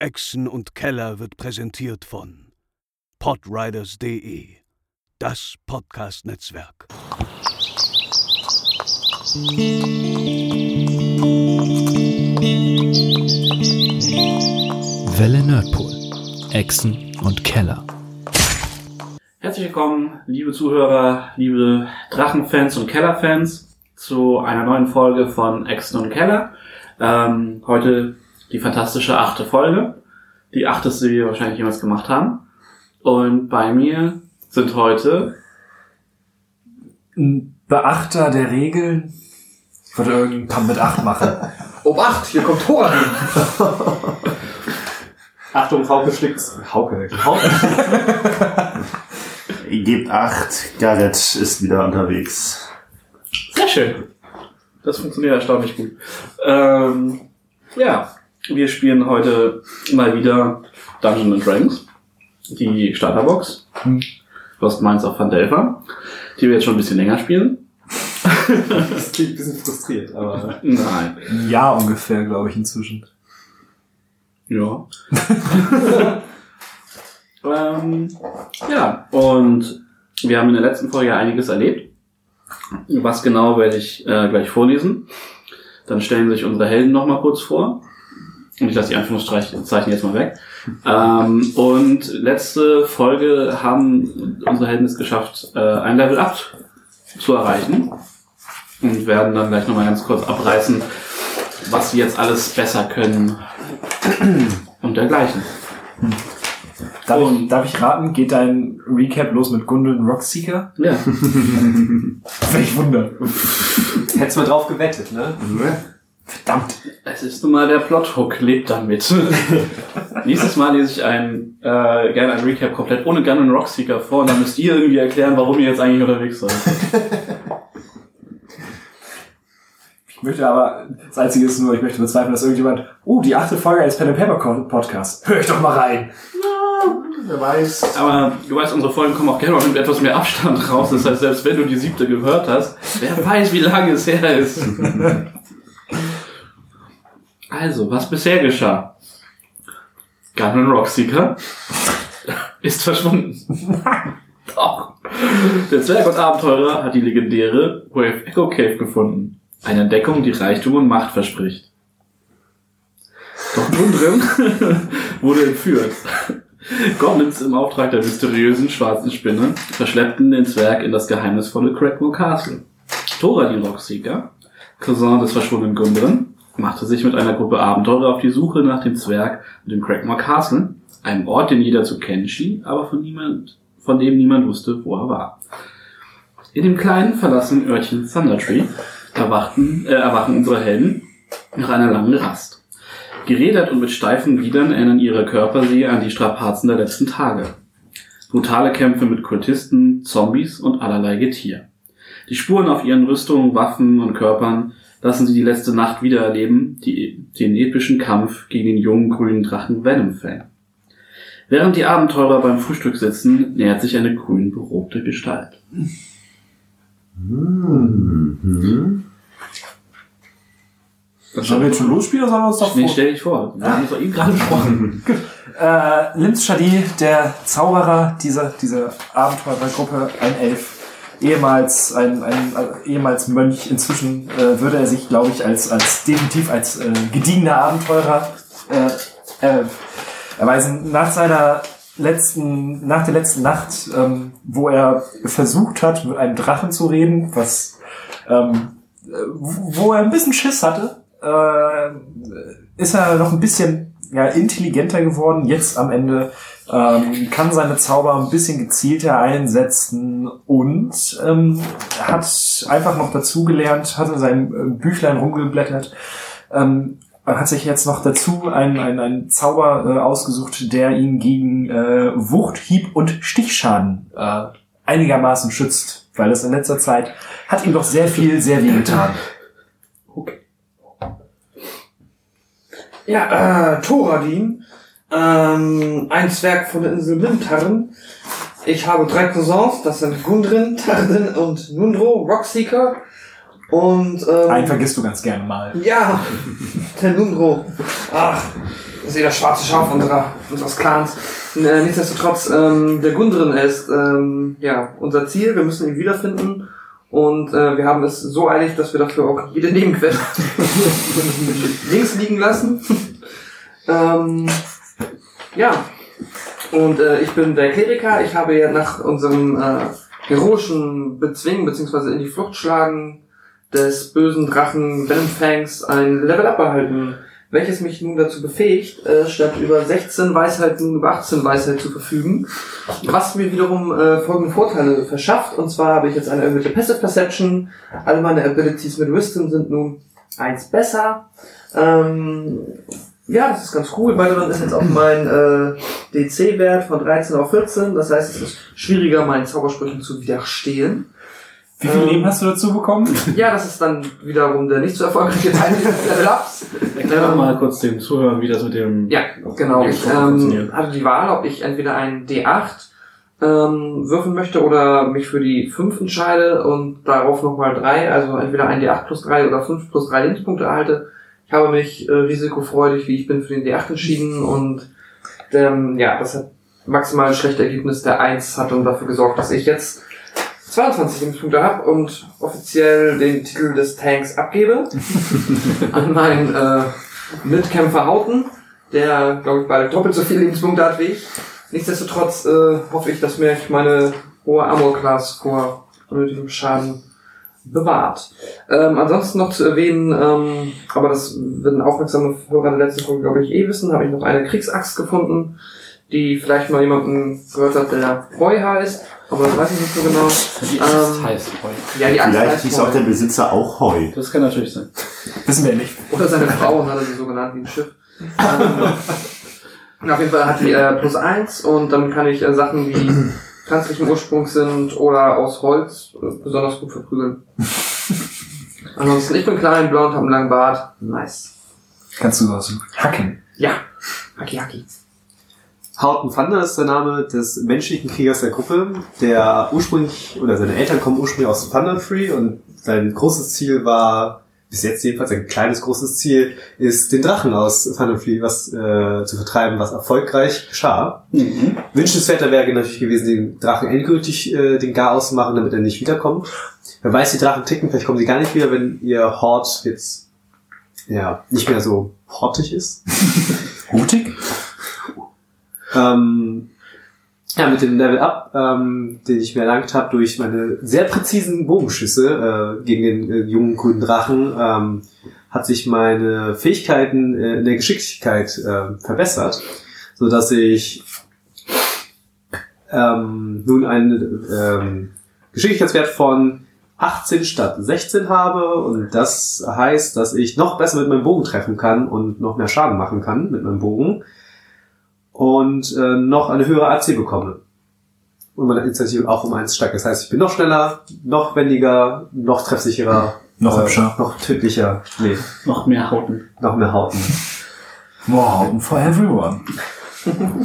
Echsen und Keller wird präsentiert von podriders.de, das Podcast-Netzwerk. Welle Nerdpool. Echsen und Keller. Herzlich willkommen, liebe Zuhörer, liebe Drachenfans und Kellerfans, zu einer neuen Folge von Echsen und Keller. Ähm, heute die fantastische achte Folge. Die achteste, die wir wahrscheinlich jemals gemacht haben. Und bei mir sind heute ein Beachter der Regeln. Ich würde irgendeinen Pump mit 8 machen. Obacht, hier kommt Thor. Achtung, Hauke schlägt's. Hauke. Gebt acht, Garrett ist wieder unterwegs. Sehr schön. Das funktioniert erstaunlich gut. Ähm, ja, wir spielen heute mal wieder Dungeons and Dragons. Die Starterbox. Hm. Lost Minds of Van Delver. Die wir jetzt schon ein bisschen länger spielen. Das klingt ein bisschen frustriert, aber. Nein. Ein Jahr ungefähr, glaube ich, inzwischen. Ja. ähm, ja, und wir haben in der letzten Folge ja einiges erlebt. Was genau werde ich äh, gleich vorlesen. Dann stellen sich unsere Helden nochmal kurz vor. Und ich lasse die Anführungszeichen jetzt mal weg. Ähm, und letzte Folge haben unsere Helden es geschafft, äh, ein Level Up zu erreichen. Und werden dann gleich nochmal ganz kurz abreißen, was sie jetzt alles besser können und dergleichen. Darf, ich, Und- darf ich raten, geht dein Recap los mit Gundel und Rockseeker? Ja. Welch Wunder. Hättest mal drauf gewettet, ne? Verdammt. Es ist nun mal der Plothook, lebt damit. Nächstes Mal lese ich ein, äh, gerne ein Recap komplett ohne Gun und Rockseeker vor und dann müsst ihr irgendwie erklären, warum ihr jetzt eigentlich unterwegs seid. Ich möchte aber, das Einzige ist nur, ich möchte bezweifeln, dass irgendjemand, oh, die achte Folge eines Pen and Paper Podcast. Hör ich doch mal rein. Wer weiß. Aber du weißt, unsere Folgen kommen auch gerne mal mit etwas mehr Abstand raus. Das heißt, selbst wenn du die siebte gehört hast, wer weiß, wie lange es her ist. Also, was bisher geschah? Gun und Rockseeker ist verschwunden. Doch. Der Zwerg und Abenteurer hat die legendäre Wave Echo Cave gefunden. Eine Entdeckung, die Reichtum und Macht verspricht. Doch nun drin wurde entführt. Goblins im Auftrag der mysteriösen schwarzen Spinne verschleppten den Zwerg in das geheimnisvolle Crackmore Castle. Thoradin Rockseeker, Cousin des verschwundenen Gundren, machte sich mit einer Gruppe Abenteurer auf die Suche nach dem Zwerg und dem Crackmore Castle, einem Ort, den jeder zu kennen schien, aber von niemand, von dem niemand wusste, wo er war. In dem kleinen verlassenen Örtchen Thundertree erwachten, äh, erwachen unsere Helden nach einer langen Rast. Gerädert und mit steifen Gliedern erinnern ihre Körper sie an die Strapazen der letzten Tage. Brutale Kämpfe mit Kultisten, Zombies und allerlei Getier. Die Spuren auf ihren Rüstungen, Waffen und Körpern lassen sie die letzte Nacht wiedererleben, die, den epischen Kampf gegen den jungen grünen Drachen Venomfang. Während die Abenteurer beim Frühstück sitzen, nähert sich eine grün berobte Gestalt. Mhm. Sollen wir jetzt schon losspielen oder sollen wir uns doch Nee, stell dich vor. Wir haben es doch eben gerade besprochen. Äh, Linz Shadi, der Zauberer dieser, dieser Abenteurergruppe, ein Elf, ehemals ein, ein äh, ehemals Mönch, inzwischen äh, würde er sich, glaube ich, als, als definitiv als äh, gediegener Abenteurer äh, äh, erweisen. Nach seiner letzten, nach der letzten Nacht, ähm, wo er versucht hat, mit einem Drachen zu reden, was ähm, äh, wo er ein bisschen Schiss hatte, äh, ist er noch ein bisschen ja, intelligenter geworden. Jetzt am Ende ähm, kann seine Zauber ein bisschen gezielter einsetzen und ähm, hat einfach noch dazugelernt, hat in seinem äh, Büchlein rumgeblättert, ähm, hat sich jetzt noch dazu einen, einen, einen Zauber äh, ausgesucht, der ihn gegen äh, Wucht, Hieb und Stichschaden äh, einigermaßen schützt, weil es in letzter Zeit hat ihm doch sehr viel, sehr weh getan. Ja, äh, Thoradin, ähm, ein Zwerg von der Insel Limtarren. Ich habe drei Cousins, das sind Gundrin, Tardin und Nundro, Rockseeker. Und, ähm, Einen vergisst du ganz gerne mal. ja, der Nundro. Ach, sehe das schwarze Schaf unserer, unseres Clans. Äh, nichtsdestotrotz, ähm, der Gundren ist ähm, ja unser Ziel. Wir müssen ihn wiederfinden. Und äh, wir haben es so eilig, dass wir dafür auch jede Nebenquest links liegen lassen. ähm, ja. Und äh, ich bin der Kleriker. Ich habe ja nach unserem äh, heroischen Bezwingen beziehungsweise in die Flucht schlagen des bösen Drachen Venomfangs ein Level Up erhalten, welches mich nun dazu befähigt, äh, statt über 16 Weisheit nun über 18 Weisheit zu verfügen, was mir wiederum äh, folgende Vorteile verschafft. Und zwar habe ich jetzt eine erhöhte Passive Perception, alle meine Abilities mit Wisdom sind nun eins besser. Ähm, ja, das ist ganz cool. Weiterhin ist jetzt auch mein äh, DC-Wert von 13 auf 14. Das heißt, es ist schwieriger, meinen Zaubersprüchen zu widerstehen. Wie viel Ähm, Leben hast du dazu bekommen? Ja, das ist dann wiederum der nicht so erfolgreiche Teil dieses Level-Ups. Erklär doch mal kurz dem Zuhören, wie das mit dem... Ja, genau. Ich ähm, funktioniert. hatte die Wahl, ob ich entweder einen D8 ähm, würfeln möchte oder mich für die 5 entscheide und darauf nochmal 3, also entweder ein D8 plus 3 oder 5 plus 3 Lebenspunkte erhalte. Ich habe mich äh, risikofreudig, wie ich bin, für den D8 entschieden und ähm, ja, das hat maximal ein schlechtes Ergebnis der 1 hat und dafür gesorgt, dass ich jetzt 22 Lebenspunkte habe und offiziell den Titel des Tanks abgebe an meinen äh, Mitkämpfer Hauten, der, glaube ich, beide doppelt so viele Lebenspunkte hat wie ich. Nichtsdestotrotz äh, hoffe ich, dass mir meine hohe Armor-Class vor unnötigem Schaden bewahrt. Ähm, ansonsten noch zu erwähnen, ähm, aber das werden aufmerksame Hörer der letzten Folge, glaube ich, eh wissen, habe ich noch eine Kriegsaxt gefunden, die vielleicht mal jemanden gehört hat, der Roy heißt, aber das weiß ich nicht so genau. Die Ähm, heißt heute. Ja, die Axt Vielleicht heißt hieß auch der. Besitzer auch Heu. Das kann natürlich sein. Wissen wir nicht. Oder seine Frau hat er sie so genannt wie ein Schiff. Ähm, auf jeden Fall hat die äh, plus eins und dann kann ich äh, Sachen wie pflanzlichen Ursprungs sind oder aus Holz äh, besonders gut verprügeln. Ansonsten, ich bin klein, blond, habe einen langen Bart. Nice. Kannst du was hacken? Ja. Haki Haki. Houghton Thunder ist der Name des menschlichen Kriegers der Gruppe, der ursprünglich, oder seine Eltern kommen ursprünglich aus Thunder Free und sein großes Ziel war, bis jetzt jedenfalls ein kleines großes Ziel, ist den Drachen aus Thunder Free was äh, zu vertreiben, was erfolgreich geschah. Wünschenswerter wäre natürlich gewesen, den Drachen endgültig äh, den Gar auszumachen, damit er nicht wiederkommt. Wer weiß, die Drachen ticken, vielleicht kommen sie gar nicht wieder, wenn ihr Hort jetzt ja nicht mehr so hortig ist. Hutig? Ähm, ja, mit dem Level Up, ähm, den ich mir erlangt habe durch meine sehr präzisen Bogenschüsse äh, gegen den äh, jungen grünen Drachen, ähm, hat sich meine Fähigkeiten äh, in der Geschicklichkeit äh, verbessert, so dass ich ähm, nun einen ähm, Geschicklichkeitswert von 18 statt 16 habe. Und das heißt, dass ich noch besser mit meinem Bogen treffen kann und noch mehr Schaden machen kann mit meinem Bogen und äh, noch eine höhere AC bekomme. Und meine Initiative auch um eins steigt. Das heißt, ich bin noch schneller, noch wendiger, noch treffsicherer, Noch äh, hübscher. noch tödlicher. Nee, Noch mehr Hauten. noch mehr Hauten. Wow, for everyone.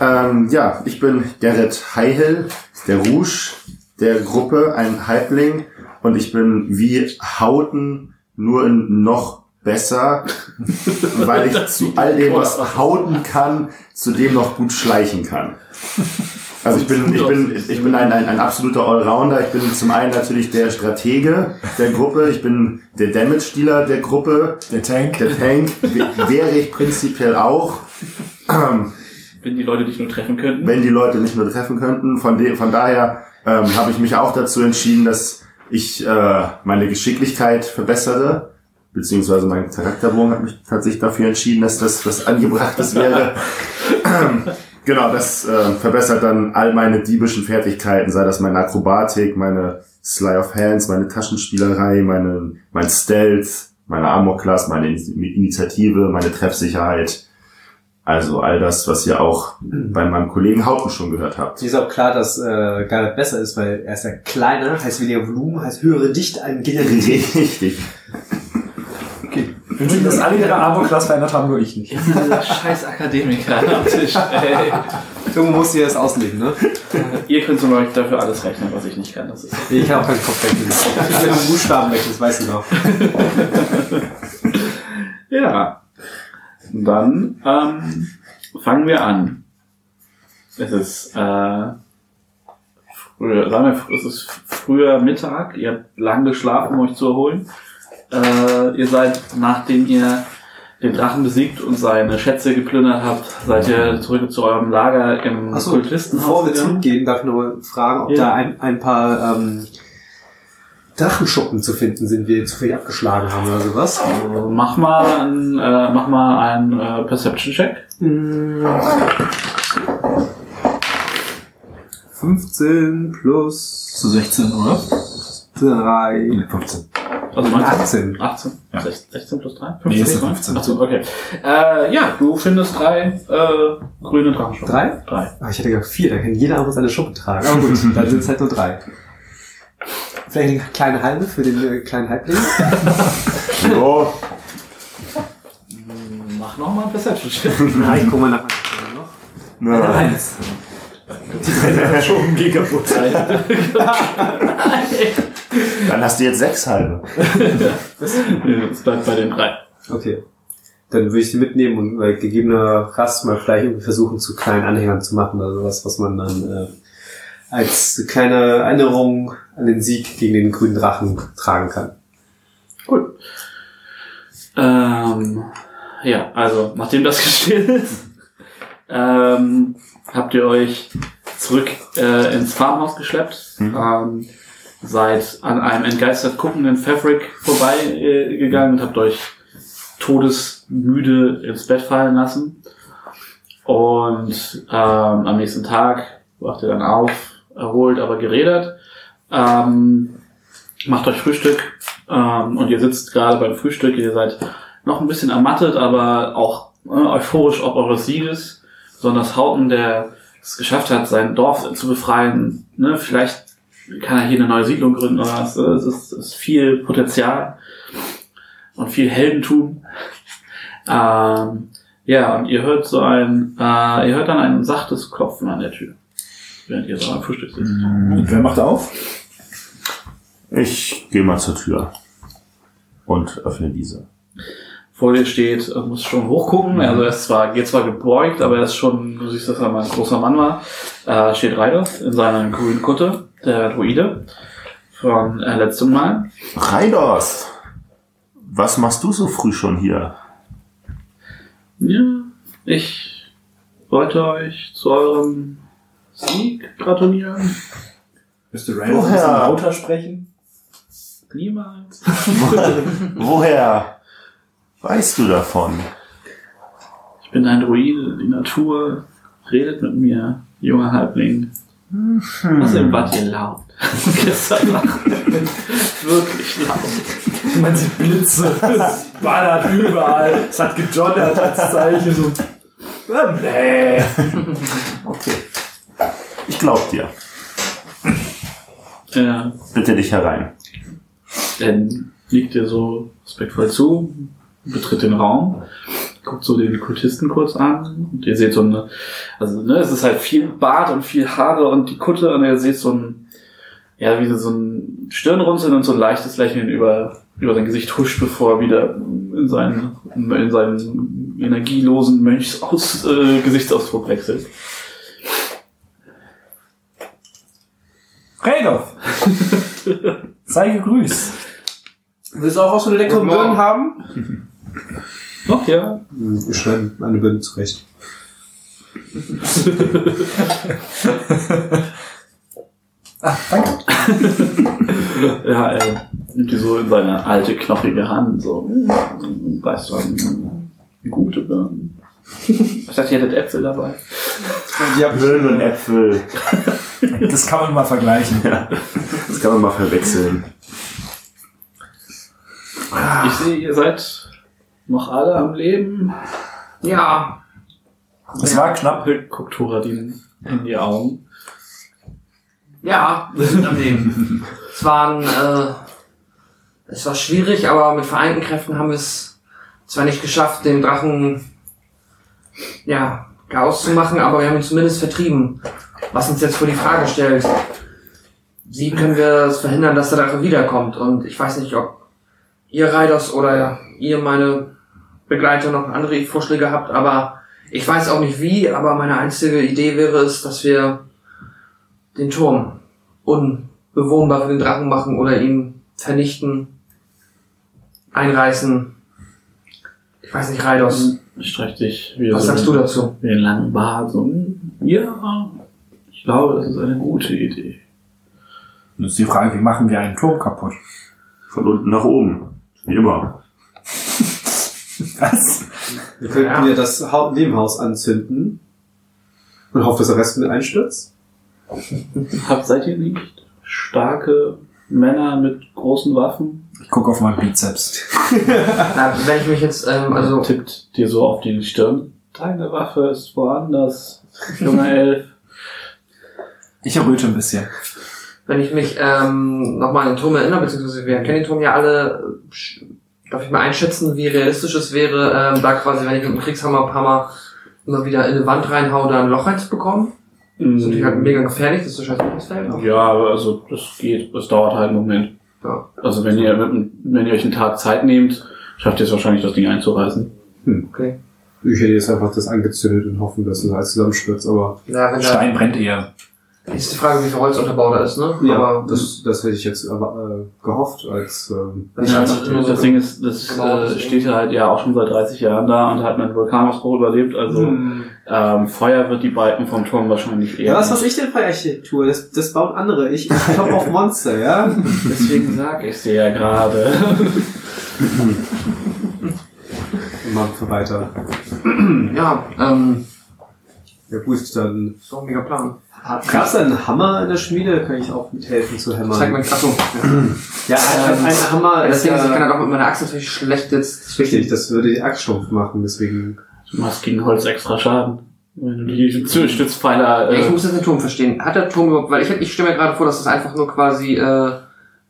Ähm, ja, ich bin Gerrit Heihel, der Rouge der Gruppe, ein Halbling. Und ich bin wie Hauten, nur in noch besser, weil ich zu all dem, was Hauten kann, zu dem noch gut schleichen kann. Also ich bin, ich bin, ich bin ein, ein, ein absoluter Allrounder. Ich bin zum einen natürlich der Stratege der Gruppe. Ich bin der Damage-Dealer der Gruppe. Der Tank. Der Tank wäre ich prinzipiell auch. Ähm, Wenn die Leute dich nur treffen könnten. wenn die Leute nicht nur treffen könnten. Von, de von daher ähm, habe ich mich auch dazu entschieden, dass ich äh, meine Geschicklichkeit verbessere. Beziehungsweise mein Charakterbogen hat mich tatsächlich dafür entschieden, dass das was Angebrachtes wäre. Genau, das äh, verbessert dann all meine diebischen Fertigkeiten, sei das meine Akrobatik, meine Sly of Hands, meine Taschenspielerei, meine, mein Stealth, meine Armor Class, meine In- Initiative, meine Treffsicherheit. Also all das, was ihr auch bei meinem Kollegen Haupten schon gehört habt. Ist auch klar, dass äh, Garrett besser ist, weil er ist ja kleiner, heißt weniger Volumen, heißt höhere Dichte an Generalität. Richtig. Wünschen, dass alle ihre Armor-Class verändert haben, nur ich nicht. Scheiß Akademiker am Tisch. Ey. Irgendwo musst du dir das auslegen, ne? Ihr könnt zum Beispiel dafür alles rechnen, was ich nicht kann. Das ist Ich auch keinen Kopf rechnen. Ich kann einen Buchstaben rechnen, das weißt du noch. ja. Dann ähm, fangen wir an. Es ist, äh, früher, sagen wir, es ist früher Mittag. Ihr habt lang geschlafen, um euch zu erholen. Äh, ihr seid, nachdem ihr den Drachen besiegt und seine Schätze geplündert habt, seid ihr zurück zu eurem Lager im Achso, Kultistenhaus bevor wir zurückgehen, darf ich noch mal fragen, ob Ja. da ein, ein paar ähm, Drachenschuppen zu finden sind, die wir zu viel abgeschlagen haben oder sowas. Also, mach mal ein, äh, mach mal einen äh, Perception-Check. 15 plus Zu 16, oder? 3. 15. Also meinst du 18. 18? Ja. 16, 16 plus 3? Nee, es sind 15. Achso, okay. Äh, ja, du findest drei äh, grüne Drachenschuppen. Drei? Drei. Ah, ich hätte gedacht vier, da kann jeder auch seine Schuppe tragen. Aber gut, dann sind es halt nur drei. Vielleicht eine kleine halbe für den äh, kleinen Halbling. So, Mach noch mal ein Perception-Check. Na, ich guck mal nach. noch. na, Eins. Schon gegen kaputt. Dann hast du jetzt sechs halbe. Es bleibt bei den drei. Okay. Dann würde ich die mitnehmen und bei gegebener Rast mal vielleicht irgendwie versuchen, zu kleinen Anhängern zu machen oder sowas, was man dann äh, als kleine Erinnerung an den Sieg gegen den grünen Drachen tragen kann. Gut. Ähm, ja, also, nachdem das geschehen ist, ähm, habt ihr euch zurück äh, ins Farmhaus geschleppt. Ähm, seid an einem entgeistert guckenden Fabric vorbei äh, und habt euch todesmüde ins Bett fallen lassen. Und ähm, am nächsten Tag wacht ihr dann auf, erholt, aber gerädert. Ähm, macht euch Frühstück ähm, und ihr sitzt gerade beim Frühstück. Ihr seid noch ein bisschen ermattet, aber auch äh, euphorisch ob eures Sieges. Besonders Hauten, der es geschafft hat, sein Dorf zu befreien. Ne? Vielleicht kann er hier eine neue Siedlung gründen oder was. Es ist, ist viel Potenzial und viel Heldentum. Ähm, ja, und ihr hört so ein, äh, ihr hört dann ein sachtes Klopfen an der Tür, während ihr so am Frühstück sitzt. Und wer macht auf? Ich gehe mal zur Tür und öffne diese. vor dir steht, äh, muss schon hochgucken. Also er ist zwar, geht zwar gebeugt, aber er ist schon, du siehst, dass er mal ein großer Mann war. Äh, steht Reidos in seiner grünen Kutte, der Druide, von äh, letztem Mal. Raidos! Was machst du so früh schon hier? Ja, ich wollte euch zu eurem Sieg gratulieren. Müsste Woher? ein bisschen lauter sprechen? Niemals. Woher weißt du davon? Ich bin ein Druide, die Natur redet mit mir, junger Halbling. Außerdem wart ihr laut. Gestern Nacht. Wirklich laut. Man sieht Blitze. Es ballert überall. Es hat gejollert als Zeichen. So. Ah, Nee. Okay. Ich glaub dir. Ja, Bitte dich herein. dann liegt ihr so respektvoll zu, betritt den Raum, guckt so den Kultisten kurz an und ihr seht so eine, also ne, es ist halt viel Bart und viel Haare und die Kutte und ihr seht so ein, ja, wie so ein Stirnrunzeln und so ein leichtes Lächeln über, über sein Gesicht huscht, bevor er wieder in seinen, in seinen energielosen Mönchsaus, äh, Gesichtsausdruck wechselt. Redolf. Sei gegrüßt. Willst du auch was von den leckeren Birnen haben? Ach ja, Wir schneiden meine Birnen zurecht. Ah, danke. Ja, er nimmt die so in seine alte, knochige Hand, so, weißt du, gute Birnen. Ich dachte, ihr hättet Äpfel dabei. Birnen und Äpfel. Das kann man mal vergleichen. Das kann man mal verwechseln. Ich sehe, ihr seid noch alle am Leben. Ja, Es war knapp. Guckt Thoradin in die Augen. ja, wir sind am Leben. es waren, äh, es war schwierig, aber mit vereinten Kräften haben wir es zwar nicht geschafft, den Drachen, ja, Chaos zu machen, aber wir haben ihn zumindest vertrieben. Was uns jetzt vor die Frage stellt, wie können wir es verhindern, dass der Drache wiederkommt? Und ich weiß nicht, ob ihr Raiders oder ihr meine Begleiter noch andere Vorschläge habt, aber ich weiß auch nicht wie, aber meine einzige Idee wäre es, dass wir den Turm unbewohnbar für den Drachen machen oder ihn vernichten, einreißen. Ich weiß nicht, Reidos, Streich dich wieder was so sagst du dazu? den langen Bart. Ja, ich glaube, das ist eine gute Idee. Und ist die Frage, wie machen wir einen Turm kaputt? Von unten nach oben. Wie immer. Was? Wir könnten Ja. ja das Hau- Nebenhaus anzünden und hoffen, dass der Rest mit einstürzt. Habt, seid ihr nicht starke Männer mit großen Waffen? Ich gucke auf meinen Bizeps. Na, wenn ich mich jetzt, ähm, also tippt dir so auf die Stirn. Deine Waffe ist woanders, junger Elf. Ich erröte ein bisschen. wenn ich mich ähm, nochmal an den Turm erinnere, beziehungsweise wir kennen den Turm ja alle, sch- darf ich mal einschätzen, wie realistisch es wäre, ähm, da quasi, wenn ich mit dem Kriegshammer ein paar Mal immer wieder in eine Wand reinhau, da ein Loch reinzubekommen. Das ist natürlich halt mega gefährlich, das ist so scheiß Feld. Ja, aber also das geht, es dauert halt einen Moment. Ja. Also wenn ihr, wenn ihr euch einen Tag Zeit nehmt, schafft ihr es wahrscheinlich, das Ding einzureißen. Okay. Ich hätte jetzt einfach das angezündet und hoffen, dass es alles zusammenstürzt, aber Ja, Stein brennt eher. Ist die Frage, wie viel Holzunterbau da ist, ne? ja, Aber das, das hätte ich jetzt äh, gehofft als ähm, Nicht als- das, das Ding ist, das Genau, äh, steht ja halt ja auch schon seit 30 Jahren da und hat einen Vulkanausbruch überlebt. Also ähm, Feuer wird die Balken vom Turm wahrscheinlich eher. Ja, was weiß ich denn für Architektur? Das, das bauen andere. Ich, ich komme auf Monster, ja? Deswegen sag ich dir ja gerade. Machen wir weiter. ja, ähm, Ja gut, dann so ein mega Plan. gab es einen Hammer in der Schmiede? Kann ich auch mithelfen zu hämmern? Zeig mal, achso. ja, ein, ein, ein Hammer Das ist Ding ist, ich kann ja halt auch mit meiner Axt natürlich schlecht jetzt. richtig. Das würde die Axt stumpf machen, deswegen. Du machst gegen Holz extra Schaden. Wenn du die Stützpfeiler. Ja, ich Äh, muss jetzt den Turm verstehen. Hat der Turm überhaupt, weil ich, ich stelle mir gerade vor, dass das einfach nur quasi äh,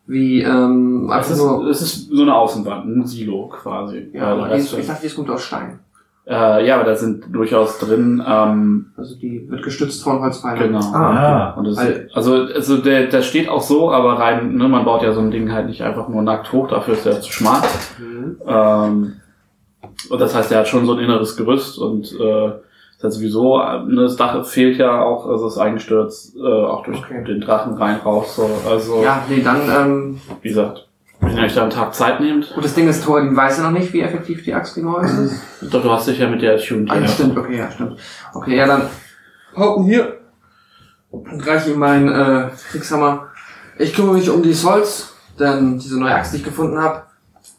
wie ähm, es, einfach ist, nur. es ist so eine Außenwand, ein Silo quasi. Ja, aber die, ist- ich dachte, die kommt aus Stein. Äh, ja, aber da sind durchaus drin. Ähm, Also die wird gestützt von Holzpfeilern. genau. Ah. Und das, Weil- also, also der, der steht auch so, aber rein, ne, man baut ja so ein Ding halt nicht einfach nur nackt hoch, dafür ist der zu schmal. Ähm, und das heißt, er hat schon so ein inneres Gerüst und äh, das heißt sowieso, ne, das Dach fehlt ja auch, also es ist eingestürzt, äh, auch durch Okay. den Drachen rein raus. So. Also, Ja, nee, dann, ähm, wie gesagt, wenn ihr euch da einen Tag Zeit nehmt, gut, das Ding ist, Thor, die weiß ja noch nicht, wie effektiv die Axt gegen Holz ist. doch, du hast dich ja mit der Tune Ah, ja, stimmt, okay, ja, stimmt. Okay, ja, dann Haupten hier und reiche ihm meinen äh, Kriegshammer. Ich kümmere mich um dieses Holz, denn diese neue Axt, die ich gefunden habe,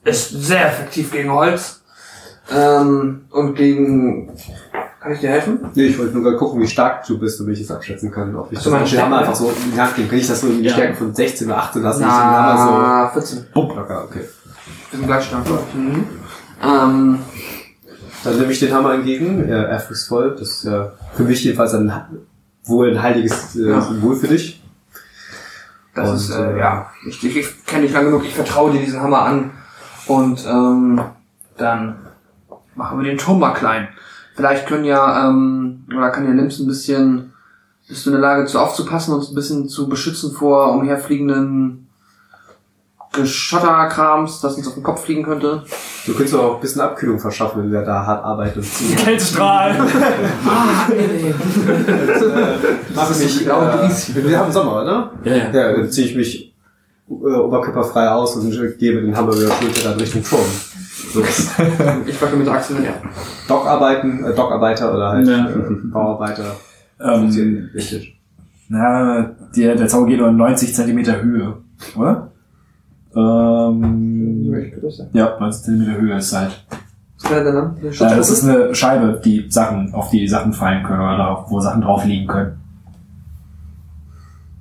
ist sehr effektiv gegen Holz. Ähm, und gegen... Kann ich dir helfen? Nee, ich wollte nur gerade gucken, wie stark du bist, damit ich es abschätzen kann. Ob ich so, das mit dem Hammer einfach so in die Hand geben kann. Ich das so in die Ja. Stärke von 16 oder 18 lassen, Hammer Na, 14. so. Bumm, locker, okay. Wir sind gleich stark. Mhm. Ähm, Dann nehme ich den Hammer entgegen, äh, ehrfurchtsvoll. Das ist ja für mich jedenfalls ein wohl ein heiliges äh, Ja. Symbol für dich. das Und, ist, äh, äh, ja, ich, ich, ich kenne dich lang genug, ich vertraue dir diesen Hammer an. Und ähm, dann machen wir den Turm mal klein. Vielleicht können ja, ähm, oder kann ja Lims ein bisschen, bist du in der Lage zu aufzupassen und uns ein bisschen zu beschützen vor umherfliegenden Geschotterkrams, das uns auf den Kopf fliegen könnte. Du könntest auch ein bisschen Abkühlung verschaffen, wenn wir da hart arbeiten. Kältestrahl! Ah. Mach ist mich, genau äh, dies. wir haben Sommer, oder? Ja, ja. Ja, dann ziehe ich mich äh, oberkörperfrei aus und gebe den Hammer über Schulter dann Richtung Turm. So. Ich wackel mit der Achsel hinterher. Dockarbeiten, äh, Dockarbeiter oder halt Ja. äh, Bauarbeiter Ähm, richtig. na, der, der Zaun geht nur in 90 Zentimeter Höhe, oder? Ähm, ja, 90 Zentimeter Höhe ist halt. Was kann denn dann? Äh, das ist eine Scheibe, die Sachen, auf die die Sachen fallen können oder wo Sachen drauf liegen können.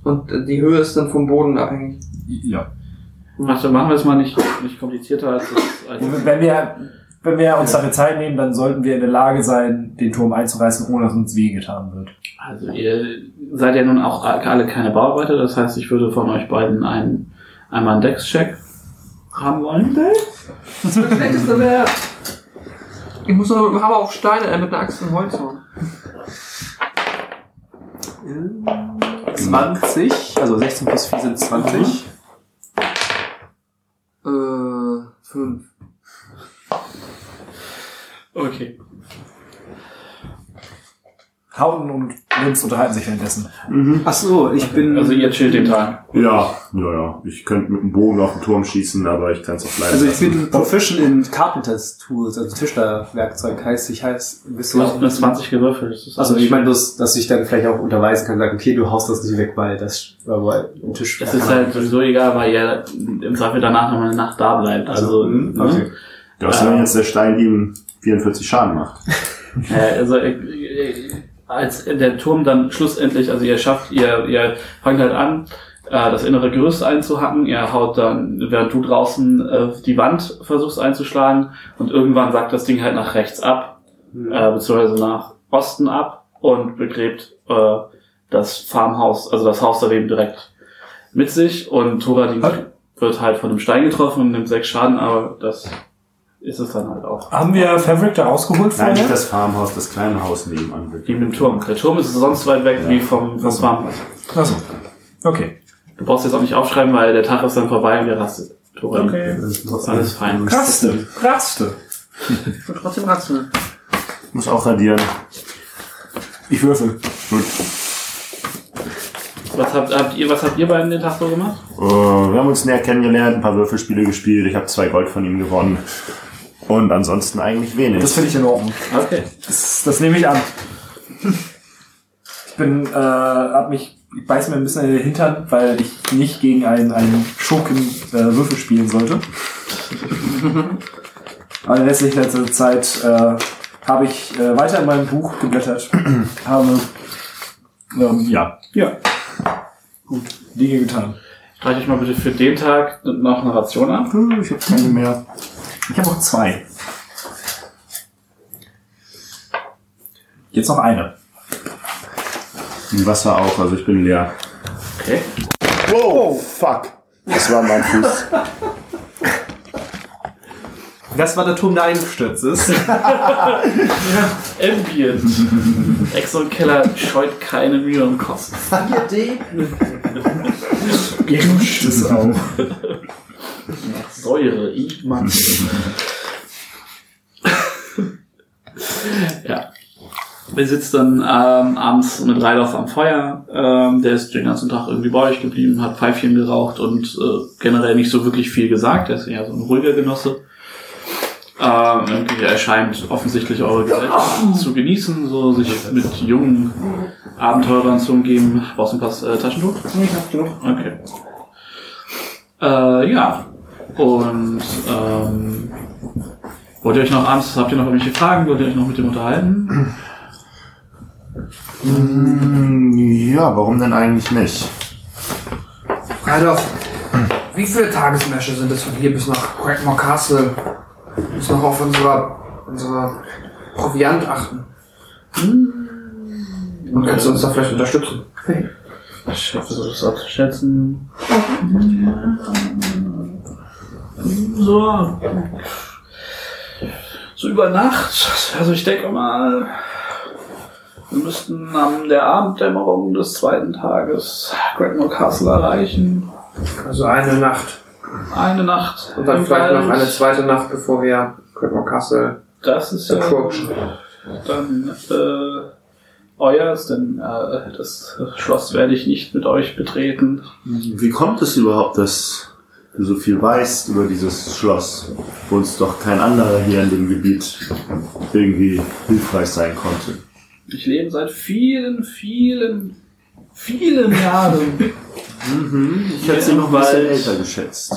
Und äh, die Höhe ist dann vom Boden abhängig. Ja. Mach- Machen wir es mal nicht, nicht komplizierter als es. Als Wenn wir, wenn wir uns dafür Zeit nehmen, dann sollten wir in der Lage sein, den Turm einzureißen, ohne dass uns wehgetan wird. Also ihr seid ja nun auch alle keine Bauarbeiter, das heißt, ich würde von euch beiden einen, einmal einen Dex-Check haben wollen. Das Schlechteste wäre. Ich muss noch mit dem Hammer auf Steine, äh, mit einer Axt in Holz hauen. 20, also 16 plus 4 sind 20. Äh, fünf. Okay. Howden und Linz unterhalten sich währenddessen. Ach so, ich bin. Also ihr chillt den Tag. Ja, ja, ja. Ich könnte mit dem Bogen auf den Turm schießen, aber ich kann es auch bleiben also ich lassen. bin proficient in Carpenters Tools, also Tischlerwerkzeug heißt, ich heißt ein Du bisschen. hast mit 20 gewürfelt. Also ich meine bloß, dass ich dann vielleicht auch unterweisen kann, sagen, okay, du haust das nicht weg, weil das wohl ein Tisch. Das ist halt sowieso egal, weil ihr im Zweifel danach noch eine Nacht da bleibt. Also, hm, ne? okay. Du hast wenn jetzt der Stein ihm 44 Schaden macht. Äh, also äh, äh, als der Turm dann schlussendlich, also ihr schafft, ihr, ihr fangt halt an, äh, das innere Gerüst einzuhacken, ihr haut dann, während du draußen äh, die Wand versuchst einzuschlagen und irgendwann sagt das Ding halt nach rechts ab, äh, beziehungsweise nach Osten ab und begräbt äh, das Farmhaus, also das Haus daneben direkt mit sich. Und Thoradin Okay. wird halt von dem Stein getroffen und nimmt sechs Schaden, aber das ist es dann halt auch. Haben wir Favoric da rausgeholt Nein, vorher? nicht das Farmhaus, das kleine Haus nebenan. Neben dem Turm. Der Turm ist sonst weit weg wie vom, vom Farmhaus. Achso. Okay. Du brauchst jetzt auch nicht aufschreiben, weil der Tag ist dann vorbei und wir rastet. Thorin. Okay. Das ist alles fein. Raste. Raste. Ich will trotzdem ratzen. Ich muss auch radieren. Ich würfel. Gut. Was habt, habt ihr, was habt ihr beiden den Tag so gemacht? Äh, wir haben uns näher kennengelernt, ein paar Würfelspiele gespielt. Ich habe zwei Gold von ihm gewonnen. Und ansonsten eigentlich wenig. Das finde ich in Ordnung. Okay. Das, das nehme ich an. Ich bin, äh, hab mich, ich beiß mir ein bisschen in den Hintern, weil ich nicht gegen einen, einen Schurken äh, Würfel spielen sollte. Aber in letzten letzter Zeit äh, habe ich äh, weiter in meinem Buch geblättert, habe ähm, ja, ja, gut, Dinge getan. Streiche ich mal bitte für den Tag noch eine Ration ab. Ich habe keine mehr. Ich habe noch zwei. Jetzt noch eine. Im Wasser auch, also ich bin leer. Okay. Wow, fuck. Das war mein Fuß. Das war der Turm, der eingestürzt ist. Ambient. Exxon Keller scheut keine Mühe und Kosten. 4D. Geduscht ist auch. Säure, ich Mann. ja. Wir sitzen dann ähm, abends mit Reidorf am Feuer. Ähm, der ist den ganzen Tag irgendwie bei euch geblieben, hat Pfeifchen geraucht und äh, generell nicht so wirklich viel gesagt. Er ist eher so ein ruhiger Genosse. Ähm, er scheint offensichtlich eure Gesellschaft zu genießen, so sich mit jungen Abenteurern zu umgeben. Brauchst du ein paar äh, Taschentuch? Nee, ich hab genug. Okay. Äh, ja. Und ähm, wollt ihr euch noch abends, habt ihr noch irgendwelche Fragen? Wollt ihr euch noch mit dem unterhalten? Hm, Ja, warum denn eigentlich nicht? Ralf, wie viele Tagesmärsche sind es von hier bis nach Crackmore Castle? Wir müssen noch auf unser, unser Proviant achten. Und kannst du uns da vielleicht unterstützen? Ich versuche das abzuschätzen. So. So über Nacht. Also ich denke mal, wir müssten am der Abenddämmerung des zweiten Tages Crackmore Castle erreichen. Also eine Nacht. Eine Nacht. Und dann vielleicht noch Wald. eine zweite Nacht, bevor wir Crackmore Castle Das ist ja approachen. dann äh, euers, denn äh, das Schloss werde ich nicht mit euch betreten. Wie kommt es überhaupt, dass so viel weißt über dieses Schloss, wo uns doch kein anderer hier in dem Gebiet irgendwie hilfreich sein konnte? Ich lebe seit vielen, vielen, vielen Jahren. Ich hätte sie noch Wald. älter geschätzt.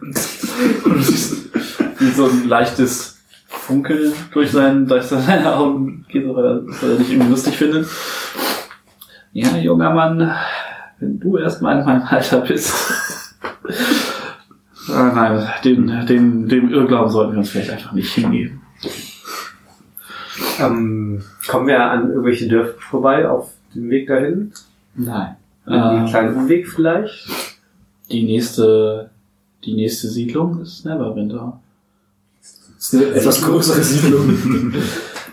Du wie so ein leichtes Funkeln durch, sein, durch seine Augen geht, weil er, weil er dich irgendwie lustig findet. Ja, junger Mann, wenn du erstmal in meinem Alter bist. Ah, nein, den, den, dem Irrglauben sollten wir uns vielleicht einfach nicht hingeben. ähm, kommen wir an irgendwelche Dörfer vorbei auf dem Weg dahin? Nein. Einen Ähm, kleinen Umweg vielleicht? die nächste, die nächste Siedlung ist Neverwinter. Das ist eine etwas größere Siedlung.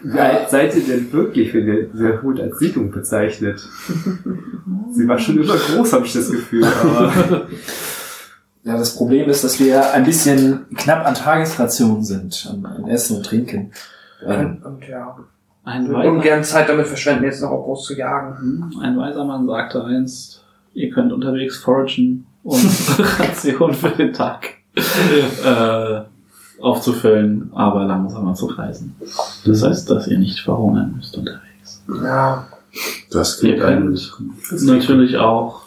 Ja. Seid ihr denn wirklich, wenn ihr sehr gut als Siedlung bezeichnet? Sie war schon immer groß, habe ich das Gefühl, aber Ja, das Problem ist, dass wir ein bisschen knapp an Tagesration sind, an, an Essen und Trinken. Ähm, Und ja, Ein wir würden weiser, gerne Zeit damit verschwenden, jetzt noch auch groß zu jagen. Hm, ein weiser Mann sagte einst, ihr könnt unterwegs foragen, um Ration für den Tag äh, aufzufüllen, aber langsamer zu reisen. Das heißt, dass ihr nicht verhungern müsst unterwegs. Ja, Das Ihr klingt eigentlich. könnt natürlich auch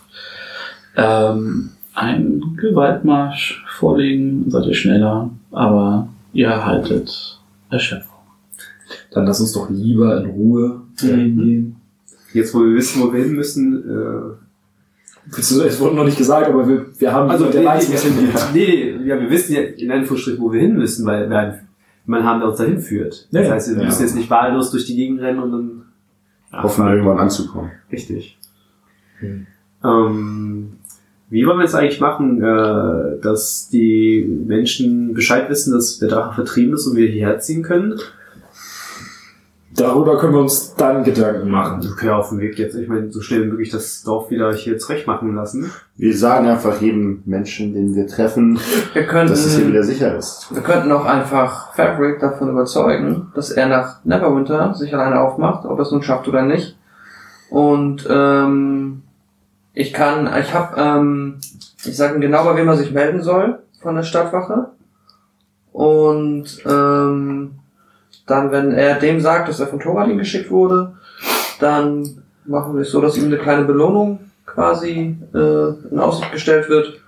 ähm, einen Gewaltmarsch vorlegen, seid ihr schneller, aber ihr erhaltet Erschöpfung. dann lass uns doch lieber in Ruhe dahin gehen. Jetzt, wo wir wissen, wo wir hin müssen, äh, Es wurde noch nicht gesagt, aber wir, wir haben Also, der nee, weiß, nee, hingeht. nee, ja, wir wissen ja in Anführungsstrichen, wo wir hin müssen, weil wir Mann haben, der uns dahin führt. Ja, Das heißt, wir Ja. müssen jetzt nicht wahllos durch die Gegend rennen und dann Hoffen irgendwann anzukommen. Richtig. Hm. Ähm, wie wollen wir es eigentlich machen, äh, dass die Menschen Bescheid wissen, dass der Drache vertrieben ist und wir hierher ziehen können? Darüber können wir uns dann Gedanken machen. Okay, auf dem Weg jetzt. Ich meine, so schnell wie möglich das Dorf wieder hier zurecht machen lassen. Wir sagen einfach jedem Menschen, den wir treffen, wir könnten, dass es hier wieder sicher ist. wir könnten auch einfach Fabric davon überzeugen, dass er nach Neverwinter sich alleine aufmacht, ob er es nun schafft oder nicht. Und ähm, ich kann, ich habe, ähm, ich sage genau, bei wem er sich melden soll von der Stadtwache. Und ähm, dann, wenn er dem sagt, dass er von Thoradin geschickt wurde, dann machen wir es so, dass ihm eine kleine Belohnung quasi äh, in Aussicht gestellt wird.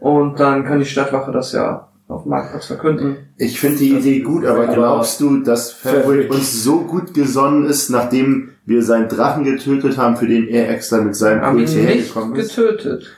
Und dann kann die Stadtwache das ja auf dem Marktplatz verkünden. Ich finde die Idee gut, aber glaubst du, dass Fabric uns so gut gesonnen ist, nachdem wir seinen Drachen getötet haben, für den er extra mit seinem Wir haben Kult ihn hierher nicht gekommen ist? getötet.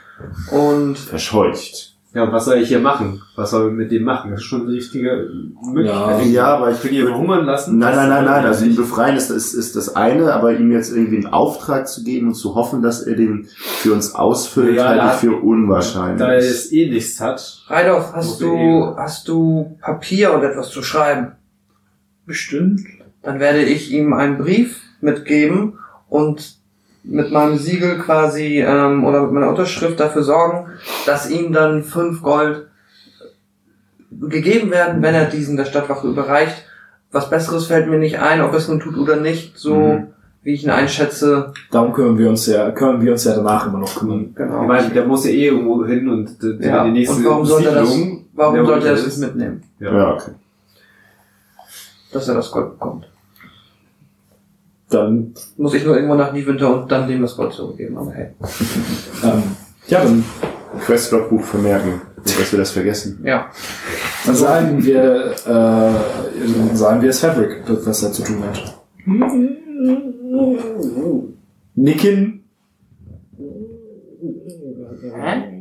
Und Verscheucht. Ja, und was soll ich hier machen? Was soll ich mit dem machen? Das ist schon eine richtige Möglichkeit. Ja, aber ich Für die verhungern lassen? Nein, nein, nein, nein. Also ihn nicht. befreien ist, ist, ist das eine, aber ihm jetzt irgendwie einen Auftrag zu geben und zu hoffen, dass er den für uns ausfüllt, Ja, halte ich für unwahrscheinlich. Da er jetzt eh nichts hat. Reidorf, hast du, hast du Papier und etwas zu schreiben? Bestimmt. Dann werde ich ihm einen Brief mitgeben und mit meinem Siegel quasi ähm, oder mit meiner Unterschrift dafür sorgen, dass ihm dann fünf Gold gegeben werden, wenn er diesen der Stadtwache überreicht. Was Besseres fällt mir nicht ein, ob er es nun tut oder nicht, so Mhm. wie ich ihn einschätze. Darum können wir uns ja, können wir uns ja danach immer noch kümmern. Genau. Ich meine, der muss ja eh irgendwo hin und die, Ja, die nächste und warum sollte er das- Warum sollte er ist. mitnehmen, ja, okay. dass er das Gold bekommt? Dann, Muss ich nur irgendwann nach Niewinter und dann dem das Gold zurückgeben, aber hey. ähm, ja, dann, Questlog-Buch vermerken, dass wir das vergessen. Ja. dann sagen wir, äh, dann sagen wir es Fabric, was er zu tun hat. Nicken. Hä?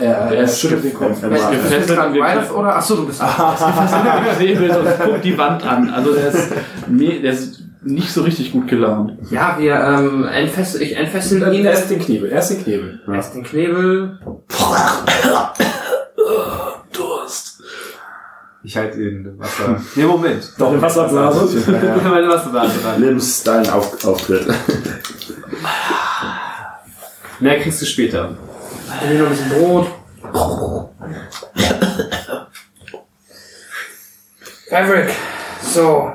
Er, er schüttelt den Kopf. Er gefesselt, wer- wir- Reidorf oder? Achso, du bist. Nebel und guckt die Wand an. Also der ist, der ist nicht so richtig gut gelaunt. Ja, wir ähm, entfessel, ich entfessel ihn. Erst den Knebel, erst den Knebel. Erst den Knebel. Durst. Ich halte in Wasser. Nee, Moment. Doch, eine Wasserblase. Ich habe meine Wasserblase dran. Lims dein Auf Auftritt. Mehr kriegst du später. Ich will noch ein bisschen Brot. Favric, so.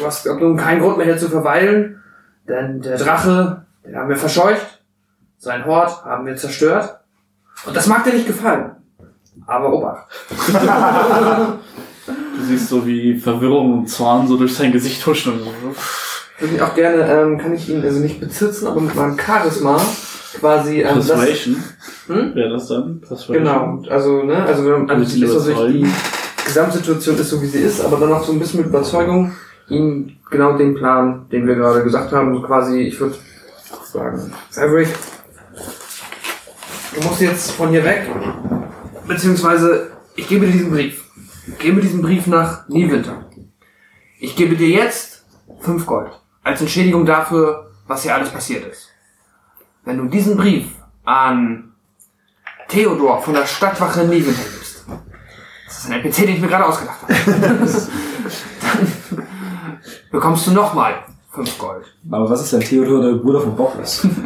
Du hast nun keinen Grund mehr hier zu verweilen, denn der Drache, den haben wir verscheucht. Sein Hort haben wir zerstört. Und das mag dir nicht gefallen. Aber Obacht. Du siehst so wie Verwirrung und Zorn so durch sein Gesicht huschen. Würde ich auch gerne, ähm, kann ich ihn also nicht bezirzen, aber mit meinem Charisma quasi ähm, das, Persuasion. Hm? Wäre das dann? Persuasion. Genau, also, ne, also, wenn- also Willst du ist natürlich die Gesamtsituation ist so wie sie ist, aber dann noch so ein bisschen mit Überzeugung ihm genau den Plan, den wir gerade gesagt haben, quasi, ich würde sagen, Favric, du musst jetzt von hier weg, beziehungsweise ich gebe dir diesen Brief. Ich gebe diesen Brief nach Niewinter. Ich gebe dir jetzt fünf Gold als Entschädigung dafür, was hier alles passiert ist. Wenn du diesen Brief an Theodor von der Stadtwache Niewinter gibst. Das ist ein NPC, den ich mir gerade ausgedacht habe. Bekommst du nochmal fünf Gold. Aber was ist denn Theodor, der Bruder von Boris?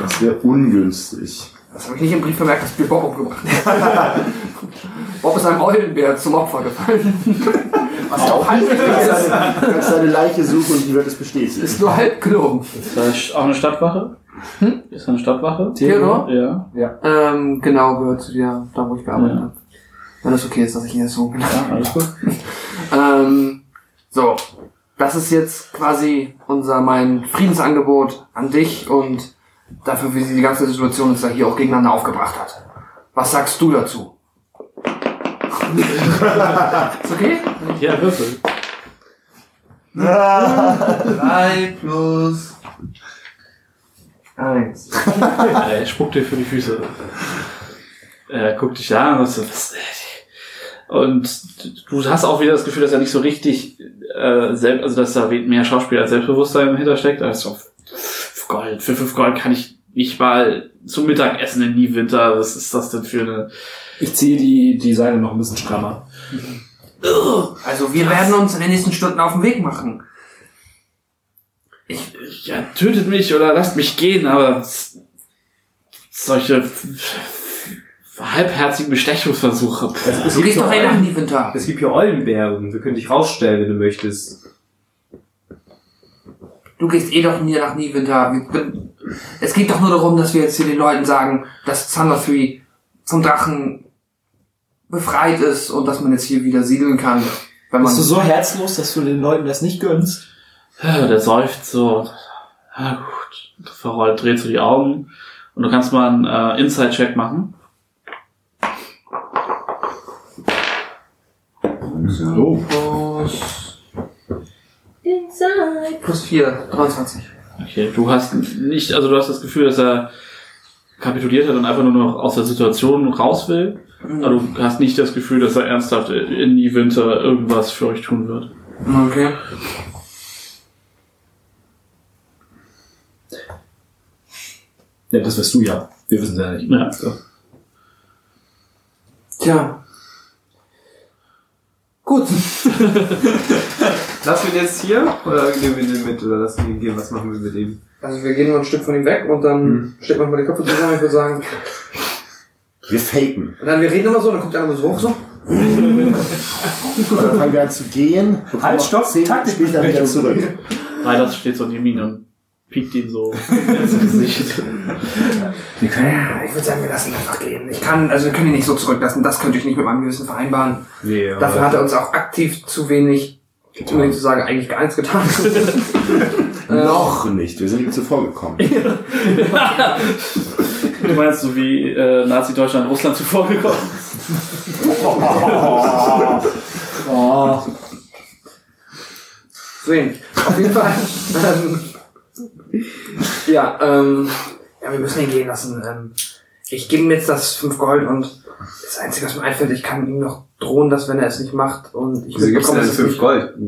Das wäre ungünstig. Das habe ich nicht im Brief vermerkt, dass wir Bob umgebracht haben. Bob ist einem Eulenbär zum Opfer gefallen. Was ja auch halb seine, du kannst seine Leiche suchen und die wird es bestätigen. ist nur halb gelogen. Ist da auch eine Stadtwache? Hm? Ist da eine Stadtwache? Theodor? Ja. Ähm, genau, gehört zu dir, da wo ich gearbeitet Ja. habe. Wenn das okay ist, dass ich ihn jetzt so benannt Ja, alles gut. Ähm, so, das ist jetzt quasi unser mein Friedensangebot an dich und dafür, wie sie die ganze Situation uns da hier auch gegeneinander aufgebracht hat. Was sagst du dazu? ist okay? Ja, Würfel. Drei plus eins. Er spuckt dir für die Füße. Er guckt dich an und so, was, und du hast auch wieder das Gefühl, dass er nicht so richtig, äh, selbst, also dass da mehr Schauspiel als Selbstbewusstsein hintersteckt. Also fünf Gold, für fünf Gold kann ich nicht mal zum Mittagessen in Niewinter. Was ist das denn für eine? Ich ziehe die, die Seile noch ein bisschen strammer. Also wir werden uns in den nächsten Stunden auf den Weg machen. Ich, ja, tötet mich oder lasst mich gehen, aber solche halbherzigen Bestechungsversuche. Du gehst doch eh nach Niewinter. Es gibt hier Eulenbären. Wir können dich rausstellen, wenn du möchtest. Du gehst eh doch nie nach Niewinter. Es geht doch nur darum, dass wir jetzt hier den Leuten sagen, dass Thunder Three vom Drachen befreit ist und dass man jetzt hier wieder siedeln kann. Wenn man Bist du so herzlos, dass du den Leuten das nicht gönnst? Ja, Der säuft so. Ja gut. Verrollt, dreht so die Augen. Und du kannst mal einen äh, Inside-Check machen. Oh. plus, plus 4, 23. Okay, du hast nicht, also du hast das Gefühl, dass er kapituliert hat und einfach nur noch aus der Situation raus will. Aber du hast nicht das Gefühl, dass er ernsthaft in die Winter irgendwas für euch tun wird. Okay. Ja, das wirst du ja. Wir wissen ja nicht. Ja. Tja. Gut. Lassen wir ihn jetzt hier? Oder nehmen wir den mit? Oder lassen wir ihn gehen? Was machen wir mit ihm? Also wir gehen nur ein Stück von ihm weg und dann Hm. stecken wir mal die Köpfe zusammen. Ich würde sagen. Wir faken. Und dann wir reden immer so, dann guckt einer so hoch so. Und dann fangen wir an zu gehen. und Halt, stopp, Taktik- später wieder zurück. Reiters steht so neben ihn und piekt ihn so ins Gesicht. Wir können, ich würde sagen, wir lassen ihn einfach gehen. Ich kann, also wir können ihn nicht so zurücklassen. Das könnte ich nicht mit meinem Gewissen vereinbaren. Nee, aber Dafür hat er uns auch aktiv zu wenig, um nicht zu sagen, eigentlich gar nichts getan. Ähm, Noch nicht. Wir sind ihm zuvor gekommen. Du meinst so wie äh, Nazi-Deutschland Russland zuvor gekommen? Oh. Sehen. Auf jeden Fall. Ähm, ja, ähm, ja, wir müssen ihn gehen lassen. Ähm, ich gebe ihm jetzt das 5 Gold und das Einzige, was mir einfällt, ich kann ihm noch drohen, dass wenn er es nicht macht und ich Wieso denn dass dann es 5 nicht- Gold?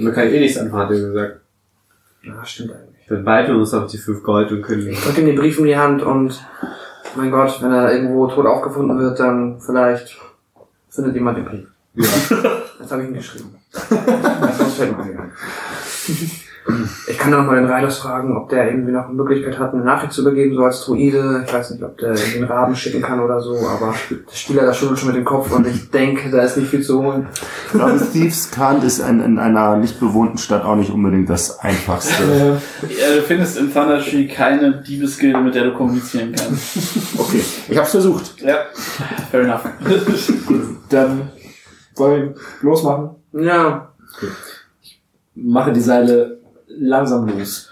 Man kann eh nichts anfangen, hat er gesagt. Ja, stimmt eigentlich. Dann behalten wir uns auf die 5 Gold und können. Ich drücke ihm den Brief in die Hand und mein Gott, wenn er irgendwo tot aufgefunden wird, dann vielleicht findet jemand den Brief. Ja. Jetzt habe ich ihn geschrieben. Sonst fällt mir nicht ein. Ich kann dann noch mal den Reiters fragen, ob der irgendwie noch eine Möglichkeit hat, eine Nachricht zu übergeben, so als Druide. Ich weiß nicht, ob der einen Raben schicken kann oder so, aber der Spieler da schüttelt schon mit dem Kopf und ich denke, da ist nicht viel zu holen. Ich glaube, Thieves Cant ist in, in einer nicht bewohnten Stadt auch nicht unbedingt das einfachste. Ja, du findest in Thunder Tree keine Diebesgilde, mit der du kommunizieren kannst. Okay, ich hab's versucht. Ja, fair enough. Dann wollen wir losmachen. Ja, Mache die Seile langsam los.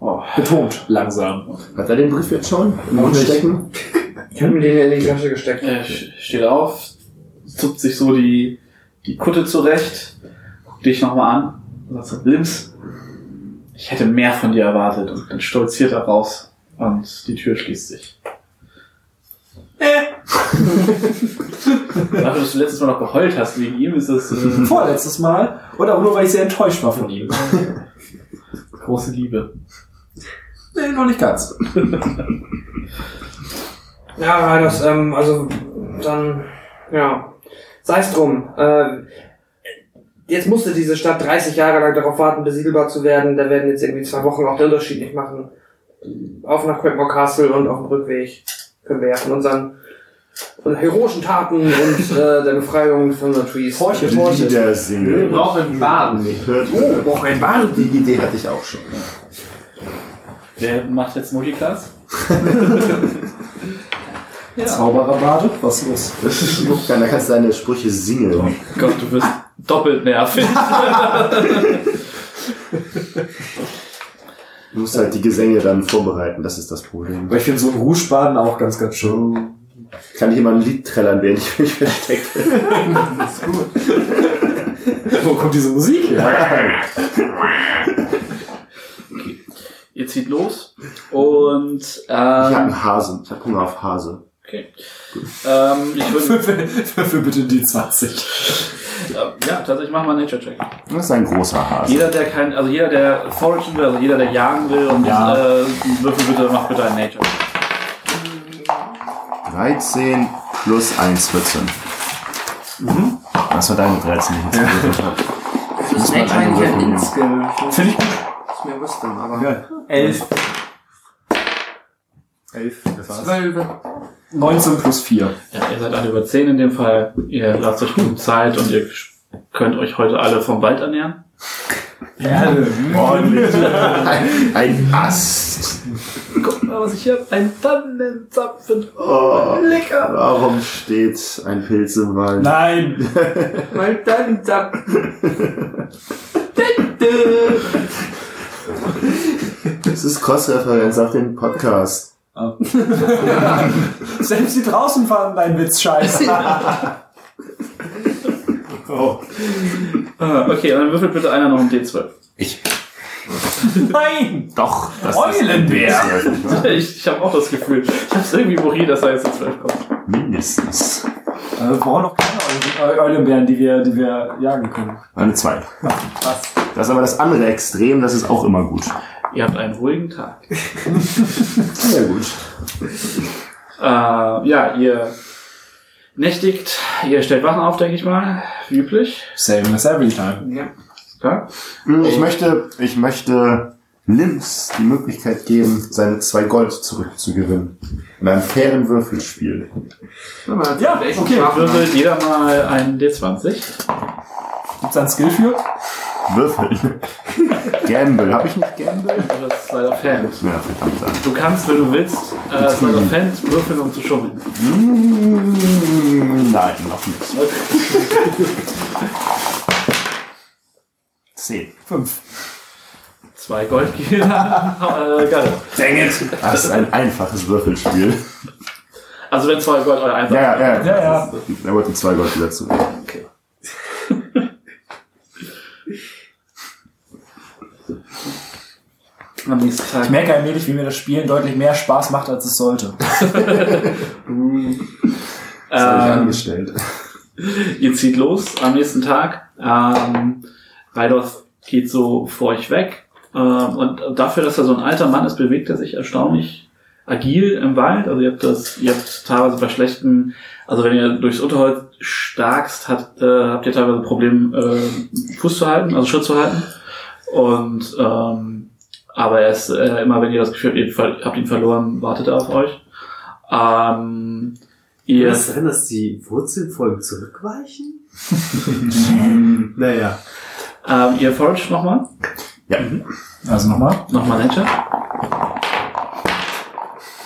Oh. Betont langsam. Hat er den Brief jetzt schon im Mund stecken? ich habe mir den in die Tasche gesteckt. Er sch- steht auf, zupft sich so die, die Kutte zurecht, guckt dich nochmal an und sagt so, Lims, ich hätte mehr von dir erwartet. Und dann stolziert er raus und die Tür schließt sich. Dafür, dass du letztes Mal noch geheult hast wegen ihm, ist das äh, Vorletztes Mal. Oder auch nur, weil ich sehr enttäuscht war von ihm. Große Liebe. Nee, noch nicht ganz. Ja, Reiters, ähm, also dann, ja, sei es drum. Äh, jetzt musste diese Stadt 30 Jahre lang darauf warten, besiedelbar zu werden. Da werden jetzt irgendwie zwei Wochen auch den Unterschied nicht machen. Auf nach Quackmore Castle und auf dem Rückweg. können wir ja von unseren heroischen Taten und äh, der Befreiung von Trees. Horche, Lieder Wir brauchen einen Baden. Oh, braucht ein Bad. die Idee hatte ich auch schon. Wer macht jetzt Multiclass? Zaubererbade? Was los? Da kannst du deine Sprüche singen. Gott, du wirst doppelt nervig. Du musst halt die Gesänge dann vorbereiten, das ist das Problem. Aber ich finde so ein Rougebaden auch ganz, ganz schön. Kann ich immer ein Lied trällern, während ich mich verstecke. Wo kommt diese Musik her? Ihr zieht los und Ich habe ähm, einen Hase. Ich habe Hunger auf Hase. okay. Ähm, ich würde für, für bitte die 20. äh, ja tatsächlich machen wir einen Nature Check. Das ist ein großer Hase. Jeder, der kein, also jeder, der foragen will, also jeder, der jagen will und Ja. äh, würfel bitte, macht bitte einen Nature. 13 plus 1, 14. Das war deine 13, die ich jetzt gewürfelt habe. Das ist ein würfeln. Inskill. Finde ich gut. Ist mir Wisdom, aber. Ja. 11. 11. Das war's. Zwölf. 19 plus 4. Ja, ihr seid alle über 10 in dem Fall. Ihr lasst euch genug Zeit und ihr könnt euch heute alle vom Wald ernähren. Ordentlich. Ein, ein Ast. Guck mal, was ich hier habe. Ein Tannenzapfen. Oh, lecker. warum steht ein Pilz im Wald? Nein! Mein Tannenzapf. Das ist Cross-Referenz auf den Podcast. Selbst die draußen fanden deinen Witz scheiße. Oh. Ah, okay, dann würfelt bitte einer noch ein D12. Ich. Nein! Doch. Das Eulenbär. Ist ein Pilz, Ich, ich habe auch das Gefühl. Ich habe es irgendwie morir, dass da jetzt eine 12 kommt. Mindestens. Äh, Wir brauchen noch keine Eu- Eulenbären, die wir, die wir jagen können. Eine 2. Was? Das ist aber das andere Extrem, das ist auch immer gut. Ihr habt einen ruhigen Tag. Sehr gut. Äh, ja, ihr nächtigt, ihr stellt Wachen auf, denke ich mal. Wie üblich. Same as every time. Ja. Klar. Ich möchte, ich möchte Lims die Möglichkeit geben, seine zwei Gold zurückzugewinnen. In einem fairen Würfelspiel. Ja, okay. Würfelt jeder mal einen D20. Gibt's da einen Skill für? Würfeln. Gamble. Habe ich nicht Gamble? Das ist leider Fan. Ja, verdammt. Du kannst, wenn du willst, äh, of Hand würfeln, um zu schummeln. Mm, Nein, noch nicht. Zehn. Fünf. Zwei Goldgehälter. äh, geil. Dang it! Das ist ein einfaches Würfelspiel. Also wenn zwei Gold euer einfach. Ja, ja, ja. Ja, ja. Er wollte zwei Gold wieder zurück. Okay. Am nächsten Tag. Ich merke allmählich, wie mir das Spielen deutlich mehr Spaß macht, als es sollte. Das habe ich Ähm, angestellt. ihr zieht los am nächsten Tag. Ähm, Reidorf geht so vor euch weg. Ähm, und dafür, dass er so ein alter Mann ist, bewegt er sich erstaunlich agil im Wald. Also ihr habt das, ihr habt teilweise bei schlechten, also wenn ihr durchs Unterholz starkst, habt, äh, habt ihr teilweise Probleme, äh, Fuß zu halten, also Schritt zu halten. Und ähm, aber er ist äh, immer, wenn ihr das Gefühl habt, ihr ver- habt ihn verloren, wartet er auf euch. Ähm, ihr Kann es sein, dass die Wurzelfolgen zurückweichen? naja. Ähm, ihr foragt nochmal? Ja. Also nochmal. Nochmal Nature?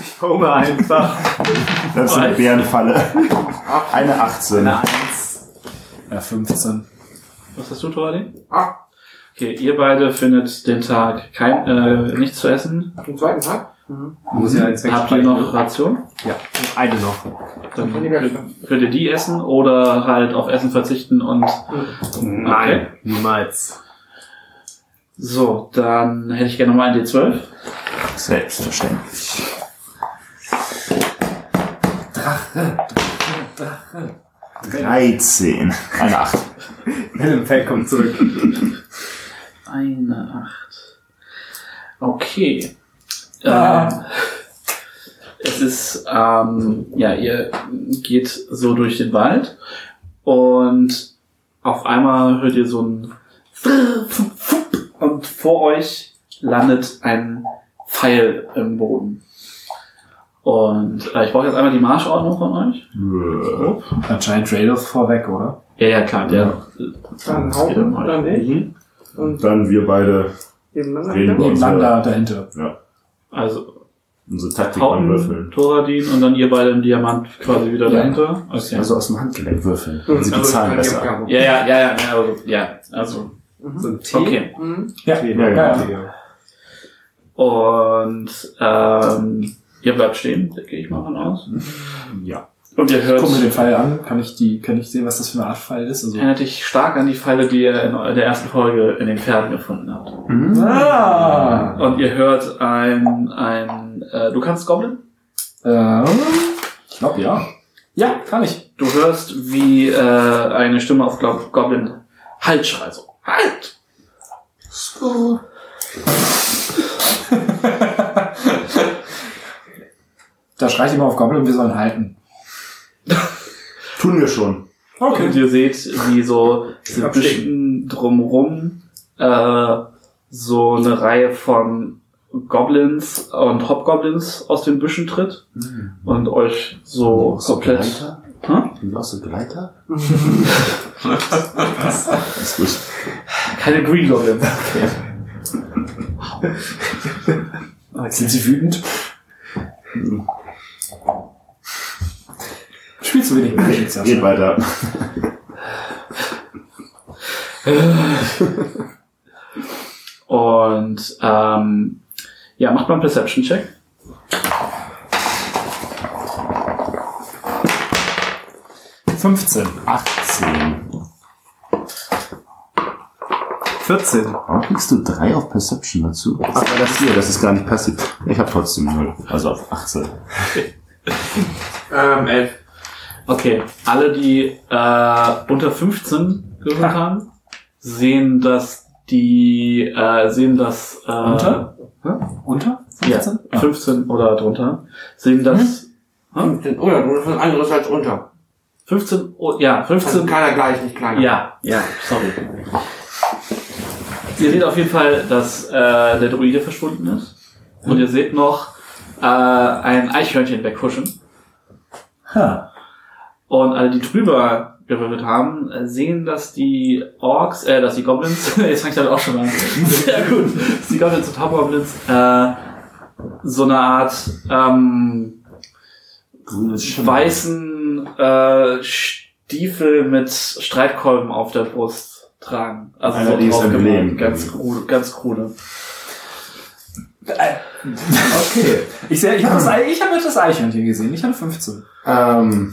Ich home einfach. Das ist eine Bärenfalle. Eine 18. Eine Eins. Ja, 15. Was hast du, Toradi? Ah. Okay, ihr beide findet den Tag kein, äh, nichts zu essen. Am zweiten Tag? Mhm. Muss ja eins Habt ihr noch Ration? Ja, eine noch. Dann könnt, ihr die essen oder halt auf Essen verzichten und Nein, niemals. so, dann hätte ich gerne nochmal ein D12. Selbstverständlich. 13. Eine 8. Helen Fell kommt zurück. Eine Acht. Okay. Ah. Ähm, es ist, ähm, ja, ihr geht so durch den Wald und auf einmal hört ihr so ein und vor euch landet ein Pfeil im Boden. Und äh, ich brauche jetzt einmal die Marschordnung von euch. Äh, Anscheinend Trados vorweg, oder? Ja, ja, klar, der. Dann das Haufen, geht um euch. dann ich. Mhm. Und Dann wir beide nebeneinander. Nebeneinander dahinter. ja, Also unsere Taktik Hauten, würfeln. Thoradin und dann ihr beide im Diamant quasi wieder Ja. dahinter. Okay. Also aus dem Handgelenk würfeln. Hm, Dann sind die also ich besser. Ja, ja, ja, ja, also, ja, also, So ein T. okay. Mhm. Ja, T, Ja, ja, ja. ja. Und ähm, ihr bleibt stehen, da gehe ich mal von aus. Ja. Und ihr hört, Guck mir den Pfeil an. Kann ich die, kann ich sehen, was das für eine Art Pfeil ist? Also, erinnert dich stark an die Pfeile, die ihr in der ersten Folge in den Pferden gefunden habt. ah! Und ihr hört ein, ein, äh, du kannst Goblin? Ähm, ich glaube ja. Ja, kann ich. Du hörst, wie äh, eine Stimme auf Glo- Goblin Halt schreit so. Halt! Da schreit jemand auf Goblin, wir sollen halten. Tun wir schon. Und ihr seht, wie so diese Büschen drumrum äh, so eine Reihe von Goblins und Hobgoblins aus den Büschen tritt und euch so komplett. Hm? Sind wir auch so Gleiter? ist gut. Keine Green Goblins. Sind sie wütend? Spielst du wenig mit Sascha? Geht weiter. Und ähm, ja, macht mal einen Perception-Check. 15. 18. 14. Warum kriegst du drei auf Perception dazu? Ach, weil das hier, das ist gar nicht passiv. Ich habe trotzdem 0. Also auf 18. Ähm, elf. Okay, alle, die äh, unter 15 gehört haben, sehen, dass die äh, sehen, dass äh, Unter? Unter? Ja, 15? 15 oder drunter, sehen, dass Hm? Oder du bist was anderes als unter. 15, oh, ja, Also 15, keiner gleich, nicht kleiner. ja, ja, sorry. Ihr seht auf jeden Fall, dass äh, der Druide verschwunden ist. Und ihr seht noch äh, ein Eichhörnchen weghuschen. Ha. Und alle, die drüber gewirbelt haben, äh, sehen, dass die Orks, äh, dass die Goblins, jetzt fange ich damit auch schon an, sehr gut, dass die Goblins und Hobgoblins äh, so eine Art ähm, weißen äh, Stiefel mit Streitkolben auf der Brust tragen. Also Einer, die so ist drauf gemalt. Ganz krude, ganz krude. Okay. Ich, seh- ich habe das, Ei- ich hab das Eichhörnchen gesehen. Ich hatte 15. Ähm,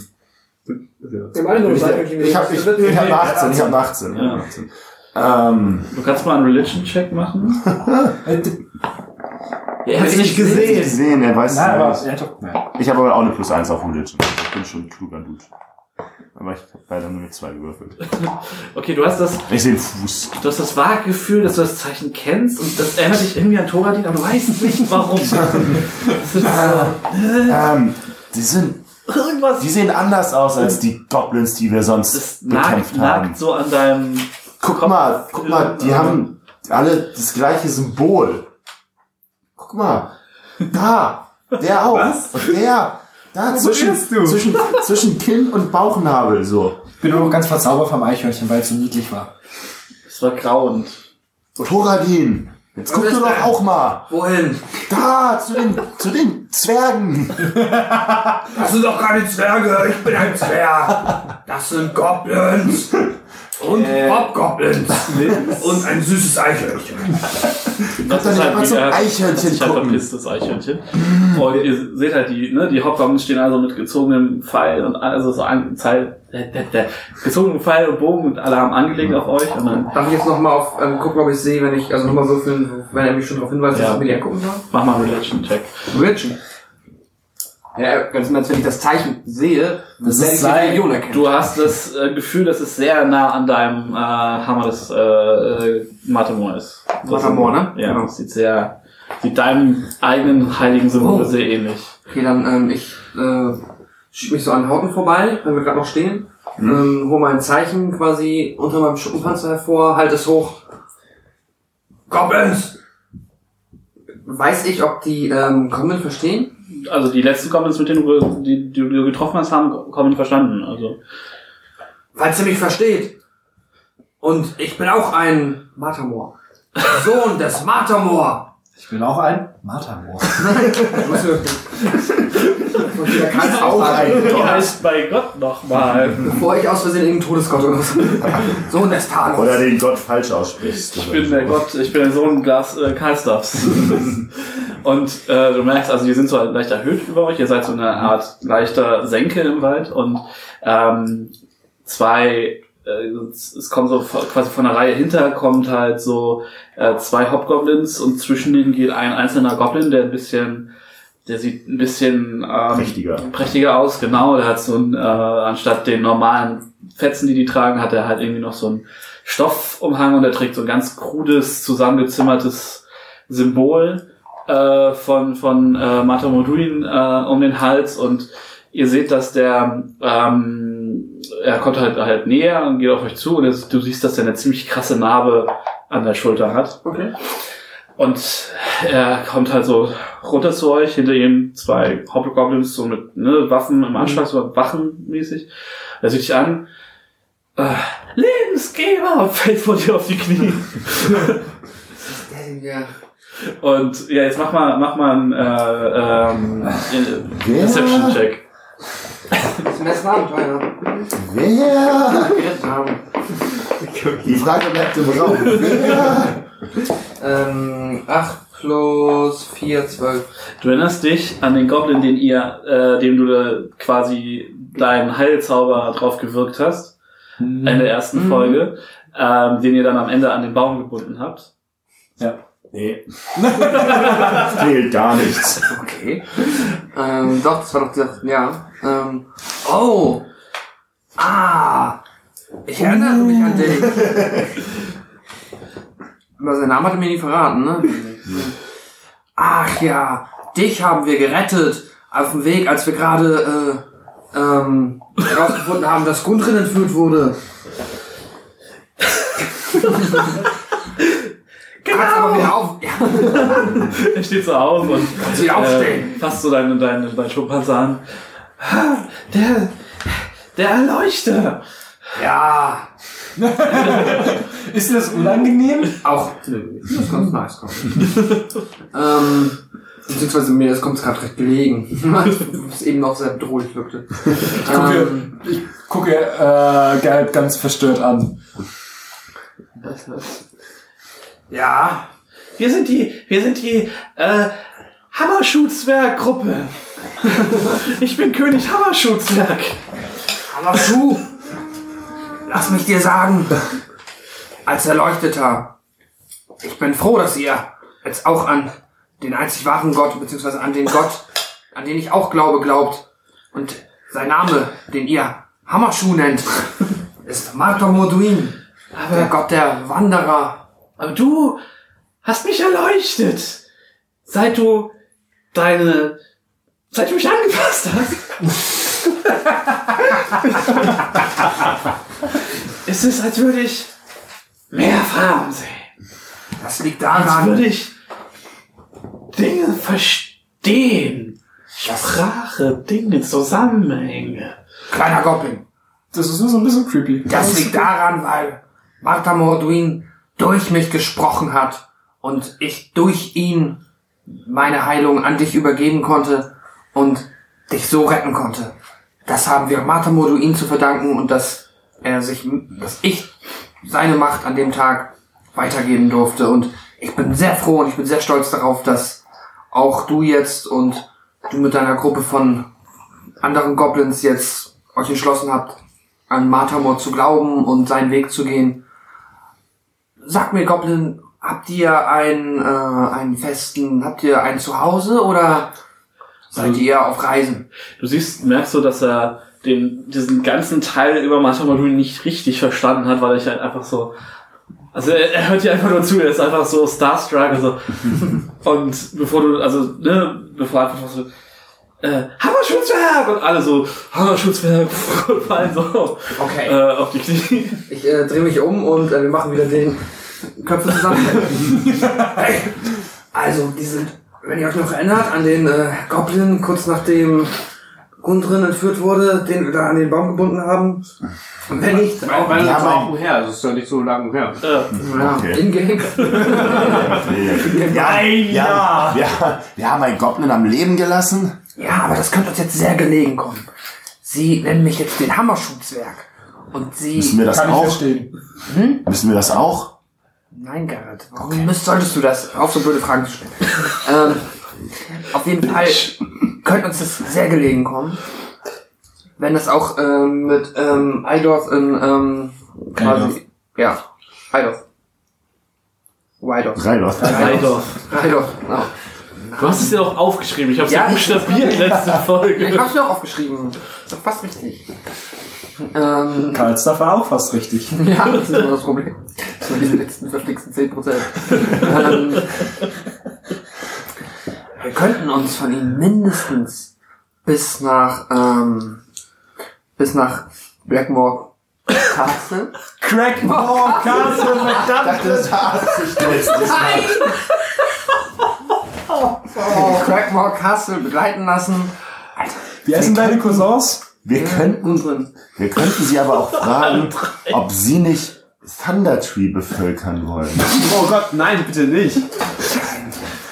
Nur ich ich habe ich, ich hab eine 18. Ich habe eine 18. Ich hab eine 18. Ähm, Du kannst mal einen Religion-Check machen. er hat es nicht gesehen. gesehen. Er weiß Nein, es aber nicht. er hat. Ich habe aber auch eine plus 1 auf Religion. Ich bin schon ein kluger Dude. Aber ich habe leider nur mit 2 gewürfelt. Okay, du hast das Ich sehe einen Fuß. Du hast das vage Gefühl, dass du das Zeichen kennst und das erinnert dich irgendwie an Thoradin, aber du weißt nicht warum. Das ist so, Ähm, die sind, irgendwas die sehen anders aus als die Goblins, die wir sonst das nagt, bekämpft haben. nagt so an deinem. Guck mal, guck mal, die haben alle das gleiche Symbol. Guck mal, da, der auch. Und der, da zwischen, bist du? zwischen, zwischen Kinn und Bauchnabel so. Ich bin nur noch ganz verzaubert vom Eichhörnchen, weil es so niedlich war. Das war grauend. Thoradin, jetzt guck du doch auch mal. Wohin? Da, zu den, zu den Zwergen. Das sind doch keine Zwerge, ich bin ein Zwerg. Das sind Goblins. Und Hobgoblins. Und ein süßes Eichhörnchen. Das doch nicht einfach so Eichhörnchen hat sich halt das Eichhörnchen. Und ihr seht halt die, ne, die Hobgoblins stehen also mit gezogenem Pfeil und also so ein Pfeil, äh, gezogenem Pfeil und Bogen und alle haben angelegt auf euch und dann Darf ich jetzt nochmal auf ähm, gucken, ob ich sehe, wenn ich, also nochmal würfeln, wenn er mich schon darauf hinweist, Ja. dass ich mir die angucken soll? mach mal einen Religion-Check. Religion. Ja, ganz wenn ich das Zeichen sehe, Das werde ist ich die sein- Religion erkennen. Du hast das äh, Gefühl, dass es sehr nah an deinem äh, Hammer des äh, äh, Matamor ist. Matamor, ne? Ja, Genau. das sieht sehr, sieht deinem eigenen heiligen Symbol Oh. sehr ähnlich. Okay, dann ähm, ich äh, schieb mich so an Hauten vorbei, wenn wir gerade noch stehen. Ähm, hol mein Zeichen quasi unter meinem Schuppenpanzer hervor, halt es hoch. Goblins! Weiß ich, ob die ähm, Goblin verstehen? Also die letzten Goblins, mit denen du, die, die du getroffen hast, haben Common verstanden. Also Falls ihr mich versteht. Und ich bin auch ein Matamor. Sohn des Matamor. Ich bin auch ein Martamor. Und wieder kannst auch ein. wie heißt bei Gott nochmal? Bevor ich aus Versehen irgendeinen Todesgott oder so. Sohn des Talos. Oder den Gott falsch aussprichst. Ich bin der Gott, ich bin der Sohn Glas äh, Karlstaffs. und äh, du merkst, also die sind so leicht erhöht über euch. Ihr seid so eine Art leichter Senke im Wald und ähm, zwei äh, es es kommt so quasi von der Reihe hinter kommt halt so äh, zwei Hobgoblins und zwischen denen geht ein einzelner Goblin, der ein bisschen, der sieht ein bisschen ähm, Prächtiger. prächtiger aus, genau. Der hat so ein, äh, anstatt den normalen Fetzen, die die tragen, hat er halt irgendwie noch so ein Stoffumhang und er trägt so ein ganz krudes, zusammengezimmertes Symbol äh, von, von äh, Mata Moduin äh, um den Hals und ihr seht, dass der ähm, er kommt halt halt näher und geht auf euch zu und es, du siehst, dass er eine ziemlich krasse Narbe an der Schulter hat. Okay. Und er kommt halt so runter zu euch, hinter ihm zwei Hobgoblins so mit ne, Waffen im Anschlag, so wachenmäßig. Er sieht dich an. Äh, Lebensgeber! Fällt vor dir auf die Knie. Ja. Und ja, jetzt mach mal, mach mal einen äh, ähm, Deception-Check. Das ist ein Abenteuer. Wer? Haben. Die Frage bleibt im Raum. Ähm, 8 plus 4, 12. Du erinnerst dich an den Goblin, den ihr, äh, dem du da quasi deinen Heilzauber drauf gewirkt hast, in der ersten Mhm. Folge, ähm, den ihr dann am Ende an den Baum gebunden habt. Nee. Fehlt gar nichts. Okay. ähm, doch, das war doch der, ja. Ähm, oh. Ah. Ich erinnere mich an den. Aber sein Name hat er mir nie verraten, ne? Ach ja, dich haben wir gerettet. Auf dem Weg, als wir gerade äh, ähm, herausgefunden haben, dass Gundrin entführt wurde. Genau. aber wieder auf. Ja, Er steht so auf und sie aufstehen. äh, fasst so deinen deinen deinen Schubpanzer an. Der, der Erleuchter. Ja. Ist das unangenehm? Auch. Nö, das ist ganz nice. Komm. ähm, beziehungsweise mir, das kommt gerade recht gelegen. Was eben noch sehr bedrohlich wirkte. gucke, Ähm, ich gucke äh, Geralt ganz verstört an. ja. Wir sind die, wir sind die äh, Hammerschutzwerk-Gruppe. ich bin König Hammerschutzwerk. Aber du, lass mich dir sagen, als Erleuchteter, ich bin froh, dass ihr jetzt auch an den einzig wahren Gott, beziehungsweise an den Gott, an den ich auch glaube, glaubt. Und sein Name, den ihr Hammerschuh nennt, ist Marta Morduin, der Gott der Wanderer. Aber du hast mich erleuchtet, seit du deine, seit du mich angefasst hast. es ist, als würde ich mehr Farben sehen. Das liegt Als daran, würde ich Dinge verstehen. Sprache, Dinge, Zusammenhänge. kleiner Goblin, Das ist nur so ein bisschen creepy. Das liegt daran, weil Martha Morduin durch mich gesprochen hat und ich durch ihn meine Heilung an dich übergeben konnte und dich so retten konnte. Das haben wir Martha Morduin zu verdanken und dass er sich, dass ich seine Macht an dem Tag weitergeben durfte und ich bin sehr froh und ich bin sehr stolz darauf, dass auch du jetzt und du mit deiner Gruppe von anderen Goblins jetzt euch entschlossen habt, an Matamor zu glauben und seinen Weg zu gehen. Sag mir, Goblin, habt ihr einen, äh, einen festen, habt ihr ein Zuhause oder seid ihr auf Reisen? Du siehst, merkst du, dass er den, diesen ganzen Teil über Matamodul nicht richtig verstanden hat, weil ich halt einfach so, also er, er hört dir einfach nur zu, er ist einfach so starstruck, also, und bevor du, also, ne, bevor einfach so, äh, Hammerschutzwerk! Und alle so, Hammerschutzwerk, und fallen so Okay. äh, auf die Knie. Ich äh, drehe mich um und äh, wir machen wieder den Köpfe zusammen. hey, also die sind wenn ihr euch noch erinnert an den äh, Goblin, kurz nachdem Gundrin entführt wurde, den wir da an den Baum gebunden haben. Und wenn nicht, auch Weil Ja, auch her, das ist ja nicht so lange her. Ja, Okay. in-game. Ja, ja. Wir, wir haben einen Goblin am Leben gelassen. Ja, aber das könnte uns jetzt sehr gelegen kommen. Sie nennen mich jetzt den Hammerschuhzwerg. Und sie... Müssen wir das Kann ich auch? verstehen. Müssen wir das auch? Nein, Garrett. Warum müsst, solltest du das auf so blöde Fragen zu stellen? ähm, auf jeden Fall könnte uns das sehr gelegen kommen. Wenn das auch ähm, mit ähm, Eidorf in ähm, quasi. Ja, Eidorf. Weidorf. Reinhold. Reidorf. Eidorf, Du hast es ja auch aufgeschrieben. Ich habe es Ja, ja ich- buchstabiert letzte Ich Folge. hab's mir auch aufgeschrieben. Ist doch fast richtig. Ähm, Karl Stuff war auch fast richtig. ja, das ist immer das Problem. So diese letzten verflixten 10%. ähm, wir könnten uns von ihnen mindestens bis nach, ähm, bis nach Blackmore Castle. Crackmore Castle, verdammt! Das hat sich letztes Mal. Crackmore Castle begleiten lassen. Wie heißen deine Cousins? Wir könnten, Unseren. wir könnten sie aber auch fragen, ob sie nicht Thundertree bevölkern wollen. Oh Gott, nein, bitte nicht.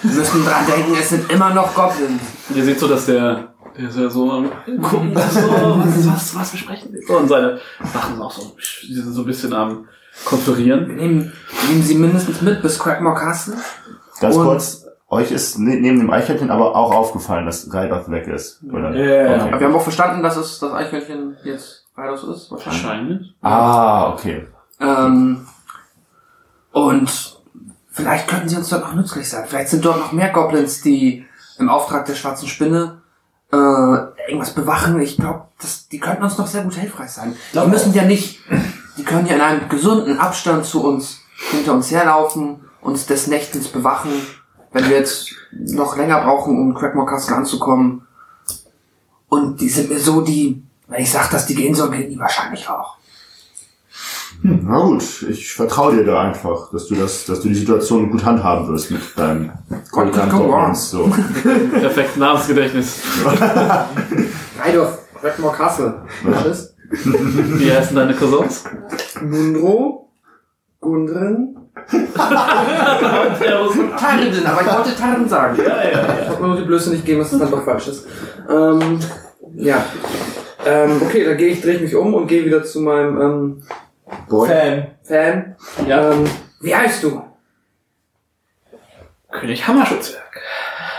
Wir müssen dran denken, es sind immer noch Goblins. Ihr seht so, dass der, der ist ja so am gucken, so, was, was, was besprechen wir? So, und seine Sachen sind auch so, die sind so ein bisschen am konferieren. Wir nehmen, nehmen sie mindestens mit bis Crackmore Castle. Ganz Und- kurz, euch ist ne- neben dem Eichhörnchen aber auch aufgefallen, dass Reinhold weg ist. Oder? Ja, ja, ja. Aber wir haben auch verstanden, dass es das Eichhörnchen jetzt Reidos ist, wahrscheinlich. Wahrscheinlich. Ah, okay. Ähm, und vielleicht könnten sie uns dort noch nützlich sein. Vielleicht sind dort noch mehr Goblins, die im Auftrag der schwarzen Spinne äh, irgendwas bewachen. Ich glaube, die könnten uns noch sehr gut hilfreich sein. Die müssen ja nicht, die können ja in einem gesunden Abstand zu uns hinter uns herlaufen, uns des Nächtens bewachen. Wenn wir jetzt noch länger brauchen, um Crackmore Castle anzukommen. Und die sind mir so die, wenn ich sage, dass die gehen sollen, gehen die wahrscheinlich auch. Na gut, ich vertraue dir da einfach, dass du das, dass du die Situation gut handhaben wirst mit deinem. Goblins, so. Perfekt Namensgedächtnis. Reidorf, Crackmore Castle. Alles? Wie heißen deine Cousins? Munro, Gundren, Tarden, aber ich wollte Tarden sagen. Ja, ja, ja. Ich mir nur die Blöße nicht gegeben, dass es dann doch falsch ist. Ähm, ja. Ähm, okay, dann gehe ich, drehe ich mich um und gehe wieder zu meinem ähm, Fan. Fan. Ja. Ähm, wie heißt du? König Hammerschutzwerk.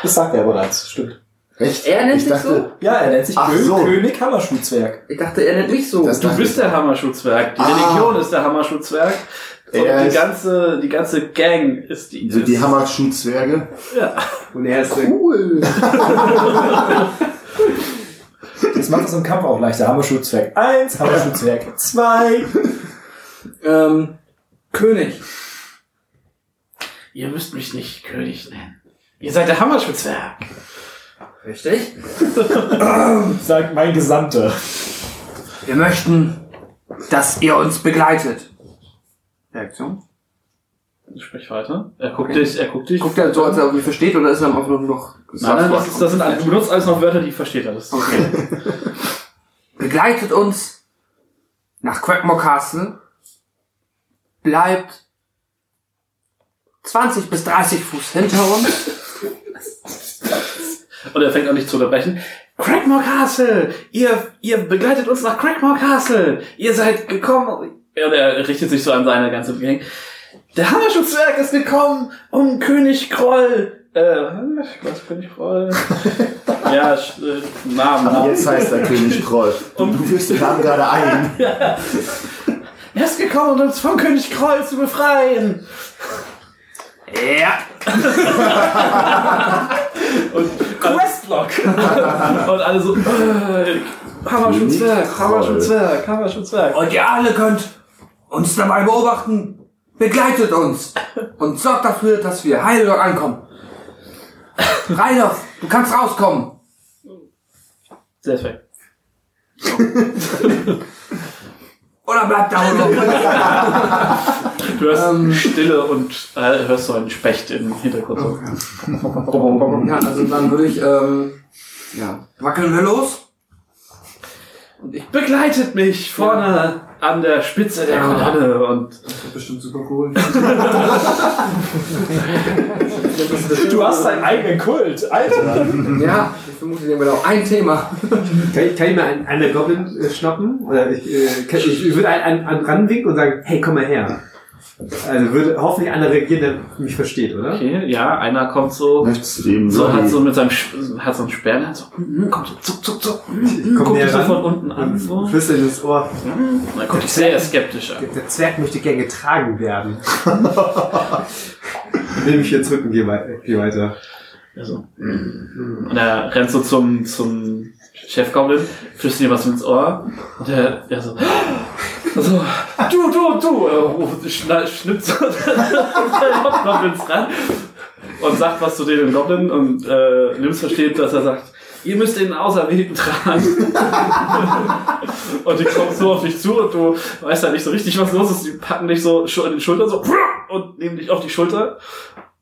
Das sagt er bereits, stimmt. Echt? Er nennt ich sich dachte, Ja, er nennt sich Ach Kö so. König Hammerschuhzwerg. Ich dachte, er nennt mich so. Das- Du bist der Hammerschutzwerk. Die Ah. Religion ist der Hammerschutzwerk. Er die ganze, die ganze Gang ist die. so die Hammerschuhzwerge. Ja. Und er ist cool. Das macht es im Kampf auch leichter. Hammerschutzwerk 1, Hammerschutzwerk 2. ähm, König. Ihr müsst mich nicht König nennen. Ihr seid der Hammerschutzwerk. Richtig. Sagt mein Gesandter. Wir möchten, dass ihr uns begleitet. Reaktion? Sprich weiter. Er guckt Okay. dich, er guckt dich. Guckt er so, als er irgendwie versteht, oder ist er einfach nur noch... Nein, nein, das, ist, das sind, alle- du benutzt alles noch Wörter, die versteht er. Das Okay. Begleitet uns nach Crackmore Castle. Bleibt 20 bis 30 Fuß hinter uns. Und er fängt an dich zu unterbrechen. Crackmore Castle! Ihr, ihr begleitet uns nach Crackmore Castle! Ihr seid gekommen. Und er richtet sich so an seine ganze Gang. Der Hammerschutzwerk ist gekommen, um König Kroll. Äh, was König Kroll? ja, äh, Namen. Namen. Jetzt heißt er König Kroll. Du, du führst den Namen gerade ein. Er ist gekommen, um uns von König Kroll zu befreien. Ja. Questlock! Und alle so, äh, Hammerschutzwerk, Hammerschutzwerk, Hammerschutzwerk. Und ihr alle könnt uns dabei beobachten. Begleitet uns. Und sorgt dafür, dass wir heil dort ankommen. Reinhold, du kannst rauskommen. Sehr fair. Oder bleib da unten. hörst Ähm. Stille und äh, hörst so einen Specht im Hintergrund. So. Ja, also dann würde ich, ähm, ja, wackeln wir los. Und ich Begleitet mich vorne an der Spitze der. Kolonne und das wird bestimmt super cool. Du hast deinen eigenen Kult, Alter. Ja, ich vermute, die haben genau ein Thema. Kann ich, kann ich mir einen, einen Goblin äh, schnappen? Oder ich, äh, ich, ich würde einen, einen, einen ranwinken und sagen, hey, komm mal her. Also würde hoffentlich einer reagieren, der mich versteht, oder? okay, ja, einer kommt so, Möchtest du ihm so hat so mit seinem hat so einen Hand, so hm, kommt so zuck zuck zuck, Ich komm guckt so von unten an, so. flüster in das Ohr. Man guckt dich sehr skeptisch an. Der Zwerg möchte gern getragen werden. Nehme mich hier zurück und geh, wei geh weiter. Also, und er rennt so zum, zum Chefgoblin, flüstert ihm was ins Ohr und der, der so, so, du, du, du, ruft, schna- schnippt so den Goblins ran und sagt was zu denen Goblin und äh, Lims versteht, dass er sagt, ihr müsst den Auserwählten tragen. und die kommen so auf dich zu und du weißt ja nicht so richtig, was los ist. Die packen dich so an den Schultern so und nehmen dich auf die Schulter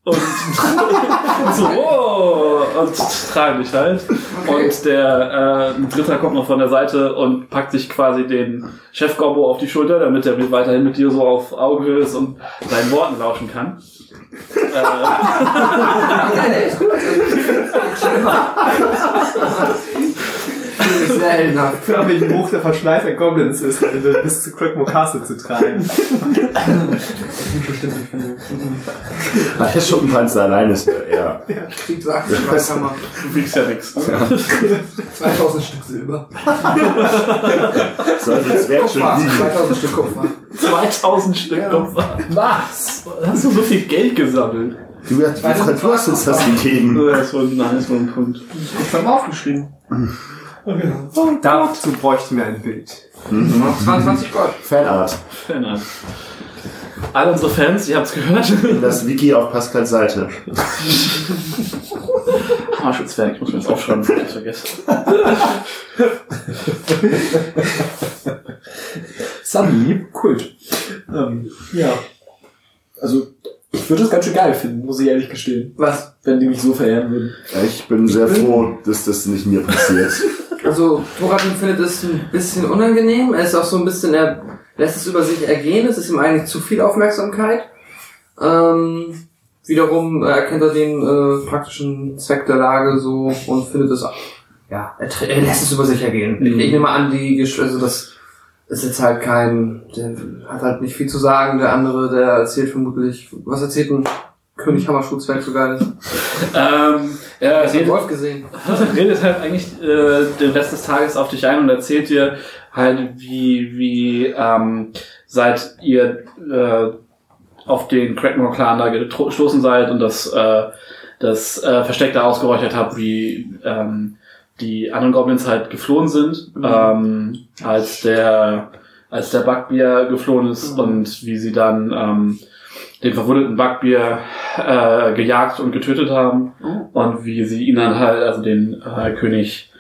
und so, oh, und tragen dich halt. Und der äh, ein Dritter kommt noch von der Seite und packt sich quasi den Chef Gobbo auf die Schulter, damit er mit, weiterhin mit dir so auf Augenhöhe ist und deinen Worten lauschen kann. Äh, Sehr heldenhaft. Für wie hoch der Verschleiß der Goblins ist, also bis zu Crackmore Castle zu tragen. Ah, der Schuppenpanzer allein ist ja. Krieg so Aktienkammer. du wiegst ja nichts. 2000 Stück Silber. Sollte das Werk schon liegen. 2000 Stück Kupfer. 2000 Stück Kupfer. Was? Hast du so viel Geld gesammelt? Du, hast- du hast uns das gegeben. Das wohl, nein, das wohl ein Punkt. Ich habe aufgeschrieben. Dazu bräuchten wir ein Bild. 22 Gold. Fanart. Fanart. Alle unsere Fans, ihr habt's gehört. Das Wiki auf Pascals Seite. Hammerschutzwerk, ich muss mir jetzt aufschreiben, bevor ich das vergesse. Sunny, Kult. Ähm, ja. Also, ich würde das ganz schön geil finden, muss ich ehrlich gestehen. Was? Wenn die mich so verehren würden. Ich bin sehr froh, dass das nicht mir passiert. Also, Thoradin findet es ein bisschen unangenehm. Er ist auch so ein bisschen, er lässt es über sich ergehen. Es ist ihm eigentlich zu viel Aufmerksamkeit. Ähm, wiederum erkennt er den äh, praktischen Zweck der Lage so und findet es, ja, er, er lässt es über sich ergehen. Ich, ich nehme an, die, Gesch- also das ist jetzt halt kein, der hat halt nicht viel zu sagen. Der andere, der erzählt vermutlich, was erzählt ein König Hammerschutzwerk sogar nicht? Ähm, er Er hat den redet, Wolf gesehen. redet halt eigentlich äh, den Rest des Tages auf dich ein und erzählt dir halt, wie, wie ähm, seit ihr äh, auf den Crackmore-Clan da gestoßen seid und das, äh, das äh, Versteck da ausgeräuchert habt, wie ähm, die anderen Goblins halt geflohen sind, ähm, als der als der Backbier geflohen ist und wie sie dann ähm, den verwundeten Backbier äh, gejagt und getötet haben. Und wie sie ihn dann halt, also den äh, König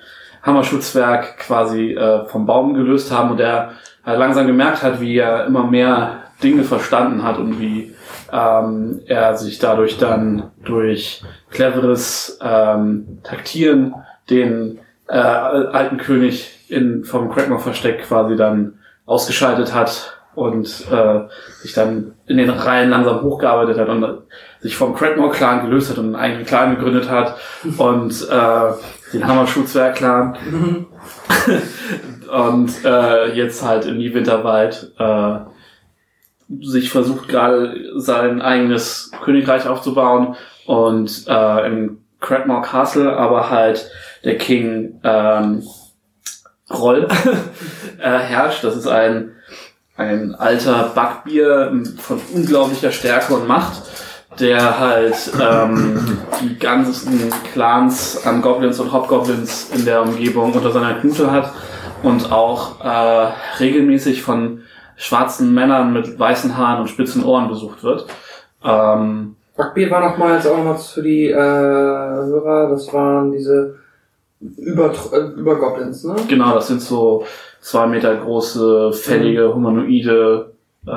Hammerschutzwerk quasi äh, vom Baum gelöst haben und er halt langsam gemerkt hat, wie er immer mehr Dinge verstanden hat und wie ähm, er sich dadurch dann durch cleveres ähm, Taktieren den äh, alten König in, vom Crackmore-Versteck quasi dann ausgeschaltet hat und äh, sich dann in den Reihen langsam hochgearbeitet hat und sich vom Crackmore-Clan gelöst hat und einen eigenen Clan gegründet hat und äh, den Hammerschutzwerk-Clan und äh, jetzt halt in die Winterwald äh, sich versucht gerade sein eigenes Königreich aufzubauen und äh, im Crackmore Castle aber halt der King ähm, Roll äh, herrscht. Das ist ein, ein alter Backbier von unglaublicher Stärke und Macht, der halt ähm, die ganzen Clans an Goblins und Hobgoblins in der Umgebung unter seiner Knute hat und auch äh, regelmäßig von schwarzen Männern mit weißen Haaren und spitzen Ohren besucht wird. Ähm, Backbier war nochmals auch noch für die äh, Hörer, das waren diese über, äh, über Goblins, ne? genau, das sind so zwei Meter große, fällige, humanoide äh,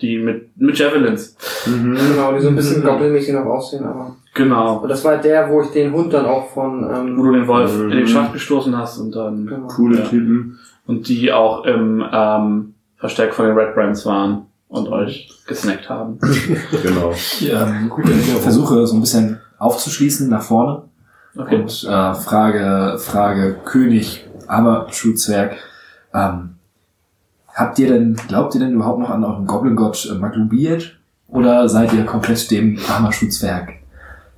Die mit, mit Javelins. Mhm. Genau, die so ein bisschen Goblin-mäßig noch aussehen, aber. Genau. Und das war der, wo ich den Hund dann auch von, ähm, Wo du den Wolf Mhm. in den Schacht gestoßen hast und dann, genau. Coole Ja. Typen. und die auch im, ähm, Versteck von den Red Brands waren und euch gesnackt haben. Genau. Ich ähm, versuche so ein bisschen aufzuschließen nach vorne Okay. und äh, frage, frage König, aber Schulzwerg, ähm, habt ihr denn, glaubt ihr denn überhaupt noch an euren Goblin-Gott äh, Maglubiet? Oder seid ihr komplett dem Hammerschutzwerk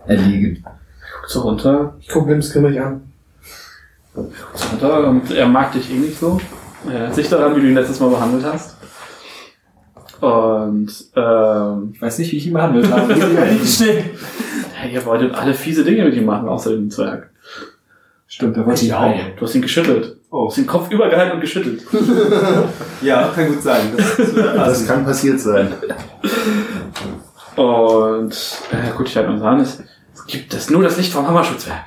erlegen? Guckst du runter, Ich gucke Lims grimmig an. guckst du runter und er mag dich eh nicht so. Er erinnert sich daran, wie du ihn letztes Mal behandelt hast. Und, ähm, Ich weiß nicht, wie ich ihn behandelt habe. ich hey, ihr wolltet alle fiese Dinge mit ihm machen, außer dem Zwerg. Stimmt, da wollte ich auch. Du hast ihn geschüttelt. Oh. Den Kopf übergehalten und geschüttelt. Ja, kann gut sein. Das, äh, Das kann passiert sein. Und, äh, guck dich halt uns an. Es gibt das nur das Licht vom Hammerschutzwerk.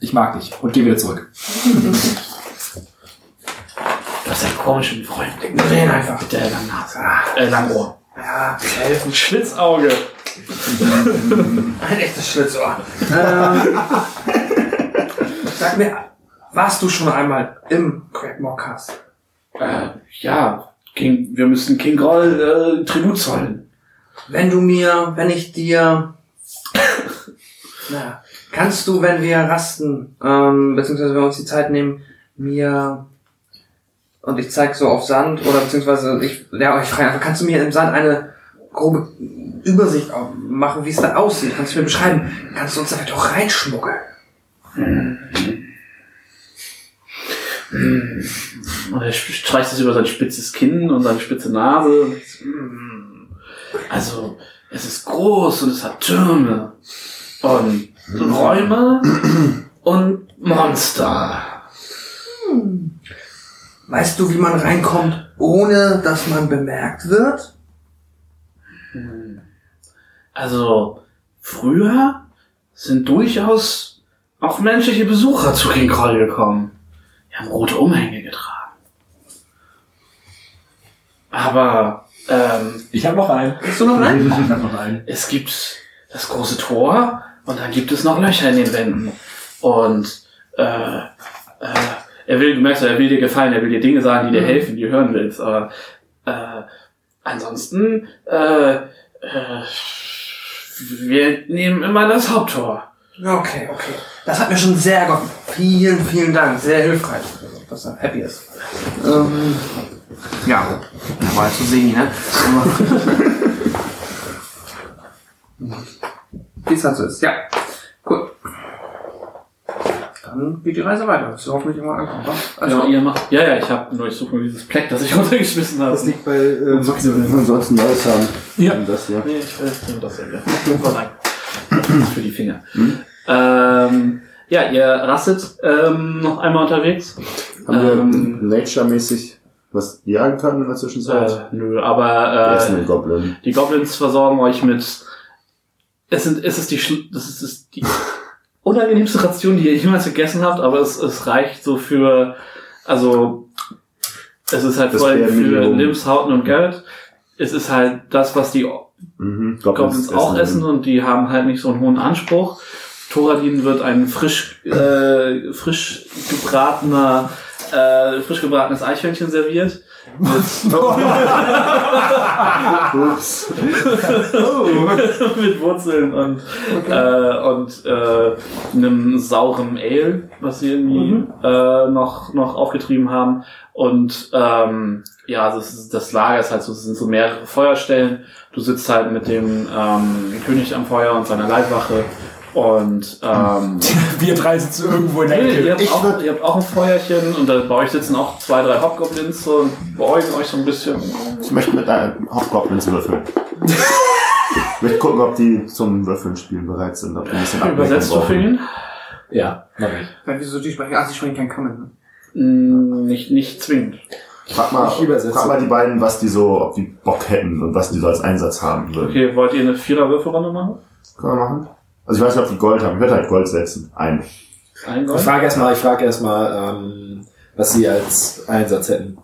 Ich mag dich und geh wieder zurück. Du hast einen komischen Freund. Ihn einfach. Mit der langen Nase. Äh, langen Ohr. Ja, Ein Schlitzauge. ein echtes Schlitzohr. ähm, sag mir, warst du schon einmal im Crackmockcast? Äh, ja, King, wir müssen King Groll äh, Tribut zollen. Wenn du mir, wenn ich dir, na, kannst du, wenn wir rasten, ähm, beziehungsweise wenn wir uns die Zeit nehmen, mir und ich zeig so auf Sand oder beziehungsweise ich, ja, ich frage einfach, kannst du mir im Sand eine grobe Übersicht machen, wie es da aussieht? Kannst du mir beschreiben? Kannst du uns da vielleicht auch reinschmuggeln? Und er streicht es über sein spitzes Kinn und seine spitze Nase. Hm. Also, es ist groß und es hat Türme und Räume und Monster. Weißt du, wie man reinkommt, ohne dass man bemerkt wird? Also, früher sind durchaus auch menschliche Besucher zu King Kroll gekommen. Die haben rote Umhänge getragen. Aber ähm, Ich habe noch einen. Bist du noch rein? Ich habe noch einen. es gibt das große Tor und dann gibt es noch Löcher in den Wänden. Und äh, äh, er will, du merkst, er will dir gefallen, er will dir Dinge sagen, die dir helfen, die du hören willst. Aber äh, ansonsten, äh, äh, wir nehmen immer das Haupttor. Okay, okay. Das hat mir schon sehr geholfen. Vielen, vielen Dank. Sehr hilfreich. Dass er happy ist. Ähm, ja, war zu sehen, ne? Wie es halt so ist. Ja, cool. Dann geht die Reise weiter. Bis wir hoffentlich irgendwann ankommen. Also, ja, ihr macht. Ja, ja, ich habe nur, ich suche nur dieses Pleck, das ich runtergeschmissen habe. das liegt bei äh, Ansonsten Neues haben. Ja. Das hier. Nee, ich weiß nicht, das ja. Ist für die Finger. Ähm, ja, ihr rastet ähm, noch einmal unterwegs. Haben wir Ähm, Nature-mäßig was jagen können in der Zwischenzeit? Äh, nö, aber Wir äh, Goblin. die Goblins versorgen euch mit. Es sind, es ist die, Schl- das ist, ist die unangenehmste Ration, die ihr jemals gegessen habt, aber es, es reicht so für, also es ist halt Das vor allem für Minimum. Limbs, Hauten und Geld. Es ist halt das, was die Mhm. Goblins auch essen und die haben halt nicht so einen hohen Anspruch. Thoradin wird ein frisch, äh, frisch gebratener, äh, frisch gebratenes Eichhörnchen serviert. Mit, Ups. mit Wurzeln und, äh, und äh, einem sauren Ale, was sie irgendwie äh, noch, noch aufgetrieben haben. Und ähm, ja, ist, das Lager ist halt so, es sind so mehrere Feuerstellen. Du sitzt halt mit dem ähm, König am Feuer und seiner Leibwache und ähm, Wir drei sitzen irgendwo in der Nee, ihr, Ecke. habt auch, ihr habt auch ein Feuerchen und da, bei euch sitzen auch zwei, drei Hobgoblins so und beäugen euch so ein bisschen. Ich möchte mit einem Hauptgoblins würfeln. ich möchte gucken, ob die zum Würfeln spielen bereit sind. Ob die ein bisschen Ablenkung Übersetzt du für ihn? Ja, mach ich. Weil wieso die sprechen? Ah, sie sprechen kein Common. Ne? Mm, Nicht, nicht zwingend. Frag mal, Ich übersetze. frag mal die beiden, was die so, ob die Bock hätten und was die so als Einsatz haben würden. Okay, wollt ihr eine Vierer-Würfelrunde machen? Können wir machen? Also ich weiß nicht, ob die Gold haben. Ich werde halt Gold setzen. Ein. Ein Ich Gold? frage erstmal, ich frage erstmal, ähm, was sie als Einsatz hätten.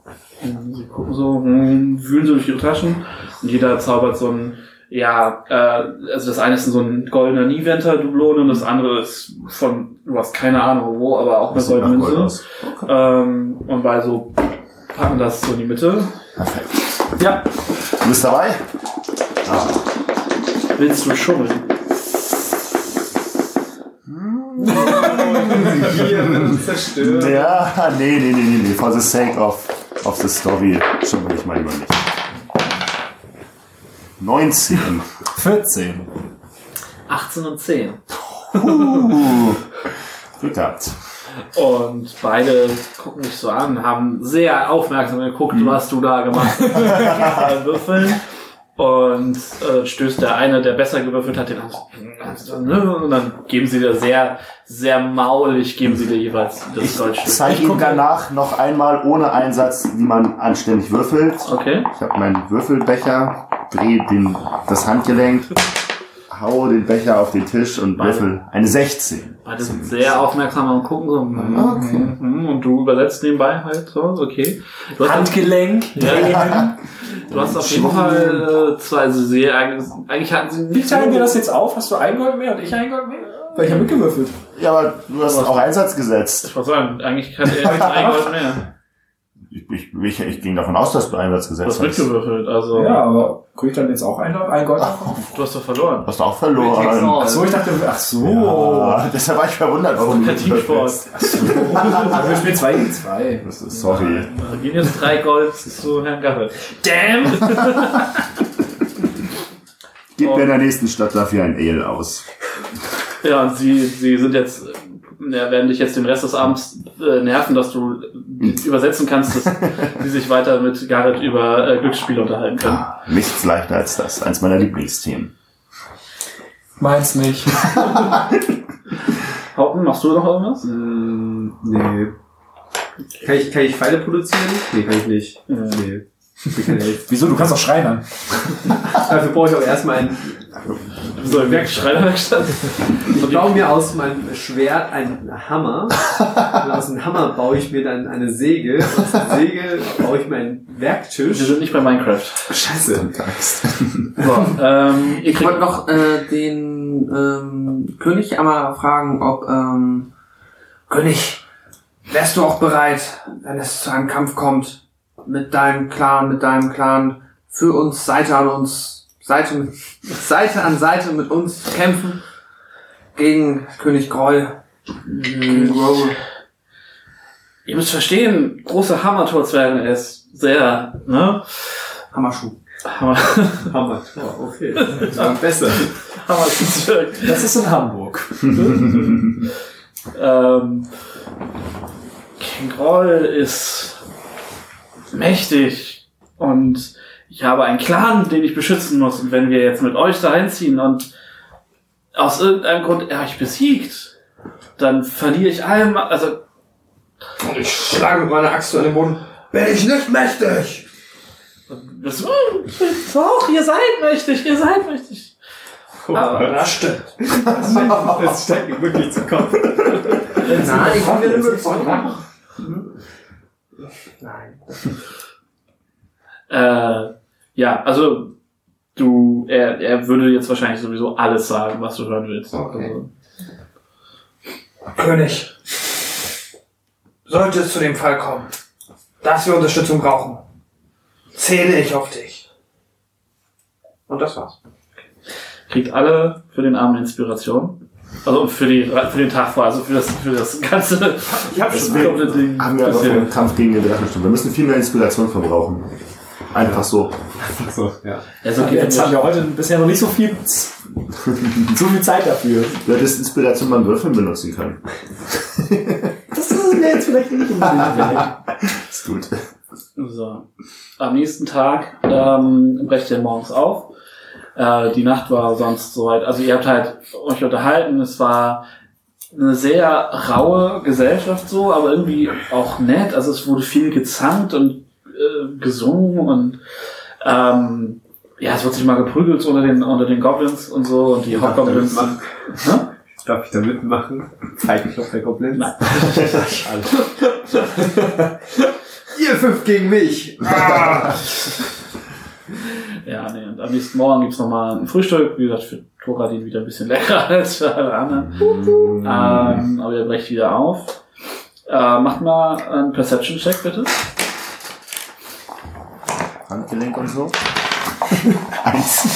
Sie gucken so, hm, wühlen so durch ihre Taschen und jeder zaubert so ein, ja, äh, also das eine ist so ein goldener Niventer-Dublon und das andere ist von, du hast keine Ahnung wo, aber auch eine goldene Gold Münze. aus. Ähm, und bei so packen das so in die Mitte. Perfekt. Ja, Du bist dabei? willst du schummeln? Hier zerstört. Ja, nee, nee, nee, nee, nee. For the sake of, of the story schon ich mal lieber nicht. 19. 14. 18 und 10. Uh, Glück gehabt. Und beide gucken mich so an, haben sehr aufmerksam geguckt, was du da gemacht hast. Würfeln. Und äh, stößt der eine, der besser gewürfelt hat, den anderen. Und dann geben sie dir sehr, sehr maulig, geben sie dir jeweils das Goldstück. Zeig ihm danach noch einmal ohne Einsatz, wie man anständig würfelt. Okay. Ich habe meinen Würfelbecher, drehe den, das Handgelenk, hau den Becher auf den Tisch und Beide. würfel eine 16. Beide sind sehr aufmerksam und gucken so. mhm, mhm, Und du übersetzt nebenbei halt so, okay. Du hast Handgelenk. Ja, ja. Du hast auf jeden Fall äh, zwei, also sie, eigentlich, eigentlich hatten sie Wie teilen wir das jetzt auf? Hast du ein Gold mehr und ich ein Gold mehr? Weil ich habe mitgewürfelt. Ja, aber du hast auch Einsatz gesetzt. Ich wollte sagen, eigentlich kann er jetzt ein Gold mehr. Ich, ich, ich, ich ging davon aus, dass du Einsatz Du gesetzt hast hast. mitgewürfelt, also Ja, aber krieg ich dann jetzt auch ein, ein Gold davon? du hast doch verloren. Hast du auch verloren. Ach so, ich dachte, ach so. Ja, deshalb war ich verwundert, warum du Teamsport. bist. Also wir spielen 2 gegen 2. Das ist- Sorry. Da gehen jetzt drei Gold zu Herrn Gaffel. Damn! Gib mir in der nächsten Stadt dafür ein Ale aus. Ja, und sie, sie sind jetzt, ja, werden dich jetzt den Rest des Abends äh, nerven, dass du äh, übersetzen kannst, dass sie sich weiter mit Garrett über äh, Glücksspiele unterhalten können. Ah, Nichts leichter als das. Eins meiner Lieblingsthemen. Meins nicht. Haupten, machst du noch irgendwas? Mm, nee. Kann ich, kann ich Pfeile produzieren? Nee, kann ich nicht. Ja. Nee. Wieso? Du kannst auch Schreinern. Dafür brauche ich auch erstmal ein. So, im Schreinerwerkstatt. Ich baue mir aus meinem Schwert einen Hammer. Und aus dem Hammer baue ich mir dann eine Säge. Aus der Säge baue ich mir einen Wir Werktisch. sind nicht bei Minecraft. Scheiße. So, ähm, Ich wollte noch äh, den ähm, König einmal fragen, ob ähm, König, wärst du auch bereit, wenn es zu einem Kampf kommt, mit deinem Clan, mit deinem Clan, für uns Seite an uns, Seite, mit- Seite an Seite mit uns kämpfen gegen König Groll, King Groll. Ihr müsst verstehen, große Hammertorzwerge ist sehr, ne? Hammerschuh. Hammer, Hammer. Oh, okay. Das war besser. Hammerzwerg. Das ist in Hamburg. Ähm, King Groll ist mächtig und ich habe einen Clan, den ich beschützen muss. Und wenn wir jetzt mit euch da einziehen und aus irgendeinem Grund er euch besiegt, dann verliere ich allem, also Und ich schlage mit meiner Axt an den Boden. Bin ich nicht mächtig! das, doch, ihr seid mächtig, ihr seid mächtig. Aber Das stimmt. Das steigt mir wirklich zu Kopf. Nein, ich habe mir überzeugt. Nein. Äh, ja, also du, er, er würde jetzt wahrscheinlich sowieso alles sagen, was du hören willst. Okay. Also, König, sollte es zu dem Fall kommen, dass wir Unterstützung brauchen, zähle ich auf dich. Und das war's. kriegt alle für den Abend Inspiration. Also für, die, für den Tag vor, also für das, für das ganze Ich hab das komplette Ding. Haben wir aber im Kampf gegen den Drachensturm. Wir müssen viel mehr Inspiration verbrauchen. Einfach so. So, ja. Also, okay, Jetzt haben wir heute bisher noch nicht so viel, so viel Zeit dafür. Du hättest Inspiration beim Würfeln benutzen können. Das ist mir jetzt vielleicht nicht unbedingt. Ist gut. so. Am nächsten Tag ähm, brecht ihr morgens auf. Äh, die Nacht war sonst soweit. Also ihr habt halt euch unterhalten. Es war eine sehr raue Gesellschaft so, aber irgendwie auch nett. Also es wurde viel gezankt und äh, gesungen und ähm, ja, es wird sich mal geprügelt unter den unter den Goblins und so und die Hobgoblins. Machen. Hä? Darf ich da mitmachen? Zeig ich auf der Goblin? Nein. Ihr fünf gegen mich. Ah. Ja, nee, und am nächsten Morgen gibt's nochmal ein Frühstück. Wie gesagt, für Thoradin wieder ein bisschen leckerer als für alle anderen. Ähm, aber ihr brecht wieder auf. Äh, macht mal einen Perception-Check, bitte. Handgelenk und so. Eins.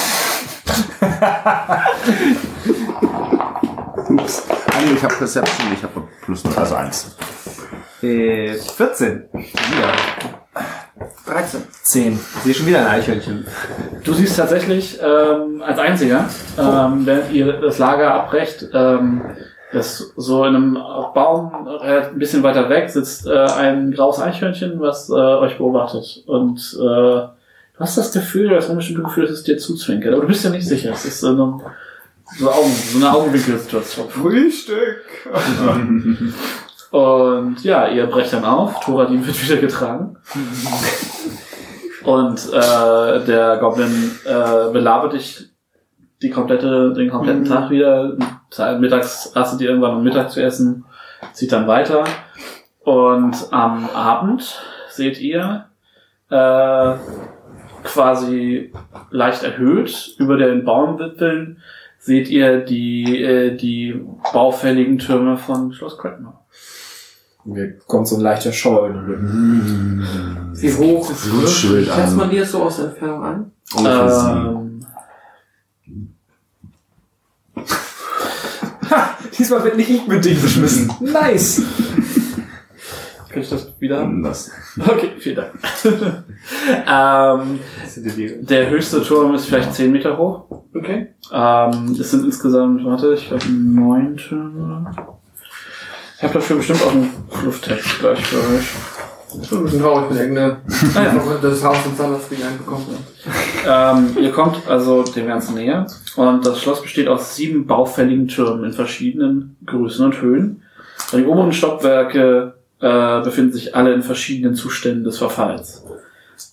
Ups. Ah, nee, ich habe Perception, ich habe plus null, also eins. Äh, 14. Wieder. 13. 10. Ich sehe schon wieder ein Eichhörnchen. Du siehst tatsächlich ähm, als einziger, ähm, während ihr das Lager abbrecht, ähm, dass so in einem Baum äh, ein bisschen weiter weg sitzt äh, ein graues Eichhörnchen, was äh, euch beobachtet. Und äh, du hast das Gefühl, das unbestimmte Gefühl, dass es dir zuzwinkert. Aber du bist ja nicht sicher. Es ist so eine, so Augen, so eine Augenwinkelsituation. Frühstück. Und ja, ihr brecht dann auf. Thoradin wird wieder getragen. Und äh, der Goblin äh, belabert dich die komplette, den kompletten Tag wieder. Mittags rastet ihr irgendwann um Mittag zu essen, zieht dann weiter. Und am Abend seht ihr äh, quasi leicht erhöht über den Baumwipfeln seht ihr die, äh, die baufälligen Türme von Schloss Cracknell. Mir kommt so ein leichter Schauer in den Rücken. Wie hoch ist Blutschild Schätzt an. man die jetzt so aus der Entfernung an? Ähm, Diesmal wird nicht ich mit Ding beschmissen. Nice. kann ich das wieder haben? Das. Okay, vielen Dank. ähm, der höchste Turm ist vielleicht 10 Meter hoch. Okay. Ähm, es sind insgesamt, warte, ich glaube neun Türme. Ich habe dafür bestimmt auch einen Flufftext gleich für euch. Ich bin ein bisschen traurig, wenn irgendeine das Haus in Sandersfried einbekommt. Ähm, ihr kommt also dem Ganzen näher und das Schloss besteht aus sieben baufälligen Türmen in verschiedenen Größen und Höhen. Die oberen Stockwerke äh, befinden sich alle in verschiedenen Zuständen des Verfalls.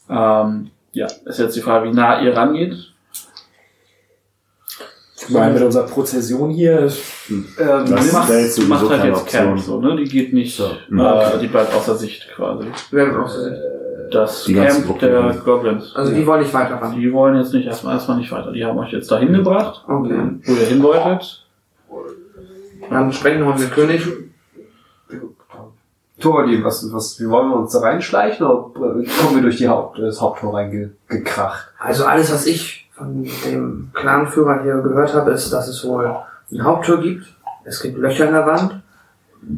Ähm, ja, ist jetzt die Frage, wie nah ihr rangeht. Ich meine, mit unserer Prozession hier. Ähm, Das die macht, jetzt macht halt jetzt Camp, Option. so, ne? Die geht nicht, Mhm. äh, die bleibt außer Sicht quasi. Wer wird auch so sind. Das Die Camp Gruppe, der. Goblins. Also die wollen nicht weiter ran. Die wollen jetzt nicht erstmal erstmal nicht weiter. Die haben euch jetzt dahin gebracht, Okay. wo ihr hin wolltet. Dann sprechen wir mit dem König. Thoradin, was, was, wie wollen wir uns da reinschleichen oder äh, kommen wir durch die Haupt, das Haupttor reingekracht? Also alles, was ich von dem Clanführer hier gehört habe, ist, dass es wohl eine Haupttür gibt. Es gibt Löcher in der Wand.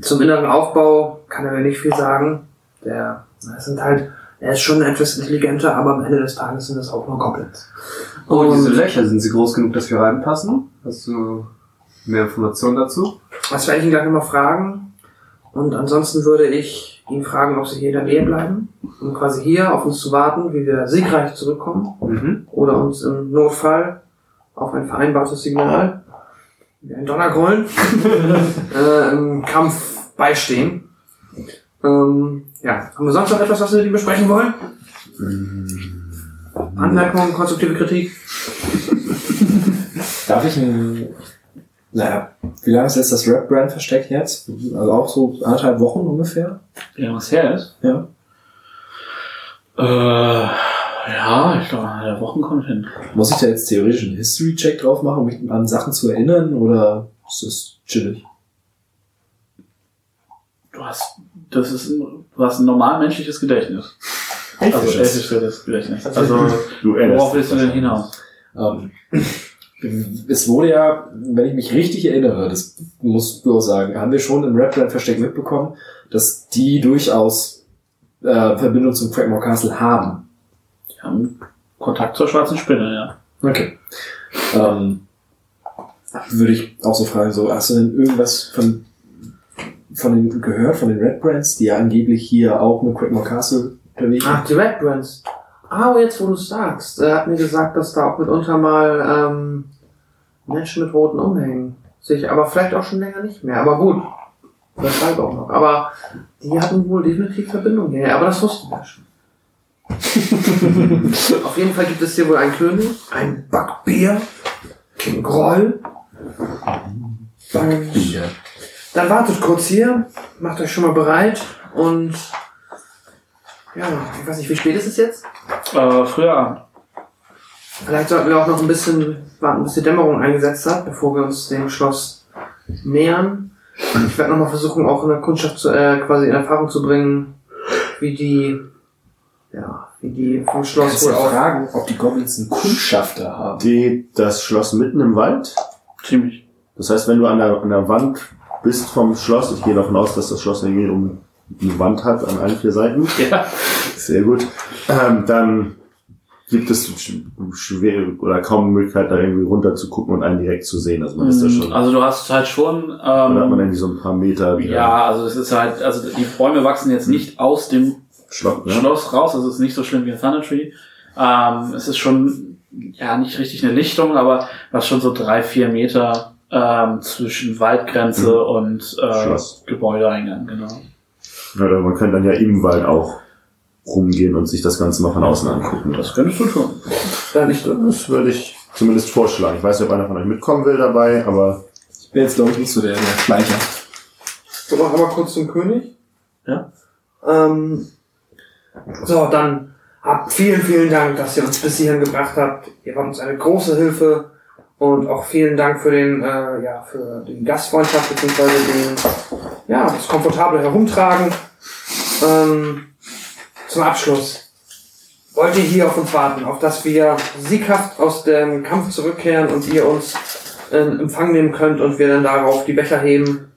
Zum inneren Aufbau kann er mir nicht viel sagen. Der, es sind halt, er ist schon etwas intelligenter, aber am Ende des Tages sind es auch nur Goblins. Und diese Löcher, sind sie groß genug, dass wir reinpassen? Hast du mehr Informationen dazu? das werde ich ihn gleich nochmal fragen. Und ansonsten würde ich ihn fragen, ob sie hier in der Nähe bleiben, um quasi hier auf uns zu warten, wie wir siegreich zurückkommen. Mhm. oder uns im Notfall auf ein vereinbartes Signal, wie ein Donnergrollen, äh, im Kampf beistehen. Ähm, ja, haben wir sonst noch etwas, was wir mit ihm besprechen wollen? Anmerkungen, konstruktive Kritik? Darf ich ein. Naja, wie lange ist jetzt das Rap-Brand versteckt jetzt? Also auch so anderthalb Wochen ungefähr? Lange es her ist? Ja. Äh, ja, ich glaube, der Wochen kommt hin. Muss ich da jetzt theoretisch einen History-Check drauf machen, um mich an Sachen zu erinnern? Oder ist das chillig? Du hast, das ist ein, du hast ein normal menschliches Gedächtnis. Also elfisches Gedächtnis. Also, Du worauf willst du denn hinaus? Ähm, es wurde ja, wenn ich mich richtig erinnere, das musst du auch sagen, haben wir schon im Rap-Brand versteckt mitbekommen, dass die durchaus äh, Verbindung zum Crackmore Castle haben. Die haben Kontakt zur schwarzen Spinne, ja. Okay. Ähm, würde ich auch so fragen, so, hast du denn irgendwas von, von den gehört, von den Red Brands, die ja angeblich hier auch mit Crackmore Castle unterwegs sind? Ach, die Red Brands. Ah, jetzt wo du sagst. Er hat mir gesagt, dass da auch mitunter mal ähm, Menschen mit roten Umhängen sich, aber vielleicht auch schon länger nicht mehr. Aber gut, weshalb auch noch. Aber die hatten wohl definitiv Verbindung hier. Aber das wussten wir schon. Auf jeden Fall gibt es hier wohl einen König, ein Backbier, King Groll. Und dann wartet kurz hier, macht euch schon mal bereit und Ja, ich weiß nicht, wie spät ist es jetzt? Äh, früher Abend. Vielleicht sollten wir auch noch ein bisschen warten, bis die Dämmerung eingesetzt hat, bevor wir uns dem Schloss nähern. Ich werde nochmal versuchen, auch in der Kundschaft zu, äh, quasi in Erfahrung zu bringen, wie die, ja, wie die vom Schloss Kannst wohl auch. fragen, ob die Goblins einen Kundschafter haben? Steht das Schloss mitten im Wald? Ziemlich. Das heißt, wenn du an der, an der Wand bist vom Schloss, ich gehe davon aus, dass das Schloss irgendwie um eine Wand hat an allen vier Seiten. Ja. Sehr gut. Ähm, dann gibt es sch- schwer oder kaum Möglichkeit, da irgendwie runter zu gucken und einen direkt zu sehen. Also man ist da schon. Also du hast halt schon. Oder hat man Ähm, irgendwie so ein paar Meter wieder ja, also es ist halt, also die Bäume wachsen jetzt nicht aus dem Schloss, ne? Schloss raus, also es ist nicht so schlimm wie ein Thunder Tree. Ähm, es ist schon, ja, nicht richtig eine Lichtung, aber was schon so drei, vier Meter ähm, zwischen Waldgrenze Mhm. und äh. Gebäudeeingang, genau. Ja, man könnte dann ja im Wald auch rumgehen und sich das Ganze mal von außen angucken. Das könntest du tun. Da nicht. Das würde ich zumindest vorschlagen. Ich weiß nicht, ob einer von euch mitkommen will dabei, aber Ich bin jetzt, glaube ich, nicht so der, der Schleicher. So, noch einmal kurz zum König. Ja. Ähm, so, dann habt vielen, vielen Dank, dass ihr uns bis hierhin gebracht habt. Ihr wart uns eine große Hilfe und auch vielen Dank für den, äh, ja, für die Gastfreundschaft beziehungsweise den, ja, das komfortable Herumtragen. Ähm, zum Abschluss. Wollt ihr hier auf uns warten, auf dass wir sieghaft aus dem Kampf zurückkehren und ihr uns in Empfang nehmen könnt und wir dann darauf die Becher heben?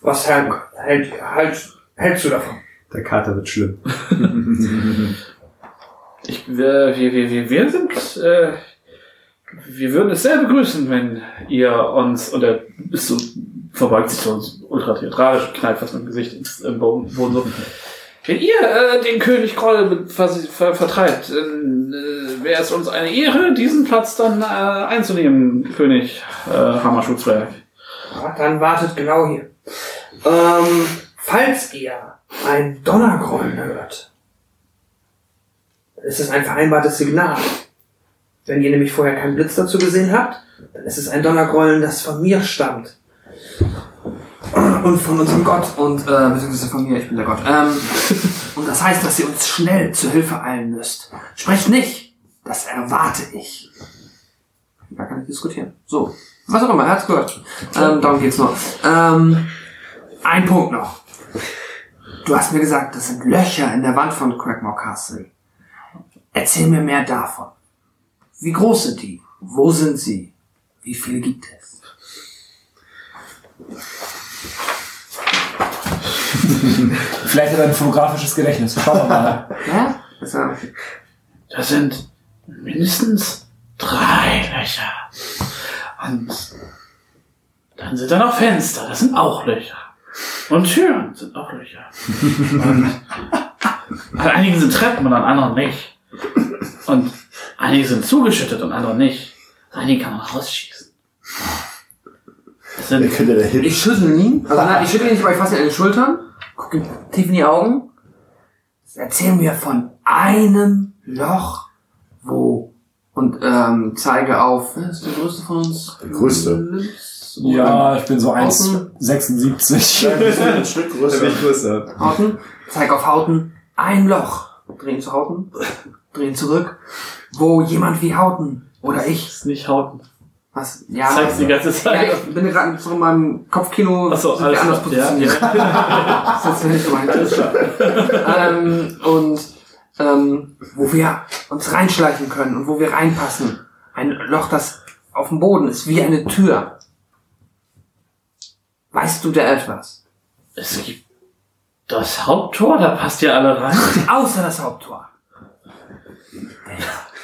Was hält, hält, halt, hältst du davon? Der Kater wird schlimm. Ich, wir, wir, wir, wir, sind, äh, wir würden es sehr begrüßen, wenn ihr uns, und er ist so, verbeugt sich so ultra theatralisch, knallt fast mit dem Gesicht ins Boden so. Wenn ihr äh, den König Kroll ver ver vertreibt, äh, wäre es uns eine Ehre, diesen Platz dann äh, einzunehmen, König äh, Hammerschutzwerk. Dann wartet genau hier. Ähm, falls ihr ein Donnergrollen hört, ist es ein vereinbartes Signal. Wenn ihr nämlich vorher keinen Blitz dazu gesehen habt, dann ist es ein Donnergrollen, das von mir stammt. Und von unserem Gott und, äh, beziehungsweise von mir, ich bin der Gott. Ähm, und das heißt, dass ihr uns schnell zur Hilfe eilen müsst. Sprecht nicht, das erwarte ich. Da kann ich diskutieren. So. Was auch immer, er hat's gehört. Ähm, darum geht's nur. Ähm, ein Punkt noch. Du hast mir gesagt, das sind Löcher in der Wand von Crackmore Castle. Erzähl mir mehr davon. Wie groß sind die? Wo sind sie? Wie viele gibt es? Vielleicht hat er ein fotografisches Gedächtnis. Schauen wir mal. Ja? Ist ja Das sind mindestens drei Löcher. Und dann sind da noch Fenster, das sind auch Löcher. Und Türen sind auch Löcher. Und an einigen sind Treppen und an anderen nicht. Und einige sind zugeschüttet und andere nicht. Einige kann man rausschießen. Das sind? Ich schüttel ihn. Also nein, ich schüttel ihn nicht, aber ich fasse ihn an den Schultern. Guck ihm tief in die Augen. Erzähl mir von einem Loch, wo. Und ähm, zeige auf. Wer ist der größte von uns? Der größte. Ja, ich bin so Außen. 1,76. ein Stück größer. wird größer. Hauten. Zeig auf Hauten. Ein Loch. Drehen zu Hauten. Drehen zurück. Wo jemand wie Hauten oder ich. ist nicht Hauten. Was? Ja. Zeig's die ganze ja, Zeit. ich bin gerade so in meinem Kopfkino Achso, alles anders klar. Ja, positioniert. ja. Das ist nicht gemeint. ähm, und ähm, wo wir uns reinschleichen können und wo wir reinpassen. Ein Loch, das auf dem Boden ist, wie eine Tür. Weißt du da etwas? Es gibt das Haupttor, da passt ihr alle rein. Außer das Haupttor.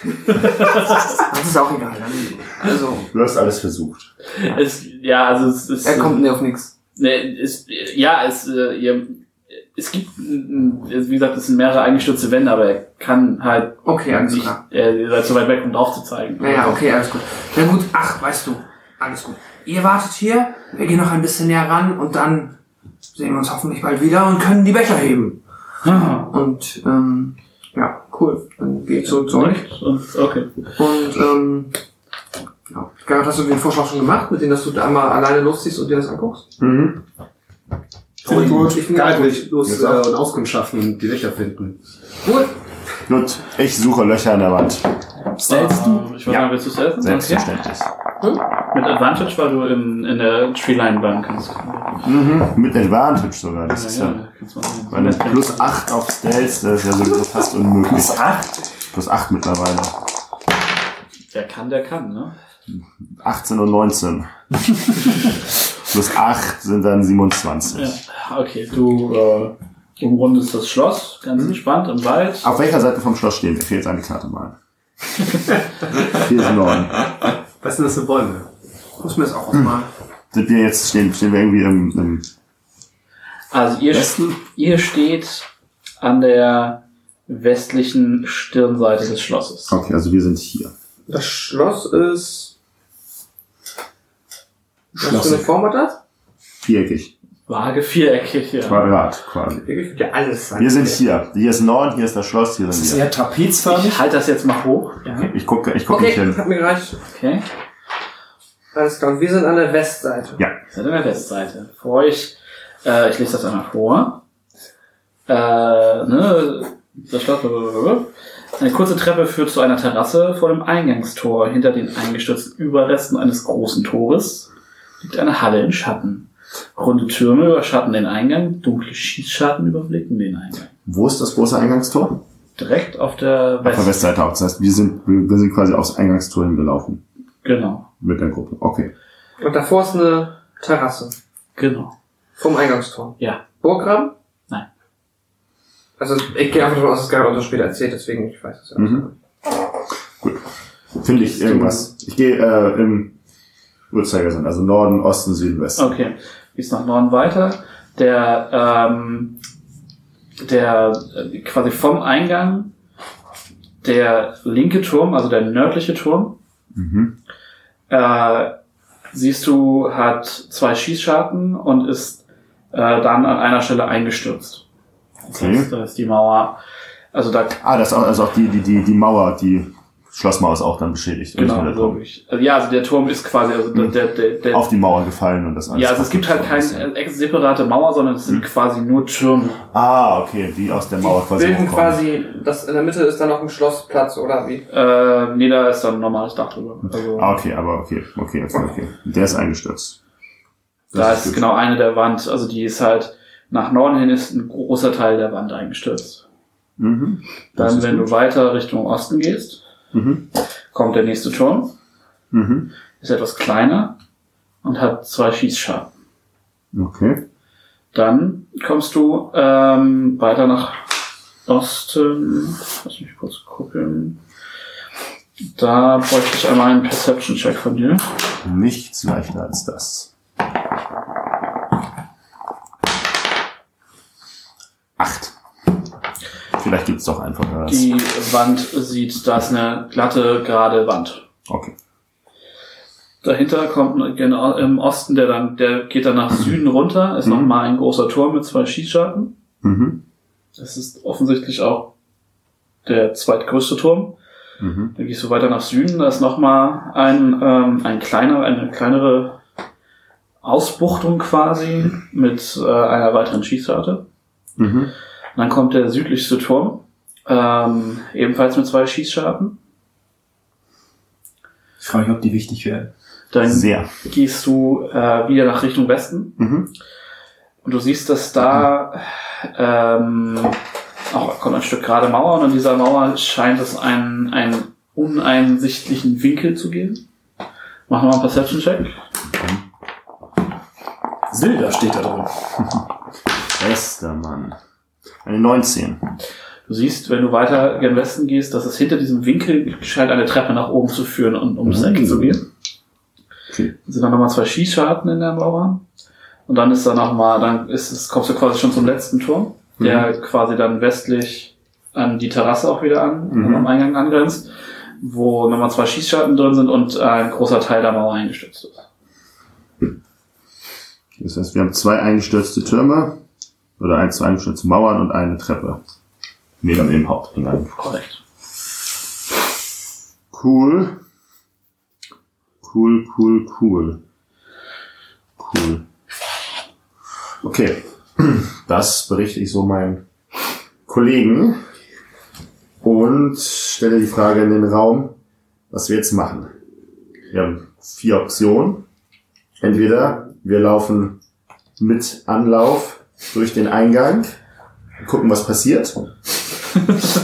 das ist auch egal. Dann, also, Du hast alles versucht. Es, ja, also es ist. er kommt mir auf nichts. Ne, es, ja, es, äh, ihr, es gibt, mm, wie gesagt, es sind mehrere eingestürzte Wände, aber er kann halt Okay, alles nicht, klar. er, ihr seid zu weit weg, um drauf zu zeigen. Naja, okay, alles gut. Na gut, ach, weißt du, alles gut. Ihr wartet hier, wir gehen noch ein bisschen näher ran und dann sehen wir uns hoffentlich bald wieder und können die Becher heben. Und, ähm, ja, cool. Dann gehe ich zurück zu euch. und, okay. Und, ähm, ja. Gerhard, hast du den Vorschlag schon gemacht, mit dem, dass du da einmal alleine losziehst und dir das anguckst? Mhm. Finde ich gut. Ich bin Geil, los äh, und Auskundschaften und die Löcher finden. Gut. Gut, ich suche Löcher in der Wand. Stellst du? Ähm, Ich weiß Ja. nicht, willst du es essen? Okay. Selbstverständlich. Mit Advantage, weil du in, in der Treeline bleiben kannst. Mhm. Mit Advantage sogar. Das ist ja du mal sehen. meine plus 8 auf Stealth, das ist ja sowieso fast unmöglich. Plus 8? Plus 8 mittlerweile. Wer kann, der kann, ne? 18 und 19. plus 8 sind dann 27. Ja. Okay, du äh, umrundest das Schloss, ganz entspannt im Wald. Auf welcher Seite vom Schloss stehen wir? Fehlt eine Karte mal. Hier ist Norden. Was sind das für Bäume? Muss mir das auch mal. Sind wir jetzt, stehen, stehen wir irgendwie im, im Also ihr, Westen? ihr steht an der westlichen Stirnseite des Schlosses. Okay, also wir sind hier. Das Schloss ist. Was für eine. Form hat das? Viereckig. Vage viereckig, ja. Quadrat quasi. Ja alles. Wir sind hier. Hier ist Norden, hier ist das Schloss, hier Das ist sind wir. eher trapezförmig. Ich halte das jetzt mal hoch. Ja. Ich gucke ich guck nicht Okay, hin. hat mir gereicht. Okay. Alles klar. Wir sind an der Westseite. Ja. Ihr seid an der Westseite. Vor euch, äh, ich lese das einmal vor. Äh, ne, das Schloss, blablabla. eine kurze Treppe führt zu einer Terrasse vor dem Eingangstor. Hinter den eingestürzten Überresten eines großen Tores liegt eine Halle in Schatten. Runde Türme überschatten den Eingang, dunkle Schießscharten überblicken den Eingang. Wo ist das große Eingangstor? Direkt auf der Auf der West. Westseite auch. Das heißt, wir sind, wir sind quasi aufs Eingangstor hingelaufen. Genau, Mit der Gruppe. Okay. Und davor ist eine Terrasse. genau. Vom Eingangstor. Ja. Burggraben? Nein. Also ich gehe einfach davon aus, dass Gerhard uns das später erzählt, deswegen ich weiß es ja. Mhm. Finde ich irgendwas. Ich gehe äh, im Uhrzeigersinn, also Norden, Osten, Süden, Westen. Okay, gehst nach Norden weiter. Der, ähm, der äh, quasi vom Eingang, der linke Turm, also der nördliche Turm, Mhm. äh, siehst du, hat zwei Schießscharten und ist äh, dann an einer Stelle eingestürzt. Das Okay. heißt, da ist die Mauer, also da Ah, das ist auch, also auch die, die, die, die Mauer, die Schlossmauer ist auch dann beschädigt. genau. Also, ja, also der Turm ist quasi, also der, der, der, der Auf die Mauer gefallen und das alles. ja, also es gibt halt keine äh, separate Mauer, sondern es sind quasi nur Türme. Ah, okay, die aus der Mauer quasi Bilden hochkommen. quasi, das in der Mitte ist dann noch ein Schlossplatz oder wie? Äh, nee, da ist dann ein normales Dach drüber. Also, Ah, okay, aber okay, okay, okay, okay. Der ist eingestürzt. da Das ist gut. genau eine der Wand, also die ist halt, nach Norden hin ist ein großer Teil der Wand eingestürzt. Mhm. Dann, ist wenn gut. du weiter Richtung Osten gehst, Mhm. kommt der nächste Turm, Mhm. ist etwas kleiner und hat zwei Schießscharten. Okay. Dann kommst du ähm, weiter nach Osten. Lass mich kurz gucken. Da bräuchte ich einmal einen Perception-Check von dir. Nichts leichter als das. Acht. Vielleicht gibt's doch einfacheres. Die Wand sieht, da ist eine glatte, gerade Wand. Okay. Dahinter kommt genau im Osten, der dann, der geht dann nach Süden runter, ist Mhm. nochmal ein großer Turm mit zwei Schießscharten. Mhm. Das ist offensichtlich auch der zweitgrößte Turm. Mhm. Dann gehst du weiter nach Süden, da ist nochmal ein, ähm, ein kleiner, eine kleinere Ausbuchtung quasi mit äh, einer weiteren Schießscharte. Mhm. Und dann kommt der südlichste Turm, ähm, ebenfalls mit zwei Schießscharten. Ich frage mich, ob die wichtig werden. Dann Sehr. gehst du äh, wieder nach Richtung Westen Mhm. und du siehst, dass da ähm, auch kommt ein Stück gerade Mauer und an dieser Mauer scheint es einen, einen uneinsichtlichen Winkel zu geben. Machen wir mal einen Perception-Check. Silber steht da drin. Bester Mann. Eine 19. Du siehst, wenn du weiter gen Westen gehst, dass es hinter diesem Winkel scheint eine Treppe nach oben zu führen und um das Mhm. Eck zu gehen. Okay. Dann sind dann nochmal zwei Schießscharten in der Mauer. Und dann ist da nochmal, dann ist es, kommst du quasi schon zum letzten Turm, der quasi dann westlich an die Terrasse auch wieder an, Mhm. am Eingang angrenzt, wo nochmal zwei Schießscharten drin sind und ein großer Teil der Mauer eingestürzt ist. Das heißt, wir haben zwei eingestürzte Türme oder ein, zwei eingestürzte Mauern und eine Treppe. Neben dem Haupteingang. Korrekt. Cool. Cool, cool, cool. Cool. Okay. Das berichte ich so meinen Kollegen und stelle die Frage in den Raum, was wir jetzt machen. Wir haben vier Optionen. Entweder wir laufen mit Anlauf durch den Eingang, gucken, was passiert.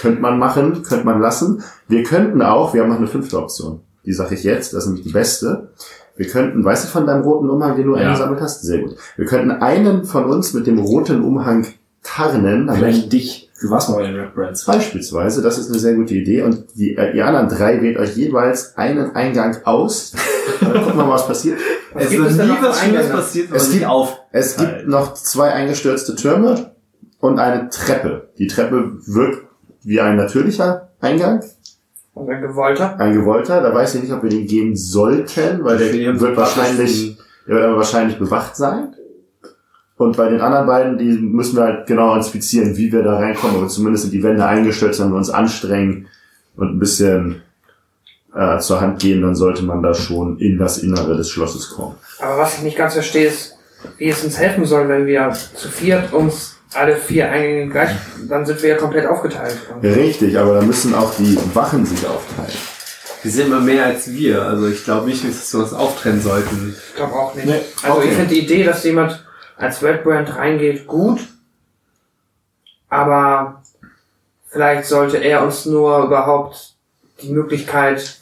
könnte man machen, könnte man lassen. Wir könnten auch, wir haben noch eine fünfte Option. Die sage ich jetzt, das ist nämlich die beste. Wir könnten, weißt du von deinem roten Umhang, den du Ja. eingesammelt hast? Sehr gut. Wir könnten einen von uns mit dem roten Umhang tarnen. damit- Vielleicht dich. Du warst mal bei den Red Brands. Beispielsweise, das ist eine sehr gute Idee. Und die, äh, die anderen drei wählt euch jeweils einen Eingang aus. Dann gucken wir mal, was passiert. Es gibt ist es denn nie was Schlimmes passiert, wenn Es gibt- auf. Es gibt noch zwei eingestürzte Türme und eine Treppe. Die Treppe wirkt wie ein natürlicher Eingang, Und ein gewollter. ein gewollter. Da weiß ich nicht, ob wir den gehen sollten, weil der wird wahrscheinlich, der wird aber wahrscheinlich bewacht sein. Und bei den anderen beiden, die müssen wir halt genau inspizieren, wie wir da reinkommen. Aber zumindest sind die Wände eingestürzt, wenn wir uns anstrengen und ein bisschen äh, zur Hand gehen, dann sollte man da schon in das Innere des Schlosses kommen. Aber was ich nicht ganz verstehe, ist, wie es uns helfen soll, wenn wir zu viert uns alle vier Eingänge gleich, dann sind wir ja komplett aufgeteilt. Richtig, aber da müssen auch die Wachen sich aufteilen. Die sind immer mehr als wir. Also ich glaube nicht, dass wir uns auftrennen sollten. Ich glaube auch nicht. Nee, also okay. ich finde die Idee, dass jemand als Red Brand reingeht, gut. Aber vielleicht sollte er uns nur überhaupt die Möglichkeit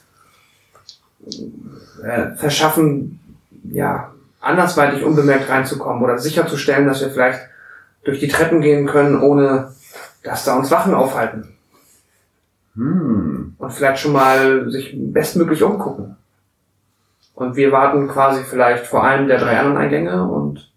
äh, verschaffen, ja, andersweitig unbemerkt reinzukommen oder sicherzustellen, dass wir vielleicht durch die Treppen gehen können, ohne dass da uns Wachen aufhalten. Hm. und vielleicht schon mal sich bestmöglich umgucken. Und wir warten quasi vielleicht vor einem der drei anderen Eingänge und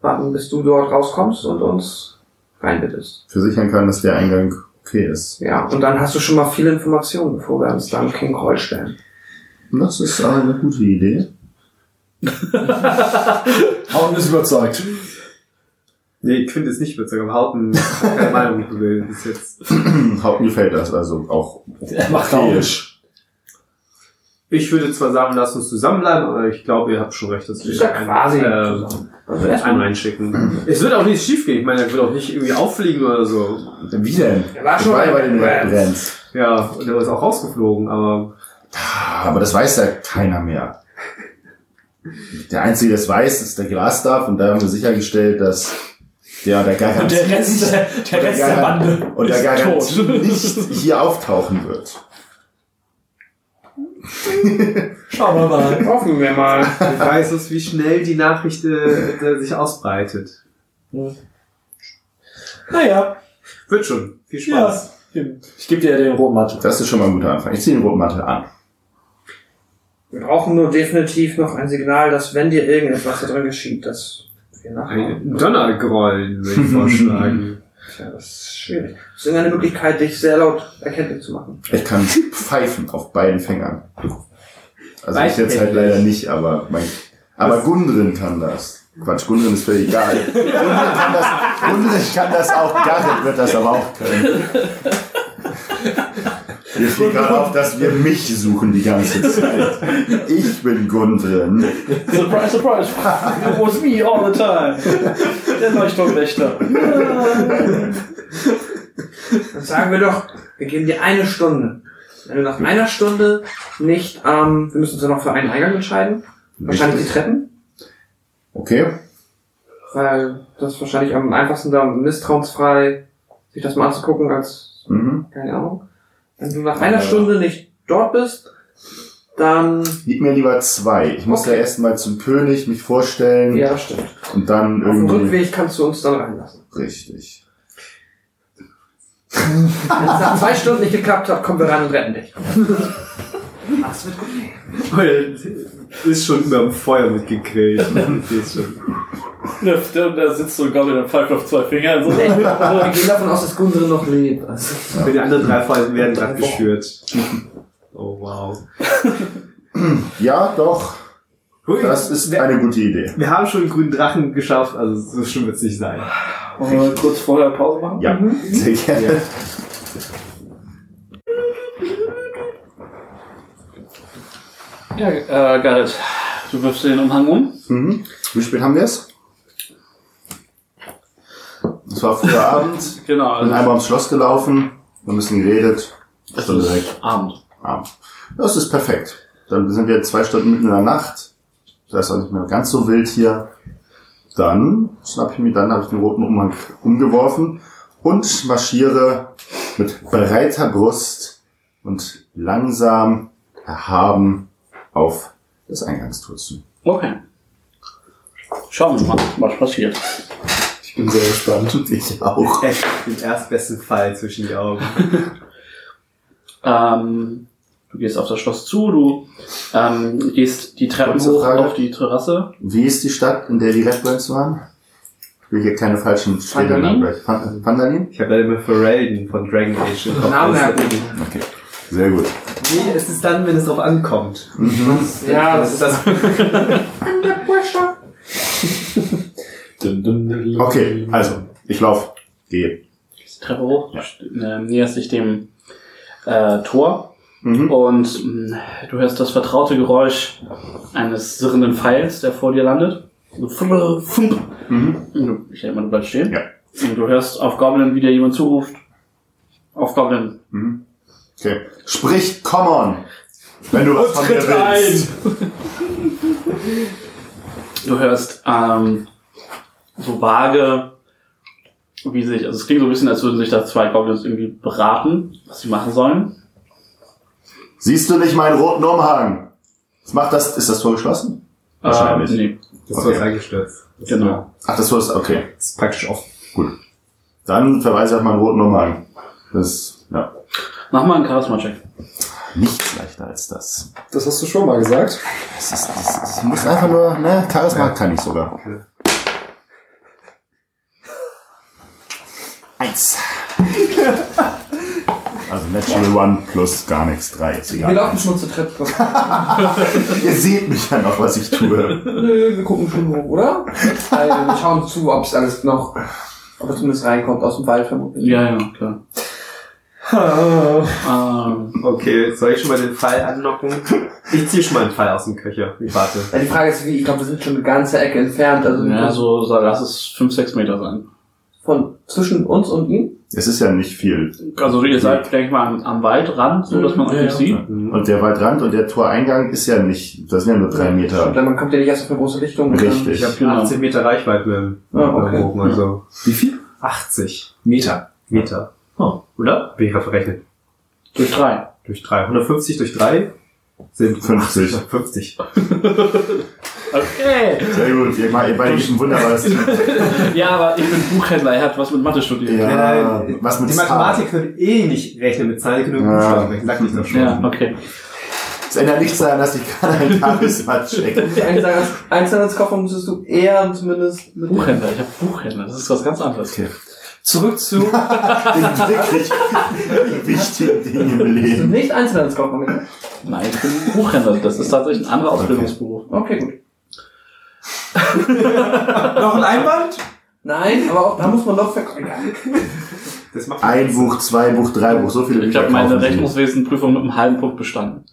warten, bis du dort rauskommst und uns reinbittest. Versichern kann, dass der Eingang okay ist. Ja, und dann hast du schon mal viele Informationen, bevor wir uns dann King Roll stellen. Das ist eine gute Idee. Hauen ist überzeugt. Nee, ich finde es nicht überzeugend, aber Hauten hat keine Meinung gebildet bis jetzt. Haupten gefällt das also auch Er macht okayisch. Ich würde zwar sagen, lasst uns zusammenbleiben, aber ich glaube, ihr habt schon recht, dass wir ja einen, quasi äh, zusammen. Also einen reinschicken. Es wird auch nicht schief gehen. Ich meine, er wird auch nicht irgendwie auffliegen oder so. Wie denn? Er war schon war ja bei den Rams. Ja, und er ist auch rausgeflogen, aber Ah, Aber das weiß ja keiner mehr. Der Einzige, der es weiß, ist der Glasstaff und da haben wir sichergestellt, dass der der Und garantiert der Rest, der, der Rest der Bande und der tot. nicht hier auftauchen wird. Schauen wir mal. Hoffen wir mal. Frage ist, ist, wie schnell die Nachricht äh, sich ausbreitet. Naja, Wird schon. Viel ja. Spaß. Ich gebe dir den roten Mantel. Das ist schon mal ein guter Anfang. Ich ziehe den roten Mantel an. Wir brauchen nur definitiv noch ein Signal, dass wenn dir irgendetwas da drin geschieht, dass wir nachher... Ein Donnergrollen, würde ich vorschlagen. Tja, das ist schwierig. Es ist irgendeine Möglichkeit, dich sehr laut erkenntlich zu machen. Ich kann pfeifen auf beiden Fingern. Also ich jetzt halt leider nicht, aber mein, aber Gundrin kann das. Quatsch, Gundrin ist völlig egal. Gundrin kann das, Gundrin kann das auch, Garrett wird das aber auch können. Mir fiel gerade auf, dass wir mich suchen die ganze Zeit. Ich bin Gundrin. Surprise, surprise. It was me all the time. Der Leuchtturmwächter. Dann sagen wir doch, wir geben dir eine Stunde. Wenn du nach einer Stunde nicht, ähm, wir müssen uns ja noch für einen Eingang entscheiden. Wahrscheinlich die Treppen, Okay. weil das ist wahrscheinlich am einfachsten da misstrauensfrei sich das mal anzugucken als, Mhm. keine Ahnung. Wenn du nach einer Stunde nicht dort bist, dann, Gib mir lieber zwei. Ich muss Okay. ja erstmal zum König mich vorstellen ja, stimmt. und dann Auf dem irgendwie. Rückweg kannst du uns dann reinlassen. Richtig. Wenn es nach zwei Stunden nicht geklappt hat, kommen wir rein und retten dich. Das wird gut gehen. Weil ist schon über dem Feuer mitgegrillt. Der, der, der sitzt so gerade der pfeift auf zwei Fingern. So. Wir gehen davon aus, dass Gundren noch lebt. Also, Wenn die anderen drei Folgen werden gerade geschürt. Oh wow. Ja, doch. Das ist eine gute Idee. Wir haben schon einen grünen Drachen geschafft, also so schlimm wird es nicht sein. Wollen wir kurz vorher Pause machen? Ja, sehr gerne. Ja, äh, Garrett, du wirfst den Umhang um. Mhm. Wie spät haben wir es? Es war früher Abend. Genau, Bin also einmal ums Schloss gelaufen, wir ein bisschen geredet. Stunde weg. Abend. Abend. Das ist perfekt. Dann sind wir zwei Stunden mitten in der Nacht. Das ist auch nicht mehr ganz so wild hier. Dann schnapp ich mir, dann habe ich den roten Umhang umgeworfen und marschiere mit breiter Brust und langsam erhaben auf das Eingangstor zu. Okay. Schauen wir mal, was passiert. Ich bin sehr gespannt. Ich auch. Echt, den erstbesten Fall zwischen die Augen. Ähm, du gehst auf das Schloss zu, du ähm, gehst die Treppen hoch Frage. auf die Terrasse. Wie ist die Stadt, in der die Red Bullets waren? Ich will hier keine falschen Vandalin? abbrechen. Van- Vandalin? Ich habe leider immer Ferelden von Dragon Age im Kopf. Namen merken. Okay. Sehr gut. Wie ist es dann, wenn es drauf ankommt? Ja, Das ist das. Okay, also, ich lauf, gehe. Die Treppe hoch, du äh, näherst dich dem äh, Tor Mhm. und mh, du hörst das vertraute Geräusch eines sirrenden Pfeils, der vor dir landet. So fump, fump. Mhm. Und du- Ich denke mal, du bleibst stehen. Ja. Und du hörst auf Goblin wieder jemand zuruft. Auf Goblin. Mhm. Okay. Sprich, come on! Wenn du was von mir willst. Du hörst ähm, so vage, wie sich, also es klingt so ein bisschen, als würden sich da zwei Goblins irgendwie beraten, was sie machen sollen. Siehst du nicht meinen roten Umhang? Was macht das? Ist das Tor geschlossen? Wahrscheinlich. Ähm, nee, Das Okay. ist eingestürzt. Das genau. Ach, das Tor ist, okay. ist praktisch offen. Dann verweise ich auf meinen roten Umhang. Das, ja. Mach mal einen Charisma-Check. Nichts leichter als das. Das hast du schon mal gesagt. Das ist, das, das muss einfach nur, ne, Charisma kann ich sogar. Eins. Also Natural One plus gar nichts, drei. Ist Wir egal. laufen schon zur Treppe. Ihr seht mich ja noch, was ich tue. Nö, wir gucken schon hoch, oder? Also, wir schauen zu, ob es alles noch, ob es zumindest reinkommt aus dem Wald vermutlich. Ja, ja, klar. ähm, Okay, soll ich schon mal den Pfeil anlocken? Ich ziehe schon mal einen Pfeil aus dem Köcher. Ich warte. Ja, die Frage ist, wie, ich glaube, wir sind schon eine ganze Ecke entfernt, also wir ja, so, so lass es 5, 6 Meter sein. Von zwischen uns und ihm. Es ist ja nicht viel. Also ihr seid, denke ich mal, am, am Waldrand, so dass man euch Ja, nicht ja. sieht. Und der Waldrand und der Toreingang ist ja nicht, das sind ja nur drei Meter. Stimmt, man kommt ja nicht erst auf eine große Lichtung. Richtig. Ich habe Genau. 18 Meter Reichweite Ah, okay. Bogen, also Wie viel? 80 Meter. Meter. Oh, oder? Bin ich gerade verrechnet. Durch drei. Durch 3. 150 durch 3 sind 50. 50. Okay. Sehr gut, ihr, ihr beide gebt ein wunderbares Team. Ja, aber ich bin Buchhändler, er hat was mit Mathe studiert. Ja, Äh, was mit Die Mathematik können eh nicht rechnen mit Zahlen, die können nur Ja. Buchstaben rechnen. Sag ich doch schon. Ja, okay. Es ändert nichts daran, dass ich kann ein Charisma checken. Die Einzelhandelskoffer musstest du eher zumindest mit Buchhändler, ich habe Buchhändler, das ist was ganz anderes. Okay. Zurück zu Den wirklich wichtigen Dingen im Bist du Leben. nicht Einzelhandelskoffer. Nein, ich bin Buchhändler, das ist tatsächlich ein anderer Ausbildungsberuf. Okay, gut. Noch ein Einwand? Nein, aber auch da muss man doch verkaufen. Das macht Ein Buch, zwei Buch, drei Buch, so viele Ich habe meine. Rechnungswesenprüfung mit einem halben Punkt bestanden.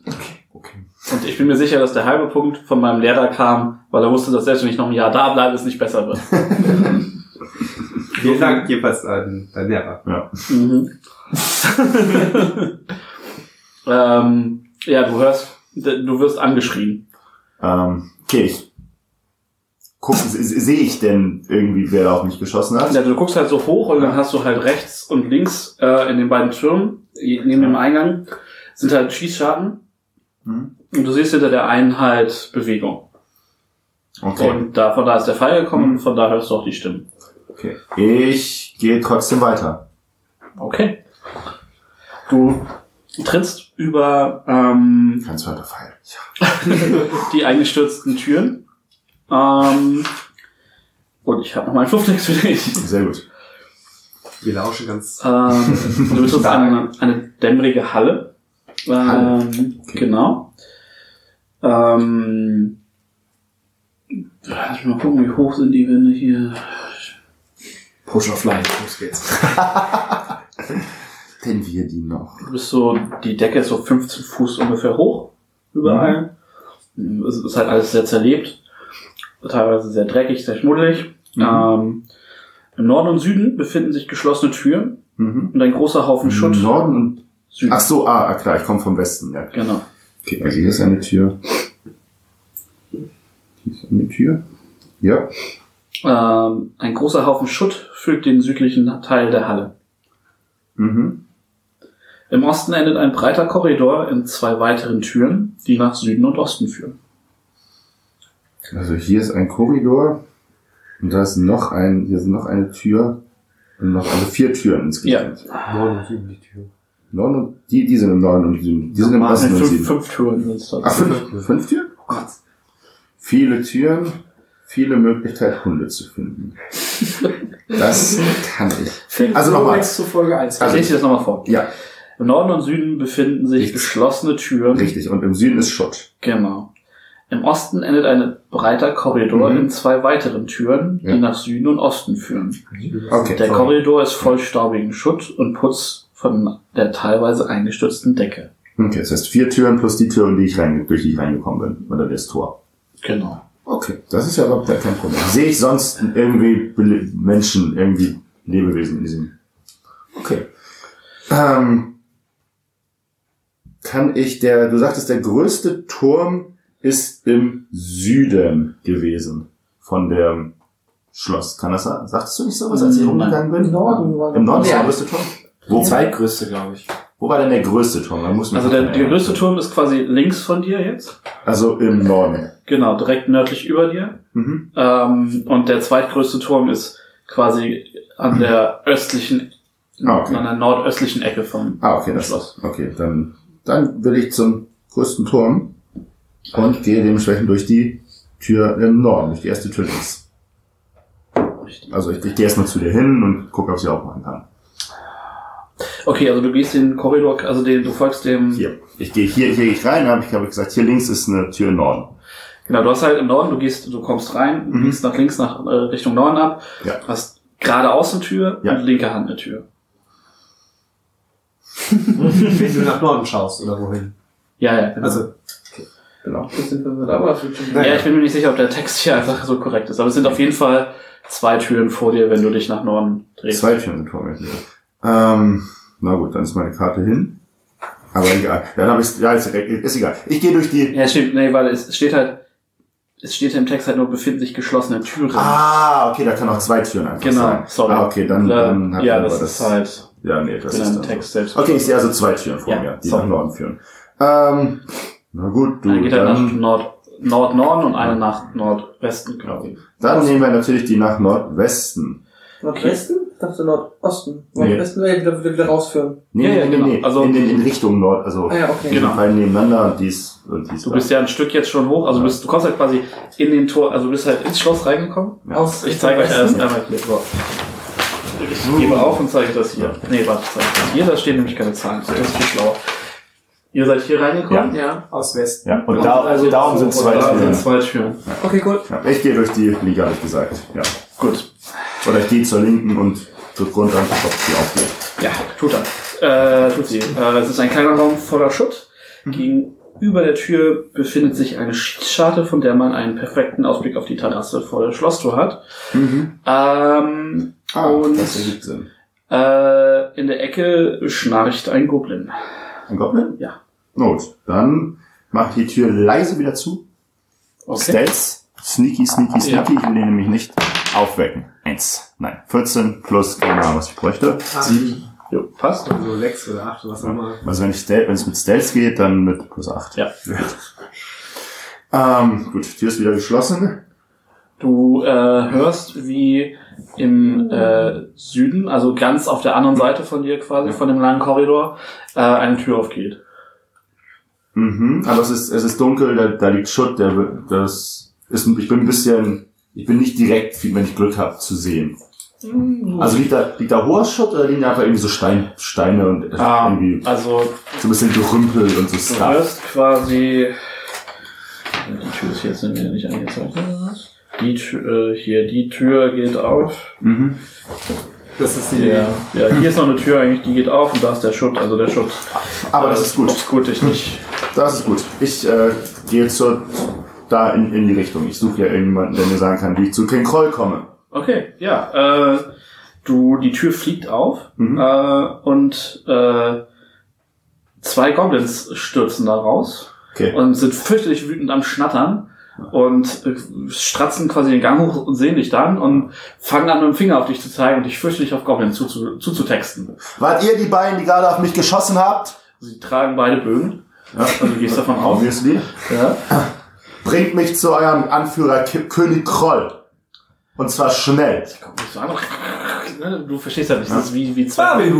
Okay. Und ich bin mir sicher, dass der halbe Punkt von meinem Lehrer kam, weil er wusste, dass selbst wenn ich noch ein Jahr da bleibe, es nicht besser wird. Vielen Dank jedenfalls an deinen Lehrer. Ja. Mhm. ähm, ja, du hörst, du wirst angeschrien. Ähm, okay, ich sehe ich denn irgendwie, wer da auf mich geschossen hat? Ja, du guckst halt so hoch und dann hast du halt rechts und links äh, in den beiden Türmen, neben dem Eingang, sind halt Schießscharten. Hm? Und du siehst hinter der einen halt Bewegung. Okay. Und da, von da ist der Pfeil gekommen und von da hörst du auch die Stimmen. okay. Ich gehe trotzdem weiter. Okay. Du trittst über ähm, Kein zweiter Pfeil. Ja. die eingestürzten Türen. Ähm, und ich habe noch mal einen Flufftext für dich. Sehr gut. Wir lauschen ganz. Ähm, du betrittst eine, eine dämmerige Halle. Ähm, Halle, okay. Genau. Ähm, lass mich mal gucken, wie hoch sind die Wände hier. Push of Light, los geht's. Denn wir die noch. Du bist so, die Decke ist so 15 Fuß ungefähr hoch. Überall. Es ist halt alles sehr zerlebt. Teilweise sehr dreckig, sehr schmuddelig. Ähm, Im Norden und Süden befinden sich geschlossene Türen Mhm. und ein großer Haufen Schutt. Norden und Süden. Ach so, ah, ah, klar, ich komme vom Westen. Ja. Genau. Okay, also hier ist eine Tür. Hier ist eine Tür. Ja. Ähm, ein großer Haufen Schutt füllt den südlichen Teil der Halle. Mhm. Im Osten endet ein breiter Korridor in zwei weiteren Türen, die nach Süden und Osten führen. Also hier ist ein Korridor und da ist noch ein, hier ist noch eine Tür und noch also vier Türen insgesamt. Norden und Süden die Tür. Norden und die, die sind im Norden und Süden. Die sind im Osten und fünf, Süden. fünf Türen sind es Ach, fünf, fünf Türen? Oh Gott. Viele Türen, viele Möglichkeit, Hunde zu finden. Das kann ich. Also nochmal. zu Folge 1. Ich Also, lese dir das nochmal vor. ja, Im Norden und Süden befinden sich geschlossene Türen. richtig. Und im Süden ist Schutt. Genau. Im Osten endet ein breiter Korridor Mhm. in zwei weiteren Türen, die Ja. nach Süden und Osten führen. Okay. Der Korridor ist voll staubigen Schutt und Putz von der teilweise eingestürzten Decke. Okay, das heißt vier Türen plus die Tür, in die ich rein, durch die ich reingekommen bin. Oder das Tor. Genau. Okay, das ist ja überhaupt kein Problem. Sehe ich sonst irgendwie Menschen, irgendwie Lebewesen in diesem. Okay. Ähm, kann ich der, du sagtest, der größte Turm ist im Süden gewesen von dem Schloss. Kann das sein? Sagtest du nicht sowas, als ich rumgegangen bin? Im Norden war Im Norden ist der Ja. größte Turm? Wo, Zweitgrößte, glaube ich. wo war denn der größte Turm? Da muss man Also der, der größte Turm ist quasi links von dir jetzt. Also im Norden. Genau, direkt nördlich über dir. Mhm. Ähm, und der zweitgrößte Turm ist quasi an der östlichen, Ah, okay. an der nordöstlichen Ecke vom Ah, okay, das Schloss. Okay, dann, dann will ich zum größten Turm und gehe dementsprechend durch die Tür im Norden, durch die erste Tür links. Richtig. Also ich, ich gehe erstmal zu dir hin und gucke, ob sie aufmachen kann. Okay, also du gehst den Korridor, also den, du folgst dem. Hier. Ich gehe hier, hier gehe ich rein, habe ich, hab ich gesagt, hier links ist eine Tür im Norden. Genau, du hast halt im Norden, du gehst, du kommst rein, Mhm. biegst nach links nach äh, Richtung Norden ab, Ja. hast geradeaus eine Tür Ja. und linke Hand eine Tür. Wenn du nach Norden schaust oder wohin. Ja, ja, genau. Also, Genau. Bisschen verwirrt, aber es wird schon. ja, ich bin mir nicht sicher, ob der Text hier einfach so korrekt ist, aber es sind auf jeden Fall zwei Türen vor dir, wenn du dich nach Norden drehst. Zwei Türen sind vor mir. Ähm, na gut, dann ist meine Karte hin. Aber egal. Dann habe ich ja, ist, ist egal. Ich gehe durch die. Ja, es steht, nee, weil es steht halt, es steht im Text halt nur befinden sich geschlossene Türen. Ah, okay, da kann auch zwei Türen einfach genau, sein. sorry. Ah, okay, dann, dann hat ja, man das aber ist halt Ja, nee, das in ist einem dann so. Text selbst. Okay, ich sehe also zwei Türen vor Ja, mir, die sorry. nach Norden führen. Ähm, na gut, du, Eine geht nach dann, Nord, Nord-Norden und eine nach Nordwesten, glaube ich. dann nehmen wir natürlich die nach Nordwesten. Nordwesten? Ich dachte Nordosten. Nee. Nordwesten wäre wieder, wieder, wieder rausführen. Nee, Ja, nee, ja, nee, genau. nee. Also- in, in, in Richtung Nord, also Ah ja, okay. Genau. die beiden nebeneinander und dies und dies. Du da. bist ja ein Stück jetzt schon hoch, also du, bist, du kommst halt quasi in den Tor, also du bist halt ins Schloss reingekommen. Aus Ich zeige euch erst einmal hier. So. Ich gebe auf und zeige das hier. Nee, warte, zeige das hier, da stehen nämlich keine Zahlen. Das ist viel schlauer. Ihr seid hier reingekommen? Ja. aus Westen. ja, und da, also darum sind zwei und da Türen. sind zwei Türen. Okay, cool. Ja, ich gehe durch die Liga, habe ich gesagt. Ja. Gut. Oder ich gehe zur linken und drück runter und ob die aufgeht. Ja, tut er. Äh, tut sie. Äh, es ist ein kleiner Raum voller Schutt. Gegenüber der Tür befindet sich eine Schießscharte, von der man einen perfekten Ausblick auf die Terrasse vor der Schlosstor hat. Ähm, Ah, Und- das ergibt Sinn. äh, in der Ecke schnarcht ein Goblin. Ein Goblin? Ja. Gut, dann mach die Tür leise wieder zu. Stealth, sneaky, sneaky, sneaky. Ich will den nämlich nicht aufwecken. Eins. Nein. 14 plus, keine Ahnung, was ich bräuchte. Sieben. Jo, passt. Also sechs oder acht oder was auch immer. Also wenn ich wenn es mit Stealth geht, dann mit plus 8. Ja. Ähm, gut, Tür ist wieder geschlossen. Du äh, hörst, wie im äh, Süden, also ganz auf der anderen Seite von dir quasi, von dem langen Korridor, äh, eine Tür aufgeht. Mhm. Aber es ist, es ist dunkel, da, da liegt Schutt, der, wird- das ist, ich bin ein bisschen, ich bin nicht direkt, wenn ich Glück habe, zu sehen. Also liegt da, liegt da hoher Schutt oder liegen da einfach irgendwie so Stein, Steine und Ah, irgendwie also so ein bisschen Gerümpel und so du Stuff? hörst quasi, die Tür ist jetzt nicht angezeigt. Die Tür, äh, hier, die Tür geht auf. Mhm. Das ist die. Ja, ja, hier ist noch eine Tür eigentlich, die geht auf und da ist der Schutt, also der Schutt. Aber das äh, ist gut. Gut, dich nicht. Das ist gut. Ich äh, gehe zur, da in, in die Richtung. Ich suche ja irgendjemanden, der mir sagen kann, wie ich zu King Kroll komme. Okay, ja. Äh, du, die Tür fliegt auf Mhm. äh, und äh, zwei Goblins stürzen da raus Okay. und sind fürchterlich wütend am Schnattern und äh, stratzen quasi den Gang hoch und sehen dich dann und fangen an mit dem Finger auf dich zu zeigen und dich fürchterlich auf Goblins zuzu- zuzutexten. Wart ihr die beiden, die gerade auf mich geschossen habt? Sie tragen beide Bögen. Ja. Also du gehst davon aus. Obviously. Ja. Bringt mich zu eurem Anführer K König Kroll. Und zwar schnell. Ne, Du verstehst ja nicht, das ist wie, wie, zwei,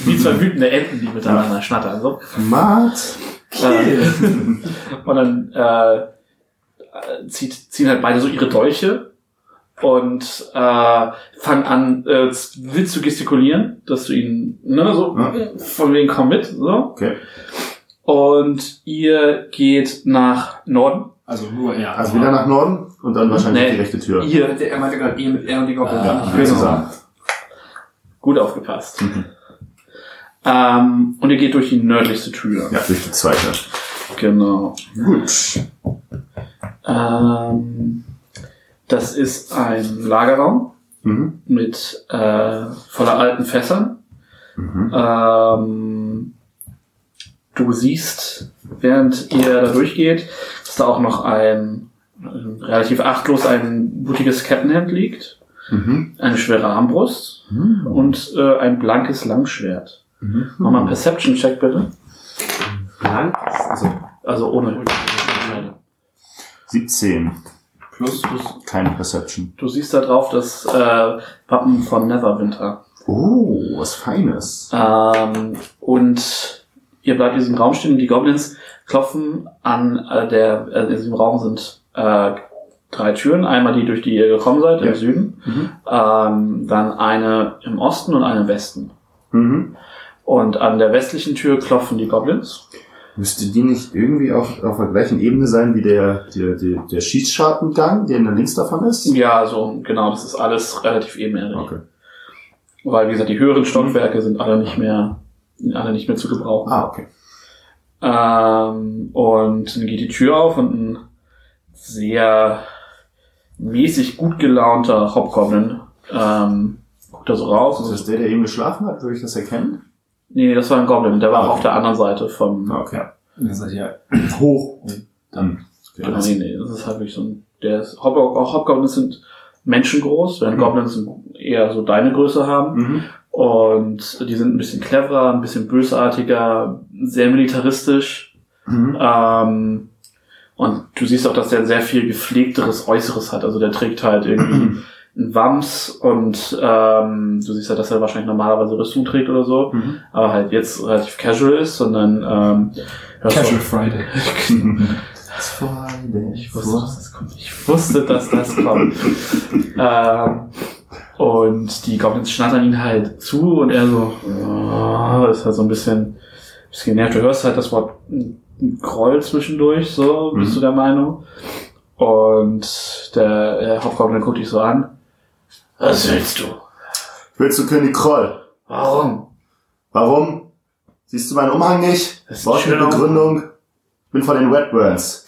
wie zwei wütende Enten, die miteinander schnattern. So. Matt. Äh, und dann äh, zieht, ziehen halt beide so ihre Dolche und äh, fangen an, äh, wild zu gestikulieren, dass du ihnen, ne, so, Ja. von wegen komm mit, so. Okay. Und ihr geht nach Norden. Also nur er. Also wieder nach Norden und dann wahrscheinlich Nee. die rechte Tür. Ihr, Er meinte gerade ihr mit er und die Goblins. Ja, nicht genau. Genau. gut aufgepasst. Ähm, und ihr geht durch die nördlichste Tür. Ja, durch die zweite. Genau. Gut. Ähm, das ist ein Lagerraum Mhm. mit äh, voller alten Fässern. Mhm. Ähm, du siehst, während ihr da durchgeht, dass da auch noch ein äh, relativ achtlos ein blutiges Kettenhemd liegt, Mhm. eine schwere Armbrust Mhm. und äh, ein blankes Langschwert. Mhm. Mach mal einen Perception-Check bitte. Blank? Also, Also ohne. 17. Plus, plus. Keine Perception. Du siehst da drauf das äh, Wappen von Neverwinter. Oh, was Feines. Ähm, und ihr bleibt in diesem Raum stehen und die Goblins klopfen an äh, der, äh, in diesem Raum sind äh, drei Türen. Einmal die, durch die ihr gekommen seid, Ja. im Süden. Mhm. Ähm, dann eine im Osten und eine im Westen. Mhm. Und an der westlichen Tür klopfen die Goblins. Müsste die nicht irgendwie auf, auf der gleichen Ebene sein wie der, der, der, der Schießschartengang, der in der links davon ist? Ja, so, genau, das ist alles relativ ebenerdig. Okay. Weil, wie gesagt, die höheren Stockwerke sind alle nicht mehr, alle nicht mehr zu gebrauchen. Ah, okay. Ähm, und dann geht die Tür auf und ein sehr mäßig gut gelaunter Hobgoblin ähm, guckt da so raus. Ist das der, der eben geschlafen hat? Würde ich das erkennen? Nee, das war ein Goblin, der war okay. auf der anderen Seite vom. Ah, Okay. Ihr seid ja hoch und dann. Genau, nee, nee, das ist halt wirklich so ein. Der ist, Hob auch Hobgoblins sind menschengroß, während Mhm. Goblins eher so deine Größe haben. Mhm. Und die sind ein bisschen cleverer, ein bisschen bösartiger, sehr militaristisch. Mhm. Ähm, und du siehst auch, dass der sehr viel gepflegteres Äußeres hat. Also der trägt halt irgendwie einen Wams und ähm, du siehst halt, dass er wahrscheinlich normalerweise Rüstung trägt oder so, Mhm. aber halt jetzt relativ casual ist, sondern ähm, ja, Casual Friday. ich wusste, dass das kommt. Ich wusste, dass das kommt. ähm, und die Goblins schnattern ihn halt zu und er so, oh, ist halt so ein bisschen, bisschen genervt. Du hörst halt das Wort Groll zwischendurch, so, bist Mhm. du der Meinung. Und der, der Hauptgoblin guckt dich so an. Was willst du? Willst du König Kroll? Warum? Warum? Siehst du meinen Umhang nicht? Das ist Brauchst du eine schön. Begründung? Ich bin von den Redburns.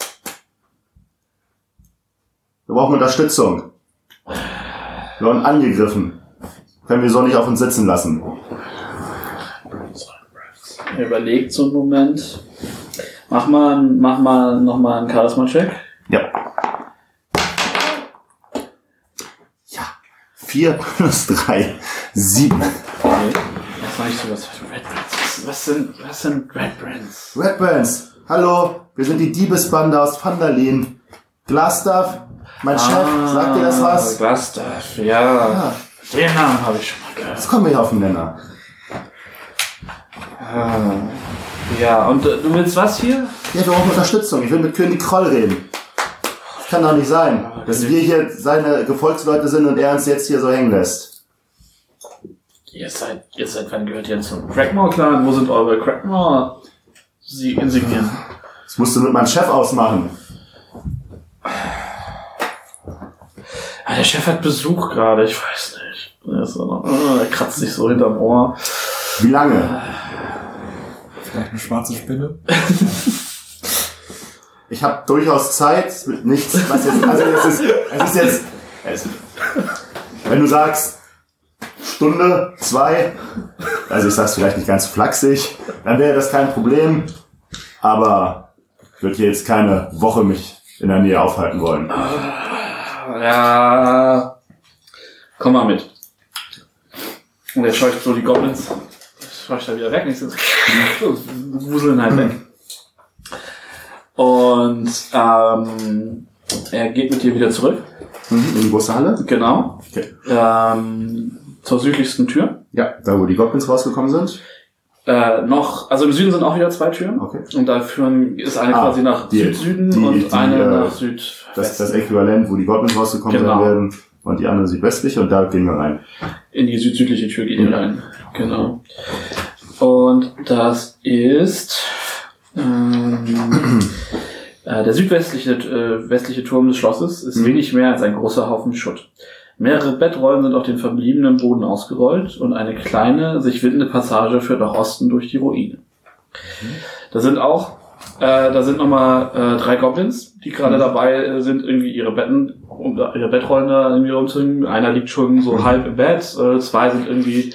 Wir brauchen Unterstützung. Wir wurden angegriffen. Können wir so nicht auf uns sitzen lassen. Er überlegt so einen Moment. Mach mal, mach mal noch mal einen Charisma-Check. Ja. Vier plus drei. Sieben. Okay. Was? Red Brands. Sind, was sind Red Brands? Redburns. Hallo. Wir sind die Diebesbande aus Vandalin. Glastaff. Mein Chef. Sagt dir das was? Glastaff, ja. Ja. Den Namen habe ich schon mal gehört. Jetzt kommen wir hier auf den Nenner. Ah. Ja, und äh, du willst was hier? Ja, wir brauchen Unterstützung. Ich will mit König Kroll reden. Das kann doch nicht sein, dass wir hier seine Gefolgsleute sind und er uns jetzt hier so hängen lässt. Ihr seid, ihr seid, wann gehört ihr zum Crackmore-Clan? Wo sind eure Crackmore? Sie Insignien. Das musst du mit meinem Chef ausmachen. Ah, der Chef hat Besuch gerade, ich weiß nicht. Er, noch, oh, er kratzt sich so hinterm Ohr. Wie lange? Vielleicht eine schwarze Spinne. Ich habe durchaus Zeit, mit nichts, was jetzt, also es ist, es ist jetzt, es, Wenn du sagst, Stunde, zwei, also ich sag's vielleicht nicht ganz flachsig, dann wäre das kein Problem. Aber ich würde hier jetzt keine Woche mich in der Nähe aufhalten wollen. Ja. Komm mal mit. Und er scheucht so die Goblins. Scheucht er wieder weg. Nicht so. Wuseln halt weg. Und ähm, er geht mit dir wieder zurück. Mhm, in die große Halle? Genau. Okay. Ähm, zur südlichsten Tür. Ja, da wo die Goblins rausgekommen sind. Äh, noch, also im Süden sind auch wieder zwei Türen. Okay. Und da führen, ist eine Ah, quasi nach die- Süd-Süden die- und die, eine äh, nach Süd. Das ist das Äquivalent, wo die Goblins rausgekommen Genau. sein werden. Und die anderen südwestliche und da gehen wir rein. in die südsüdliche Tür geht ihr Mhm. rein. Genau. Und das ist ähm, äh, der südwestliche äh, westliche Turm des Schlosses ist Mhm. wenig mehr als ein großer Haufen Schutt. Mehrere Bettrollen sind auf den verbliebenen Boden ausgerollt und eine kleine, sich windende Passage führt nach Osten durch die Ruine. Da sind auch, äh, da sind nochmal äh, drei Goblins, die gerade dabei äh, sind, irgendwie ihre Betten, um, ihre Bettrollen da irgendwie rumzuhängen. Einer liegt schon so halb im Bett, äh, zwei sind irgendwie,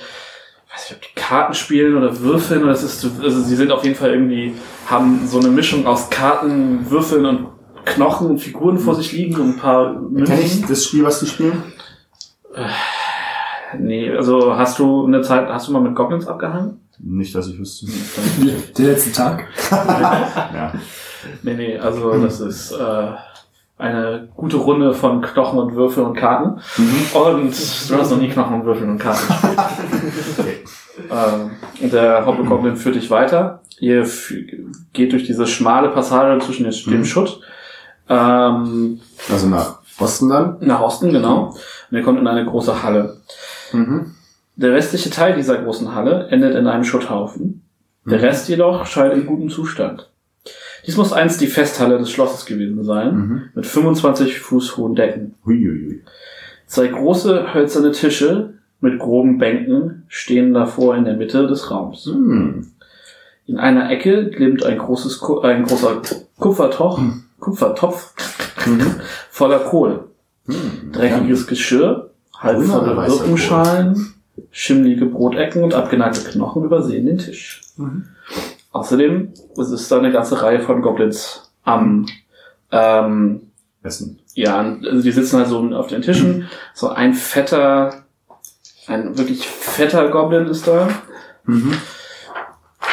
weiß nicht, ob die Karten spielen oder würfeln, oder das ist, also sie sind auf jeden Fall irgendwie, haben so eine Mischung aus Karten, Würfeln und Knochen und Figuren vor sich liegen und ein paar Kenn ich Münzen. das Spiel, was die spielen? Nee, also hast du eine Zeit, hast du mal mit Goblins abgehangen? Nicht, dass ich wüsste. Der letzte Tag. Ja. Nee, nee, also das ist äh, eine gute Runde von Knochen und Würfeln und Karten. Und du hast noch nie Knochen und Würfeln und Karten gespielt. ähm, und der Hobgoblin führt dich weiter. Ihr geht durch diese schmale Passage zwischen dem Mhm. Schutt. Ähm, Also nach Osten dann? nach Osten, genau. Und ihr kommt in eine große Halle. Mhm. Der restliche Teil dieser großen Halle endet in einem Schutthaufen. Der Mhm. Rest jedoch scheint in gutem Zustand. Dies muss einst die Festhalle des Schlosses gewesen sein, Mhm. mit 25 Fuß hohen Decken. Huiuiui. Zwei große hölzerne Tische mit groben Bänken stehen davor in der Mitte des Raums. Hm. In einer Ecke glimmt ein, großes, ein großer Kupfertopf, Kupfertopf voller Kohle. Hm. Dreckiges Geschirr, halbvolle Birkenschalen, schimmlige Brotecken und abgenagte Knochen übersehen den Tisch. Mhm. Außerdem es ist da eine ganze Reihe von Goblins am ähm, Essen. ja, also die sitzen halt so auf den Tischen. So ein fetter, ein wirklich fetter Goblin ist da. Mhm.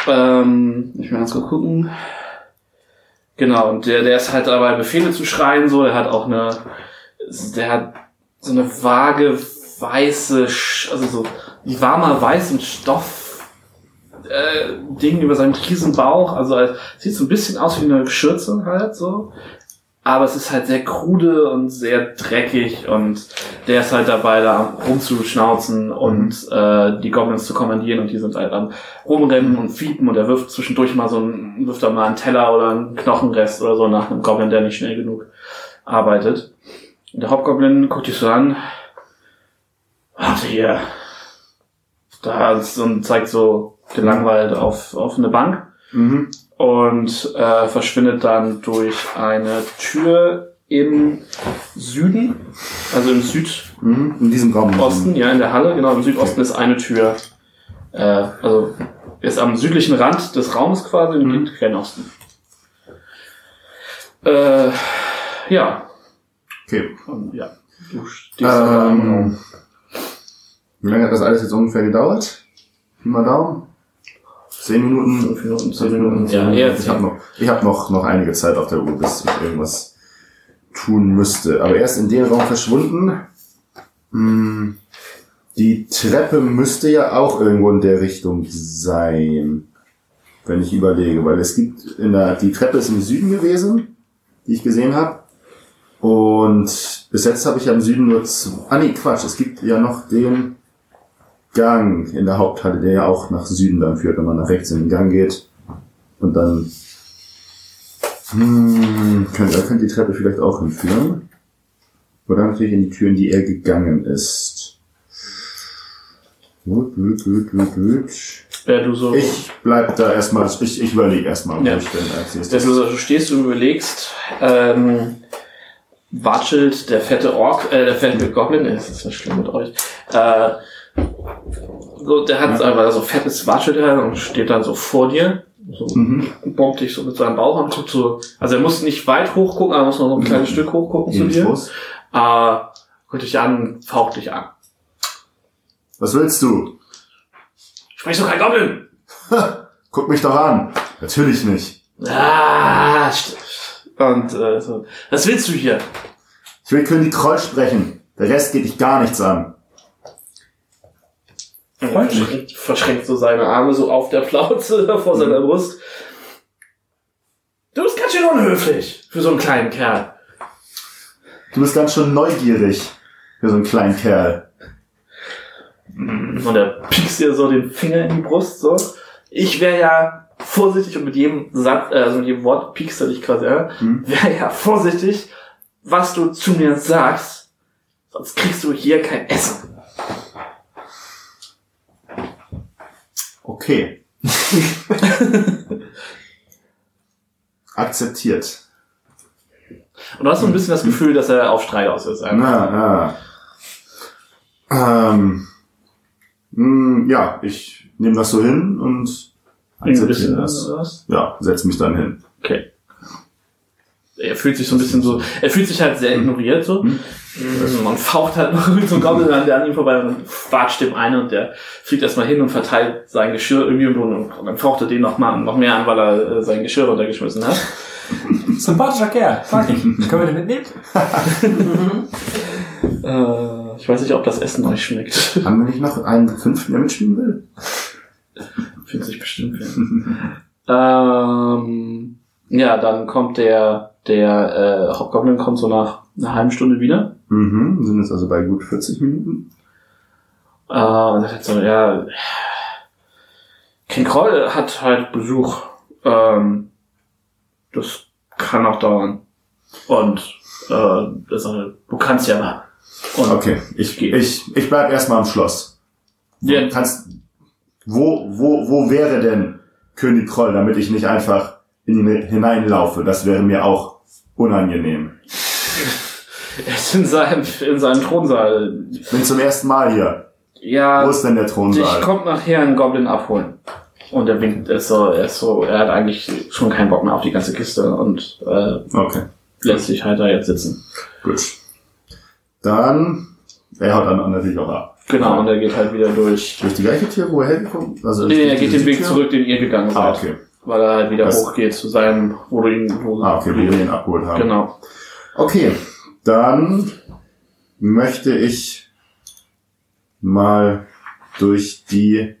Ähm, ich will ganz kurz gucken. Genau, und der, der ist halt dabei, Befehle zu schreien, so. Der hat auch eine, der hat so eine vage weiße, also so warmer weißen Stoff, äh, Ding über seinem riesen Bauch. Also es sieht so ein bisschen aus wie eine Schürze halt, so. Aber es ist halt sehr krude und sehr dreckig und der ist halt dabei, da rumzuschnauzen und äh, die Goblins zu kommandieren und die sind halt am rumrennen und fiepen und er wirft zwischendurch mal so ein, wirft da mal einen Teller oder einen Knochenrest oder so nach einem Goblin, der nicht schnell genug arbeitet. Und der Hauptgoblin guckt dich so an. Warte hier. Da ist und zeigt so gelangweilt auf, auf eine Bank Mhm. und äh, verschwindet dann durch eine Tür im Süden, also im Südosten, Mhm. In diesem Raum. ja, in der Halle, genau, im Südosten ist eine Tür, äh, also ist am südlichen Rand des Raumes quasi und Mhm. geht gen Osten. Äh, ja, Okay. und, ja, du stehst. Ähm, wie lange hat das alles jetzt ungefähr gedauert? Mal Daumen? Zehn Minuten? Fünf Minuten, zehn Minuten, ja, eher ich habe noch, ich hab noch, noch einige Zeit auf der Uhr, bis ich irgendwas tun müsste. Aber er ist in den Raum verschwunden. Hm, Die Treppe müsste ja auch irgendwo in der Richtung sein, wenn ich überlege, weil es gibt in der, die Treppe ist im Süden gewesen, die ich gesehen habe. Und bis jetzt habe ich ja im Süden nur zwei, ah nee, Quatsch, es gibt ja noch den Gang in der Haupthalle, der ja auch nach Süden dann führt, wenn man nach rechts in den Gang geht. Und dann hm, könnte, da könnte die Treppe vielleicht auch hinführen. Oder natürlich in die Tür, in die er gegangen ist. Gut, gut, gut, gut, gut. Ja, du so, Ich bleib da erstmal, ich, ich überlege erstmal, wo Ja. ich denn als Ja, nächstes. du, du stehst und überlegst, ähm, watschelt der fette Ork, äh, der fette Goblin, äh, das ist so schlimm mit euch, äh, so, der hat aber so fettes watschelt er und steht dann so vor dir, so, Mhm. bombt dich so mit seinem Bauch und guckt so, also er muss nicht weit hoch gucken, aber er muss noch so ein kleines Stück hoch gucken zu dir, Infos. äh, guckt dich an, faucht dich an. Was willst du? Sprich doch kein Goblin! Guck mich doch an. Natürlich nicht. Ah, und äh, so, was willst du hier? Ich will König Kroll sprechen. Der Rest geht dich gar nichts an. Verschränkt, verschränkt so seine Arme so auf der Plauze vor seiner Brust. Du bist ganz schön unhöflich für so einen kleinen Kerl. Du bist ganz schön neugierig für so einen kleinen Kerl. Und er piekst dir so den Finger in die Brust, so. Ich wäre ja vorsichtig und mit jedem Satz, äh, also mit jedem Wort piekst er dich quasi, ja. Hm. Wäre ja vorsichtig, was du zu mir sagst. Sonst kriegst du hier kein Essen. Okay. Akzeptiert. Und du hast so ein bisschen das Gefühl, dass er auf Streit aus ist. Ja. Na, na. Ähm, mh, ja, ich nehme das so hin und Ein akzeptiere bisschen das. was. Ja, setz mich dann hin. Okay. Er fühlt sich so ein bisschen so, er fühlt sich halt sehr ignoriert so. Hm. Man faucht halt noch mit so einem Goblin an, der an ihm vorbei und watscht dem einen und der fliegt erstmal hin und verteilt sein Geschirr irgendwie im Boden und dann faucht er den noch mal noch mehr an, weil er äh, sein Geschirr runtergeschmissen hat. Sympathischer Kerl, mag ich. Können wir den mitnehmen? Äh, ich weiß nicht, ob das Essen euch schmeckt. Haben wir nicht noch einen fünften, der mitspielen will? Fühlt sich bestimmt ähm, Ja, dann kommt der, der äh, Hobgoblin kommt so nach einer halben Stunde wieder. Mhm, sind jetzt also bei gut 40 Minuten. Äh, und sagt so, ja, King Kroll hat halt Besuch. Ähm, das kann auch dauern. Und äh, das, du kannst ja mal. Und Okay, ich, Geht. ich, ich bleib erstmal am Schloss. Ja. kannst, wo, wo, wo wäre denn König Kroll, damit ich nicht einfach in ihn hineinlaufe? Das wäre mir auch unangenehm. Er ist in seinem, in seinem Thronsaal. Bin zum ersten Mal hier. Ja, Wo ist denn der Thronsaal? kommt nachher ein Goblin abholen. Und er winkt, er ist so, er ist so, er hat eigentlich schon keinen Bock mehr auf die ganze Kiste und äh, Okay, lässt sich halt da jetzt sitzen. gut. Dann, er haut dann natürlich auch ab. Genau, und er geht halt wieder durch. Durch die gleiche Tür, wo er hergekommen Also Nee, er geht den Weg Tür? zurück, den ihr gegangen seid. Ah, okay. Weil er halt wieder Das- hochgeht zu seinem, wo du ihn, wo Ah, okay, wo wir ihn abgeholt haben. Genau. Okay, dann möchte ich mal durch die.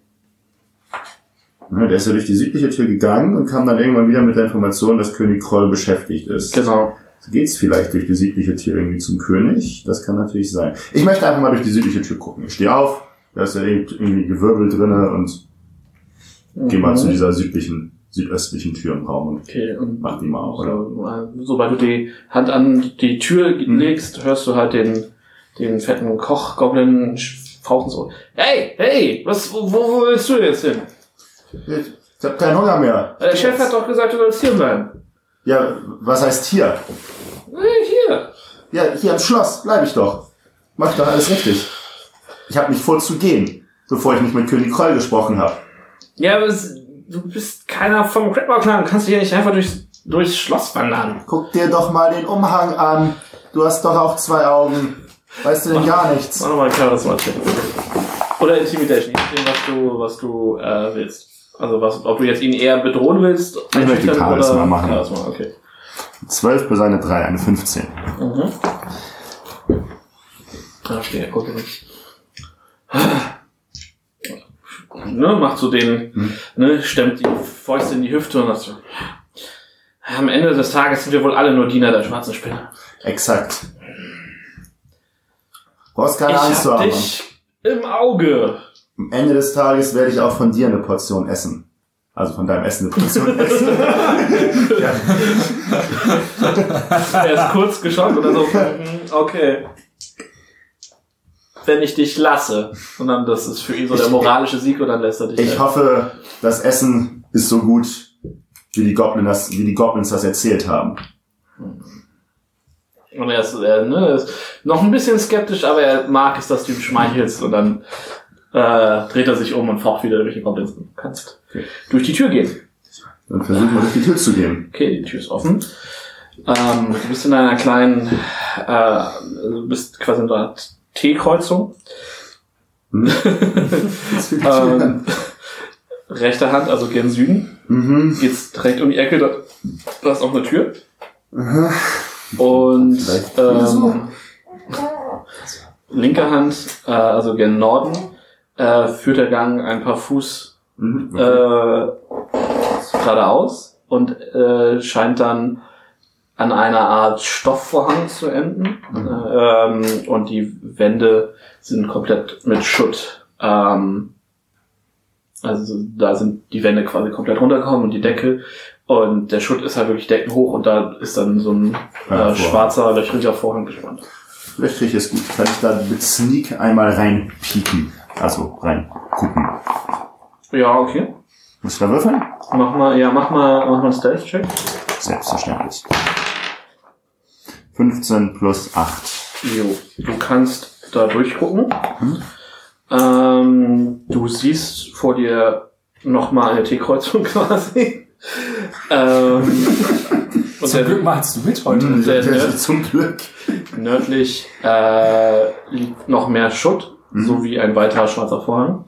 Ja, der ist ja durch die südliche Tür gegangen und kam dann irgendwann wieder mit der Information, dass König Kroll beschäftigt ist. Genau. Geht's vielleicht durch die südliche Tür irgendwie zum König? Das kann natürlich sein. Ich möchte einfach mal durch die südliche Tür gucken. Ich stehe auf, da ist ja irgendwie Gewirbel drinne und gehe mal zu dieser südlichen, südöstlichen Tür im Raum und Okay, und mach die mal auf, oder? so, sobald du die Hand an die Tür Mhm. legst, hörst du halt den, den fetten Koch-Goblin fauchen so. Hey, hey, was, wo, wo willst du jetzt hin? Ich hab keinen Hunger mehr. Der Chef hat doch gesagt, du sollst hier bleiben. Ja, was heißt hier? Hier. Ja, hier im Schloss bleibe ich doch. Mach doch alles richtig. Ich habe mich vorzugehen, bevor ich nicht mit König Kroll gesprochen habe. Ja, aber es, du bist keiner vom. Du kannst hier nicht einfach durchs, durchs Schloss wandern. Guck dir doch mal den Umhang an. Du hast doch auch zwei Augen. Weißt du denn gar nichts? Mach nochmal klares mal checken. Oder Intimidation, je nachdem, was du, was du äh, willst. Also was, ob du jetzt ihn eher bedrohen willst. Ich möchte Charisma oder- machen. Charisma, okay. 12 plus eine 3, eine 15. Mhm. Okay, gut. Ne, macht so den, Hm. ne, stemmt die Fäuste in die Hüfte und sagt so, am Ende des Tages sind wir wohl alle nur Diener der schwarzen Spinne. Exakt. Brauchst keine ich Angst zu hab haben. dich im Auge. Am Ende des Tages werde ich auch von dir eine Portion essen. Also von deinem Essen eine Portion essen. Er ist kurz geschockt dann so, mhm, okay. Wenn ich dich lasse. Und dann, das ist für ihn so der moralische Sieg und dann lässt er dich. Ich halt. hoffe, das Essen ist so gut, wie die, Goblin das, wie die Goblins das erzählt haben. Und er ist, er, ne, ist noch ein bisschen skeptisch, aber er mag es, dass du ihm schmeichelst und dann äh, dreht er sich um und faucht wieder durch die Goblins. Du kannst durch die Tür gehen. Dann versuchen wir durch die Tür zu gehen. Okay, die Tür ist offen. Ähm, du bist in einer kleinen, äh, also du bist quasi in einer T-Kreuzung. Hm? An. Ähm, rechter Hand, also gen Süden. Mhm. Geht's direkt um die Ecke, da, da ist auch eine Tür. Aha. Und ähm, linke Hand, äh, also gen Norden, äh, führt der Gang ein paar Fuß Mhm. äh, geradeaus und äh, scheint dann an einer Art Stoffvorhang zu enden. Ähm, und die Wände sind komplett mit Schutt. Ähm, also da sind die Wände quasi komplett runtergekommen und die Decke. Und der Schutt ist halt wirklich deckenhoch und da ist dann so ein äh, schwarzer, löchriger Vorhang gespannt. Ich es gut. Kann ich da mit Sneak einmal reinpieken? Also reingucken. Ja, okay. Muss ich da würfeln? Mach mal, ja, mach mal, mach mal einen Stealth-Check. Selbstverständlich. 15 plus 8. Jo, du kannst da durchgucken. Mhm. Ähm, du siehst vor dir nochmal eine T-Kreuzung quasi. ähm, und Zum der, Glück malst du mit heute. Mhm, der- der- Zum Glück. nördlich äh, liegt noch mehr Schutt, Mhm. sowie ein weiterer schwarzer Vorhang.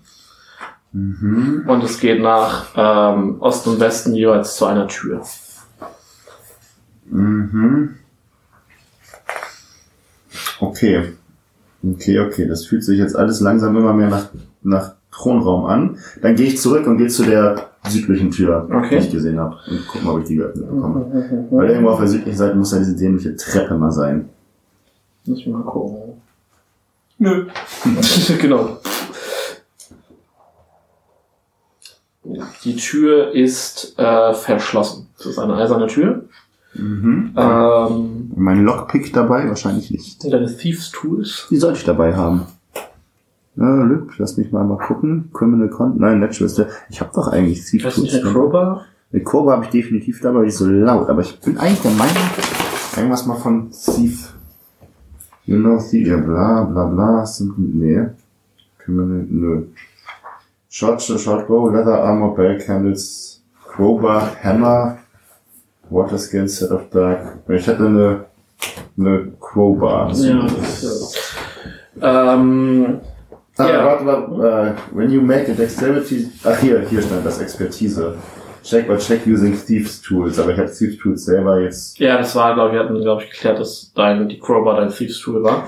Mhm. Und es geht nach ähm, Osten und Westen jeweils zu einer Tür. Mhm. Okay. Okay, okay. Das fühlt sich jetzt alles langsam immer mehr nach, nach Thronraum an. Dann gehe ich zurück und gehe zu der südlichen Tür, Okay. die ich gesehen habe. Und guck mal, ob ich die geöffnet bekomme. Weil irgendwo auf der südlichen Seite muss ja diese dämliche Treppe mal sein. Muss ich mal gucken. Nö. genau. Die Tür ist äh, verschlossen. Das ist eine eiserne Tür. Mhm. Ähm, Mein Lockpick dabei? Wahrscheinlich nicht. deine Thieves Tools? Die sollte ich dabei haben. Ja, Lück, lass mich mal mal gucken. Criminal Con Nein, Natural Steel. Ich habe doch eigentlich Thief Hast du nicht eine Tools. Crowbar? Eine Kurve habe ich definitiv dabei, die ist so laut. Aber ich bin eigentlich der Meinung, irgendwas mal von Thief. You know, Thief, ja, bla, bla, bla. Nee. Criminal, nö. Short, Short Bow, Leather Armor, Bell Candles, Crowbar, Hammer, Water Skin, Set of Dark. Ich hätte eine, eine Crowbar. Ja, ja. Ähm, Ah, Ja. warte, warte, äh, when you make a dexterity, ach hier, hier stand das Expertise. Check or check using Thieves Tools, aber ich habe Thieves Tools selber jetzt ja, das war, glaube ich, wir hatten, glaube ich, geklärt, dass dein, die Crowbar dein Thieves Tool war.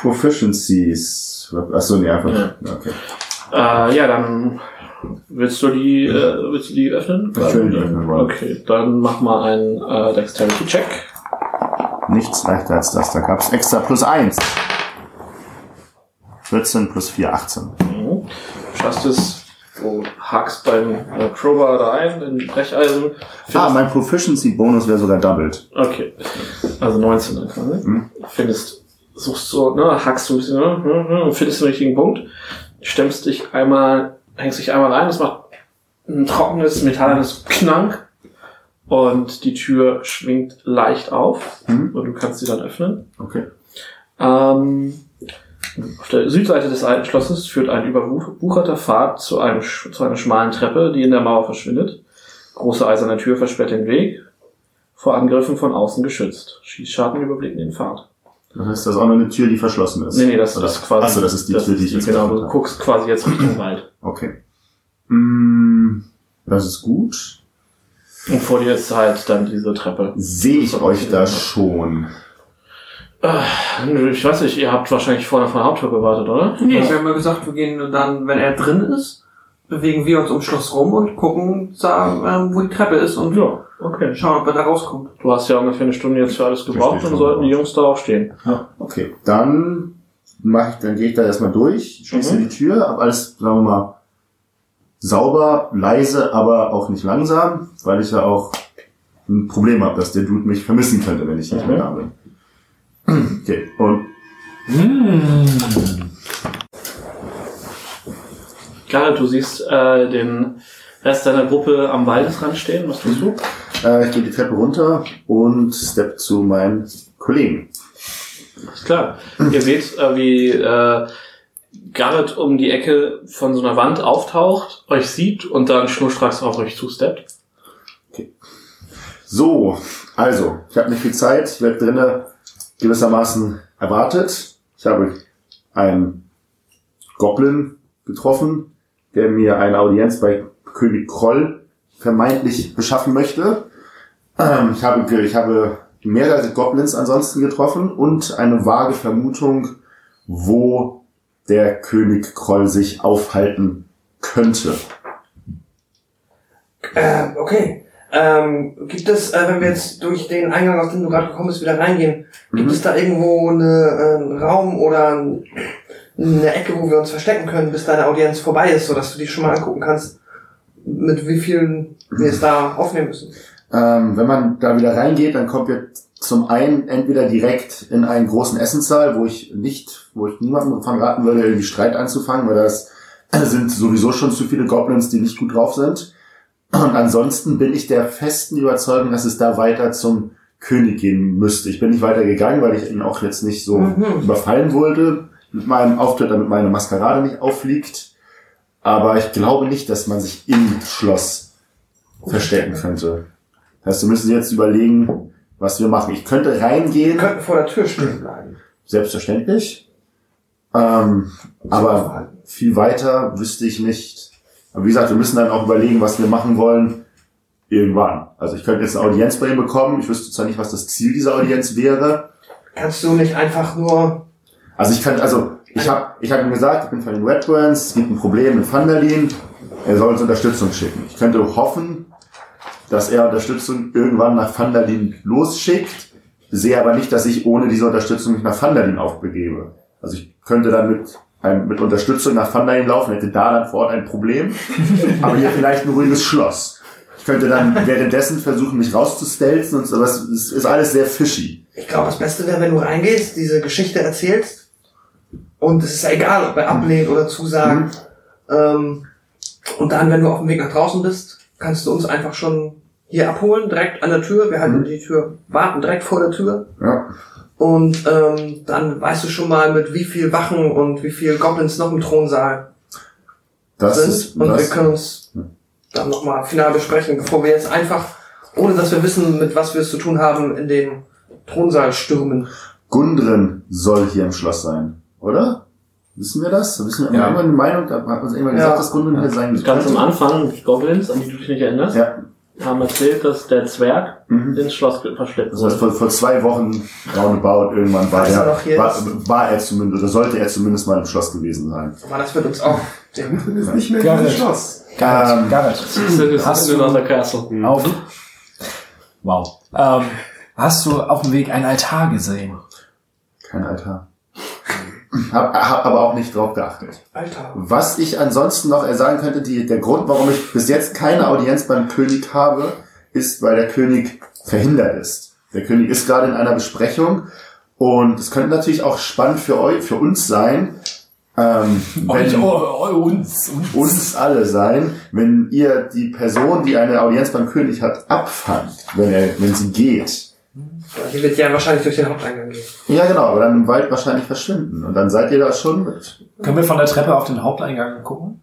Proficiencies. Achso, nee, einfach. Ja. Okay. Äh, ja, dann willst du die, äh, willst du die öffnen? Ich will die öffnen. Okay, dann mach mal einen äh, Dexterity-Check. Nichts leichter als das. Da gab's extra plus eins. 14 plus 4, 18. Mhm. Schaffst es, du hakst beim äh, Crowbar da ein, in Brecheisen. Ah, mein Proficiency-Bonus wäre sogar doubled. okay, also 19 dann quasi. Mhm. Findest, suchst so, ne, hackst du ein bisschen, ne, ne, und findest den richtigen Punkt. Stemmst dich einmal, hängst dich einmal rein, das macht ein trockenes, metallenes Knank. Und die Tür schwingt leicht auf Mhm. und du kannst sie dann öffnen. Okay. Ähm, auf der Südseite des alten Schlosses führt ein überwucherter Pfad zu, einem, zu einer schmalen Treppe, die in der Mauer verschwindet. Große eiserne Tür versperrt den Weg, vor Angriffen von außen geschützt. Schießscharten überblicken den Pfad. Das heißt, das ist auch noch eine Tür, die verschlossen ist. Nee, nee, das Oder- ist quasi... Achso, das ist die Tür, die ich jetzt Genau, geöffnet du habe. guckst quasi jetzt Richtung Wald. Okay. Mm, das ist gut. Und vor dir ist halt dann diese Treppe. Sehe ich euch da schon? Nö, Ich weiß nicht, ihr habt wahrscheinlich vorne von der Haupttür gewartet, oder? Nee, wir haben ja gesagt, wir gehen dann, wenn er drin ist, bewegen wir uns ums Schloss rum und gucken, sagen, ähm, wo die Treppe ist und Ja, okay. schauen, ob er da rauskommt. Du hast ja ungefähr eine Stunde jetzt für alles gebraucht und sollten die. Jungs da auch stehen. Okay, dann mach ich, dann gehe ich da erstmal durch, schließe Mhm. die Tür, hab alles, sagen wir mal, sauber, leise, aber auch nicht langsam, weil ich ja auch ein Problem habe, dass der Dude mich vermissen könnte, wenn ich nicht Mhm. mehr da bin. Okay, und Garrett, du siehst äh, den Rest deiner Gruppe am Waldesrand stehen. Was tust du? äh, ich gehe die Treppe runter und step zu meinen Kollegen. Ist klar. Ihr seht, äh, wie äh, Garrett um die Ecke von so einer Wand auftaucht, euch sieht und dann schnurstracks auf euch zusteppt. So, also, ich habe nicht viel Zeit. Ich werde drinnen gewissermaßen erwartet. Ich habe einen Goblin getroffen, der mir eine Audienz bei König Kroll vermeintlich beschaffen möchte. Ähm, ich, habe, ich habe mehrere Goblins ansonsten getroffen und eine vage Vermutung, wo der König Kroll sich aufhalten könnte. Äh, okay. Ähm, gibt es, äh, wenn wir jetzt durch den Eingang, aus dem du gerade gekommen bist, wieder reingehen, gibt Mhm. es da irgendwo eine, äh, einen Raum oder ein- eine Ecke, wo wir uns verstecken können, bis deine Audienz vorbei ist, sodass du die schon mal angucken kannst, mit wie vielen wir es da aufnehmen müssen? Ähm, wenn man da wieder reingeht, dann kommt ihr zum einen entweder direkt in einen großen Essenssaal, wo ich nicht, wo ich niemandem von raten würde, irgendwie Streit anzufangen, weil das sind sowieso schon zu viele Goblins, die nicht gut drauf sind. Und ansonsten bin ich der festen Überzeugung, dass es da weiter zum König gehen müsste. Ich bin nicht weiter gegangen, weil ich ihn auch jetzt nicht so Mhm. überfallen wollte mit meinem Auftritt, damit meine Maskerade nicht auffliegt. Aber ich glaube nicht, dass man sich im Schloss verstecken könnte. Das heißt, wir müssen jetzt überlegen, was wir machen. Ich könnte Wir reingehen, könnten vor der Tür stehen bleiben. selbstverständlich. Ähm, aber viel weiter wüsste ich nicht. Aber wie gesagt, wir müssen dann auch überlegen, was wir machen wollen. Irgendwann. Also ich könnte jetzt eine Audienz bei ihm bekommen. Ich wüsste zwar nicht, was das Ziel dieser Audienz wäre. Kannst du nicht einfach nur, Also ich kann, also ich habe ich hab ihm gesagt, ich bin von den Redburns, es gibt ein Problem mit Vandalin. Er soll uns Unterstützung schicken. Ich könnte hoffen, dass er Unterstützung irgendwann nach Vandalin losschickt, sehe aber nicht, dass ich ohne diese Unterstützung mich nach Vandalin aufbegebe. Also ich könnte dann mit, einem, mit Unterstützung nach Vandalin laufen, hätte da dann vor Ort ein Problem, aber hier vielleicht ein ruhiges Schloss. Ich könnte dann währenddessen versuchen, mich rauszustelzen und so, aber es ist alles sehr fishy. ich glaube, das Beste wäre, wenn du reingehst, diese Geschichte erzählst und es ist ja egal, ob er ablehnt oder zusagt. Ähm, und dann, wenn du auf dem Weg nach draußen bist, kannst du uns einfach schon hier abholen, direkt an der Tür. Wir halten Mhm. die Tür, warten direkt vor der Tür. Ja. Und ähm, dann weißt du schon mal, mit wie viel Wachen und wie viel Goblins noch im Thronsaal Das sind. ist, und wir können uns dann nochmal final besprechen, bevor wir jetzt einfach, ohne dass wir wissen, mit was wir es zu tun haben, in den Thronsaal stürmen. Gundren soll hier im Schloss sein, oder? Wissen wir das? Wissen wir, Ja. haben wir eine Meinung? Hat uns irgendwann Ja. gesagt, dass Gundren hier sein Ganz am? Anfang, die Goblins, an die du dich nicht erinnerst, Ja. haben erzählt, dass der Zwerg Mhm. ins Schloss verschleppt Das heißt, wurde. vor, vor zwei Wochen roundabout irgendwann war er er, war, war er zumindest, oder sollte er zumindest mal im Schloss gewesen sein. Aber das wird uns auch. ist nicht mehr Garrett. Schloss. Garrett, Ähm, Garrett. Hast Hast du du- another castle? Auf. Wow. Ähm, hast du auf dem Weg einen Altar gesehen? Kein Altar. Hab, hab aber auch nicht drauf geachtet. Alter. Was ich ansonsten noch sagen könnte, die, der Grund, warum ich bis jetzt keine Audienz beim König habe, ist, weil der König verhindert ist. Der König ist gerade in einer Besprechung und es könnte natürlich auch spannend für euch, für uns sein, ähm, wenn, oh, oh, uns, uns. uns alle sein, wenn ihr die Person, die eine Audienz beim König hat, abfangt, wenn er, wenn sie geht. Die wird ja wahrscheinlich durch den Haupteingang gehen. Ja, genau, aber dann im Wald wahrscheinlich verschwinden. Und dann seid ihr da schon mit. Können wir von der Treppe auf den Haupteingang gucken?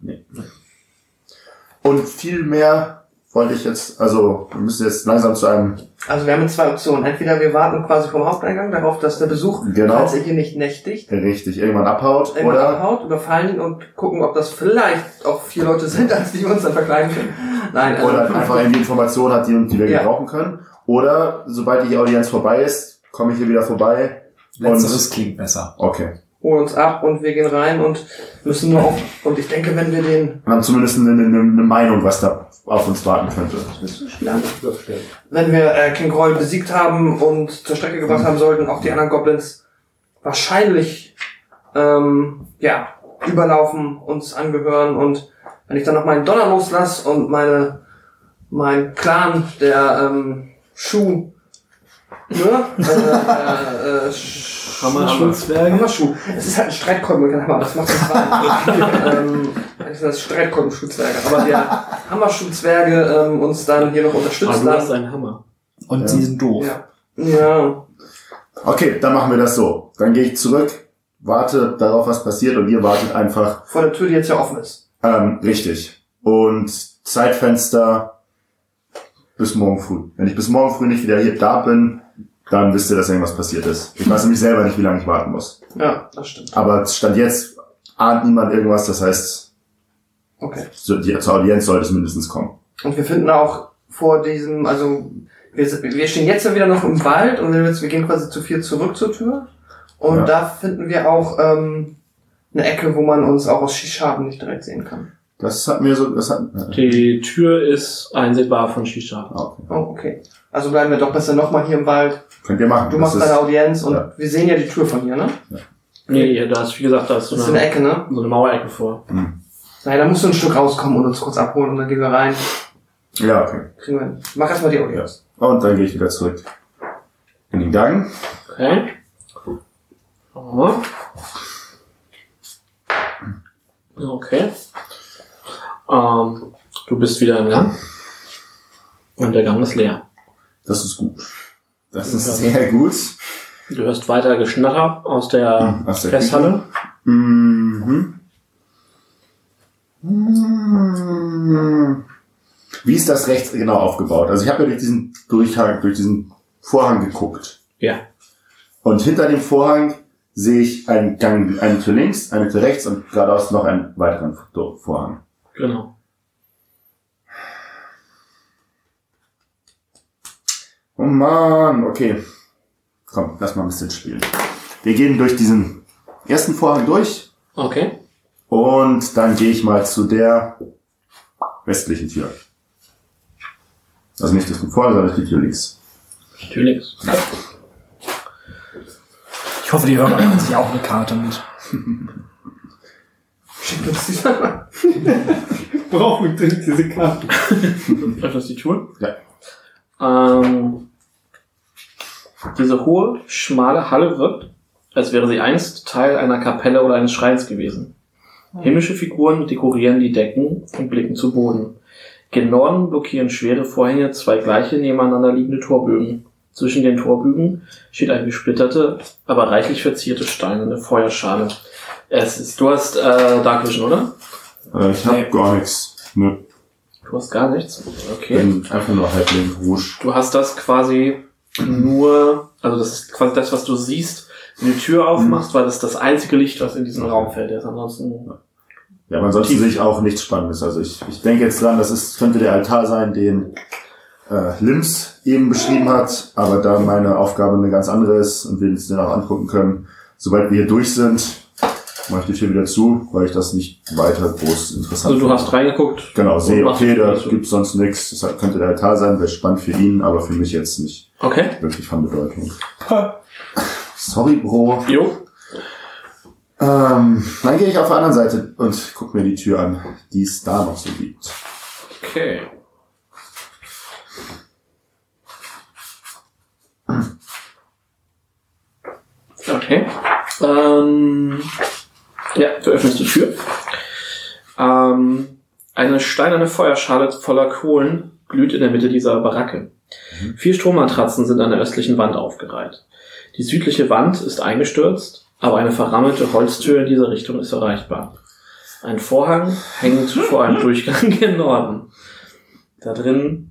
Und viel mehr wollte ich jetzt, also wir müssen jetzt langsam zu einem Also wir haben jetzt zwei Optionen. Entweder wir warten quasi vom Haupteingang darauf, dass der Besuch, Genau. falls er hier nicht nächtigt, richtig irgendwann abhaut irgendwann oder abhaut, überfallen ihn und gucken, ob das vielleicht auch vier Leute sind, als die wir uns dann verkleiden können. Nein, also oder einfach irgendwie Informationen hat, die, die wir Ja. gebrauchen können. Oder sobald die Audienz vorbei ist, komme ich hier wieder vorbei. Letzteres klingt besser. Okay. holen uns ab und wir gehen rein und müssen nur auf. Und ich denke, wenn wir den. Wir haben zumindest eine, eine, eine Meinung, was da auf uns warten könnte. Wenn wir äh, King Groll besiegt haben und zur Strecke gebracht haben, sollten auch die anderen Goblins wahrscheinlich ähm, ja, überlaufen, uns angehören und wenn ich dann noch meinen Donner loslasse und meine mein Clan, der ähm, Schuh, ne? äh, äh, äh, Sch- Hammerschuhzwerge? Hammerschuh. Es ist halt ein Streitkolben mit kein Hammer, das macht rein. ähm, das sind das Streitkolben-Schuhzwerge. Aber der Hammerschuhzwerge ähm, uns dann hier noch Aber unterstützt du hast einen Hammer. Und Ja. die sind doof. Ja. Ja. Okay, dann machen wir das so. Dann gehe ich zurück, warte darauf, was passiert und ihr wartet einfach. Vor der Tür, die jetzt ja offen ist. Ähm, richtig. Und Zeitfenster bis morgen früh. Wenn ich bis morgen früh nicht wieder hier da bin, dann wisst ihr, dass irgendwas passiert ist. Ich weiß nämlich selber nicht, wie lange ich warten muss. Ja, das stimmt. Aber Stand jetzt ahnt niemand irgendwas, das heißt, Okay. so- die, zur Audienz sollte es mindestens kommen. Und wir finden auch vor diesem, also wir, wir stehen jetzt ja wieder noch im Wald und wir wir gehen quasi zu viel zurück zur Tür. Und Ja. da finden wir auch ähm, eine Ecke, wo man uns auch aus Shishaben nicht direkt sehen kann. Das hat mir so, das hat, äh, Die Tür ist einsehbar von Shisha. okay. Oh, okay. Also bleiben wir doch besser nochmal hier im Wald. Könnt ihr machen. Du Das machst ist- deine Audienz und ja. wir sehen ja die Tür von hier, ne? Nee, ja, da ist, wie gesagt, da ist so Das ist eine eine, Ecke, ne? so eine Mauerecke vor. Naja, da musst du ein Stück rauskommen und uns kurz abholen und dann gehen wir rein. Ja, okay. Kriegen wir hin. Mach erstmal die Audienz. Und dann gehe ich wieder zurück in den Gang. Okay. Aha. Okay. Ähm, du bist wieder im Gang. Und der Gang ist leer. Das ist gut. Das ist Ja. sehr gut. Du hörst weiter Geschnatter aus der Aus der Festhalle. Mhm. Mhm. Wie ist das rechts genau aufgebaut? Also ich habe ja durch diesen Durchhang, durch diesen Vorhang geguckt. Ja. Und hinter dem Vorhang sehe ich einen Gang, eine Tür links, eine Tür rechts und geradeaus noch einen weiteren Vorhang. Genau. Oh man, okay. Komm, lass mal ein bisschen spielen. Wir gehen durch diesen ersten Vorhang durch Okay. und dann gehe ich mal zu der westlichen Tür. Also nicht das von vorne, sondern die Tür links. Natürlich. Ich hoffe, die Hörer haben sich auch eine Karte mit. Schickt uns die mal. Brauchen wir diese Karte? Öffnest die Tür. Ja. Ähm, diese hohe, schmale Halle wirkt, als wäre sie einst Teil einer Kapelle oder eines Schreins gewesen. Himmlische Figuren dekorieren die Decken und blicken zu Boden. Gen Norden blockieren schwere Vorhänge zwei gleiche nebeneinander liegende Torbögen. Zwischen den Torbögen steht eine gesplitterte, aber reichlich verzierte steinerne Feuerschale. Es ist, du hast äh, Dark Vision, oder? Äh, ich habe Nee. gar nichts. Nö. Du hast gar nichts. Okay. Bin einfach nur halbling Rouge. Du hast das quasi nur, also das ist quasi das, was du siehst, wenn du die Tür aufmachst, weil das das einzige Licht, was in diesen Raum fällt. ist. Ansonsten, Ja, aber ansonsten Tief. sehe ich auch nichts Spannendes. Also ich, ich denke jetzt dran, das ist, könnte der Altar sein, den äh, Lims eben beschrieben hat, aber da meine Aufgabe eine ganz andere ist und wir uns den auch angucken können, sobald wir hier durch sind, mache ich die Tür wieder zu, weil ich das nicht weiter groß interessant also du finde. hast reingeguckt. Genau, sehe, okay, da gibt's sonst nichts. Das könnte der Altar sein, wäre spannend für ihn, aber für mich jetzt nicht Okay. wirklich von Bedeutung. Sorry, Bro. Jo. Ähm, dann gehe ich auf der anderen Seite und guck mir die Tür an, die es da noch so gibt. Okay. Okay. Ähm, ja, du öffnest die Tür. Ähm, eine steinerne Feuerschale voller Kohlen glüht in der Mitte dieser Baracke. Vier Strohmatratzen sind an der östlichen Wand aufgereiht. Die südliche Wand ist eingestürzt, aber eine verrammelte Holztür in dieser Richtung ist erreichbar. Ein Vorhang hängt vor einem Durchgang gen Norden. Da drin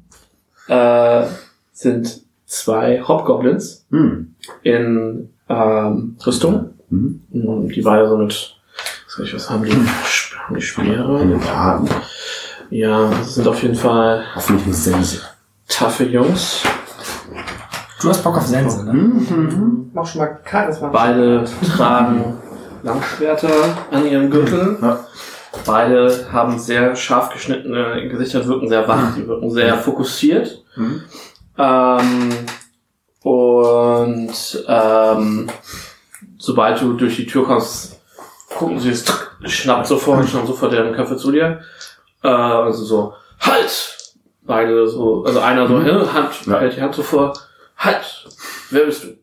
äh, sind zwei Hobgoblins Hm. in ähm, Rüstung. Mhm. Die beide so mit, was, weiß ich, was haben die? Haben die Speere? Haaren. Ja, das sind auf jeden Fall Hoffentlich eine Sense. taffe Jungs. Du hast Bock auf Sense, ne? Mhm. Mach schon mal Charisma. Beide tragen Langschwerter an ihrem Gürtel. Ja. Beide haben sehr scharf geschnittene Gesichter, wirken sehr wach, die wirken sehr fokussiert. Mhm. Ähm, und ähm, sobald du durch die Tür kommst, gucken sie es, schnappt sofort, schnappt sofort deren Köpfe zu dir. Äh, also so, halt! Beide so, also einer so, hin, Hand, Ja. hält die Hand so vor, halt! Wer bist du?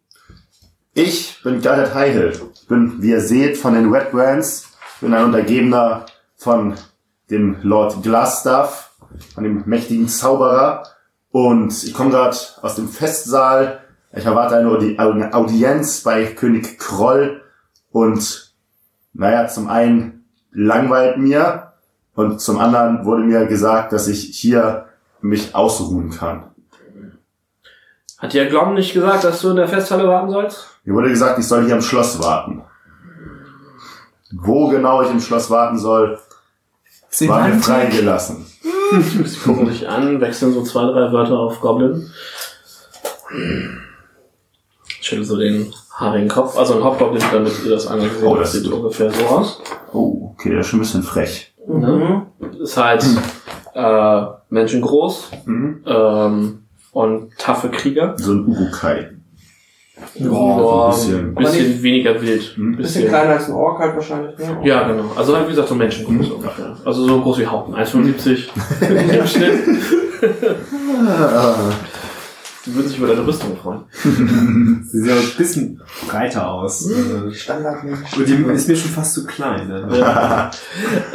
Ich bin Garrett Highhill. Bin, wie ihr seht, von den Red Brands. Bin ein Untergebener von dem Lord Glassstaff, von dem mächtigen Zauberer. Und ich komme gerade aus dem Festsaal Ich erwarte eine Audi eine Audienz bei König Kroll und naja, zum einen langweilt mir und zum anderen wurde mir gesagt, dass ich hier mich ausruhen kann. Hat dir Glom nicht gesagt, dass du in der Festhalle warten sollst? Mir wurde gesagt, ich soll hier am Schloss warten. Wo genau ich im Schloss warten soll, war mir freigelassen. Sie gucken dich an, wechseln so zwei, drei Wörter auf Goblin. Schüttel so den haarigen Kopf, also ein Hauptgoblin, damit ihr das einmal gesehen Oh, habt, das sieht ist- ungefähr so aus. Oh, okay, der ist schon ein bisschen frech. Ne? Ist halt äh, menschengroß Mhm. ähm, und taffe Krieger. So ein Urukai. Boah, so ein ein bisschen. bisschen, weniger wild. Mhm. Bisschen kleiner als ein Ork halt wahrscheinlich, ne? Ja, genau. Also halt, wie gesagt, so menschengroß ungefähr. Also so groß wie Haupten. 1,75 im Schnitt. Die würden sich über deine Rüstung freuen. Sie sehen auch ein bisschen breiter aus. Standardmensch. Und die ist mir schon fast zu klein. Ne? Ja.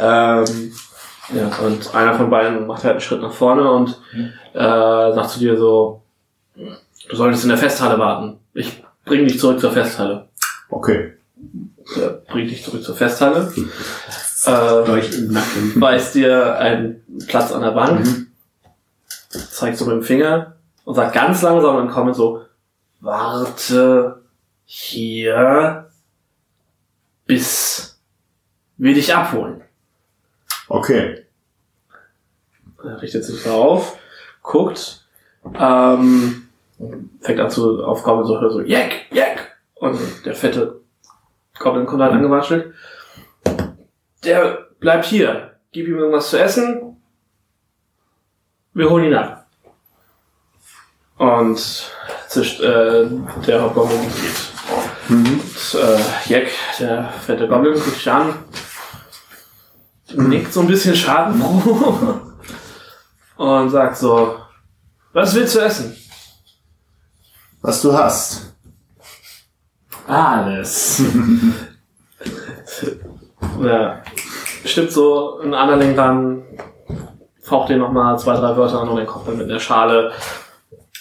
ähm, ja, und einer von beiden macht halt einen Schritt nach vorne und äh, sagt zu dir so, du solltest in der Festhalle warten. Ich bring dich zurück zur Festhalle. Okay. Er bringt dich zurück zur Festhalle. Äh, weist dir einen Platz an der Bank, zeigt so mit dem Finger und sagt ganz langsam und kommt so, warte hier, bis wir dich abholen. Okay. Er richtet sich so auf, guckt, ähm, fängt an zu aufkommen so, hört so, Jack, Jack! Und der fette Goblin kommt halt angewatschelt. Der bleibt hier. Gib ihm irgendwas zu essen. Wir holen ihn ab. Und zischt, äh, der Hauptgoblin geht. Und, äh, Jack, der fette Goblin, guckt dich an. Nickt so ein bisschen schadenfroh. Und sagt so, was willst du essen? Was du hast. Alles. ja. Stimmt so ein Anderling dann, faucht dir nochmal zwei, drei Wörter an und den Kopf dann mit der Schale.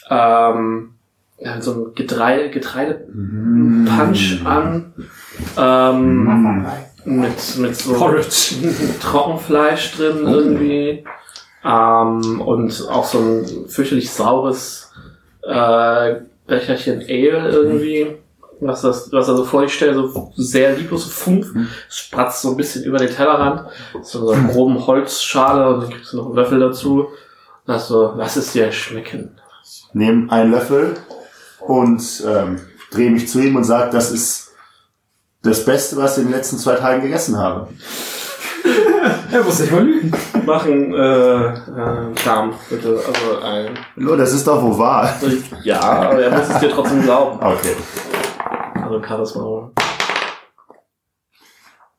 Ähm, ja, so ein Getreide, Getreide-Punch an. Ähm, mit, mit so Trockenfleisch drin irgendwie. Ähm, und auch so ein fürchterlich saures äh, Becherchen Ale irgendwie. Was, das, was er so vor dich stellt, so sehr lieblos, so Funk, spratzt so ein bisschen über den Tellerrand, so in so einer groben Holzschale und dann kriegst du noch einen Löffel dazu. Und hast so, lass es dir schmecken. Nehm einen Löffel und ähm, drehe mich zu ihm und sage, das ist das Beste, was ich in den letzten zwei Tagen gegessen habe. Er muss nicht mal lügen. Machen, äh, äh, Charme, bitte, also ein, Lo, das ist doch wohl wahr. ja, aber er muss es dir trotzdem glauben. Okay. Also Charisma.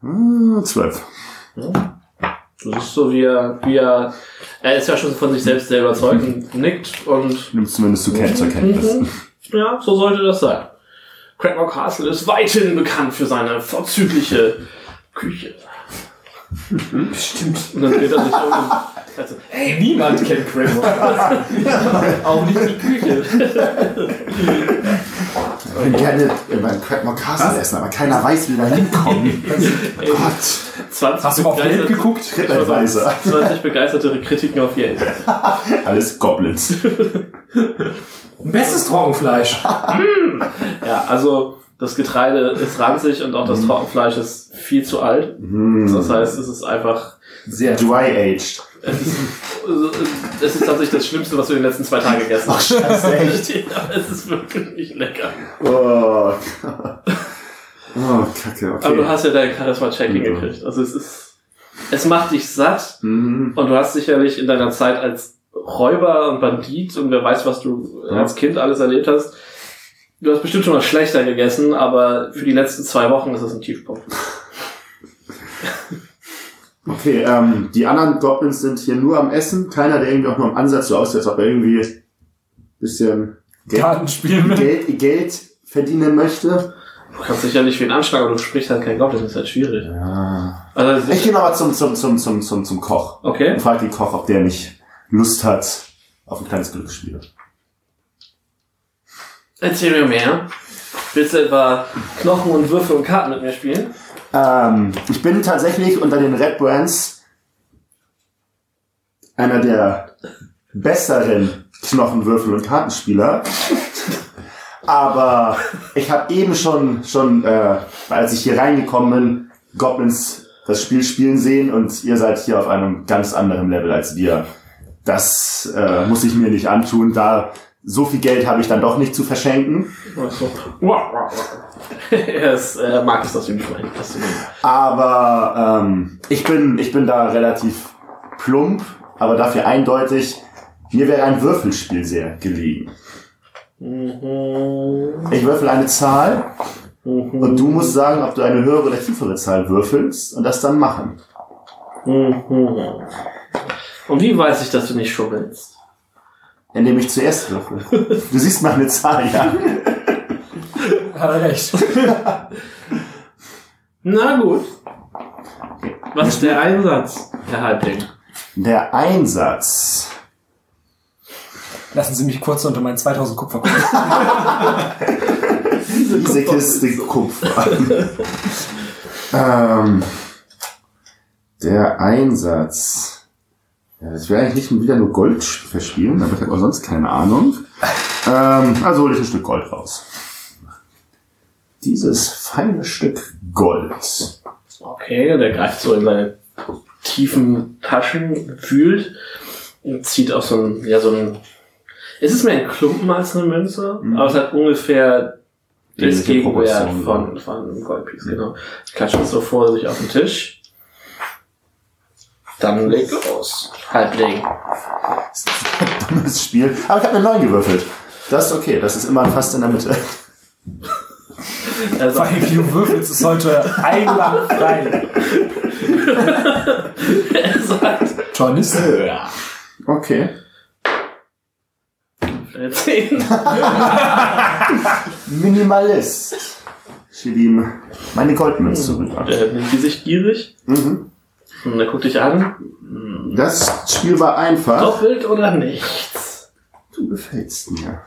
Hm, zwölf. Du siehst so, wie er, wie er, er ist ja schon von sich selbst sehr überzeugt und nickt und Nimmst zumindest zu Ken zur Kenntnis. Mhm. Ja, so sollte das sein. Crackmore Castle ist weithin bekannt für seine vorzügliche Küche. Stimmt. Und dann dreht er sich um und sagt so, Hey, niemand kennt Kramer. auch nicht die Küche. Ich will gerne in meinem Crackmore Castle essen, aber keiner weiß, wie wir da hinkommen. Gott. 20 Hast du auf Yelp geguckt? TripAdvisor. 20 begeisterte Kritiken auf Yelp. Alles Goblins. Bestes Trockenfleisch. Ja, also das Getreide ist ranzig und auch das Trockenfleisch ist viel zu alt. Hm. Das heißt, es ist einfach, Sehr Dry aged. Es ist, es ist tatsächlich das Schlimmste, was du in den letzten zwei Tagen gegessen hast. Scheiße, echt. Ja, es ist wirklich nicht lecker. Oh, oh Kacke, okay. Aber du hast ja dein Charisma-Check Mhm. hingekriegt. Also es ist, es macht dich satt Mhm. und du hast sicherlich in deiner Zeit als Räuber und Bandit und wer weiß, was du Ja. als Kind alles erlebt hast. Du hast bestimmt schon mal schlechter gegessen, aber für die letzten zwei Wochen ist es ein Tiefpunkt. Okay, ähm, die anderen Goblins sind hier nur am Essen. Keiner, der irgendwie auch nur am Ansatz so aussieht, als ob er irgendwie ein bisschen Geld. Geld, Geld verdienen möchte. Du kannst sicherlich wen anschlagen, aber du sprichst halt kein Goblin, das ist halt schwierig. Ja. Also, Ich gehe aber zum, zum, zum, zum, zum, zum Koch okay. und frage den Koch, ob der nicht Lust hat auf ein kleines Glücksspiel. Erzähl mir mehr. Willst du etwa Knochen und Würfel und Karten mit mir spielen? Ähm, ich bin tatsächlich unter den Red Brands einer der besseren Knochenwürfel- und Kartenspieler. Aber ich habe eben schon, schon äh, als ich hier reingekommen bin, Goblins das Spiel spielen sehen und ihr seid hier auf einem ganz anderen Level als wir. Das äh, muss ich mir nicht antun, da so viel Geld habe ich dann doch nicht zu verschenken. Er ist, äh, mag es, du ihm- Aber ähm, ich, bin, ich bin da relativ plump, aber dafür eindeutig, mir wäre ein Würfelspiel sehr gelegen. Mhm. Ich würfel eine Zahl Mhm. und du musst sagen, ob du eine höhere oder tiefere Zahl würfelst und das dann machen. Mhm. Und wie weiß ich, dass du nicht schummelst? Indem ich zuerst würfel. Du siehst meine Zahl, ja. Hat er recht. Na gut. Was ist der Einsatz, Herr Halbling? Der Einsatz. Lassen Sie mich kurz unter meinen 2000 Kupfer gucken. Diese Kiste Kupfer. ähm, der Einsatz. Ja, das wäre eigentlich nicht wieder nur Gold verspielen, aber ich habe auch sonst keine Ahnung. Ähm, also hole ich ein Stück Gold raus. Dieses feine Stück Gold. Okay, der greift so in seine tiefen Taschen, wühlt und zieht auch so ein, ja, so ein, es ist mehr ein Klumpen als eine Münze, Mhm. aber es hat ungefähr das Gegenwert von, von Goldpiece, genau. Klatscht es so vor sich auf den Tisch. Dann leg los. Halbling. Dummes Spiel. Aber ich habe eine 9 gewürfelt. Das ist okay, das ist immer fast in der Mitte. Also, Weil du würfelst es heute einwandfrei. er sagt, Journalist. ja. Okay. Erzählen. Minimalist. Ich schiebe ihm meine Goldmünze zurück. Er nimmt die sich gierig Mhm. und er guckt dich an. Das Spiel war einfach. Doppelt oder nichts? Du gefällst mir.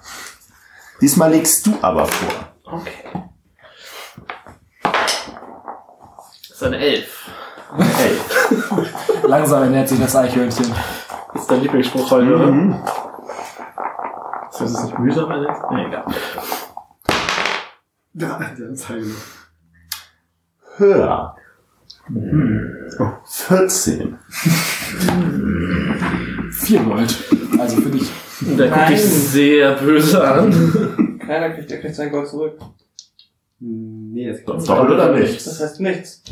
Diesmal legst du aber vor. Okay. Das ist eine Elf. Hey. Langsam ernährt sich das Eichhörnchen. Das ist dein Lieblingsspruch heute, oder? Mhm. Ist das nicht mühsam, Alex? Nee, egal. Höher. Oh, 14. Vier Gold. Also für dich. Und der guckt Nein. dich sehr böse an. Keiner kriegt, der kriegt sein Gold zurück. Nee, jetzt kommt Doppelt oder nicht? Das heißt nichts.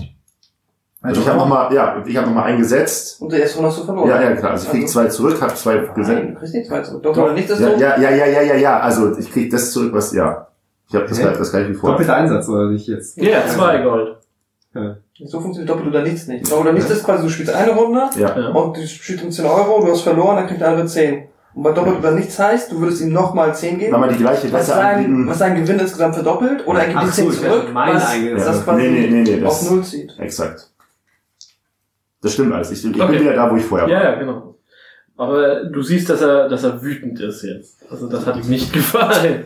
Also ich habe nochmal, ja, ich habe nochmal eingesetzt. Und der erste hast du verloren. Ja, ja, klar. Also ich krieg zwei zurück, habe zwei gesendet. Nein, du kriegst nicht zwei zurück. Doppelt oder nichts ist Ja, so. ja, ja, ja, ja, ja, ja. Also ich krieg das zurück, was, ja. Ich habe das, gleich- das gleiche wie vorher. Doppelter Einsatz, oder nicht jetzt? Ja, zwei Gold. So funktioniert doppelt oder nichts nicht. Doppelt oder nichts ist quasi, du spielst eine Runde Ja. Ja. und du spielst um 10 Euro, du hast verloren, dann kriegt der andere 10. Und bei doppelt oder nichts heißt, du würdest ihm nochmal 10 geben. Nochmal die gleiche Was sein, was sein Gewinn insgesamt verdoppelt oder er gibt Ach die 10 so, zurück, was eingesetzt. das quasi Nee, nee, nee, nee, das- auf Null zieht. Exakt. Das stimmt alles. Ich, ich Okay. bin wieder da, wo ich vorher war. Ja, ja, genau. Aber du siehst, dass er, dass er wütend ist jetzt. Also das hat ihm nicht gefallen.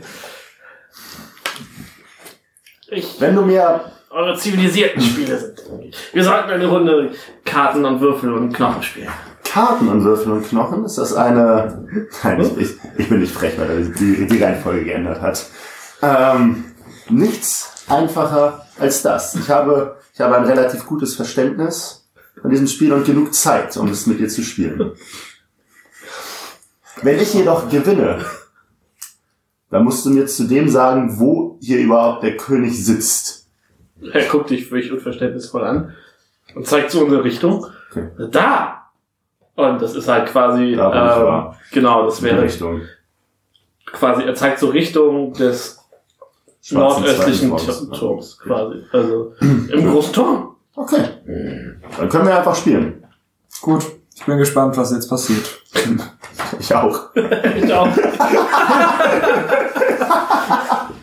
Ich, Wenn du mir eure zivilisierten Spiele sind. Wir sollten eine Runde Karten und Würfel und Knochen spielen. Karten und Würfel und Knochen, ist das eine... Nein, ich, ich, ich bin nicht frech, weil er die, die Reihenfolge geändert hat. Ähm, nichts einfacher als das. Ich habe, ich habe ein relativ gutes Verständnis von diesem Spiel und genug Zeit, um es mit dir zu spielen. Wenn ich jedoch gewinne, dann musst du mir zudem sagen, wo hier überhaupt der König sitzt. Er guckt dich völlig unverständnisvoll an und zeigt so in unsere Richtung. Okay. Da! Und das ist halt quasi, Da, ähm, genau, das wäre Richtung. quasi, er zeigt so Richtung des Schwarzen nordöstlichen. Turms, quasi. Also im großen Turm. Okay. Dann können wir einfach spielen. Gut. Ich bin gespannt, was jetzt passiert. Ich auch. Ich auch.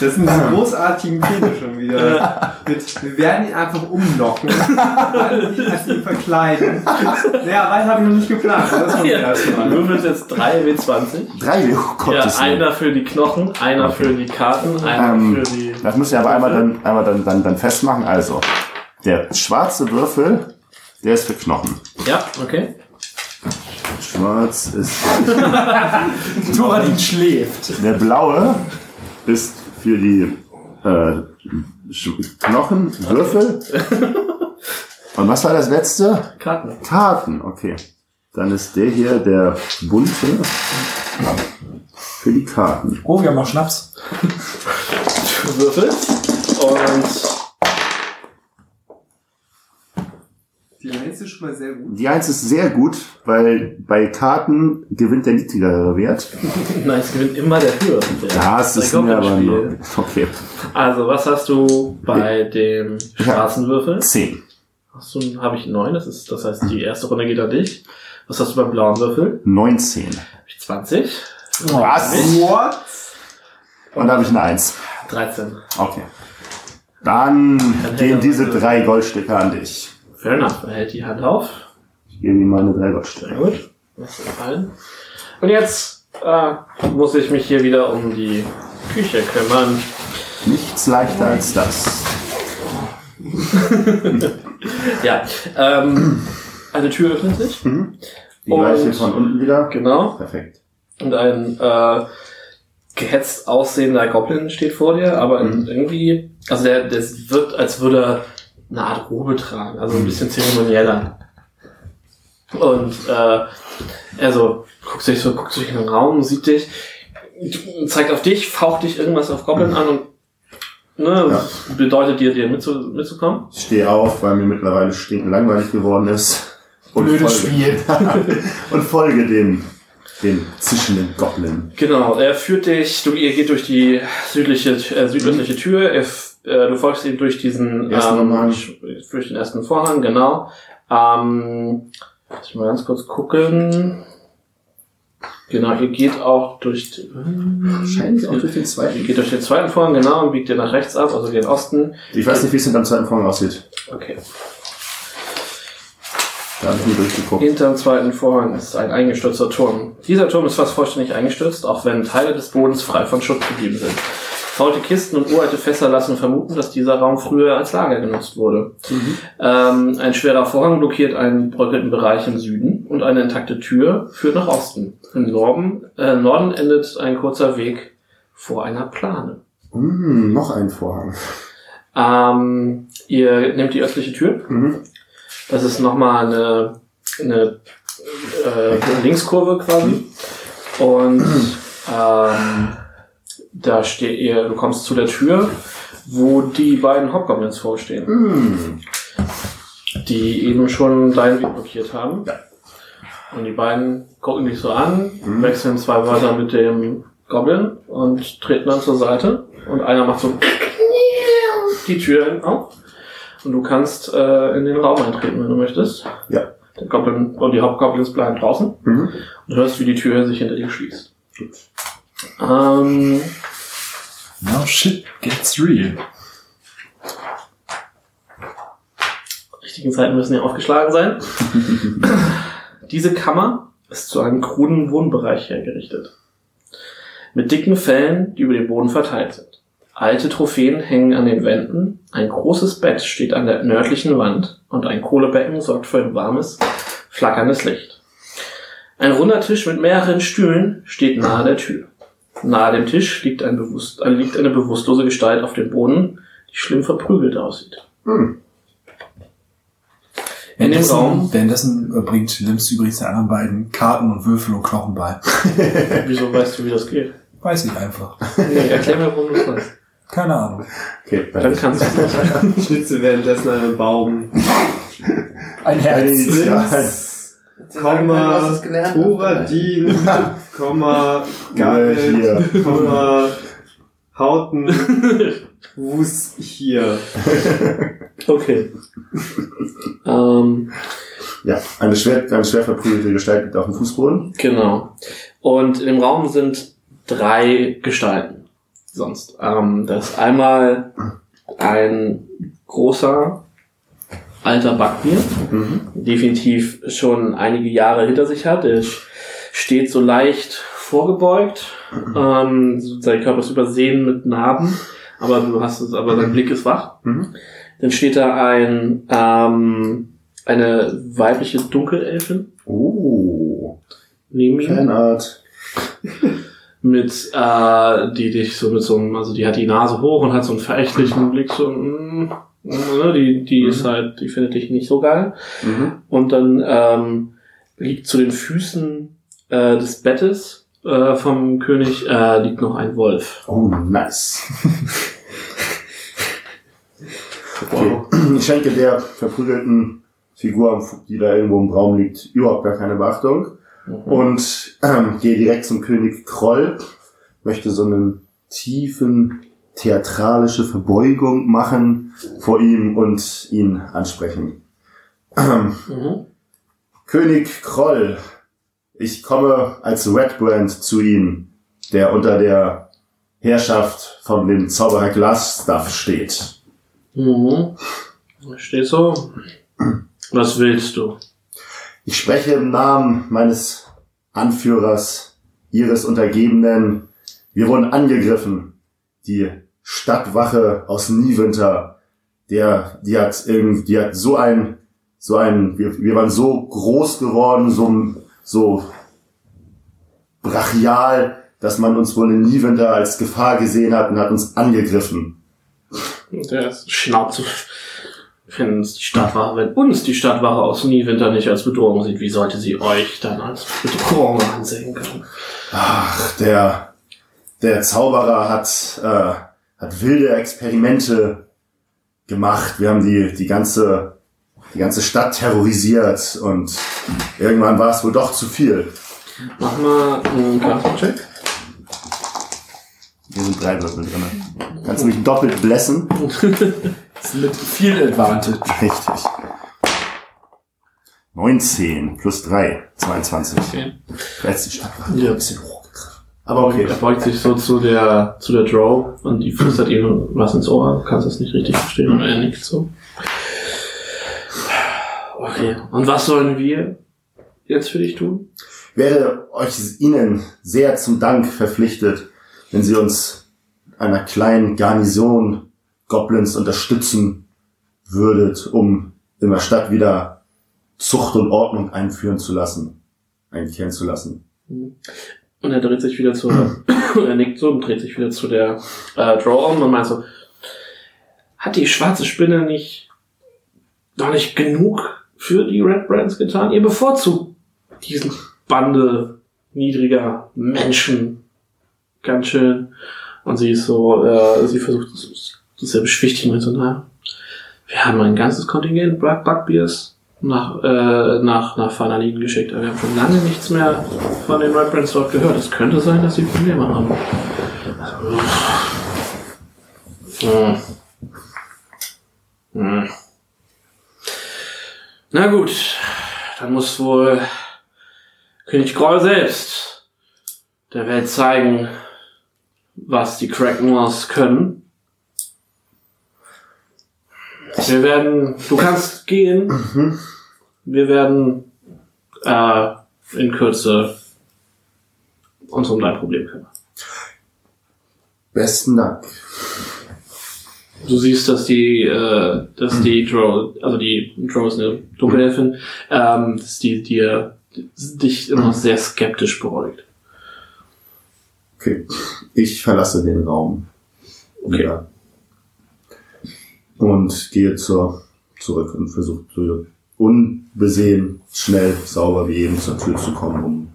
Das sind die großartigen Pläne schon wieder. Mit, wir werden ihn einfach umlocken, werden ihn als ihn verkleiden. Naja, weiter habe ich noch nicht geplant. Das ist Ja. wirst jetzt 3 W20. Drei, oh Ja, Gottes Willen. einer für die Knochen, einer für die Karten, einer Ähm, für die. Das müssen wir aber einmal dann, einmal dann, dann, dann festmachen. Also, der schwarze Würfel, der ist für Knochen. Ja, okay. Schwarz ist, Thoradin schläft. der blaue ist für die äh, Knochen, Würfel. Und was war das letzte? Karten. Karten, okay. Dann ist der hier der bunte für die Karten. Oh, wir haben noch Schnaps. Du würfelst und Die Eins ist schon mal sehr gut. Die Eins ist sehr gut, weil bei Karten gewinnt der niedrigere Wert. nein, es gewinnt immer der höhere. Wert. Das ist Bei mir aber nur. Okay. Also, was hast du bei dem schwarzen Würfel? Zehn. Hast du, habe ich neun, das ist, das heißt, die erste Runde geht an dich. Was hast du beim blauen Würfel? 19. Hab ich 20, Was? What? Und da habe ich eine Eins. 13. Okay. Dann Dann gehen diese drei Goldstücke an dich. Fair enough. Er hält die Hand auf. Ich gebe ihm meine drei Goldstücke. Sehr gut. Das ist gefallen. Und jetzt äh, muss ich mich hier wieder um die Küche kümmern. Nichts leichter als das. Ja, ähm, eine Tür öffnet sich. Die Und- gleiche von unten wieder. Genau. Perfekt. Und ein äh, gehetzt aussehender Goblin steht vor dir, aber Mhm. irgendwie, also der, das wirkt, als würde er eine Art Robe tragen, also ein bisschen zeremonieller. Und äh, er so guckt sich so, guckt sich in den Raum, sieht dich, zeigt auf dich, faucht dich irgendwas auf Goblin an und ne, Ja. bedeutet dir, dir mitzu, mitzukommen. Ich stehe auf, weil mir mittlerweile stinkend langweilig geworden ist. Und Blödes folge, Spiel. und folge dem, dem zischenden Goblin. Genau, er führt dich, du, ihr geht durch die südliche, äh, südöstliche Tür, er, äh, du folgst ihm durch diesen, Ersten ähm, durch den ersten Vorhang, genau. Ähm, lass ich mal ganz kurz gucken. Genau, ihr geht auch durch, Wahrscheinlich auch durch den ihr zweiten. geht durch den zweiten Vorhang, genau, und biegt ihr nach rechts ab, also gen Osten. Ich weiß nicht, wie es in deinem zweiten Vorhang aussieht. Okay. Da habe ich nie durchgeguckt. Hinterm zweiten Vorhang ist ein eingestürzter Turm. Dieser Turm ist fast vollständig eingestürzt, auch wenn Teile des Bodens frei von Schutt geblieben sind. Faute Kisten und uralte Fässer lassen vermuten, dass dieser Raum früher als Lager genutzt wurde. Ähm, ein schwerer Vorhang blockiert einen bröckelnden Bereich im Süden und eine intakte Tür führt nach Osten. Im Norden, äh, Norden endet ein kurzer Weg vor einer Plane. Hm, noch ein Vorhang. Ähm, ihr nehmt die östliche Tür. Mhm. Das ist nochmal eine, eine äh, Linkskurve quasi. Und ähm, da steht ihr, du kommst zu der Tür, wo die beiden Hobgoblins vorstehen, Hm. die eben schon deinen Weg blockiert haben. Und die beiden gucken dich so an, Mhm. wechseln zwei Wörter mit dem Goblin und treten dann zur Seite. Und einer macht so die Tür auf. Und du kannst äh, in den Raum eintreten, wenn du möchtest. Ja. Der Goblin und die Hauptgoblins bleiben draußen. Mhm. Und hörst, wie die Tür sich hinter dir schließt. Ähm, Now shit gets real. richtigen Zeiten müssen ja aufgeschlagen sein. Diese Kammer ist zu einem kruden Wohnbereich hergerichtet. Mit dicken Fellen, die über den Boden verteilt sind. Alte Trophäen hängen an den Wänden, ein großes Bett steht an der nördlichen Wand und ein Kohlebecken sorgt für ein warmes, flackerndes Licht. Ein runder Tisch mit mehreren Stühlen steht nahe der Tür. Nahe dem Tisch liegt, ein bewusst, äh, liegt eine bewusstlose Gestalt auf dem Boden, die schlimm verprügelt aussieht. Hm. In dem Währenddessen, Raum. währenddessen äh, bringt Lims übrigens den anderen beiden Karten und Würfel und Knochen bei. Wieso weißt du, wie das geht? Weiß ich einfach. Nee, erklär mir, warum du das weißt. Keine Ahnung. Okay, Dann kannst du es. Schnitze währenddessen einen Baum. Ein Herz. Komma. Thoradin, Komma. Garnet, Komma, Hauten, Fuß hier. Okay. ähm, Ja, eine schwer, eine schwer verprügelte Gestalt liegt auf dem Fußboden. genau. Und in dem Raum sind drei Gestalten. sonst. Ähm, das ist einmal ein großer alter Backbier, definitiv schon einige Jahre hinter sich hat. Er steht so leicht vorgebeugt, ähm, sein Körper ist übersehen mit Narben, aber du hast es, aber sein Blick ist wach. Mhm. Dann steht da ein ähm, eine weibliche Dunkelelfin Oh, neben ihm Fanart. mit äh, die dich so mit so einem, also die hat die Nase hoch und hat so einen verächtlichen Blick so, mm, ne, die die ist halt, die findet dich nicht so geil. Mhm. Und dann ähm, liegt zu den Füßen äh, des Bettes äh, vom König äh, liegt noch ein Wolf. Oh, nice. Okay. Ich schenke der verprügelten Figur, die da irgendwo im Raum liegt, überhaupt gar keine Beachtung. Und ähm, gehe direkt zum König Kroll, möchte so einen tiefen, theatralische Verbeugung machen vor ihm und ihn ansprechen. Mhm. König Kroll, ich komme als Red Brand zu Ihnen, der unter der Herrschaft von dem Zauberer Glassstaff steht. Mhm. Steht so. Was willst du? Ich spreche im Namen meines Anführers, Ihres Untergebenen. Wir wurden angegriffen. Die Stadtwache aus Niewinter, der, die hat irgendwie, die hat so ein, so ein, wir, wir waren so groß geworden, so, so brachial, dass man uns wohl in Niewinter als Gefahr gesehen hat und hat uns angegriffen. Der Schnauze. Finden es die Stadtwache, wenn uns die Stadtwache aus Niewinter nicht als Bedrohung sieht, wie sollte sie euch dann als Bedrohung ansehen können? Ach, der, der Zauberer hat, äh, hat wilde Experimente gemacht. Wir haben die, die ganze, die ganze Stadt terrorisiert und irgendwann war es wohl doch zu viel. Mach mal einen Charaktercheck. Hier sind drei Würfel drin. Kannst du mich doppelt blessen? Mit viel Advantage. Richtig. 19 plus 3, 22. Okay. Stadt war Ja. ein bisschen hochgegriffen. Aber okay. Er beugt sich so zu der, zu der Drow und die flüstert ihm was ins Ohr. Du kannst das nicht richtig verstehen, aber er nickt so. Okay. Und was sollen wir jetzt für dich tun? wäre euch Ihnen sehr zum Dank verpflichtet, wenn Sie uns einer kleinen Garnison Goblins unterstützen würdet, um in der Stadt wieder Zucht und Ordnung einführen zu lassen, einkehren zu lassen. Und er dreht sich wieder zu, er nickt so und dreht sich wieder zu der äh, Drow um und meint so, hat die schwarze Spinne nicht noch nicht genug für die Red Brands getan? Ihr bevorzugt diesen Bande niedriger Menschen ganz schön. Und sie ist so, äh, sie versucht das, sehr beschwichtigen mit so, na, wir haben ein ganzes Kontingent Black Bugbeers nach, äh, nach, nach Fanalin geschickt, aber wir haben schon lange nichts mehr von den Red Brands dort gehört. Es könnte sein, dass sie Probleme haben. Hm. Hm. Na gut, dann muss wohl König Groll selbst der Welt zeigen, was die Crackmores können. Wir werden, du kannst gehen. Wir werden äh, in Kürze uns um dein Problem kümmern. Besten Dank. Du siehst, dass die, äh, dass die Drow, also die Drow ist eine Dunkelelfin, ähm, dass die dir dich immer sehr skeptisch beäugt. Okay. Ich verlasse den Raum. Okay. Wieder. Und gehe zur, zurück und versuche unbesehen, schnell, sauber wie eben zur Tür zu kommen, um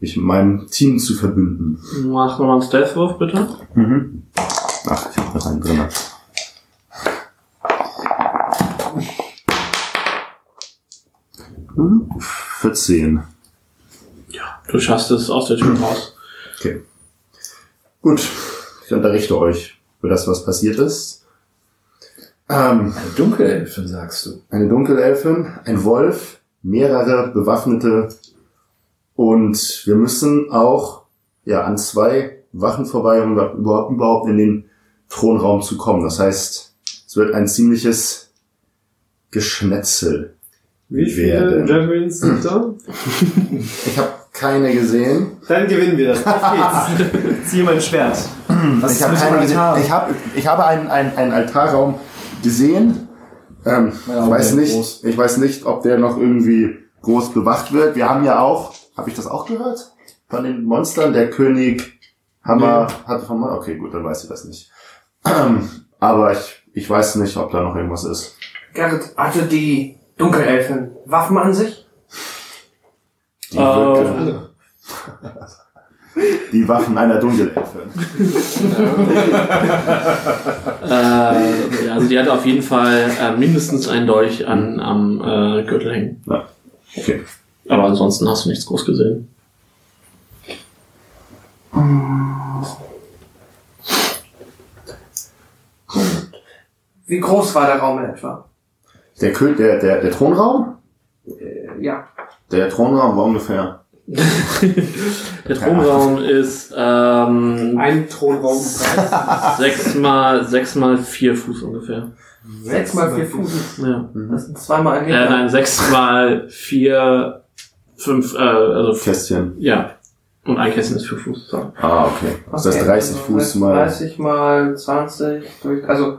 mich mit meinem Team zu verbünden. Mach nochmal einen Stealth-Wurf, bitte. Mhm. Ach, ich habe noch einen drin. Hm, 14. Du schaffst es aus der Tür raus. Okay. Gut, ich unterrichte euch über das, was passiert ist. Ähm, Eine Dunkelelfe, sagst du. eine Dunkelelfin, ein Wolf, mehrere Bewaffnete und wir müssen auch ja an zwei Wachen vorbei, um überhaupt, überhaupt in den Thronraum zu kommen. Das heißt, es wird ein ziemliches Geschnetzel. Wie viele. Javelins sind da? Ich habe keine gesehen. Dann gewinnen wir das. Auf geht's. Zieh mein Schwert. Ich dem keine gesehen. Ich, hab, ich habe einen, einen, einen Altarraum gesehen. Ähm, ich weiß nicht, groß. ich weiß nicht, ob der noch irgendwie groß bewacht wird. Wir haben ja auch, habe ich das auch gehört? Von den Monstern, der König Hammer hatte von mal. Okay, gut, dann weiß ich das nicht. Ähm, aber ich, ich weiß nicht, ob da noch irgendwas ist. Gerrit, hatte die Dunkelelfen Waffen an sich? Die, Äh, Wirke- die Waffen einer Dunkelelfe. Äh, ja, also die hat auf jeden Fall äh, mindestens einen Dolch an, am äh, Gürtel hängen. Okay. Aber ansonsten hast du nichts groß gesehen. Wie groß war der Raum in etwa? Der, Kö der, der, der Thronraum? Äh, ja. Der Thronraum war ungefähr. Der Thronraum ist ähm, Ein Thronraum. sechs mal sechs mal vier Fuß ungefähr. Sechs mal vier Fuß. Ja. Das sind zweimal ein Äh, Meter. nein, sechs mal vier, fünf, äh, also Kästchen. ja. Und ein Kästchen ist für Fuß. So. Ah, okay. Das heißt Okay, 30 also Fuß mal. 30 mal 20 durch, also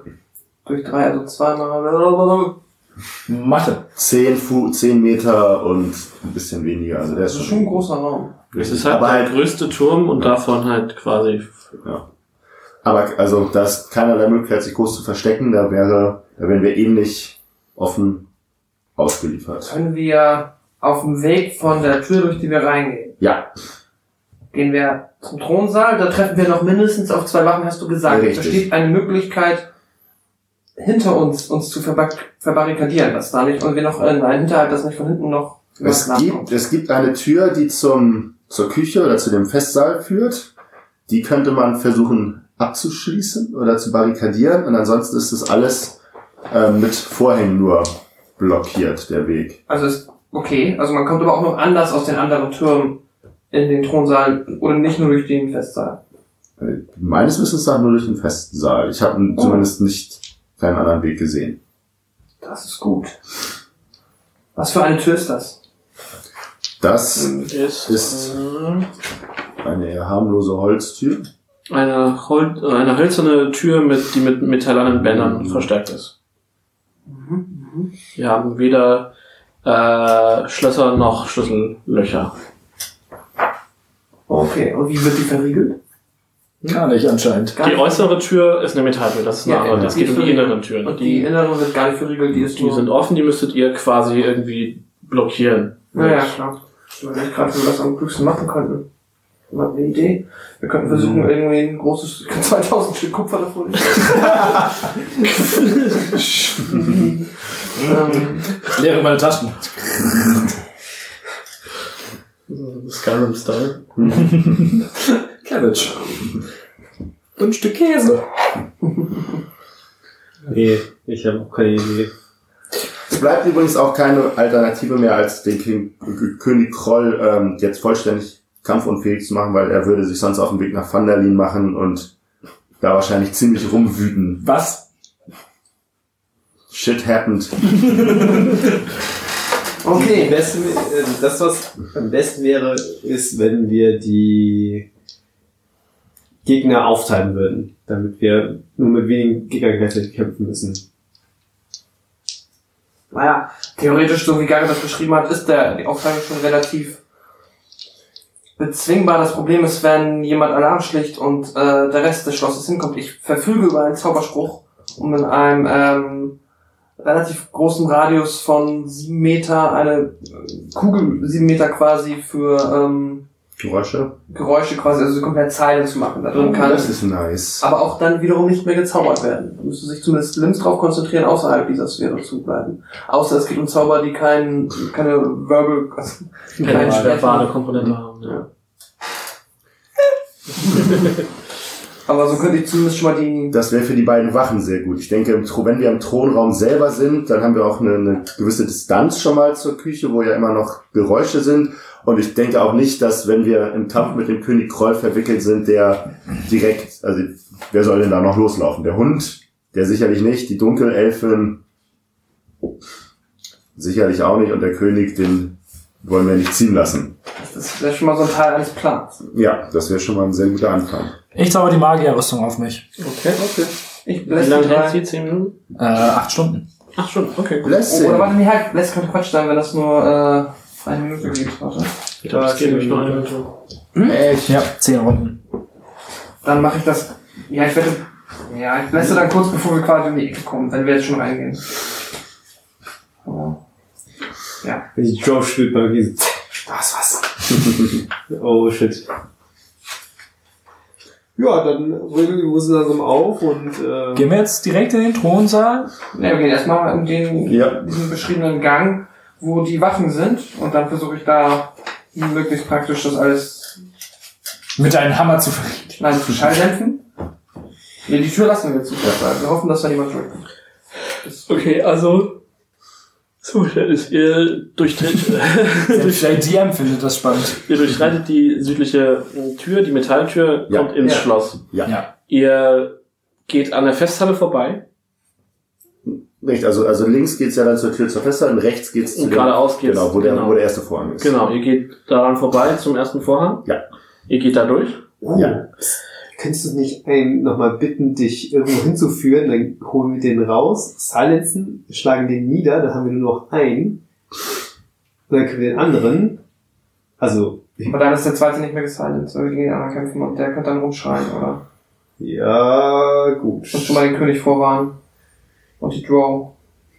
durch drei, also zweimal. Mathe. 10 Fu 10 Meter und ein bisschen weniger. Also der Das ist ist schon ein großer Raum. Es ist halt aber der halt, größte Turm und davon halt quasi. aber also da ist keinerlei Möglichkeit, sich groß zu verstecken. Da wäre, da wären wir ähnlich offen ausgeliefert. Können wir auf dem Weg von der Tür, durch die wir reingehen, Ja, gehen wir zum Thronsaal, da treffen wir noch mindestens auf zwei Wachen, hast du gesagt. Richtig. Besteht eine Möglichkeit, hinter uns uns zu verbar verbarrikadieren, dass da nicht, und wir noch in einen Hinterhalt, dass nicht von hinten noch es gibt, es gibt eine Tür, die zum, zur Küche oder zu dem Festsaal führt. Die könnte man versuchen abzuschließen oder zu barrikadieren. Und ansonsten ist das alles äh, mit Vorhängen nur blockiert, der Weg. Also ist okay, also man kommt aber auch noch anders aus den anderen Türmen in den Thronsaal oder nicht nur durch den Festsaal. Äh, Meines Wissens nach nur durch den Festsaal. Ich habe Oh. zumindest nicht keinen anderen Weg gesehen. Das ist gut. Was für eine Tür ist das? Das Ist, Ist- eine eher harmlose Holztür. eine, Hol eine hölzerne Tür, mit, die mit metallernen Bändern verstärkt ist. Wir haben weder äh, Schlösser noch Schlüssellöcher. Okay, und wie wird die verriegelt? Gar nicht anscheinend. Gar Die nicht. äußere Tür ist eine Metalltür, das ist eine Ja, andere. ja, Es die geht um die inneren Türen. Und die Die, innere wird gar nicht verriegelt, die ist die nur... sind offen, die müsstet ihr quasi irgendwie blockieren. Naja, klar. Ich gerade, wie wir das am klügsten machen könnten. Mal eine Idee. Wir könnten versuchen, irgendwie ein großes 2000 Stück Kupfer davon. ähm, Leere meine Taschen. Skyrim-Style. Cabbage. Und ein Stück Käse. Nee, ich habe auch keine Idee. Es bleibt übrigens auch keine Alternative mehr, als den King, König Kroll ähm, jetzt vollständig kampfunfähig zu machen, weil er würde sich sonst auf den Weg nach Vandalin machen und da wahrscheinlich ziemlich rumwüten. Was? Shit happened. Okay. besten, äh, das, was am besten wäre, ist, wenn wir die Gegner aufteilen würden, damit wir nur mit wenigen Gegnern gleichzeitig kämpfen müssen. Naja, theoretisch, so wie Gary das beschrieben hat, ist der, die Aufteilung schon relativ bezwingbar. Das Problem ist, wenn jemand Alarm schlicht und äh, der Rest des Schlosses hinkommt. Ich verfüge über einen Zauberspruch, um in einem ähm, relativ großen Radius von sieben Meter eine Kugel, sieben Meter quasi für ähm, Geräusche. Geräusche quasi, also komplett Zeilen zu machen. Da drin kann Das ist nice. aber auch dann wiederum nicht mehr gezaubert werden. Da müsste sich zumindest Limbs drauf konzentrieren, außerhalb dieser Sphäre zu bleiben. Außer es geht um Zauber, die kein, keine Verbal, also Keine keinen verbale. Komponente haben. Ja. Aber so könnte ich zumindest schon mal die, Das wäre für die beiden Wachen sehr gut. Ich denke, wenn wir im Thronraum selber sind, dann haben wir auch eine, eine gewisse Distanz schon mal zur Küche, wo ja immer noch Geräusche sind. Und ich denke auch nicht, dass wenn wir im Kampf mit dem König Kroll verwickelt sind, der direkt, also wer soll denn da noch loslaufen? Der Hund, der sicherlich nicht, die Dunkelelfin sicherlich auch nicht und der König, den wollen wir nicht ziehen lassen. Das wäre schon mal so ein Teil eines Plans. Ja, das wäre schon mal ein sehr guter Anfang. Ich zauber die Magierrüstung auf mich. Okay, okay. Ich Wie lässt lange die hält drei. sie? Zehn Minuten? Äh, acht Stunden. Ach schon, okay. gut. Oh, Blessing. oder warte, nee, halt, lässt könnte Quatsch sein, wenn das nur äh, eine Minute geht. Warte. Ich glaube, es geht nämlich nur eine Minute. Echt? Ja, zehn Runden. Dann mache ich das. Ja, ich werde. Ja, ich lässt dann kurz bevor wir quasi um die Ecke kommen, wenn wir jetzt schon reingehen. Aber, ja. Wenn die Drove spielt bei mir. Was, was? oh shit. Ja, dann rücken die Musen langsam auf und äh, Gehen wir jetzt direkt in den Thronsaal? Ne, wir gehen erstmal in den, Ja. diesen beschriebenen Gang, wo die Wachen sind. Und dann versuche ich da möglichst praktisch das alles Mit einem Hammer zu verrichten. Nein, zu Schalldämpfen. Nee, die Tür lassen wir jetzt zu. Wir hoffen, dass da niemand durchkommt. Okay, also zum Verständnis, ihr durchtritt, der DM findet das spannend. ihr durchschreitet die südliche äh, Tür, die Metalltür, Ja. kommt ins Ja. Schloss. Ja. Ja. Ihr geht an der Festhalle vorbei Nicht, also, also links geht's ja dann zur Tür zur Festhalle und rechts geht's zu und geradeaus geht's. Genau, wo der, genau. wo der erste Vorhang ist. Genau, ihr geht daran vorbei zum ersten Vorhang. Ja. Ihr geht da durch. oh, Ja. könntest du nicht einen nochmal bitten, dich irgendwo hinzuführen, dann holen wir den raus, silenzen, schlagen den nieder, dann haben wir nur noch einen. Und dann können wir den anderen. Also, Aber dann ist der zweite nicht mehr gesilenced, weil wir gegen den anderen kämpfen und der könnte dann rumschreien, oder? ja, gut. Und schon mal den König vorwarnen. Die Draw.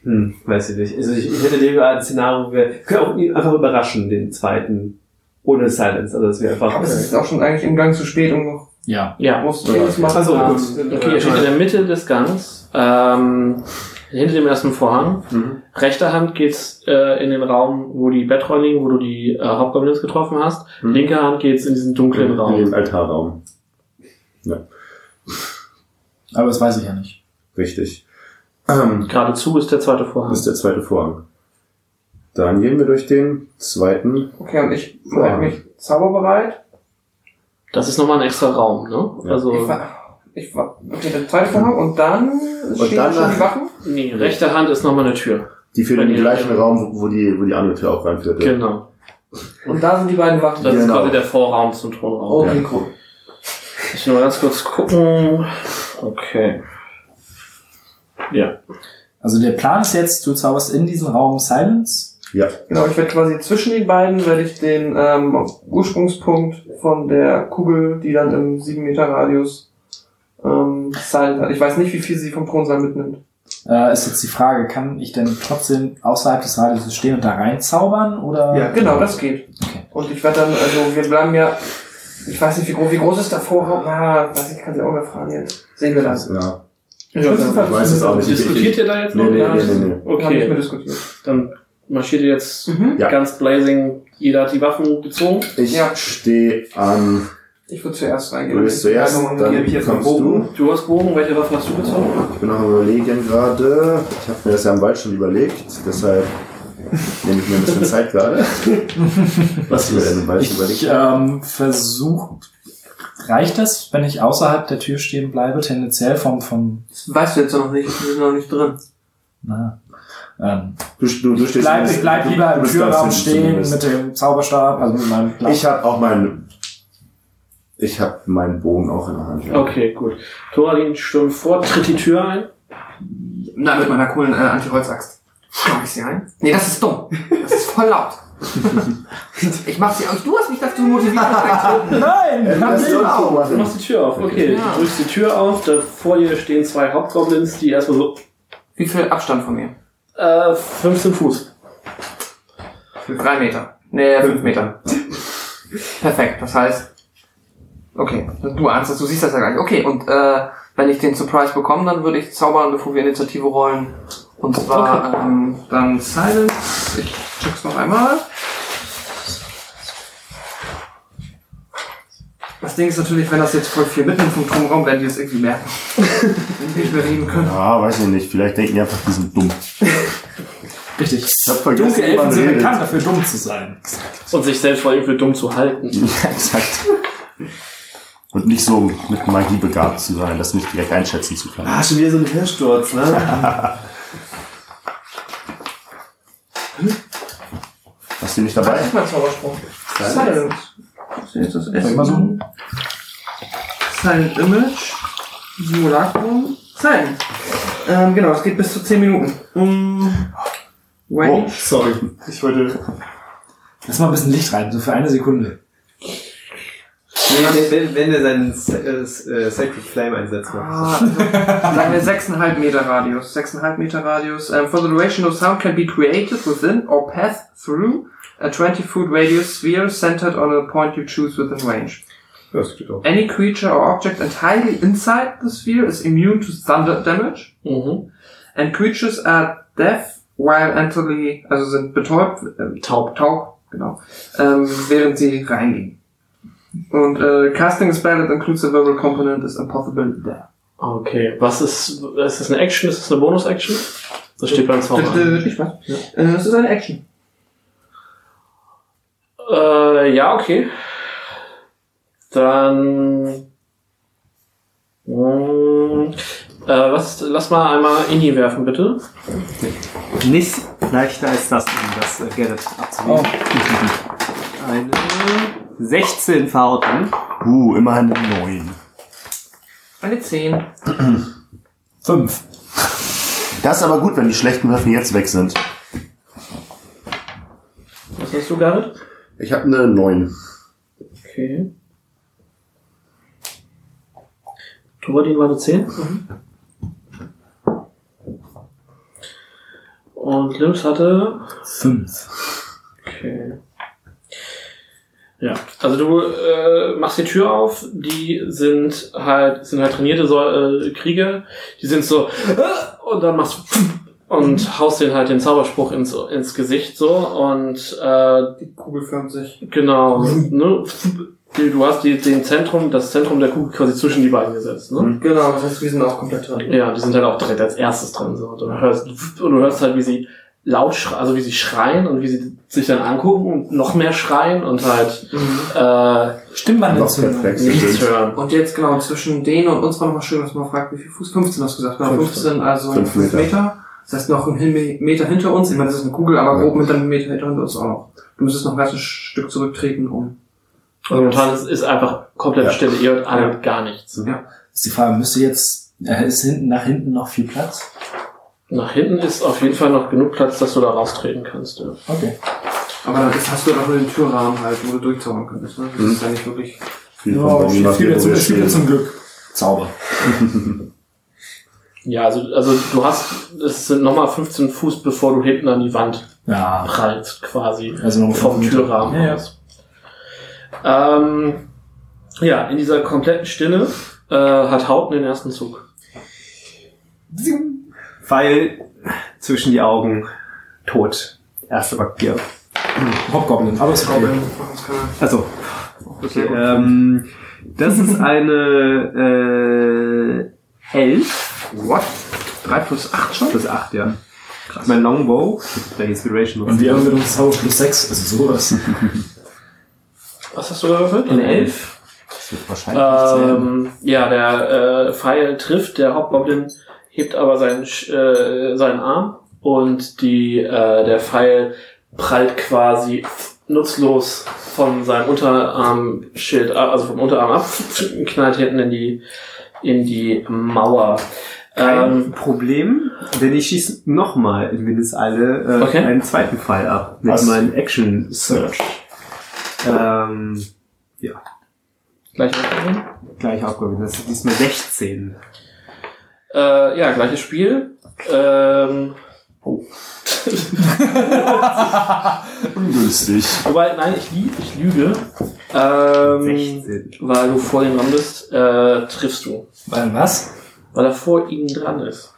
Hm, weiß ich nicht. Also ich, ich hätte lieber ein Szenario, wo wir können auch ihn einfach überraschen, den zweiten. Ohne Silence. Also das wäre einfach. Aber es ist auch schon eigentlich im Gang zu spät, um noch Ja. Ja. groß Themes machen. Also, gut. Okay, ihr steht in der Mitte des Gangs, ähm, hinter dem ersten Vorhang. Mhm. Rechter Hand geht's äh, in den Raum, wo die Bettrollen liegen, wo du die äh, Hauptgoblins getroffen hast. Mhm. Linke Hand geht's in diesen dunklen In Raum. dem Altarraum. Aber das weiß ich ja nicht. Richtig. Ähm, Geradezu ist der zweite Vorhang. das ist der zweite Vorhang. Dann gehen wir durch den zweiten. Okay, und ich halte mich zauberbereit. Das ist nochmal ein extra Raum, ne? Ja. Also, Ich war, ich war, okay, der zweite Vorhang und dann stehen dann schon die Wachen. nee, rechte Hand ist nochmal eine Tür. Die führen in den Ja, gleichen ja. Raum, wo, die, wo die andere Tür auch reinführte. Genau. Und da sind die beiden Wachen. Das ist Genau. quasi der Vorraum zum Thronraum. Okay, cool. Ich will nur ganz kurz gucken. Okay. Ja. Also der Plan ist jetzt, du zauberst in diesem Raum Silence. Ja. Genau, ich werde quasi zwischen den beiden, werde ich den ähm, Ursprungspunkt von der Kugel, die dann im 7 Meter Radius ähm, silent hat. Ich weiß nicht, wie viel sie vom Thronsaal mitnimmt. Äh, ist jetzt die Frage, kann ich denn trotzdem außerhalb des Radius stehen und da reinzaubern? Oder? Ja, genau, das geht. Okay. Und ich werde dann, also wir bleiben ja, ich weiß nicht, wie groß, wie groß ist der Vorraum? Na, weiß ich, kann sie auch mehr fragen jetzt. Sehen wir das. Ja. Ich weiß Ich weiß es auch nicht. Ich- Diskutiert ihr da jetzt noch? nee, nee, nee, nee. Haben nicht Okay, mehr diskutiert. dann marschiert ihr jetzt Mhm. Ganz blazing. Jeder hat die Waffen gezogen. Ich Ja. stehe an. Ich würde zuerst reingehen. Du bist zuerst, dann gebe ich jetzt kommst Bogen. du. Du hast Bogen. Welche Waffe hast du gezogen? Ich bin noch am überlegen gerade. Ich habe mir das ja im Wald schon überlegt, deshalb nehme ich mir ein bisschen Zeit gerade. Was du mir denn im Wald schon Ich überlegt? ähm, versuche. Reicht das, wenn ich außerhalb der Tür stehen bleibe, tendenziell vom, vom Das weißt du jetzt noch nicht, wir sind noch nicht drin. na, ähm, Du, du, du stehst bleib, ich bleib du- lieber im Türraum stehen mit dem Zauberstab, also mit meinem Plan. Ich habe auch meinen. Ich habe meinen Bogen auch in der Hand. ja. Okay, gut. Thoradin stürmt vor, tritt die Tür ein. Nein, mit meiner coolen äh, Anti-Holz-Axt. Schlag ich sie ein? Nee, das ist dumm. Das ist voll laut. ich mach sie aus. Du hast mich dazu motiviert. Nein! Äh, das soll so Du machst die Tür auf. Okay, Ja. du drückst die Tür auf. Da vor dir stehen zwei Hauptgoblins, die erstmal so Wie viel Abstand von mir? äh, 15 Fuß. Drei Meter. Nee, fünf Meter. Perfekt, das heißt. Okay, du ahnst das, du siehst das ja gleich. Okay, und äh, wenn ich den Surprise bekomme, dann würde ich zaubern, bevor wir Initiative rollen. Und zwar ähm, dann Silence. Ich check's noch einmal. Das Ding ist natürlich, wenn das jetzt voll viel mitnimmt vom Turmraum, werden die das irgendwie merken. wenn wir nicht mehr reden können. Ja, weiß ich nicht. Vielleicht denken die einfach, die sind dumm. Richtig. Ich hab vergessen, Dunkle Elfen sind redet. bekannt dafür, dumm zu sein. Und sich selbst vor allem für dumm zu halten. Ja, exakt. Und nicht so mit Magie begabt zu sein, das nicht direkt einschätzen zu können. Ah, schon wieder so ein Hörsturz, ne? Hast du nicht dabei? Das ist mein Zauberspruch. Ist jetzt das ich mal suchen? Silent Image. Simulacrum. Silent. Ähm, genau, es geht bis zu 10 Minuten. Mm, Oh, sorry. Ich wollte. Lass mal ein bisschen Licht rein, so für eine Sekunde. Nee, wenn, wenn er seinen äh, äh, Sacred Flame einsetzt. Ah, also, wir 6,5 Meter Radius. 6,5 Meter Radius. Um, for the duration of sound can be created within or pass through a 20-foot radius sphere centered on a point you choose within range. Das steht auch. Any creature or object entirely inside the sphere is immune to thunder damage. Mhm. And creatures are deaf while entirely, also sind betäubt, äh, taub, taub, genau, ähm, während sie reingehen. Und äh, casting a spell that includes a verbal component is impossible there. Okay, was ist, ist das eine Action? Ist das eine Bonus-Action? Das steht beim Zauber. Äh, Ich weiß. Äh, Es ist eine Action. Äh, ja, okay. Dann. Mm, äh, was, lass mal einmal Inni werfen, bitte. Nicht leichter als das, um das äh, Gadget abzunehmen. Eine 16 verhauten. Uh, immerhin eine 9. Eine 10. Fünf. Das ist aber gut, wenn die schlechten Würfen jetzt weg sind. Was hast du, Garrett? Ich habe eine 9. Okay. Turadin war eine 10. Und Lims hatte. Fünf. Okay. Ja, also du äh, machst die Tür auf, die sind halt, sind halt trainierte so, äh, Krieger, die sind so, äh, und dann machst du und haust denen halt den Zauberspruch ins, ins Gesicht so und äh, Die Kugel förmt sich. genau, ne, du hast die, den Zentrum, das Zentrum der Kugel quasi zwischen die beiden gesetzt, ne? Genau, das heißt, wir sind auch komplett dran. Ja, die sind halt auch direkt als erstes dran. So. Und du hörst, und du hörst halt, wie sie laut schreien, also wie sie schreien und wie sie sich dann angucken und noch mehr schreien und halt äh, Stimmbandentzündung. Perplex. nichts hören. Und jetzt genau, zwischen denen und uns war nochmal schön, dass man fragt, wie viel Fuß? 15 hast du gesagt. Genau, 15, also Fünf 5 Meter. Meter. Das heißt noch ein Meter hinter uns. Ich meine, das ist eine Kugel, aber grob mit einem Meter hinter uns auch noch. Du müsstest noch ein ganzes Stück zurücktreten, um. Und momentan ist, ist einfach komplett Ja. Stille. Ihr hört alle gar nichts. Ist die Frage, müsste jetzt, äh, ist hinten, nach hinten noch viel Platz? Nach hinten ist auf jeden Fall noch genug Platz, dass du da raustreten kannst. Ja. Okay. Aber jetzt hast du doch nur den Türrahmen halt, wo du durchzaubern könntest. Ne? Das ist ja nicht wirklich. Viel Ja, aber viel wir zum, viel zum Glück. Zauber. ja, also, also du hast, es sind nochmal 15 Fuß, bevor du hinten an die Wand Ja. prallst, quasi. Also noch vom. Türrahmen Ja, ja. aus. Ähm, ja, in dieser kompletten Stille äh, hat Hauten den ersten Zug. Pfeil zwischen die Augen. Tot. Erste Vampir. Hobgoblin, aber ist okay. Also, okay, ähm, das ist eine äh, 11. What? 3 plus 8 schon? Plus 8, ja. Mein Longbow, der Inspiration Und wir haben mit uns Zauber plus sechs, also sowas. Was hast du gewürfelt? Eine 11. Das wird wahrscheinlich. Ähm, ja, der äh, Pfeil trifft, der Hauptgoblin hebt aber seinen, äh, seinen Arm und die, äh, der Pfeil prallt quasi nutzlos von seinem Unterarmschild, ab, also vom Unterarm ab, knallt hinten in die, in die Mauer. Kein Ähm, Problem, denn ich schieße nochmal in Windeseile äh, Okay. einen zweiten Pfeil ab mit Was? meinem Action Search. Ähm, gleich weitergehen. gleich aufgehoben. Das ist diesmal 16. Äh, ja, gleiches Spiel. Ähm, Ungünstig. wobei, nein, ich, lieb, ich lüge. Ähm, 16. weil du vor ihm dran bist, äh, triffst du. Weil was? Weil er vor ihnen dran ist.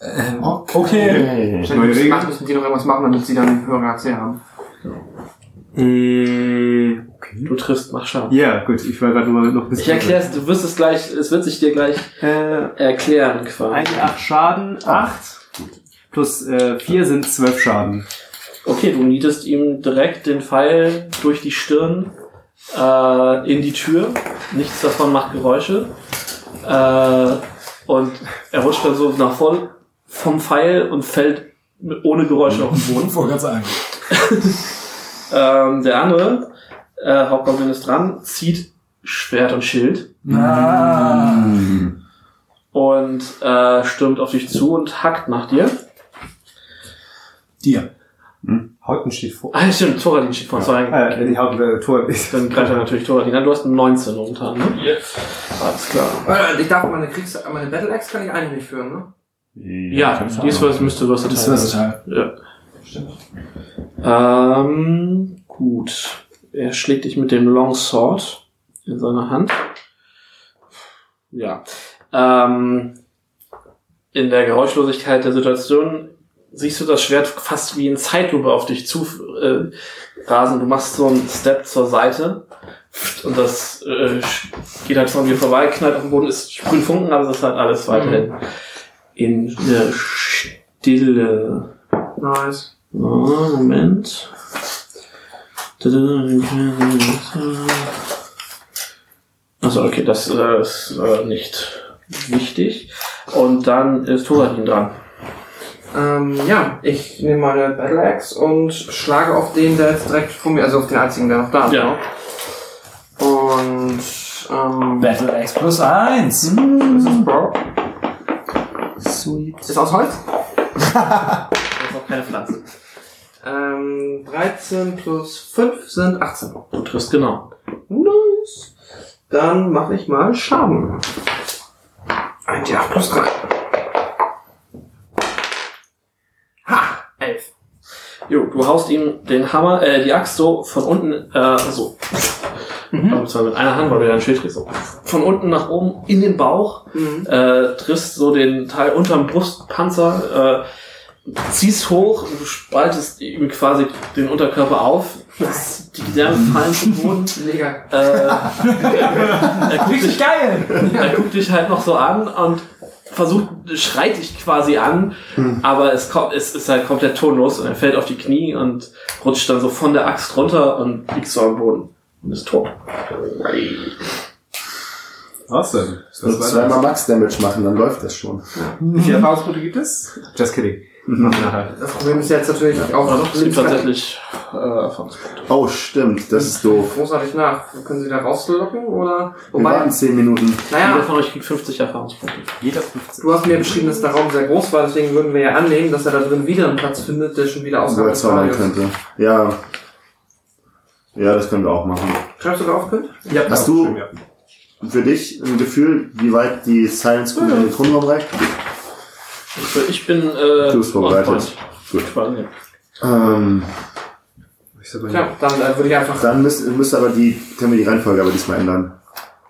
Ähm, Okay. okay. Neue Regel. müssen die noch irgendwas machen, damit sie dann höhere AC haben. Äh, okay. Du triffst, mach Schaden. Ja, gut, ich war gerade nur noch ein bisschen. Ich erkläre es, du wirst es gleich, es wird sich dir gleich Äh, erklären quasi. eine 8 Schaden, 8 plus äh, 4 sind 12 Schaden. Okay, du nietest ihm direkt den Pfeil durch die Stirn äh, in die Tür. Nichts davon macht Geräusche. Äh, und er rutscht dann so nach vorn vom Pfeil und fällt ohne Geräusche auf den Boden. Ich wollte gerade sagen. Ähm, der andere äh, Hauptgoblin ist dran, zieht Schwert und Schild Ah. und äh, stürmt auf dich zu und hackt nach dir. Dir. Hauten steht vor. Ah, stimmt, Thoradin steht vor zwei. Äh, die Hauten, äh, Tor ist. Dann greift er natürlich Thoradin an. Du hast eine 19 momentan, ne? Alles klar. Äh, Ich darf meine Kriegs... Meine Battle Axe kann ich eigentlich nicht führen, ne? Ja, dies was müsste was Das ist versatile. Ja. Ähm, gut. Er schlägt dich mit dem Longsword in seiner Hand. Ja. Ähm, in der Geräuschlosigkeit der Situation siehst du das Schwert fast wie in Zeitlupe auf dich zu äh, rasen. Du machst so einen Step zur Seite und das äh, geht halt von dir vorbei, knallt auf den Boden, ist sprühen Funken, aber es ist halt alles weiterhin in der Stille. Nice. Ah, Moment. Also okay, das äh, ist äh, nicht wichtig. Und dann ist Thoradin dran. Ähm, ja, ich nehme meine Battle Axe und schlage auf den, der jetzt direkt vor mir, also auf den einzigen, der noch da ist. Ja. ne? Und, ähm, Battle X plus 1. was ist Bro? Sweet. Ist aus Holz? Das ist auch keine Pflanze. Ähm, 13 plus 5 sind 18. Du triffst genau. Nice. Dann mache ich mal Schaden. 1 8 plus 3. Ha! 11. Jo, du haust ihm den Hammer, äh, die Axt so von unten, äh, so. Und zwar mit einer Hand, weil du ja ein Schild kriegst. So. Von unten nach oben in den Bauch. Mhm. äh, triffst so den Teil unterm Brustpanzer, äh, ziehst hoch und du spaltest ihm quasi den Unterkörper auf. Das, die Gedärme fallen zum Boden. Mega. Äh, er, guckt dich, geil! er guckt dich halt noch so an und versucht, schreit dich quasi an, aber es kommt, es ist halt komplett tonlos und er fällt auf die Knie und rutscht dann so von der Axt runter und liegt so am Boden und ist tot. Was denn? Ist Nur zweimal Max Damage machen, dann läuft das schon. Wie viele Erfahrungspunkte gibt es? Just kidding. Nachher. Das Problem ist jetzt natürlich auch Aber doch, es gibt tatsächlich äh, Erfahrungspunkte. Oh, stimmt, das ist doof. großartig nach. Können Sie da rauslocken oder? Wir warten 10 Minuten. Jeder naja, von euch kriegt 50 Erfahrungspunkte. Jeder 15. du hast mir beschrieben, dass der Raum sehr groß war, deswegen würden wir ja annehmen, dass er da drin wieder einen Platz findet, der schon wieder er zaubern Radius. könnte. Ja. Ja, das können wir auch machen. Schreibst du da auf, Könnt? Ja, Hast du- Für dich ein Gefühl, wie weit die Silence School in den Grundraum reicht? Ich bin äh, Du bist vorbereitet. Gut. Quasi. Ähm, Ich sag mal, dann äh, würde ich einfach dann müsst, müsst aber die, können wir die Reihenfolge aber diesmal ändern.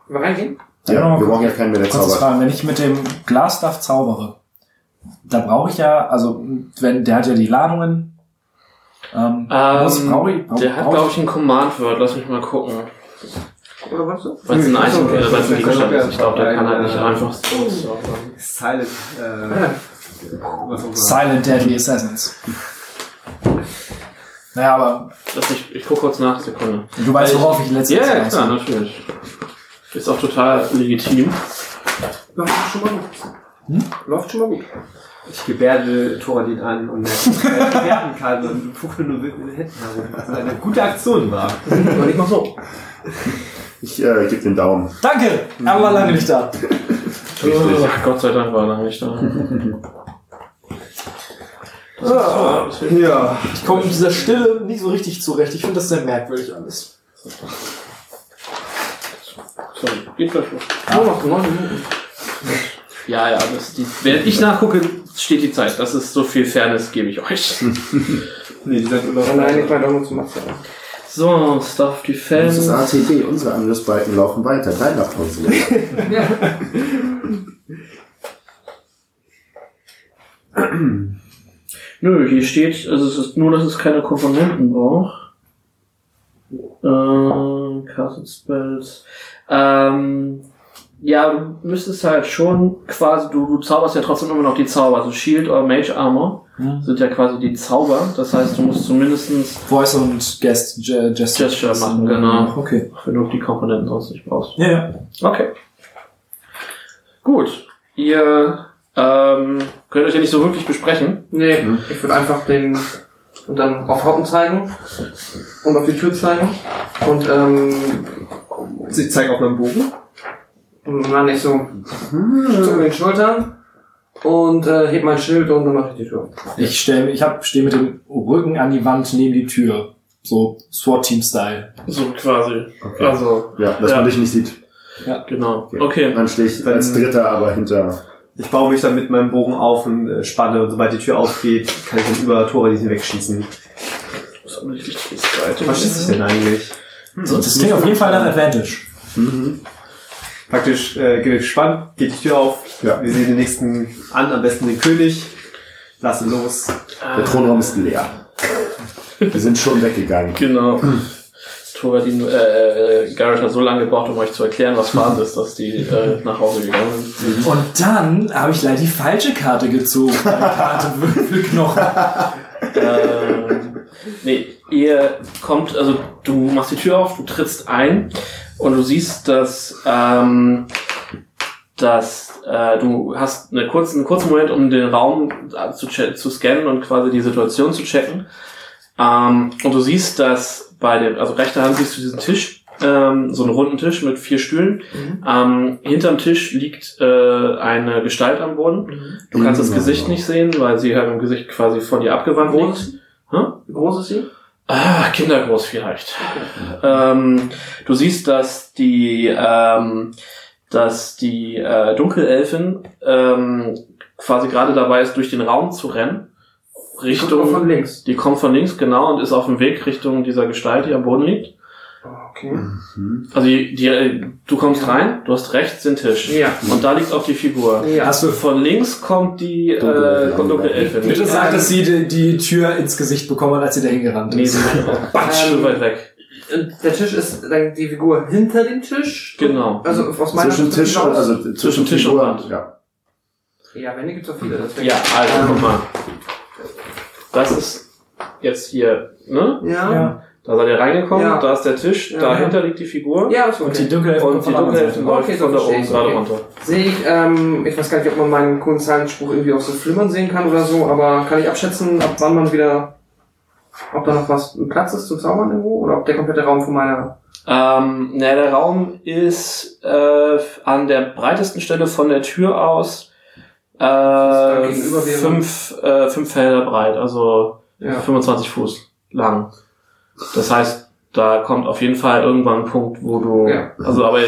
mal reingehen. Ja, Ja, noch wir brauchen ja keinen mehr, der Kurze zaubert. Frage, wenn ich mit dem Glasstuff zaubere, da brauche ich ja, also wenn der hat ja die Ladungen. Ähm, was Ähm, brauche ich? Brauch, Der hat, glaube ich, ein Command-Word. Lass mich mal gucken. Oder was du? Weil es ein Item okay. äh, weil es ein Gegenstand ist. Ich glaube, der kann halt nicht einfach so. so- Silent, äh, Silent Deadly Assassins. Naja, aber Lass mich, ich gucke kurz nach, Sekunde. du weißt, Weil ich- worauf ich letztes Ja, ja, Mal klar, natürlich. Ist auch total legitim. Läuft schon mal gut. Hm? Läuft schon mal gut. Ich gebärde Thoradin an und er gebärden kann und fuchtel nur wild mit den Händen herum. Was eine gute Aktion war. Aber nicht mal so. Ich äh, gebe den Daumen. Danke! Er war lange nicht da. Gott sei Dank war er lange nicht da. Hilft. Ja. Ich komme mit dieser Stille nicht so richtig zurecht. Ich finde das sehr merkwürdig alles. So, geht gleich los. Nur noch neun Minuten. Ja, ja, das, die, während ich nachgucke, steht die Zeit. Das ist so viel Fairness, gebe ich euch. Nee, die sind Oh nein, nicht weiter zu machen. So, Stuff Das ist Defense. ATB, unsere Angriffsbalken laufen weiter. Dein Pause. Nö, hier steht, also es ist nur, dass es keine Komponenten braucht. Ähm, Castle Spells. Ähm, Ja, du müsstest halt schon quasi, du, du zauberst ja trotzdem immer noch die Zauber. Also Shield oder Mage Armor Hm. sind ja quasi die Zauber. Das heißt, du musst zumindestens, Voice und Guest, Ge- Gesture. Gesture machen, genau. Okay. wenn du die Komponenten sonst nicht brauchst. Ja, ja. Okay. Gut. Ihr ähm, könnt euch ja nicht so wirklich besprechen. Nee, ich würde einfach den und dann auf Hauten zeigen und auf die Tür zeigen und ähm, Sie zeigen auf meinen Bogen. und dann nicht so zucke den Schultern und äh, heb mein Schild und dann mache ich die Tür. Ich stell, ich hab, stehe mit dem Rücken an die Wand neben die Tür. So SWAT-Team-Style. So quasi. Okay. Also, Ja, dass Ja. man dich nicht sieht. genau. Okay. Okay. Dann stehe ich als Dritter aber hinter. Ich baue mich dann mit meinem Bogen auf und äh, spanne und sobald die Tür aufgeht, kann ich dann über Tore diesen wegschießen. Das ist. Was schieße ich denn eigentlich? So, das klingt auf jeden Fall nach Advantage. Praktisch äh, gespannt, geht die Tür auf, Ja. wir sehen den nächsten an, am besten den König, lassen los. Der Thronraum ist leer. Wir sind schon weggegangen. Genau. Thoradin, äh, äh, Garrett hat so lange gebraucht, um euch zu erklären, was Phase ist, dass die äh, nach Hause gegangen sind. Und dann habe ich leider die falsche Karte gezogen. Karte Würfelknochen. ähm, nee, ihr kommt, also du machst die Tür auf, du trittst ein und du siehst, dass, ähm, dass äh, du hast eine kurze, einen kurzen Moment, um den Raum äh, zu, zu scannen und quasi die Situation zu checken. Ähm, und du siehst, dass bei dem, also rechter Hand siehst du diesen Tisch, ähm, so einen runden Tisch mit vier Stühlen. Ähm, hinterm Tisch liegt äh, eine Gestalt am Boden. Du kannst das Mhm. Gesicht nicht sehen, weil sie halt im Gesicht quasi von dir abgewandt. Hä? Wie groß ist sie? Ah, kindergroß vielleicht. Ähm, du siehst, dass die, ähm, dass die äh, Dunkelelfin ähm, quasi gerade dabei ist, durch den Raum zu rennen. Kommt aber Richtung. von links. Die kommt von links, genau, und ist auf dem Weg Richtung dieser Gestalt, die am Boden liegt. Okay. Also die, die, du kommst rein, du hast rechts den Tisch. Ja. Und da liegt auch die Figur. Ja. Hast du Von links kommt die äh, Dunkelelfin. Dunkelelfin. bitte sag, dass sie die, die Tür ins Gesicht bekommen hat, als sie dahin gerannt Nee, ist. sie ist batsch Ähm, weit weg. Und der Tisch ist dann die Figur hinter dem Tisch? Genau. Also aus meiner Zwischen Tisch und, also Zwischen Tisch und Wand. Ja. Ja, Wände gibt's auch viele. deswegen- Ja, also Ähm, guck mal. Das ist jetzt hier, ne? Ja. Ja. Da seid ihr reingekommen, Ja. da ist der Tisch, Ja. dahinter liegt die Figur. Ja, ist Und okay. die Und die von der anderen Dunkelhälfte läuft Okay, so von da oben ich, gerade okay. runter. Sehe ich, ähm, ich weiß gar nicht, ob man meinen coolen Zahlenspruch irgendwie auch so flimmern sehen kann oder so, aber kann ich abschätzen, ab wann man wieder, ob da noch was Platz ist zum Zaubern irgendwo oder ob der komplette Raum von meiner. Ähm, na, der Raum ist äh, an der breitesten Stelle von der Tür aus äh, fünf, äh, fünf Felder breit, also Ja. 25 Fuß lang. Das heißt, da kommt auf jeden Fall irgendwann ein Punkt, wo du, Ja. also aber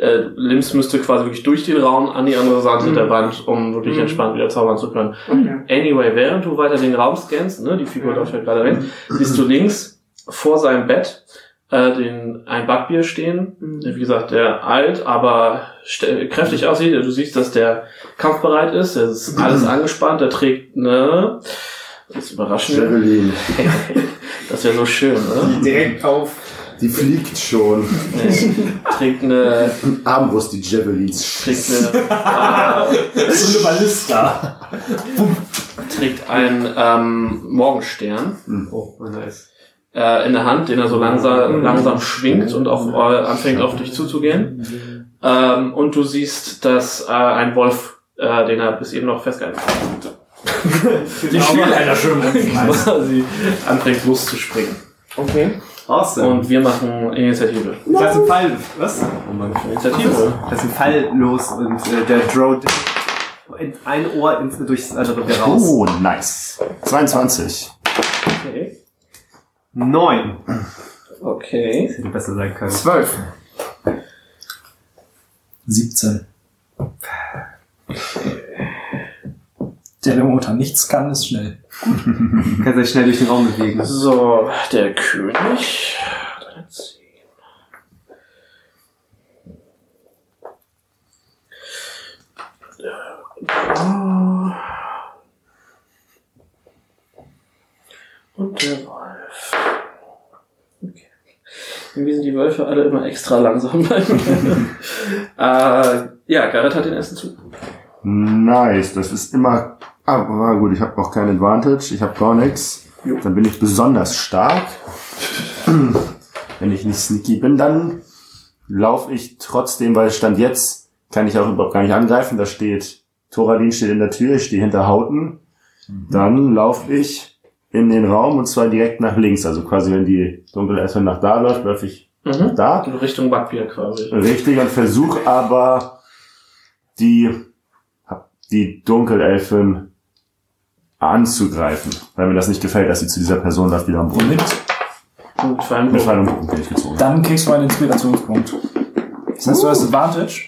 äh, Lims müsste quasi wirklich durch den Raum an die andere Seite Mhm. der Wand, um wirklich Mhm. entspannt wieder zaubern zu können. Okay. Anyway, während du weiter den Raum scannst, ne, die Figur Ja. läuft ja gerade weg, siehst du links vor seinem Bett äh, den, ein Backbier stehen. Mhm. Wie gesagt, der alt, aber kräftig aussieht. Du siehst, dass der kampfbereit ist. Er ist alles angespannt. Er trägt eine, das ist überraschend. Javelin. Das wäre so schön, ne? Direkt auf. Die fliegt schon. Er trägt eine, Armbrust, die Javelins. trägt eine, äh, So eine Ballista. trägt einen ähm, Morgenstern. Oh, nice. Äh, in der Hand, den er so langsam, langsam schwingt und auf, äh, anfängt auf dich zuzugehen. Ähm, und du siehst, dass äh, ein Wolf, äh, den er bis eben noch festgehalten hat, Die Spielleiter schön quasi anfängt loszuspringen. Okay. Awesome. Und wir machen Initiative. ich lasse den Pfeil. Was? Machen Initiative. Ich lasse den Pfeil los und äh, der Drone in ein Ohr ins, durchs andere wieder raus. Oh, nice. 22. Neun. Okay. Das hätte besser sein können. 12. 17. Der der Motor nichts kann, ist schnell. Kannst dich schnell durch den Raum bewegen. So, der König. hat eine Zehn. Der- Und der Wolf. Irgendwie sind die Wölfe alle immer extra langsam. äh, ja, Garrett hat den ersten Zug. Nice, das ist immer. Aber gut, ich habe auch kein Advantage, ich habe gar nichts. Dann bin ich besonders stark. Wenn ich nicht sneaky bin, dann laufe ich trotzdem, weil Stand jetzt kann ich auch überhaupt gar nicht angreifen. Da steht, Thoradin steht in der Tür, ich stehe hinter Hauten. Dann laufe ich in den Raum und zwar direkt nach links. Also quasi, wenn die Dunkelelfe nach da läuft, läufe ich nach Mhm. da. In Richtung Backbier quasi. Richtig, und versuche aber die, die Dunkelelfen anzugreifen. Weil mir das nicht gefällt, dass sie zu dieser Person läuft, die da am Boden Mit, Gut, vor allem Mit Pfeil und bin ich gezogen. dann kriegst du einen Inspirationspunkt. Das heißt, du hast Advantage.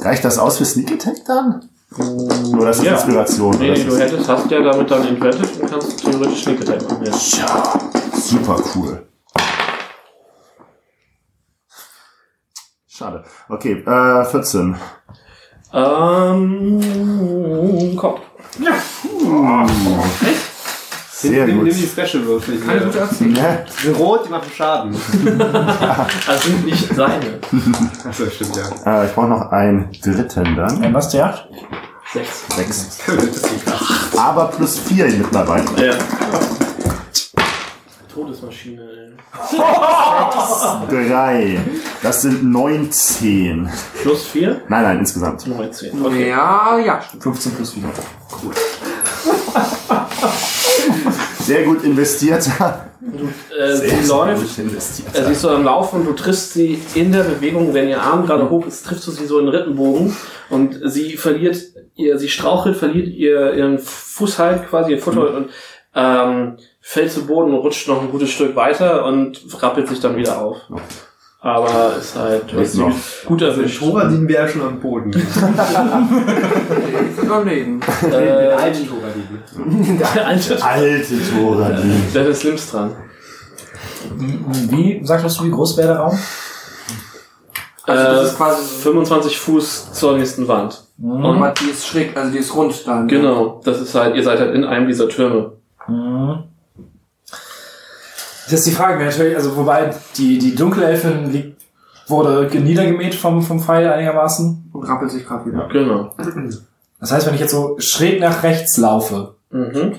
Reicht das aus für Sneak Attack dann? Nur das ist Ja. Inspiration. Nee, nee, du hättest, hast ja damit dann Advantage und kannst theoretisch Sneak Attack machen. Ja. Tja, super cool. Schade. Okay, äh, 14. Ähm, Kopf. Sehr nimm, gut. nimm die Special-Würfel. Keine gute. Aktion. Ne? Die sind rot, die machen Schaden. Das sind nicht seine. Achso, stimmt, ja. Äh, ich brauche noch einen dritten dann. Ein was der? Sechs. Sechs. Aber plus vier mittlerweile. Ja. Todesmaschine, ey. Drei. Das sind 19. Plus vier? Nein, nein, insgesamt. 19. Okay. Ja, ja, stimmt. 15 plus 4. Sehr gut investierter. Äh, sie läuft, äh, sie ist so am Laufen und du triffst sie in der Bewegung, wenn ihr Arm gerade hoch ist, triffst du sie so in den Rippenbogen und sie verliert, ihr, sie strauchelt, verliert ihr, ihren Fuß halt quasi, ihr Futter und ähm, fällt zu Boden und rutscht noch ein gutes Stück weiter und rappelt sich dann wieder auf. Aber ist halt, sie noch. gut erwischt. Thoradin wäre schon am Boden. Am Leben. Den Äh, alten Thoradin. der alte, Alte Thoradin. der ist Lims dran. Wie, sagst du, wie groß wäre der Raum? Also das Äh, ist quasi so- 25 Fuß zur nächsten Wand. Aber die ist schräg, also die ist rund dann. Genau, das ist halt, ihr seid halt in einem dieser Türme. Das ist die Frage, natürlich, also wobei die, die Dunkelelfin liegt, wurde niedergemäht vom, vom Pfeil einigermaßen. Und rappelt sich gerade wieder. Genau. Das heißt, wenn ich jetzt so schräg nach rechts laufe, Mhm.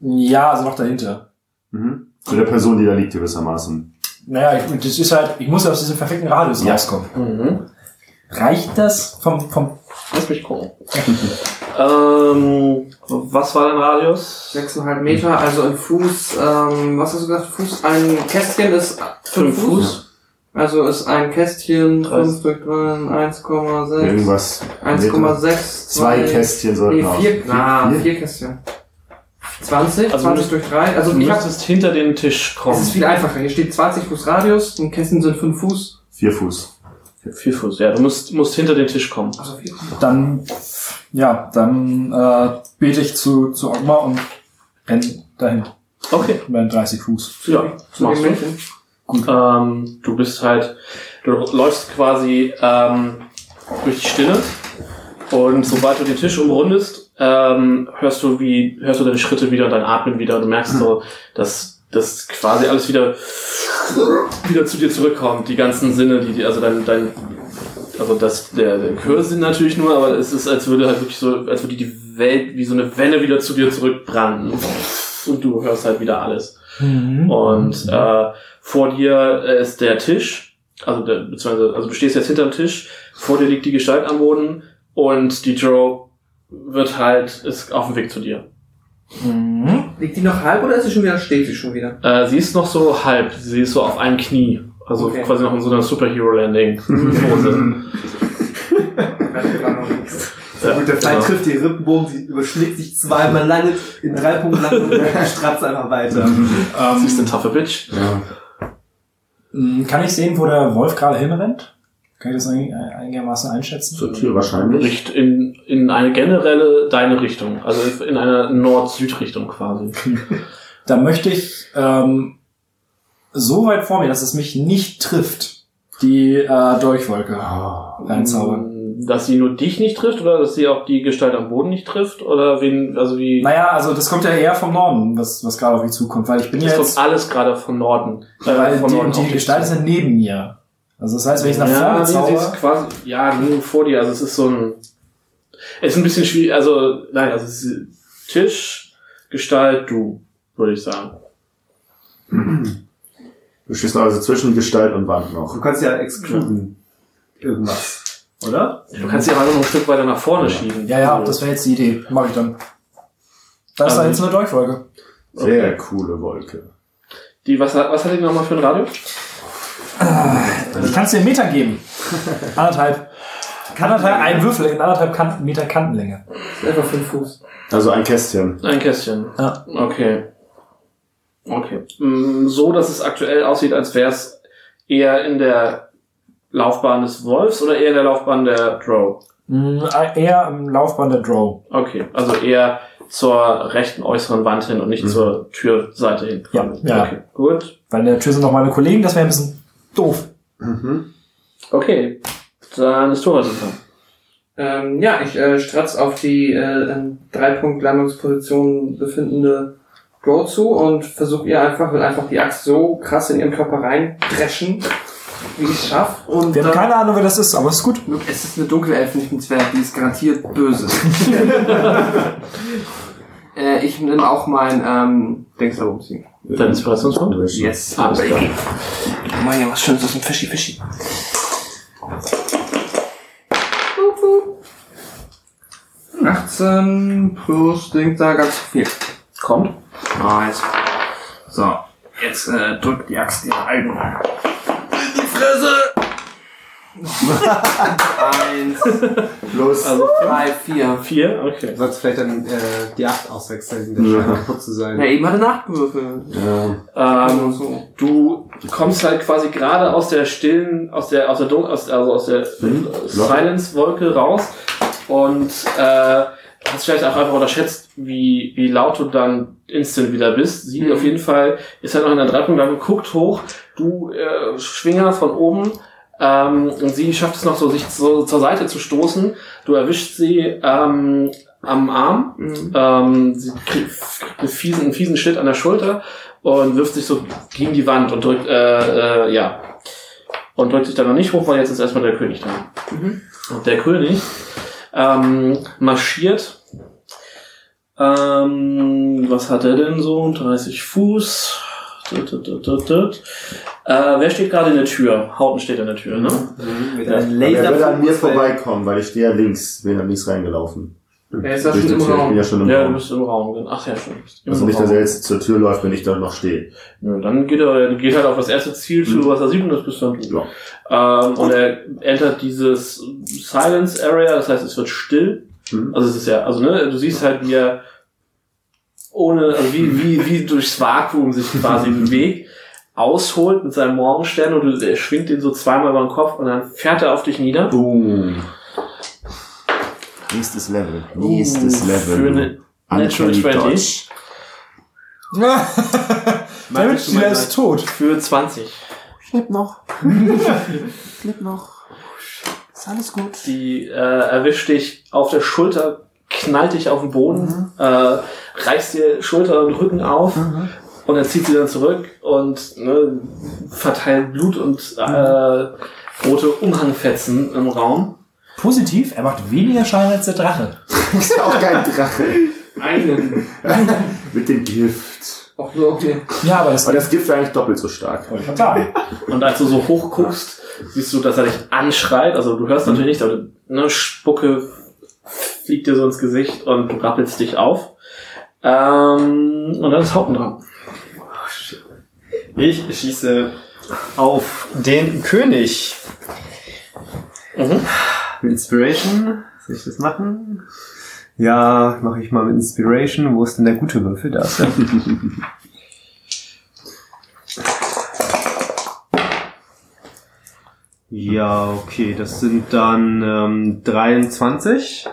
ja, also noch dahinter. Mhm. Zu der Person, die da liegt gewissermaßen. Naja, ich, das ist halt, ich muss ja aus diesem perfekten Radius Ja. rauskommen. Mhm. Reicht das vom, vom, Lass mich gucken. ähm, was war dein Radius? 6,5 Meter, also ein Fuß, ähm, was hast du gesagt? Fuß, ein Kästchen ist 5 Fünf Fuß. Fuß. Also ist ein Kästchen Dreißig. 5 durch 3, 1,6, Irgendwas. 1,6, Zwei Kästchen sollten Nee, aus. 4, na, Vier? 4 Kästchen. 20, Also 20 du- durch 3, also Du ich hab, müsstest hinter den Tisch es kommen. ist viel einfacher. Hier steht 20 Fuß Radius, und Kästchen sind 5 Fuß. Vier Fuß. Vier Fuß, ja. Du musst, musst hinter den Tisch kommen. Also 4 dann, ja, dann äh, bete ich zu, zu Ogma und renn dahin. Okay. Über 30 Fuß. Ja, Zu machst du. Mädchen. Ähm, du bist halt, du läufst quasi ähm, durch die Stille und sobald du den Tisch umrundest, ähm, hörst du wie hörst du deine Schritte wieder und dein Atmen wieder. Du merkst so, dass das quasi alles wieder wieder zu dir zurückkommt. Die ganzen Sinne, die, die also dein, dein also das der, der Hörsinn natürlich nur, aber es ist als würde halt wirklich so, als würde die Welt wie so eine Welle wieder zu dir zurückbranden und du hörst halt wieder alles. Und äh, vor dir ist der Tisch, also der, beziehungsweise, also du stehst jetzt hinterm Tisch, vor dir liegt die Gestalt am Boden und die Joe wird halt, ist auf dem Weg zu dir. Mhm. Liegt die noch halb oder ist sie schon wieder, steht sie schon wieder? Äh, sie ist noch so halb, sie ist so auf einem Knie. Also Okay. quasi noch in so einer Superhero-Landing-Pose. Ja, gut, der Pfeil genau. trifft die Rippenbogen, sie überschlägt sich zweimal lange in drei Punkten lang und dann stratzt einfach weiter. Sie ist eine taffe Bitch. Mhm. Kann ich sehen, wo der Wolf gerade hinrennt? Kann ich das einiger- einigermaßen einschätzen? Zur Tür wahrscheinlich. Richt in, in eine generelle deine Richtung. Also in eine Nord-Süd-Richtung quasi. Da möchte ich ähm, so weit vor mir, dass es mich nicht trifft, die äh, Durchwolke reinzaubern. Ähm, dass sie nur dich nicht trifft oder dass sie auch die Gestalt am Boden nicht trifft? Oder wen, also wie. Naja, also das kommt ja eher vom Norden, was, was gerade auf mich zukommt, weil ich bin das ja kommt jetzt, alles gerade von Norden. Äh, weil von die, Norden die Gestalten zu. sind neben mir. Also das heißt, wenn ich nach ja, vorne nee, sie zauber, ist quasi, ja, nur vor dir. Also es ist so ein, es ist ein bisschen schwierig, also, nein, also es ist Tisch, Gestalt, du, würde ich sagen. Du stehst also zwischen Gestalt und Wand noch. Du kannst ja exkluden. Irgendwas. Oder? Du kannst sie aber nur noch ein Stück weiter nach vorne schieben. ja, ja, das wäre jetzt die Idee. Mach ich dann. Da ist da Also- jetzt eine Durchfolge. Sehr coole Wolke. Die, was, hat- was hat die nochmal für ein Radio? Ich kann es dir einen Meter geben. Anderthalb. Anderthalb, ein Würfel in anderthalb kan Meter Kantenlänge. Etwa fünf Fuß. Also ein Kästchen. Ein Kästchen. Ja. Okay. Okay. Mm, So, dass es aktuell aussieht, als wäre es eher in der Laufbahn des Wolfs oder eher in der Laufbahn der Drow? Mm, eher im Laufbahn der Drow. Okay, also eher zur rechten äußeren Wand hin und nicht Mhm. zur Türseite hin. Ja, ja. Okay, gut. Weil in der Tür sind noch meine Kollegen, das wäre ein bisschen doof. Okay, dann ist Tora dran. Ähm, ja, ich äh, stratz auf die äh, in Drei-Punkt-Landungsposition befindende Go zu und versuche ihr einfach, will einfach die Axt so krass in ihren Körper reindreschen, wie ich es schaffe. Und Wir haben keine Ahnung, wer das ist, aber es ist gut. Es ist eine Dunkelelfe, nicht ein Zwerg, die ist garantiert böse. äh, ich nehme auch mein ähm, Denkst du umziehen. Dein Inspirationspunkt? Yes. Alles klar. Mal hier was Schönes aus dem Fischi Fischi. 18 plus Ding da ganz viel. Kommt. Nice. So, jetzt äh, drückt die Axt ihre Alten. In die Fresse! Eins, Plus. Also drei, vier. vier, okay. Du sollst vielleicht dann äh, die 8 auswechseln, der scheint kaputt zu sein. Ja, eben hat er nachgewürfelt. Ja. Ähm, so. du kommst halt quasi gerade aus der stillen, aus der, aus der Dun aus, also aus der Mhm. Silence-Wolke raus und äh, hast vielleicht auch einfach unterschätzt, wie, wie laut du dann instant wieder bist. Sie Mhm. auf jeden Fall ist halt noch in der Dreipunkt, guckt hoch, du äh, Schwinger von oben ähm, und sie schafft es noch so, sich so zur Seite zu stoßen. Du erwischst sie ähm, am Arm Mhm. ähm, sie kriegt einen fiesen, einen fiesen Schnitt an der Schulter und wirft sich so gegen die Wand und drückt, äh, äh, ja. Und drückt sich dann noch nicht hoch, weil jetzt ist erstmal der König da. Mhm. Und der König ähm, marschiert. Ähm, was hat er denn so? 30 Fuß. Tut, tut, tut, tut, tut. Äh, wer steht gerade in der Tür? Hauten steht in der Tür, ne? Mhm, Mit Ja. einem er würde an mir vorbeikommen, weil ich stehe ja links, bin ja links reingelaufen. Er ist ja schon die im Tür, ich bin Raum. ja schon im Ja, du Raum. bist im Raum. Ach ja, schon. Also nicht, dass Raum. er jetzt zur Tür läuft, wenn ich da noch stehe. Nö, dann geht er, geht halt auf das erste Ziel zu, Mhm. was er sieht, und das bist dann du. Ja. Ähm, und er entert dieses Silence Area, das heißt, es wird still. Mhm. Also es ist ja, also ne, du siehst halt, wie er ohne, also wie, wie, wie durchs Vakuum sich quasi bewegt, ausholt mit seinem Morgenstern und er schwingt den so zweimal über den Kopf und dann fährt er auf dich nieder. Boom. Nächstes Level. Nächstes Uh, Level. für eine Natural Uncanny 20. Dodge. Der Mitspieler ist tot. Für 20. Ich leb noch. ich leb noch. Ist alles gut. Die äh, erwischt dich auf der Schulter, knallt dich auf den Boden, äh, reißt dir Schulter und Rücken auf und er zieht sie dann zurück und ne, verteilt Blut und äh, rote Umhangfetzen im Raum. Positiv, er macht weniger Schaden als der Drache. Ist ja auch kein Drache. Einen. Mit dem Gift. Auch nur, okay. Ja, aber das Aber das Gift wäre eigentlich doppelt so stark. wollte ich mal sagen. Und als du so hoch guckst, siehst du, dass er dich anschreit. Also du hörst natürlich nicht, aber ne, Spucke fliegt dir so ins Gesicht und du rappelst dich auf. Ähm, und dann ist Haupten dran. Ich schieße auf den König. Mhm. Mit Inspiration. Soll ich das machen? Ja, mache ich mal mit Inspiration. Wo ist denn der gute Würfel? Da ja, okay, das sind dann ähm, 23.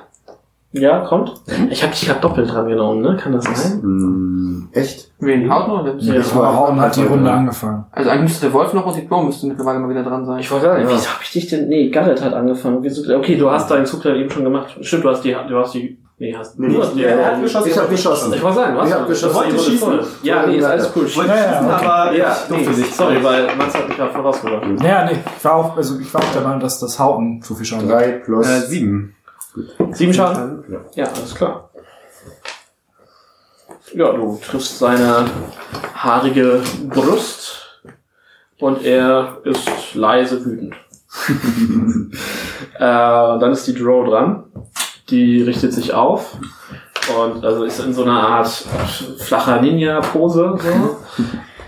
Ja, kommt. Ich habe dich gerade doppelt dran genommen, ne? Kann das sein? Hm, echt? Wen? Haut noch? Ja. Ich war Hauen hat die Runde angefangen. Also eigentlich müsste der Wolf noch und die Bro müsste mittlerweile mal wieder dran sein. Ich wollte sagen, wieso habe ich dich denn? Nee, Garrett hat angefangen. Wieso, okay, du hast deinen Zug dann eben schon gemacht. Stimmt, du hast die, du hast die, nee, hast Nee, du hast die, er hat geschossen. Ich habe geschossen. Ich wollte sagen, was? Ich hab geschossen. Wollte Wollte schießen? Ja, nee, ist alles cool. Wollte Ja, ja, schießen, okay. aber Ja, ich nee, nicht. sorry, weil Max hat mich gerade vorausgebracht. Naja, nee, ich war auch, also ich war auch der Meinung, dass das Hauten zu viel Schaden hat. Drei plus. Äh, sieben. Sieben Schaden? Ja. Ja, alles klar. Ja, du triffst seine haarige Brust und er ist leise wütend. äh, dann ist die Drow dran. Die richtet sich auf und also ist in so einer Art flacher Ninja-Pose. So.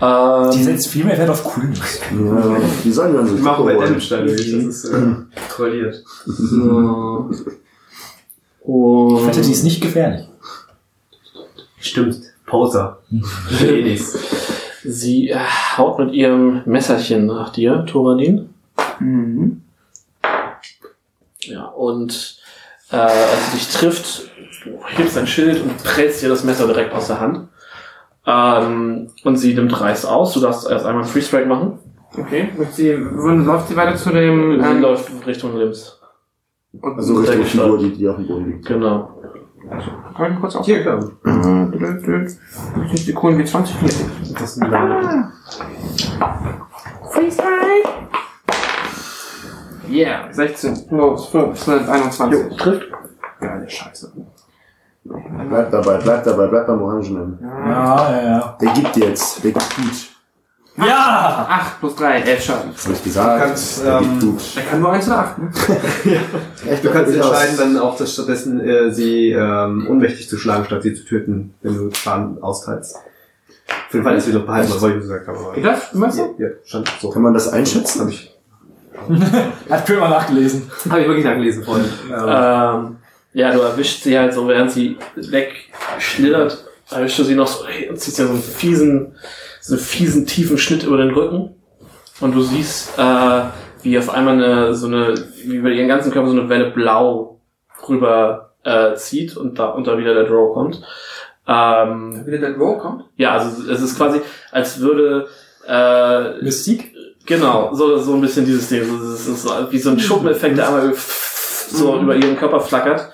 ähm, Die setzt viel mehr Wert auf Coolness. Ja, die sollen dann so Ich mache bei. Damage dadurch. Das ist äh, kontrolliert. so. Ich Und wette, die ist nicht gefährlich. Stimmt. Poser. nichts. Sie äh, haut mit ihrem Messerchen nach dir, Thoradin. Mhm. Ja, und äh, als sie dich trifft, du hebst dein Schild und prellst dir das Messer direkt aus der Hand. Ähm, und sie nimmt Reiß aus. Du darfst erst einmal einen Free Strike machen. Okay. Sie, läuft sie weiter zu dem, Sie ähm, läuft Richtung Limbs. Und Also Richtung Sehr Figur, die, die auf dem Boden liegt. Genau. kann ich kurz auf? Hier, klar. Muss die Kohlen wie 20 hier. Das ist ein Lang. Yeah. 16 plus 5 sind 21. Trifft. Geile Scheiße. Bleib dabei, bleib dabei, bleib beim Orangenen. Ja, ja, ja. Der gibt jetzt, der gibt gut. Ja! 8 plus 3, 11 Schaden. Das habe ich gesagt. Du kannst, ähm. Er kann nur 1 oder 8, ne? Echt, Du kannst durchaus. entscheiden, dann auch dass stattdessen äh, sie ähm, ohnmächtig zu schlagen, statt sie zu töten, wenn du Schaden austeilst. Für den Fall, dass wir noch behalten, was soll ich gesagt haben. Geht das? Meinst du? ja, stand so. Kann man das einschätzen? Hab ich, Hat Köhler nachgelesen. hab ich wirklich nachgelesen vorhin. Ähm, Ähm, ja, du erwischst sie halt so, während sie wegschlittert, erwischst du sie noch so und ziehst ja so einen fiesen, so einen fiesen, tiefen Schnitt über den Rücken. Und du siehst, äh, wie auf einmal eine, so eine, wie über ihren ganzen Körper so eine Welle blau rüber äh, zieht und da unter wieder der Draw kommt. Ähm, Wieder der Row kommt? ja, also es ist quasi, als würde äh, Mystik? Genau, so, so ein bisschen dieses Ding. So, das ist so wie so ein Schuppeneffekt, der einmal so über ihren Körper flackert.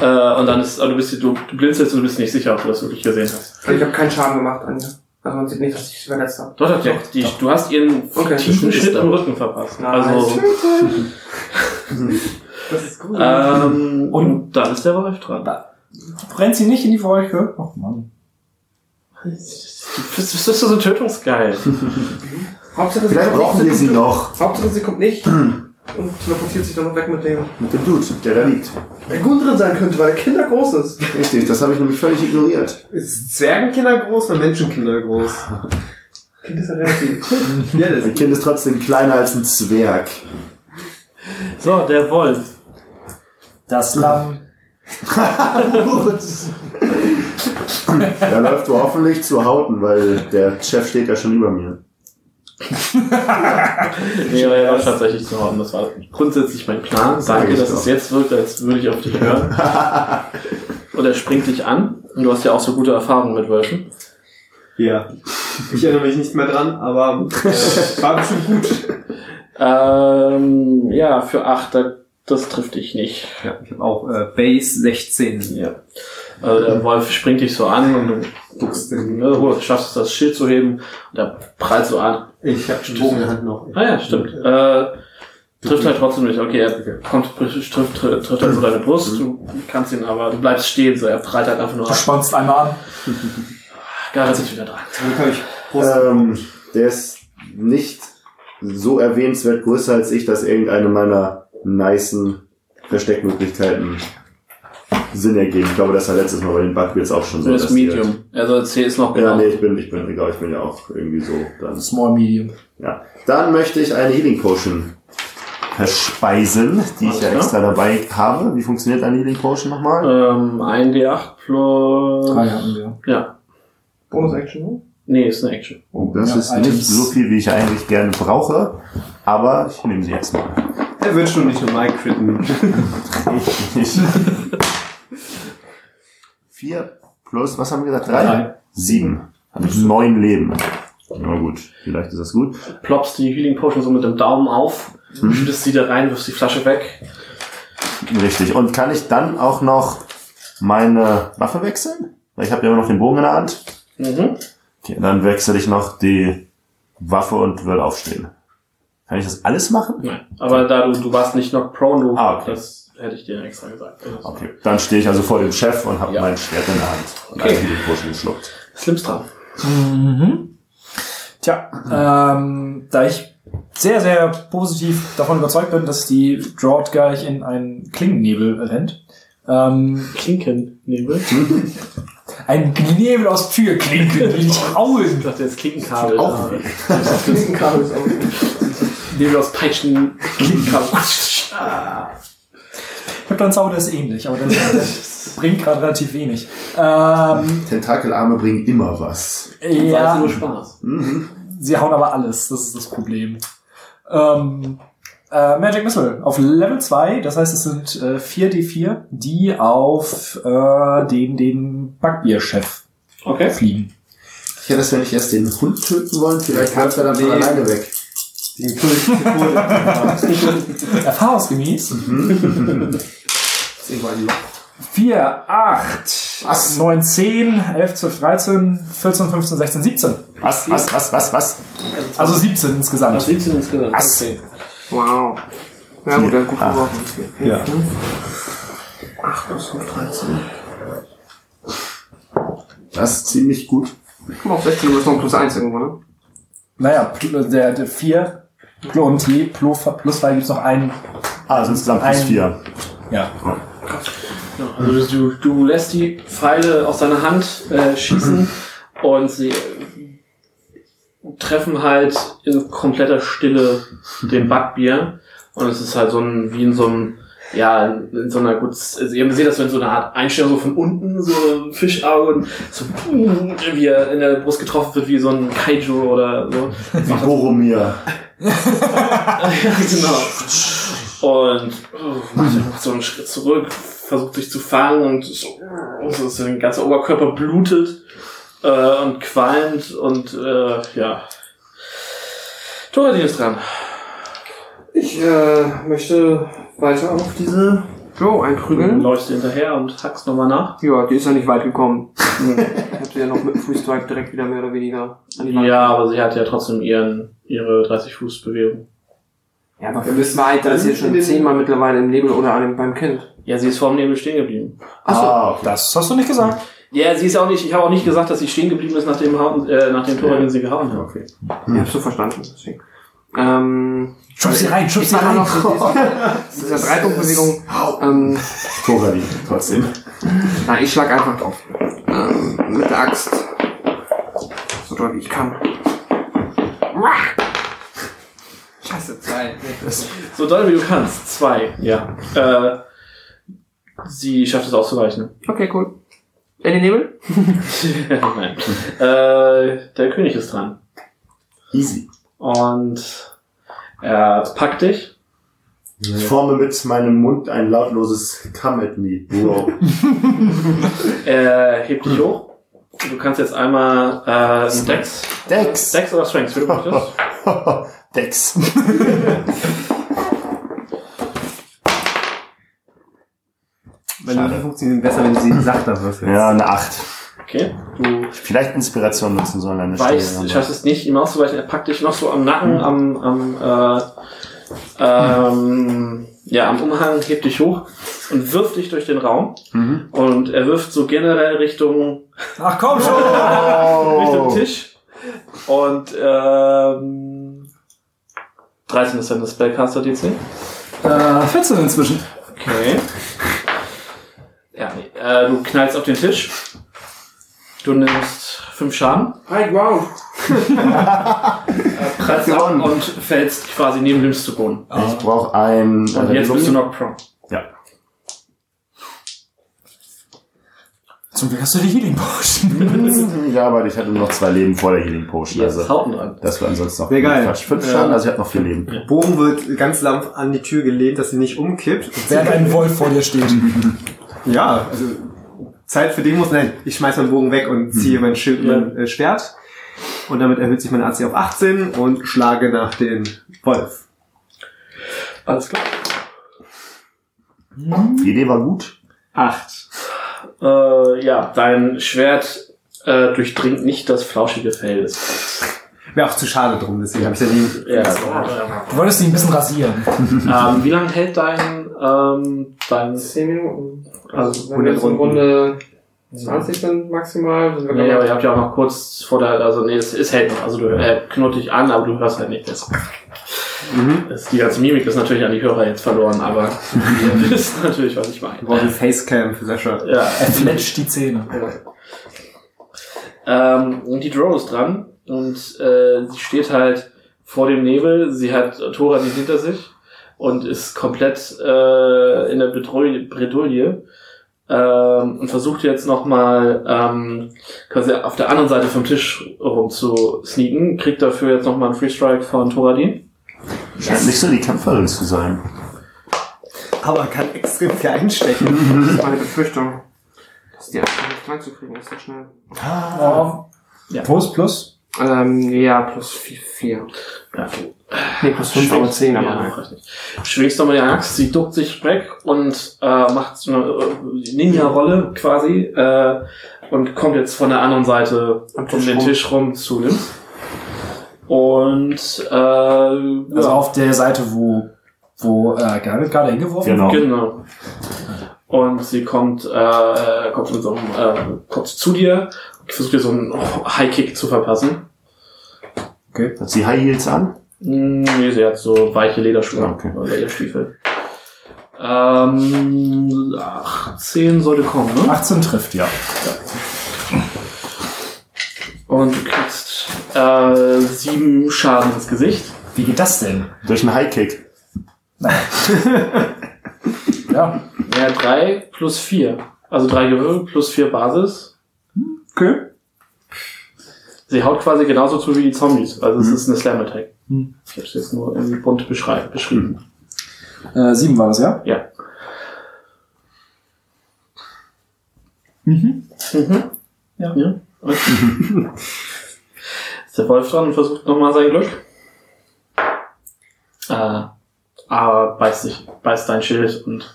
Äh, und dann ist, also du bist, du, du blinzelst und du bist nicht sicher, ob du das wirklich gesehen hast. Also ich habe keinen Schaden gemacht an ihr. Also man sieht nicht, dass ich sie verletzt habe. Doch, doch, doch. Die, du hast ihren Okay. tiefen Schnitt da. Rücken verpasst. Nice. Also, Das ist gut. ähm, Und- und dann ist der Wolf dran. Brennt sie nicht in die Wolke? Ach Mann. Du bist, bist, bist du so tötungsgeil. Hauptsache, Vielleicht kommt brauchen wir sie noch. Hauptsache, sie kommt nicht. und teleportiert sich dann noch weg mit dem. Mit dem Dude, der da liegt. Der gut drin sein könnte, weil der Kinder groß ist. Richtig, das habe ich nämlich völlig ignoriert. Ist Zwergenkinder groß oder Menschenkinder groß? Kind ist ja relativ. ja, das Ein Kind ist trotzdem kleiner als ein Zwerg. So, der Wolf. Das Lamm. Der läuft wohl hoffentlich zu Hauten, weil der Chef steht ja schon über mir. Nee, aber er war tatsächlich zu haben. Das war grundsätzlich mein Plan. Danke, dass doch. es jetzt wirkt, als würde ich auf dich hören. Und er springt dich an. Und du hast ja auch so gute Erfahrungen mit Wölfen. Ja. Ich erinnere mich nicht mehr dran, aber äh, war bestimmt gut. Ähm, ja, für 8, das trifft dich nicht. Ja, ich habe auch äh, Base 16. Ja. Also der Wolf springt dich so an und du Guckst du ne, du schaffst es, das Schild zu heben und er prallt so an. Ich habe Bogen in der Hand noch. Ah ja, stimmt. Äh, trifft halt trotzdem nicht. Okay, er kommt, trifft, trifft, trifft halt so deine Brust. Du kannst ihn aber, du bleibst stehen, so er prallt halt einfach nur Du ab. spannst einmal an. Gareth ist wieder dran. Ähm, der ist nicht so erwähnenswert größer als ich, dass irgendeine meiner nicen Versteckmöglichkeiten Sinn ergeben. Ich glaube, das war letztes Mal bei den Bugwheels auch schon so. Die- Medium. Also C ist noch Ja, genau. nee, ich bin, ich bin, egal, ich bin ja auch irgendwie so. Dann, Small Medium. ja. Dann möchte ich eine Healing Potion verspeisen, die ich ja Alles extra dabei habe. Wie funktioniert eine Healing Potion nochmal? Ähm, ein D8 plus. Drei hatten wir. Ja. Bonus-Action, ne? Nee, ist eine Action. Das Ja, ist Items. nicht so viel, wie ich eigentlich gerne brauche, aber ich nehme sie jetzt mal. Er wird schon nicht Mike critten. Ich, ich, Vier plus, was haben wir gesagt? Drei? Drei. Sieben. Habe ich neun Leben. Na gut, vielleicht ist das gut. Ploppst die Healing Potion so mit dem Daumen auf, schüttest sie da rein, wirfst die Flasche weg. Richtig. Und kann ich dann auch noch meine Waffe wechseln? Weil ich habe ja immer noch den Bogen in der Hand. Mhm. Okay, dann wechsle ich noch die Waffe und will aufstehen. Kann ich das alles machen? Nein. Aber da du, du warst nicht noch prone, du, Ah, okay. das hätte ich dir extra gesagt. Das Okay, dann stehe ich also vor dem Chef und habe Ja. mein Schwert in der Hand. Und Okay. die Potion geschluckt. Slims dran. Mhm. Tja, ähm, da ich sehr, sehr positiv davon überzeugt bin, dass die Drought gleich in einen Klingennebel rennt. Ähm, Klinkennebel. ein Nebel aus Türklinken, die nicht hauen. Ich dachte jetzt Klinkenkabel. Auch Ja. Kabel ist auch Nebel aus Peitschen. Klinkenkabel. Da einen Zauber, der ist ähnlich, aber der bringt gerade relativ wenig. Ähm, Tentakelarme bringen immer was. Ja. nur ja, Spaß. Mhm. sie hauen aber alles, das ist das Problem. Ähm, äh, Magic Missile auf Level 2, das heißt, es sind äh, 4d4, die auf äh, den, den Backbier-Chef Okay. fliegen. Ich hätte das, wenn ich erst den Hund töten wollen, vielleicht kannst du dann von Nee. alleine weg. Den König Erfahrungsgemäß. ist irgendwo ein Loch. 4, 8, Was? 9, 10, 11, 12, 13, 14, 15, 16, 17. Was, was, was, was, was? Also 17 insgesamt. Liegt denn insgesamt? Was? Okay. Wow. Ja gut, dann gut Ah. geworfen. Ja. 8 plus 5, 13. Das ist ziemlich gut. Komm auf 16, du bist noch ein plus 1 irgendwo, ne? Naja, der, der 4 und je plus, plus 2 gibt's noch einen. Ah, also insgesamt plus Ein- vier. Ja. Ja, Also du, du lässt die Pfeile aus deiner Hand äh, schießen und sie treffen halt in kompletter Stille den Backbier. Und es ist halt so ein, wie in so einem, ja, in so einer gut, also ihr seht das in so einer Art Einstellung so von unten, so ein Fischauge und so, wie er in der Brust getroffen wird, wie so ein Kaiju oder so. Wie Boromir. Ja, genau. Und oh, macht macht so einen Schritt zurück, versucht sich zu fangen und so, so ist sein ganzer Oberkörper blutet äh, und qualmt und äh, ja. Thoradin ist dran. Ich äh, möchte weiter auf diese Joe Du einprügeln. läufst ihr hinterher und hackst nochmal nach. Ja, die ist ja nicht weit gekommen. ich hab sie ja noch mit dem Free Strike direkt wieder mehr oder weniger an die Wand. Ja, aber sie hat ja trotzdem ihren, ihre 30 Fuß Bewegung. Ja, aber wir müssen weit, da ist hier schon zehnmal mittlerweile im Nebel oder an dem, beim Kind. Ja, sie ist vor dem Nebel stehen geblieben. Achso. Ah, okay. Das hast du nicht gesagt. Ja, sie ist auch nicht, ich habe auch nicht gesagt, dass sie stehen geblieben ist, nachdem, Hauen- äh, nachdem Thoradin sie gehauen hat. okay. Ich hab's so verstanden, deswegen. Ähm, Schub sie rein, schub sie rein. noch so diese, diese Dreipunktbewegung. Ähm, Torali, trotzdem. na, ich schlag einfach drauf. Ähm, mit der Axt. So doll wie ich kann. Scheiße, zwei. So doll wie du kannst. Zwei, ja. Äh, sie schafft es auszuweichen. Okay, cool. In den Nebel? Nein. Äh, der König ist dran. Easy. Und er packt dich. Ich forme mit meinem Mund ein lautloses Come at me, bro. Er hebt dich hoch. Du kannst jetzt einmal äh, einen Dex. Dex. Dex oder Strength, wie du möchtest. Dex. Meine. Würfel funktionieren besser, wenn du sie sachter würfelst. Ja, eine Acht. Okay. Du Vielleicht Inspiration nutzen sollen an der weißt, Stelle. schaffst es nicht, ihm auszuweichen. Er packt dich noch so am Nacken, am, am, äh, ähm, ja, am Umhang, hebt dich hoch und wirft dich durch den Raum. Mhm. Und er wirft so generell Richtung Ach komm schon! Richtung Oh. Tisch. Und ähm, 13 ist dann das Spellcaster DC. Äh, 14 inzwischen. Okay. Ja, nee. Äh, du knallst auf den Tisch. Du nimmst 5 Schaden, Right, wow. prallst ab und fällst quasi neben Lims zu Boden. Ich brauche ein... Und jetzt bist du noch prone. Ja. Zum Glück hast du die Healing Potion. Ja, aber ich hatte nur noch zwei Leben vor der Healing Potion. Jetzt Also Hauten dran. das war ansonsten noch Sehr geil. Quatsch. Fünf. Schaden, also ich habe noch vier Leben. Bogen wird ganz lampf an die Tür gelehnt, dass sie nicht umkippt. Während ein Wolf vor dir steht. Ja, also Zeit für Demos. Nein, ich schmeiß meinen Bogen weg und ziehe mein Schild und Ja. mein äh, Schwert. Und damit erhöht sich mein AC auf 18 und schlage nach den Wolf. Alles klar. Die Idee war gut. Acht. Äh, ja, dein Schwert äh, durchdringt nicht das flauschige Fell des. Wäre auch zu schade drum, deswegen habe ich ja nie. Ja, Du wolltest ihn ein bisschen rasieren. ähm, wie lange hält dein, ähm, dein 10 Minuten. Also wenn wir 100 jetzt in. Runde 20 sind maximal, sind wir Nee, aber ihr habt ja auch noch kurz vor der, also nee, es, es hält noch. Also du er knurrt dich an, aber du hörst halt nicht. Das, das, die ganze Mimik ist natürlich an die Hörer jetzt verloren, aber ihr wisst natürlich, was ich Wir meine. brauchen eine Facecam für Sascha. Ja. Er fletscht die Zähne. Ähm, und die Drow ist dran und äh, sie steht halt vor dem Nebel. Sie hat Tora nicht hinter sich und ist komplett äh, in der Bredouille, Bredouille ähm, und versucht jetzt nochmal ähm, quasi auf der anderen Seite vom Tisch rum zu sneaken. Kriegt dafür jetzt nochmal einen Free Strike von Thoradin. Scheint nicht so die Kämpferin zu sein. Aber kann extrem viel einstecken. Das ist meine Befürchtung. Dass die einfach nicht reinzukriegen ist so schnell. Oh. Ja. Plus, plus. Ähm, ja, plus 4. Ja, Nee, plus 5, aber 10, aber ja, nein. richtig. Schwingst nochmal die Axt, sie duckt sich weg und äh, macht so eine äh, Ninja-Rolle quasi äh, und kommt jetzt von der anderen Seite um den. Tisch rum zu Lims. Und äh, Also ja, auf der Seite, wo, wo äh, Garrett gerade hingeworfen Genau. genau. Und sie kommt, äh, kommt mit so einem, äh, kommt zu dir versucht dir so einen High-Kick zu verpassen. Hat sie High Heels an? Mm, Nee, sie hat so weiche Lederschuhe Okay. oder Lederstiefel. Ähm, 18 sollte kommen, ne? 18 trifft, ja. Und du kriegst äh, sieben Schaden ins Gesicht. Wie geht das denn? Durch einen High Kick. Ja. Ja, drei plus vier. Also drei Gewürfel plus vier Basis. Okay. Sie haut quasi genauso zu wie die Zombies. Also es ist eine Slam Attack. Hm. Ich habe es jetzt nur in bunt beschrieben. Äh, 7 war das, ja? Ja. Mhm. Mhm. Ja. ja. Okay. ist der Wolf dran und versucht nochmal sein Glück. Äh, aber beißt sich, beißt dein Schild und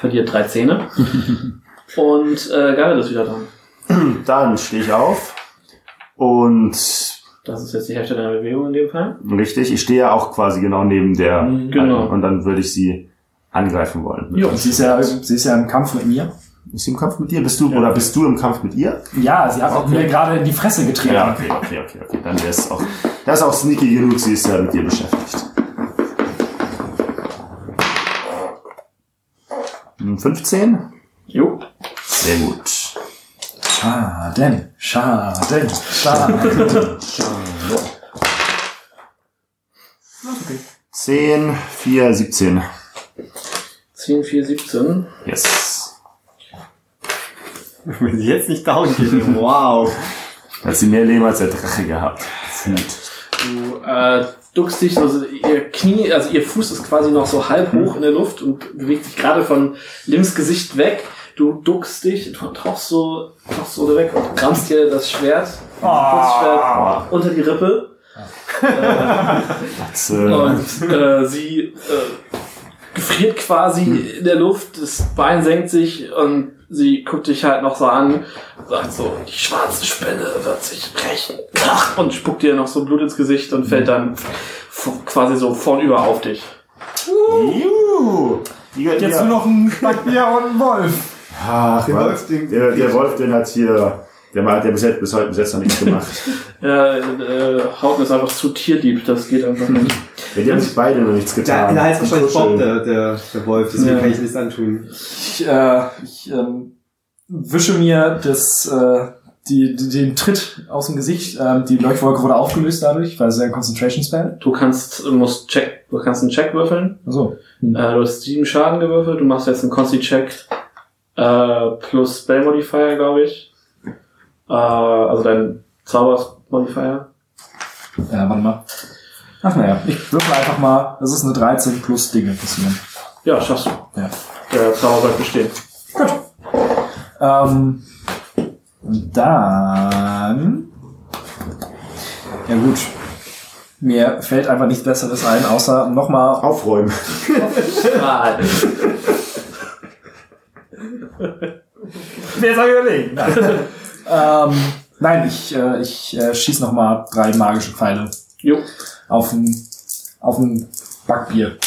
verliert drei Zähne. und äh, Garrett ist wieder dran. Dann stehe ich auf und Das ist jetzt die Hälfte deiner Bewegung in dem Fall. richtig, ich stehe ja auch quasi genau neben der Genau. und dann würde ich sie angreifen wollen. Jo. Sie ist, ja, sie ist ja im Kampf mit mir. Ist sie im Kampf mit dir? Bist du oder bist du im Kampf mit ihr? Ja, sie hat auch Okay. mir gerade in die Fresse getreten. Ja, okay, okay, okay, okay. Dann wäre es auch. Das ist auch sneaky genug, sie ist ja mit dir beschäftigt. Hm, 15? Jo. Sehr gut. Schaden, Schaden, Schaden. 10, 4, 17. 10, 4, 17. Yes. Wenn sie jetzt nicht down geht, wow. Hat sie mehr Leben als der Drache gehabt. Du äh, duckst dich, also ihr Knie, also ihr Fuß ist quasi noch so halb hoch in der Luft und bewegt sich gerade von Lims Gesicht weg. Du duckst dich, du tauchst so, tauchst so weg und rammst dir das Schwert, das Kurzschwert unter die Rippe. Das, äh, Und äh, sie äh, gefriert quasi in der Luft, das Bein senkt sich und sie guckt dich halt noch so an, sagt so, die schwarze Spinne wird sich rächen. Und spuckt dir noch so Blut ins Gesicht und fällt dann f- quasi so vornüber auf dich. Juhu. Die, Jetzt nur noch ein Backbier und ein Wolf. Ach, Der. Wolf, den- der, der Wolf, den hat hier, der hat der bis, jetzt- bis heute bis jetzt noch nichts gemacht. Ja, äh, Hauten ist einfach zu tierlieb, das geht einfach nicht. Ja, die haben sich beide noch nichts getan. der heißt wahrscheinlich Bob, kuscheln. der, der, der Wolf, deswegen Ja. kann ich nichts antun. Ich, äh, ich ähm, wische mir das, äh, die, die, den Tritt aus dem Gesicht. Ähm, die Leuchtwolke wurde aufgelöst dadurch, weil es ja ein Concentration Spell. Du kannst, musst check, du kannst einen Check würfeln. Also, Äh, du hast sieben Schaden gewürfelt, du machst jetzt einen Consti-Check äh, plus Spell Modifier, glaube ich. Äh, also dein Zauber-Modifier. ja, warte mal. Ach naja, ich würfel einfach mal. Das ist eine 13 plus Dinge passieren. Ja, schaffst du. Ja. Der Zauber bleibt bestehen. Ähm, und dann. Ja gut. Mir fällt einfach nichts Besseres ein, außer nochmal Aufräumen. Wer soll überlegen? Nein, ähm, nein ich, äh, ich äh, schieß noch mal drei magische Pfeile Jo. auf ein, auf ein Backbier.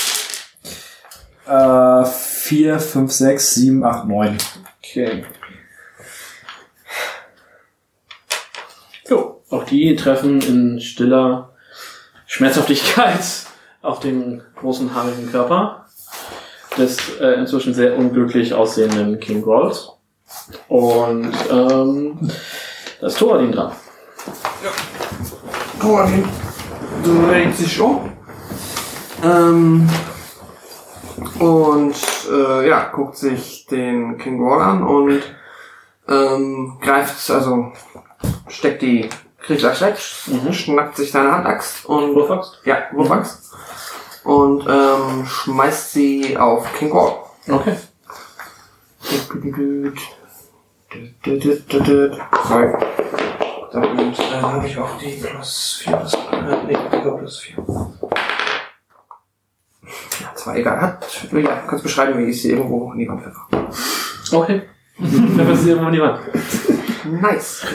Äh, vier, fünf, sechs, sieben, acht, neun. Okay. Jo, auch die treffen in stiller Schmerzhaftigkeit auf den großen haarigen Körper des äh, inzwischen sehr unglücklich aussehenden King Rolls. Und ähm, das Thoradin dran. Thoradin dreht sich um. Ähm, und äh, ja, guckt sich den King Wall an und ähm, greift, also steckt die Kriegsaxt weg, schnappt sich seine Handaxt und Wurfaxt? ja, Wurfaxt und ähm, schmeißt sie auf King Wall. Okay. Sorry. Dann äh, habe ich auch die plus 4 plus, äh, nee, die plus 4. Ja, zwar egal. Hat, ja, kannst beschreiben, wie ich sie irgendwo in die Wand pfeffer. Okay. Dann passiert immer niemand. Nice.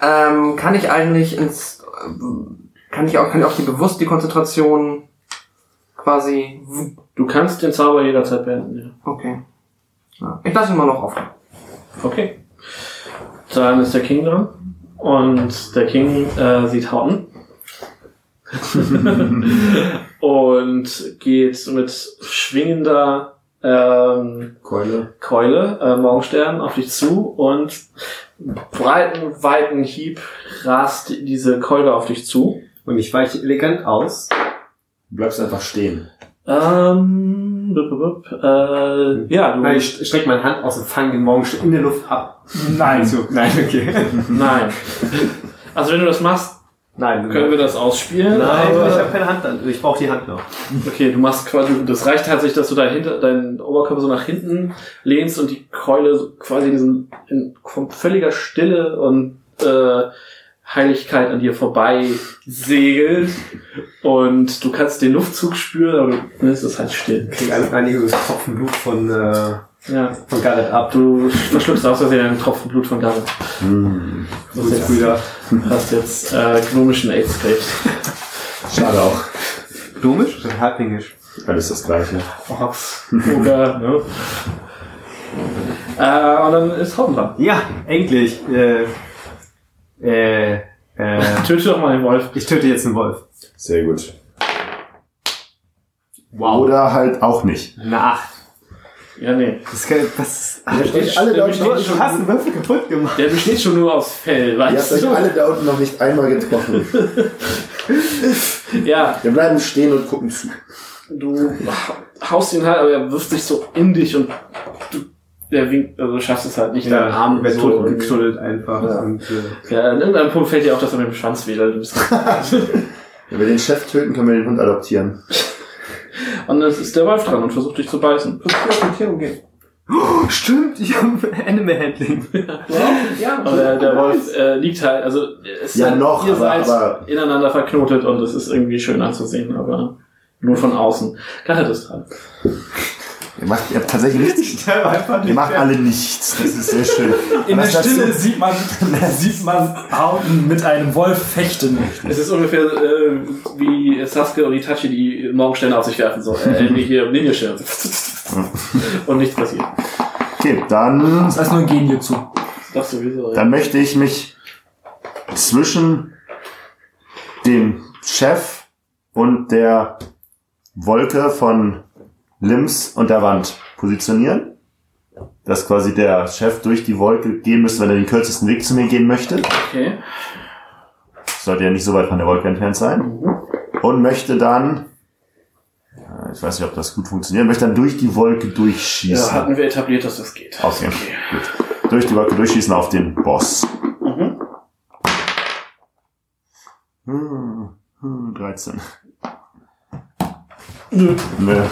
Ähm, kann ich eigentlich ins, ähm, kann ich auch, kann ich auch die bewusst die Konzentration quasi, Du kannst den Zauber jederzeit beenden. Ja. okay. Ja, ich lasse ihn mal noch offen. Okay. Dann ist der King dran. Und der King äh, sieht Houghton. und geht mit schwingender ähm, Keule. Keule, äh, Morgenstern, auf dich zu und breiten, weiten Hieb rast diese Keule auf dich zu. Und ich weiche elegant aus. Du bleibst einfach stehen. Ähm, bup, bup, bup, äh, ja, du, Nein, ich strecke meine Hand aus und fange den Morgenstern in der Luft ab. Nein. So, nein, okay. nein. Also wenn du das machst, Nein, können wir das ausspielen. Nein, aber- ich habe keine Hand dann. Ich brauche die Hand noch. Okay, du machst quasi, das reicht tatsächlich, dass du dein, hinter, deinen Oberkörper so nach hinten lehnst und die Keule so quasi in, diesen, in völliger Stille und äh, Heiligkeit an dir vorbei segelt und du kannst den Luftzug spüren, aber du ne, es ist halt still. Ich kriege ein- einige Tropfen Blut von, äh, Ja, von Garrett ab. du verschluckst aus Versehen einen Tropfen Blut von Garnet. Hm. Das ist jetzt, hast jetzt äh, gnomischen AIDS gekriegt. Schade auch. Blumisch oder halblingisch? Alles das gleiche. Oder, ne? Äh, und dann ist Haupt dran. Ja, endlich. Äh, äh, äh, Töte doch mal den Wolf. ich töte jetzt einen Wolf. Sehr gut. Wow. Oder halt auch nicht. Eine Acht. Ja, nee. Das, kann, das habt euch alle der da besteht unten du hast einen Würfel kaputt gemacht. Der besteht schon nur aus Fell, Ihr habt weißt euch du? alle da unten noch nicht einmal getroffen. Ja, Wir bleiben stehen und gucken zu. du haust ihn halt, aber er wirft sich so in dich und du, der winkt, also du schaffst es halt nicht, deinen Arm wird so. tot geknuddelt einfach. Ja. Und, äh, Ja, an irgendeinem Punkt fällt dir auch, dass er mit dem Schwanz wedelt. Du bist- Wenn wir den Chef töten, können wir den Hund adoptieren. Und es ist der Wolf dran und versucht dich zu beißen. oh, stimmt, ich habe Animal Handling. Aber der, der Wolf äh, liegt halt, also es Ja, halt- noch, ihr aber- seid aber- ineinander verknotet und es ist irgendwie schön anzusehen, aber nur von außen. Garrett ist dran. Ihr macht ihr habt tatsächlich nichts. Einfach Ihr macht alle nichts. Das ist sehr schön. In der Stille sieht man, sieht man Houghton mit einem Wolf fechten. Es ist ungefähr äh, wie Sasuke und Itachi, die Morgensterne auf sich werfen. So, äh, hier Ninja Und nichts passiert. Okay, dann, Das heißt nur ein Genjutsu. Das sowieso. Ja. dann möchte ich mich zwischen dem Chef und der Wolke von Limbs und der Wand positionieren. Dass quasi der Chef durch die Wolke gehen müsste, wenn er den kürzesten Weg zu mir gehen möchte. Okay. Sollte ja nicht so weit von der Wolke entfernt sein. Und möchte dann, ich weiß nicht, ob das gut funktioniert, möchte dann durch die Wolke Ja, durchschießen. hatten wir etabliert, dass das geht. Okay, gut. Durch die Wolke durchschießen auf den Boss. Mhm. Hm, hm, 13. Nö. Nö.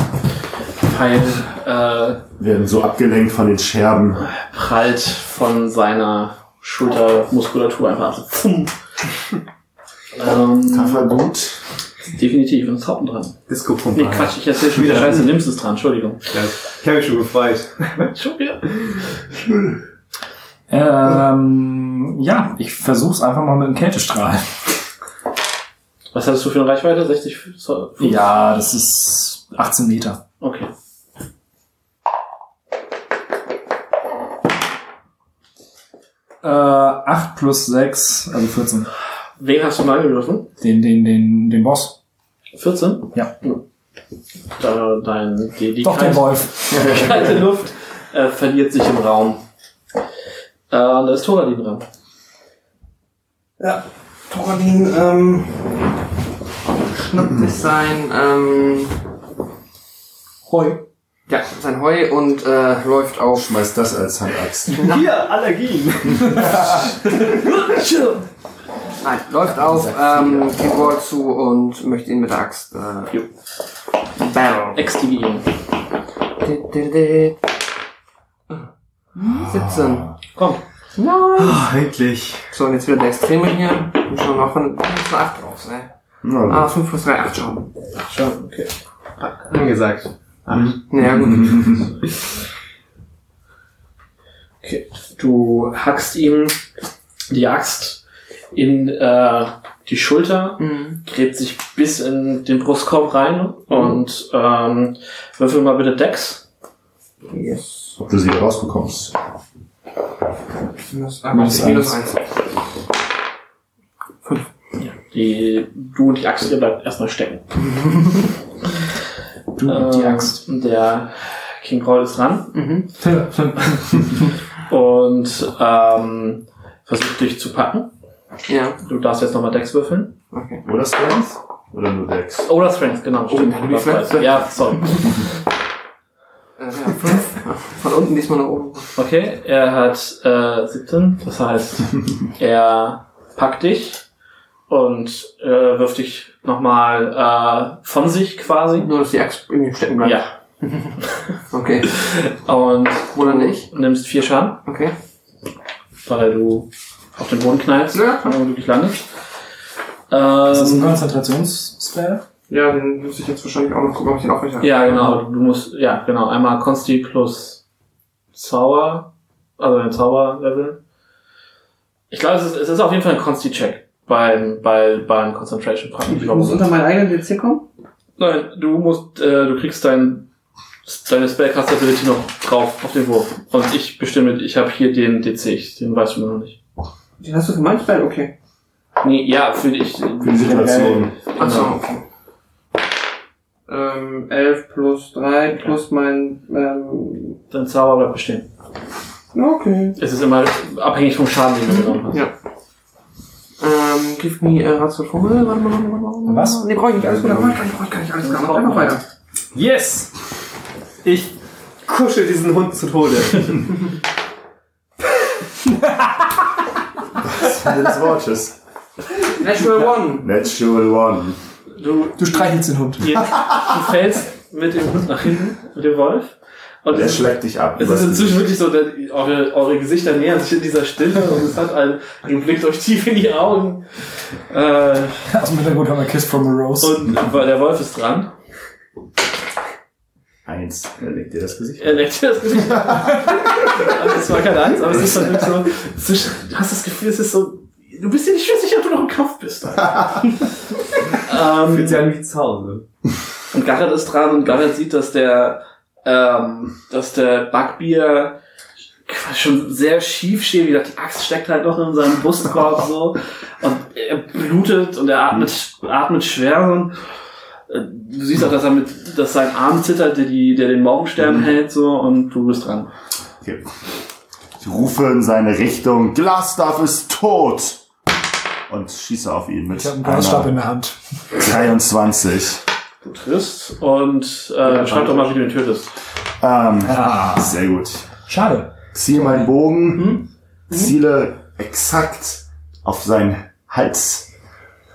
Pfeil äh, werden so abgelenkt von den Scherben. Prallt von seiner Schultermuskulatur einfach so. Pfumm. ähm, Taffer gut. definitiv, und ist Haupten dran. Disco-Pumpe. Nee, Quatsch, ich erzähl schon wieder Scheiße, nimmst es dran, Entschuldigung. Ja, ich habe mich schon gefreut. Schon wieder? Ähm, ja, ich versuch's einfach mal mit dem Kältestrahl. Was hattest du für eine Reichweite? 60? Zoll? Ja, das ist 18 Meter. Okay. Äh, 8 plus 6, also 14. Wen hast du mal angegriffen? Den, den, den, den Boss. 14? Ja. Da, dein, die, die Doch, den kalte- Wolf. die kalte Luft äh, verliert sich im Raum. Äh, da ist Thoradin dran. Ja, Thoradin ähm, schnappt sich sein ähm, Heu. ja, sein Heu und äh, läuft auf. Schmeiß das als Handaxt. Hier, Allergien. Nein, läuft auf ähm, King Wall zu und möchte ihn mit der Axt äh, Jo. Bam. Extigieren. 17. Komm. Nein. Oh, endlich. So, und jetzt wieder der Extreme hier. Und schon noch von da ist eine 8 drauf, ne? Na, Ah, 5 plus 3, 8 Schaden. Schon, okay. Angesagt. Naja, gut. okay. Du hackst ihm die Axt in äh, die Schulter, Mhm. gräbt sich bis in den Brustkorb rein und ähm, würfel mal bitte Dex. Yes. ob du sie rausbekommst. Minus, ah, Minus minus eins. 1. Die, du und die Axt, ihr bleibt erstmal stecken. Du und die Ähm, Axt. Der King Roll ist dran Mhm. und ähm, versucht dich zu packen. Ja, Du darfst jetzt nochmal Dex würfeln. okay. Oder Strength? Oder nur Dex? Oder Strength, genau. Stimmt. viel? Ja, sorry. Äh, ja, 5. Von unten diesmal nach oben. Okay, er hat äh, 17, das heißt, er packt dich und äh, wirft dich nochmal äh, von sich quasi. Nur, dass die Axt irgendwie stecken bleibt. Ja. Okay. Und Oder du nicht? nimmst vier Schaden, Okay. weil du auf den Boden knallst Ja. und unglücklich landest. Das ist ein Ähm, Konzentrationsspell. Ja, den muss ich jetzt wahrscheinlich auch noch gucken, ob ich den aufrechterhalte. ja, genau. Du musst, ja, genau. Einmal Consti plus Zauber, also ein Zauberlevel. Ich glaube, es ist, es ist auf jeden Fall ein Consti-Check beim, bei, beim Concentration. Mich, Ich muss unter meinen eigenen DC kommen? Nein, du musst, äh, du kriegst dein, deine Spellcast Ability noch drauf auf den Wurf. Und ich bestimme, ich habe hier den DC, den weißt du noch nicht. Den hast du für mein Spell? Okay. Nee, ja, für dich. Für die Situation. Achso, okay. Ähm, 11 plus 3 plus mein, ähm, Dein Zauber bleibt bestehen. okay. Es ist immer abhängig vom Schaden, den du genommen hast. Ja. Ähm, give me a Ratio Formel. Warte mal, warte mal, warte mal. Was? Nee, brauche ich nicht. Alles gut, brauche ich gar nicht, brauche ich gar nicht. Alles klar, mach einfach weiter. Yes! Ich kuschel diesen Hund zu Tode. Des Wortes. Natural One. Natural One. Du, Du streichelst den Hund. du fällst mit dem Hund nach hinten, mit dem Wolf. Und Der schlägt dich ab. es ist inzwischen wirklich so, dass eure, eure Gesichter nähern sich in dieser Stille und es hat einen, ihr blickt euch tief in die Augen. Äh, Aus dem Hintergrund haben wir Kiss from a Rose. und der Wolf ist dran. Eins. Er legt dir das Gesicht. Er leckt dir das Gesicht. also es war keine Angst, aber es ist dann wirklich so, du hast das Gefühl, es ist so, du bist dir nicht sicher, ob du noch im Kampf bist. ähm, Fühlt sich an wie zu Hause. und Garrett ist dran und Garrett sieht, dass der, ähm, dass der Backbier schon sehr schief steht, wie gesagt, die Axt steckt halt noch in seinem Brustkorb so und er blutet und er atmet, atmet schwer und äh, du siehst auch, dass er mit, dass sein Arm zittert, der, die, der den Morgenstern hält so und du bist dran. Okay. Ich rufe in seine Richtung. Glasstaff ist tot! Und schieße auf ihn mit Ich habe einen Glasstab in der Hand. 23. Du triffst und äh, schreib doch mal, wie du ihn tötest. Ähm, Ah, sehr gut. schade. Ziehe meinen Bogen, ziele exakt auf seinen Hals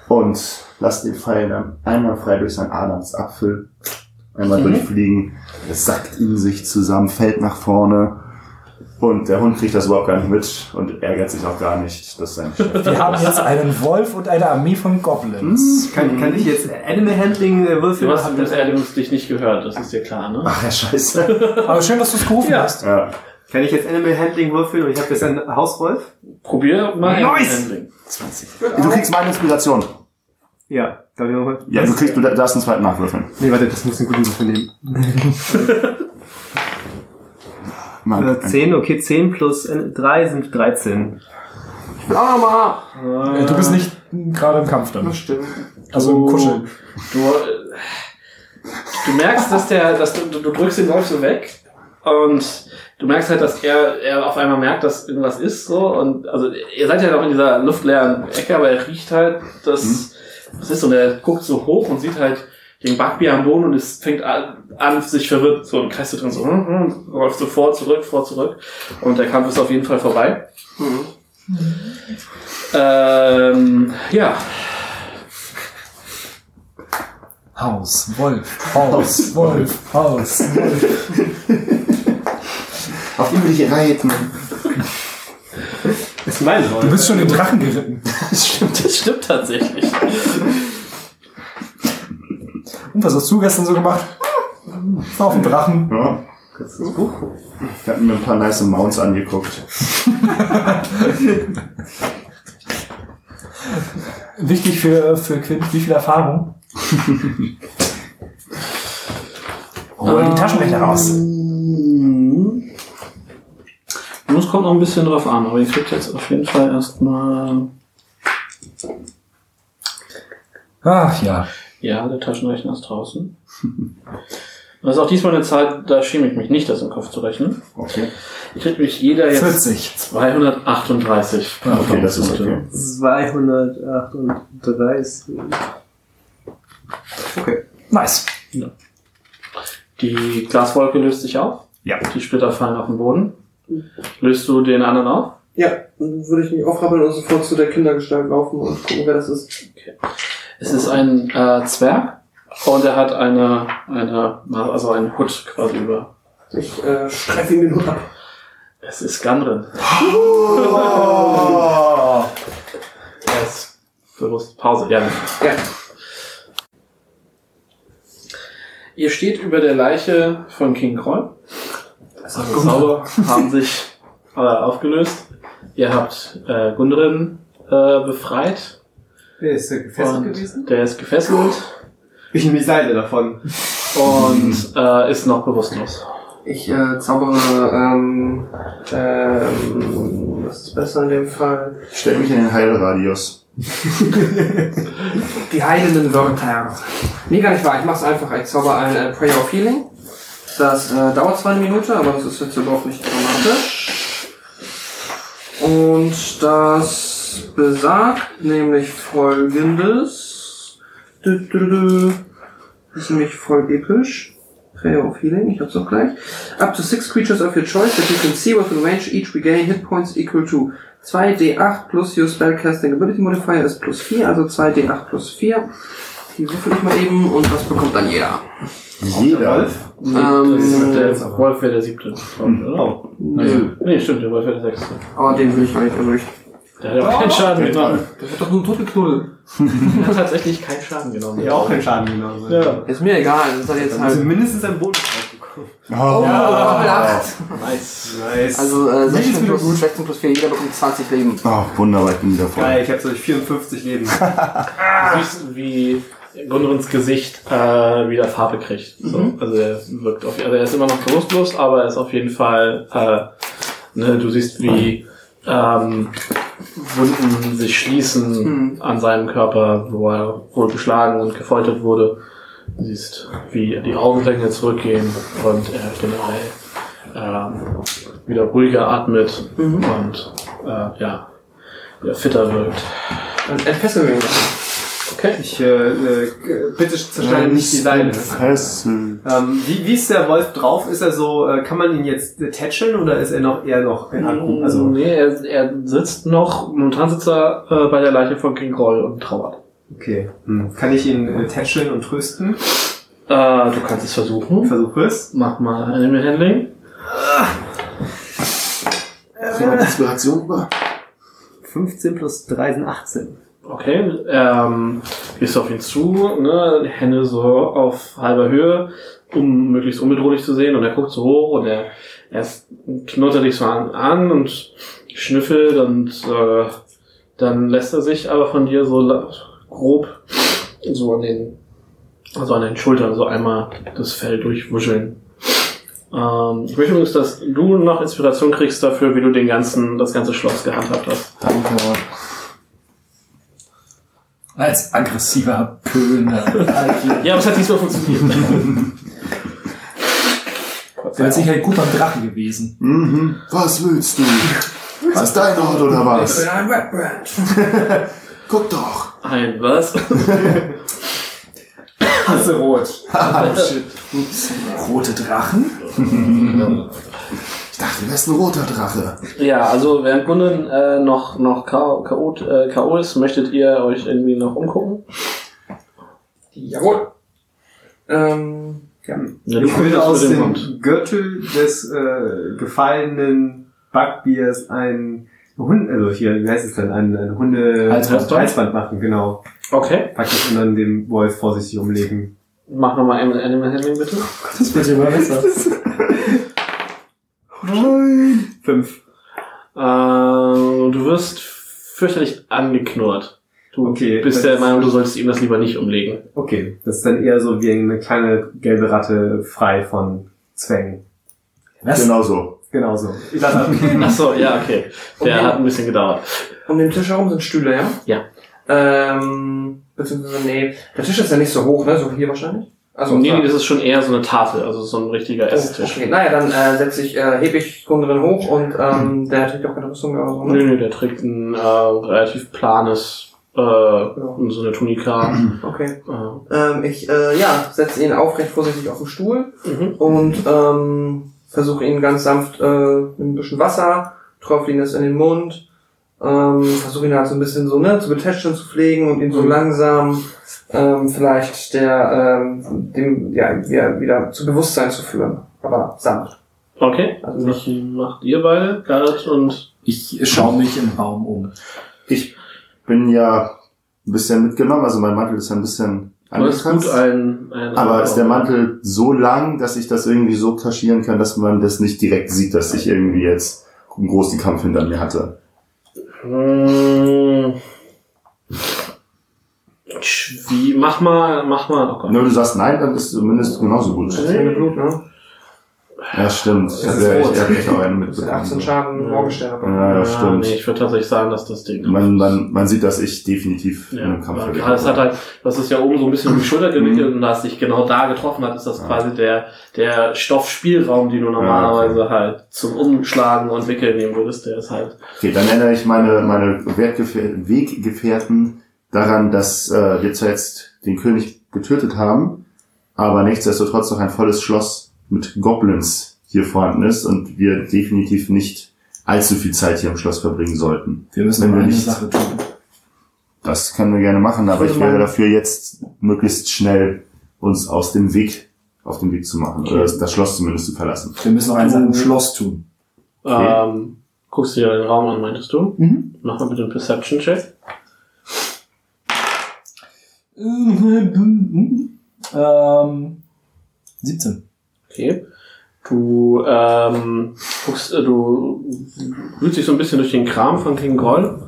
und lass den Pfeil dann einmal frei durch seinen Adamsapfel einmal durchfliegen. Es sackt in sich zusammen, fällt nach vorne. Und der Hund kriegt das überhaupt gar nicht mit und ärgert sich auch gar nicht, dass sein Chef. Wir haben jetzt einen Wolf und eine Armee von Goblins. Kann, kann ich jetzt Animal Handling äh, würfeln? Du hast das Erdungslicht nicht gehört, das ist dir klar, ne? Ach ja, scheiße. Aber schön, dass du es gerufen hast. Ja. Kann ich jetzt Animal Handling würfeln und ich habe jetzt einen Hauswolf? Probier mal Nice! Handling. 20. Du kriegst meine Inspiration. Ja. Darf ich nochmal? Ja, du kriegst, du darfst einen zweiten nachwürfeln. Nee, warte, das muss ein guten Würfel nehmen. Mann, Äh, 10, okay, 10 plus 3 sind 13. Ich will auch nochmal. Äh, Du bist nicht gerade im Kampf dann. Das stimmt. Also im Kuscheln. Du, äh, du merkst, dass der, dass du, du drückst den Wolf so weg und du merkst halt, dass er, er auf einmal merkt, dass irgendwas ist so und also ihr seid ja noch in dieser luftleeren Ecke, aber er riecht halt, dass was ist und er guckt so hoch und sieht halt den Backbier am Boden und es fängt an, an sich verwirrt so im Kreis zu drin so hm, hm, läuft so vor zurück vor zurück und der Kampf ist auf jeden Fall vorbei. Ähm, ja, Haus, Wolf, Haus, Wolf, Haus, Wolf. Auf ihn will ich reiten. Das ist mein Wolf. Du bist schon den Drachen geritten. das stimmt, das stimmt tatsächlich. Was hast du gestern so gemacht? Auf dem Drachen. Ja. Ich habe mir ein paar nice Mounts angeguckt. Wichtig für, für Quint, wie viel Erfahrung? Hol die Taschenrechner raus. Und es kommt noch ein bisschen drauf an, aber ihr kriegt jetzt auf jeden Fall erstmal. Ach ja. Ja, der Taschenrechner ist draußen. Das ist auch diesmal eine Zahl, da schäme ich mich nicht, das im Kopf zu rechnen. Okay. Ihr kriegt mich jeder jetzt 40. 238. Okay, das ist okay. 238. Okay. Nice. Die Glaswolke löst sich auf. Ja. Die Splitter fallen auf den Boden. Löst du den anderen auf? Ja, dann würde ich mich aufrappeln und sofort zu der Kindergestalt laufen und gucken, wer das ist. Es ist ein äh, Zwerg und er hat eine, eine, also einen Hut quasi über. Ich äh, streife ihm den Hut ab. Es ist Gandrin. Oh. Er ist bewusst. Pause, ja. Ja. Ihr steht über der Leiche von King Kroll. Also Zauber haben sich äh, aufgelöst. Ihr habt äh, Gundren äh, befreit. Wer ist der gefesselt und gewesen? Der ist gefesselt Ich nehme die Seite davon. und äh, ist noch bewusstlos. Ich äh, zaubere, ähm, ähm, was ist besser in dem Fall? Stell mich in den Heilradius. Die heilenden Wörter. Nee, gar nicht wahr. Ich mach's einfach. Ich zauber ein äh, Prayer of Healing. Das äh, dauert zwar eine Minute, aber das ist jetzt überhaupt nicht dramatisch. Und das besagt nämlich folgendes. Du, du, du. Das ist nämlich voll episch. Prayer of Healing, ich hab's auch gleich. Up to six creatures of your choice that you can see within range each regain hit points equal to 2d8 plus your spellcasting ability modifier ist plus 4, also 2d8 plus 4. Die würfel ich mal eben und was bekommt dann jeder? Jeder. Ähm, der Wolf wäre der siebte? Oh. Also, nee, stimmt, der Wolf wäre der sechste. aber den will ich gar nicht durch. Der hat ja auch keinen Schaden genommen. Der wird doch nur totgeknuddelt. Der hat tatsächlich keinen Schaden genommen. Ja, auch keinen Schaden genommen. Ja. Ist mir egal, das hat jetzt Also halt. mindestens ein Bonus draufbekommen. Oh. Nice. Nice. Also äh, Nicht 16 wieder plus 16 plus 4, jeder bekommt 20 Leben. Oh, wunderbar, ich bin wieder voll. Geil, ich habe so 54 Leben. Du siehst, wie Gundrins Gesicht äh, wieder Farbe kriegt. So, Also er wirkt auf, also er ist immer noch bewusstlos, aber er ist auf jeden Fall, äh, ne, du siehst, wie ähm, Wunden sich schließen an seinem Körper, wo er wohl geschlagen und gefoltert wurde. Du siehst, wie die Augenringe zurückgehen und er generell ähm, wieder ruhiger atmet und äh, ja, wieder fitter wirkt. Und entfesseln wir ihn. Okay. Ich äh, äh, bitte zerschneide nicht die Seite. Fessel. Ähm, wie, wie ist der Wolf drauf? Ist er so, äh, kann man ihn jetzt äh, tätscheln oder ist er noch eher noch in Anruf? Also, nee, er, er sitzt noch, momentan sitzt er äh, bei der Leiche von King Groll und trauert. okay. Hm. Kann ich ihn äh, tätscheln und trösten? Äh, du kannst es versuchen. Versuche es. Mach mal Animal Handling. Jemand Inspiration über? 15 plus 3 sind 18. Okay, ähm, gehst du auf ihn zu, ne, Hände so auf halber Höhe, um möglichst unbedrohlich zu sehen und er guckt so hoch und er erst knurrt er dich so an, an und schnüffelt und äh, dann lässt er sich aber von dir so grob so an den, also an den Schultern so einmal das Fell durchwuscheln. Ähm, ich möchte übrigens, dass du noch Inspiration kriegst dafür, wie du den ganzen, das ganze Schloss gehandhabt hast. Danke. Als aggressiver Pöhner. Ja, aber es hat diesmal funktioniert. Der hat sich halt gut beim Drachen gewesen. Mhm. Was willst du? Ist das dein Ort oder was? ein Red Brand. Guck doch. Ein was? Hasse rot. oh shit. Ups. Rote Drachen? Dachte, du wärst ein roter Drache. Ja, also während Gundren äh, noch, noch K.O. Äh, K.O. ist, möchtet ihr euch irgendwie noch umgucken? Jawohl. Ähm, ja. Ja, du Ich würde aus dem Hund. Gürtel des äh, gefallenen Backbiers ein Hund, also hier, wie heißt es denn, ein, ein Hunde Halsband. Halsband machen, genau. Okay, Praktisch und dann dem Wolf vorsichtig umlegen. mach nochmal Animal Animal Handling bitte. Das wird immer besser. Fünf. Äh, du wirst fürchterlich angeknurrt. Du Okay, bist der Meinung, du solltest ihm das lieber nicht umlegen. Okay, das ist dann eher so wie eine kleine gelbe Ratte frei von Zwängen. Was? Genau so. Genauso. Ich lasse Ach so, ja, okay. Der Okay. hat ein bisschen gedauert. Um den Tisch herum sind Stühle, ja? Ja. Ähm, beziehungsweise, nee, der Tisch ist ja nicht so hoch, ne? So hier wahrscheinlich. Also, nee, nee, das ist schon eher so eine Tafel, also so ein richtiger Oh, Esstisch. okay. Naja, dann äh, setze ich, äh, hebe ich Gundren hoch und ähm, der trägt auch keine Rüstung mehr oder so, Nee, ne? nee, der trägt ein äh, relativ planes, äh, so eine Tunika. Okay. Äh, Ähm, ich, äh, ja, setze ihn aufrecht vorsichtig auf den Stuhl mhm. und ähm, versuche ihn ganz sanft äh, mit ein bisschen Wasser, träufle ihn das in den Mund, ähm, versuche ihn halt so ein bisschen so, ne, zu betätscheln, zu pflegen und ihn so Mhm. langsam ähm, vielleicht der, ähm, dem, ja, wieder, wieder zu Bewusstsein zu führen, aber sanft. Okay, Also- ich macht ihr beide, Garrett und Ich schaue mich im Raum um. Ich bin ja ein bisschen mitgenommen, also mein Mantel ist ein bisschen angekratzt. ein, ein Aber ist der Mantel so lang, dass ich das irgendwie so kaschieren kann, dass man das nicht direkt sieht, dass ich irgendwie jetzt einen großen Kampf hinter mir hatte? Hm. Schwie mach mal, mach mal, oh Gott. Wenn du sagst nein, dann ist es zumindest genauso gut. Das keine Blut, ne? Ja, stimmt. Das Ich ist habe rot. ja echt auch einen Das sind 18 mitbekommen. Schaden Morgensterne. Ja, ja, stimmt. Nee, ich würde tatsächlich sagen, dass das Ding. Man, man, man sieht, dass ich definitiv in ja, einem Kampf ja, verliere. das hat halt, das ist ja oben so ein bisschen um die Schulter gewickelt Mhm. und da es dich genau da getroffen hat, ist das Ja. quasi der, der Stoffspielraum, den du normalerweise halt zum Umschlagen und Wickeln nehmen würdest, der ist halt. Okay, dann erinnere ich meine, meine Wertgefähr- Weggefährten daran, dass äh, wir zwar jetzt den König getötet haben, aber nichtsdestotrotz noch ein volles Schloss mit Goblins hier vorhanden ist und wir definitiv nicht allzu viel Zeit hier im Schloss verbringen sollten. Wir müssen Wenn wir eine nicht- Sache tun. Das können wir gerne machen, aber ich wäre dafür jetzt möglichst schnell uns aus dem Weg, auf den Weg zu machen, oder das, das Schloss zumindest zu verlassen. Wir müssen noch eine Sache im Schloss tun. Okay. Ähm, guckst du dir den Raum an, meintest du? Mhm. Mach mal bitte einen Perception-Check. Ähm, 17. Okay. Du, ähm, guckst, äh, du wühlst dich so ein bisschen durch den Kram von King Groll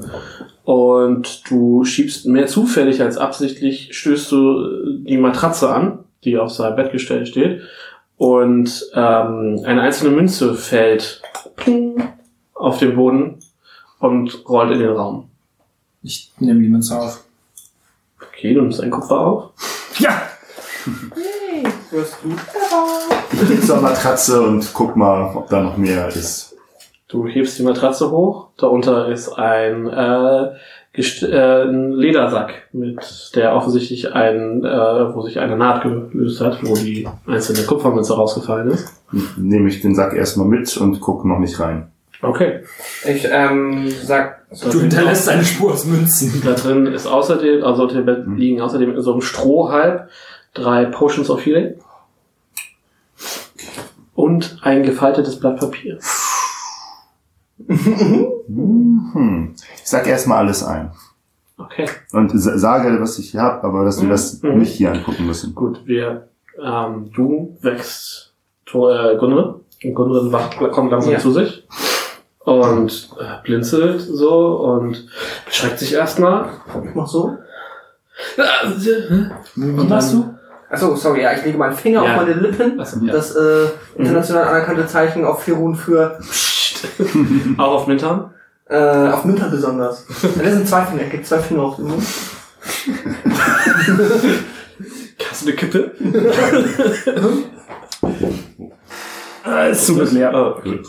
und du schiebst mehr zufällig als absichtlich, stößt du die Matratze an, die auf seinem Bettgestell steht und ähm, eine einzelne Münze fällt auf den Boden und rollt in den Raum. Ich nehme die Münze auf. Okay, du nimmst einen Kupfer auf. Ja! Wirst du Ich gehe zur Matratze und guck mal, ob da noch mehr ist. Du hebst die Matratze hoch. Darunter ist ein, äh, gest- äh, ein Ledersack, mit der offensichtlich ein, äh, wo sich eine Naht gelöst hat, wo die einzelne Kupfermünze rausgefallen ist. Nehme ich den Sack erstmal mit und gucke noch nicht rein. Okay. Ich ähm, sag. Du hinterlässt eine Spur aus Münzen. Da drin ist außerdem, also dem Bett liegen außerdem in so einem Strohhalb drei Potions of Healing. Und ein gefaltetes Blatt Papier. Hm. Ich sag erstmal alles ein. Okay, Und sa- sage, was ich hier hab, aber dass wir das Mhm. nicht hier angucken müssen. gut. Wir, ähm, du wächst Tor, äh, Gundren. Und Gundren wacht, kommt langsam Ja. zu sich. Und äh, blinzelt so und beschreckt sich erstmal. Ich mach so. Wie machst du? Achso, sorry, ja, ich lege meinen Finger Ja. auf meine Lippen. Achso, ja. Das äh, international anerkannte Zeichen auf vier Ruhen für Auch auf Mintern? äh, auf Mütter besonders. Das sind zwei Finger, gebe zwei Finger auf den Mund. Hast du eine Kippe? ist zu leer. Oh, okay.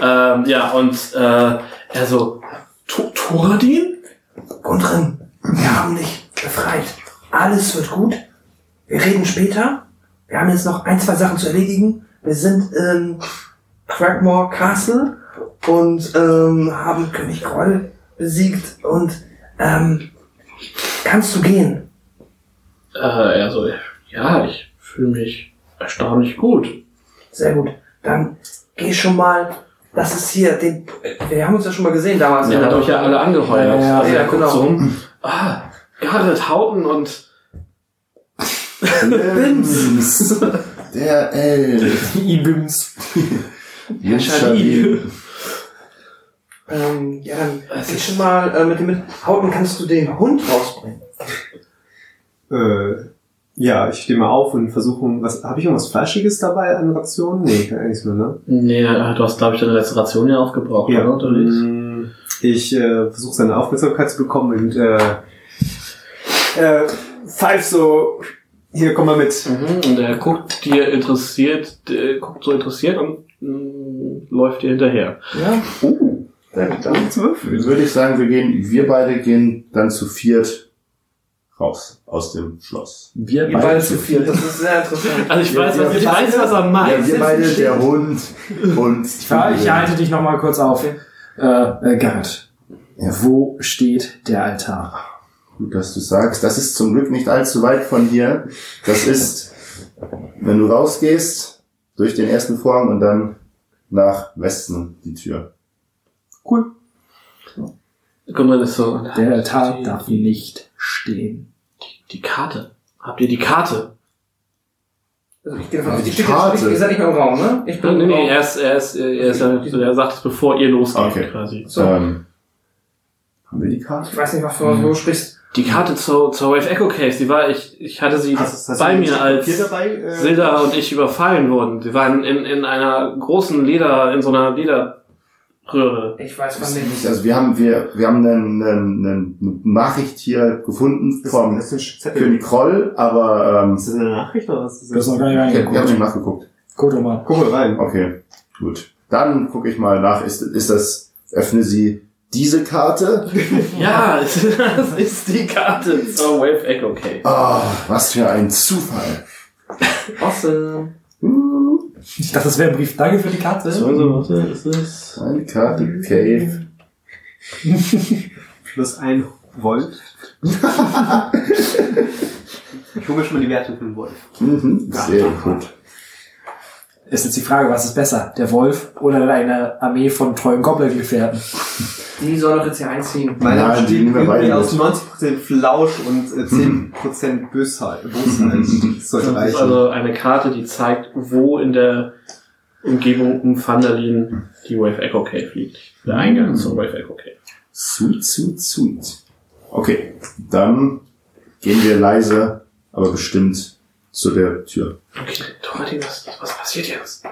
Ähm, ja, und äh, er so, "To- Thoradin? Gundren, wir haben dich befreit. Alles wird gut. Wir reden später. Wir haben jetzt noch ein, zwei Sachen zu erledigen. Wir sind in Crackmore Castle und ähm, haben König Groll besiegt und ähm, kannst du gehen? Äh, er so, ja, ich fühle mich erstaunlich gut. Sehr gut. Dann geh schon mal. Das ist hier den. Wir haben uns ja schon mal gesehen damals. Er hat euch ja alle angeheuert. Ja, ja, also ja, er genau. so. Ah, Garrett Houghton und Bims. Der Elf. Ibims. Shadi. Ähm, ja, dann geh schon mal äh, mit dem mit Hauten kannst du den Hund rausbringen. Äh, ja, ich stehe mal auf und versuche, was, habe ich irgendwas Fleischiges dabei an Rationen? Nee, kann nichts mehr, ne? Nee, du hast, glaube ich, deine letzte Ration ja aufgebraucht, oder? Unterwegs? Mm, Ich äh, versuche seine Aufmerksamkeit zu bekommen und äh, äh, pfeif so, hier komm mal mit. Mhm, und er guckt dir interessiert, äh, guckt so interessiert und mh, läuft dir hinterher. Ja. Oh. Gut. Dann Dann würde ich sagen, wir gehen, wir beide gehen dann zu viert raus aus dem Schloss. Wir ihr beide zu viel. Das ist sehr interessant. Also ich Ja, weiß, wir was, ich beide- weiß, was er meint. Ja, wir beide, der Hund und Ja, ich halte dich noch mal kurz auf. Äh, äh, Gerrit, Ja. wo steht der Altar? Gut, dass du sagst. Das ist zum Glück nicht allzu weit von hier. Das ist, wenn du rausgehst, durch den ersten Vorhang und dann nach Westen die Tür. Gunnar ist so. Der Altar darf nicht stehen. Die Karte. Habt ihr die Karte? Also ich gehe davon aus, Die ich stehe Karte. jetzt, ihr seid nicht mehr im Raum, ne? Ich bin Nee, im nee, Raum. er ist, er ist, er ist, er sagt es bevor ihr losgeht, Okay. quasi. So. Ähm, haben wir die Karte? Ich weiß nicht, was du du sprichst. Die Karte zur, zur Wave Echo Case, die war, ich, ich hatte sie Hast- hast bei mir, als dabei? Äh, Silda und ich überfallen wurden. Sie waren in, in einer großen Leder, in so einer Lederröhre. Ich weiß Das ist nichts. nicht- Also wir haben, wir, wir haben eine, eine, eine Nachricht hier gefunden das- vom das ist. König Kroll, aber ähm, Ist das eine Nachricht oder was ist Du hast noch das? gar nicht ich habe hab reingeguckt. nicht nachgeguckt. Guck doch mal. Guck mal rein. Okay, gut. Dann gucke ich mal nach. Ist, ist das, öffne sie diese Karte? Ja, das ist die Karte zur Wave Echo Case. Ah, was für ein Zufall. Awesome. Ich dachte, das wäre ein Brief. Danke für die Karte. Also, warte, ist es? eine Karte Cave. Plus ein Volt. ich hole mir schon mal die Werte für den Wolf. Mhm, sehr gut. Ist jetzt die Frage, was ist besser? Der Wolf oder eine Armee von treuen Goblin-Gefährten? Die soll doch jetzt hier einziehen. Meine Nein, die besteht nehmen wir beide irgendwie aus mit. 90% Flausch und äh, 10% Bösheit. Bosheit. Das ist also eine Karte, die zeigt, wo in der Umgebung um Vandalin die Wave Echo Cave liegt. Der Eingang zur Wave Echo Cave. Sweet, sweet, sweet. Okay, dann gehen wir leise, aber bestimmt zu der Tür. Okay, Torati, was, was passiert jetzt?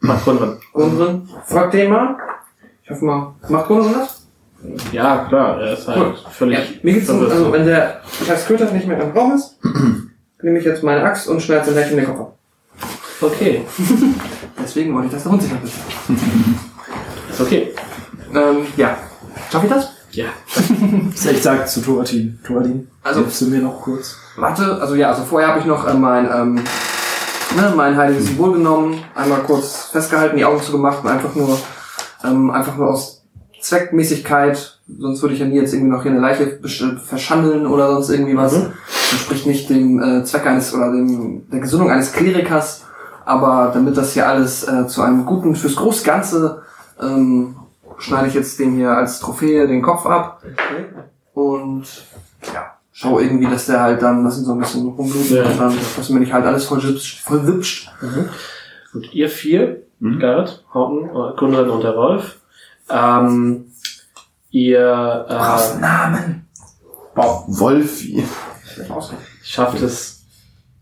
Mach Konrad. Gundren, frag den mal. Ich hoffe mal, macht Gundren das? Ja, klar, er ist halt völlig. Ja, mir geht's um, also wenn der scheiß Köter nicht mehr im Raum ist, nehme ich jetzt meine Axt und schneide den in den Kopf ab. Okay, Deswegen wollte ich das der Hund sich noch ist okay. Ähm, ja. Schaff ich das? Ja. Ich sag zu Thoratin. Thoratin, Also- hilfst du mir noch kurz? Warte, also ja, also vorher habe ich noch äh, mein, ähm, ne, mein heiliges Symbol genommen, einmal kurz festgehalten, die Augen zugemacht und einfach nur Ähm, einfach nur aus Zweckmäßigkeit, sonst würde ich ja nie jetzt irgendwie noch hier eine Leiche verschandeln oder sonst irgendwie was. Mhm. Das entspricht nicht dem äh, Zweck eines oder dem der Gesinnung eines Klerikers, aber damit das hier alles äh, zu einem guten, fürs große Ganze, ähm, schneide ich jetzt dem hier als Trophäe den Kopf ab und ja, schau irgendwie, dass der halt dann, lass ihn so ein bisschen rumbluten Ja. und dann, dass mir nicht halt alles voll wipscht, voll wipscht. Gut, ihr vier, Mhm. Garrett, Horton, äh, Gundren und der Rolf, ähm, ihr äh, Namen. Wolfi. schafft es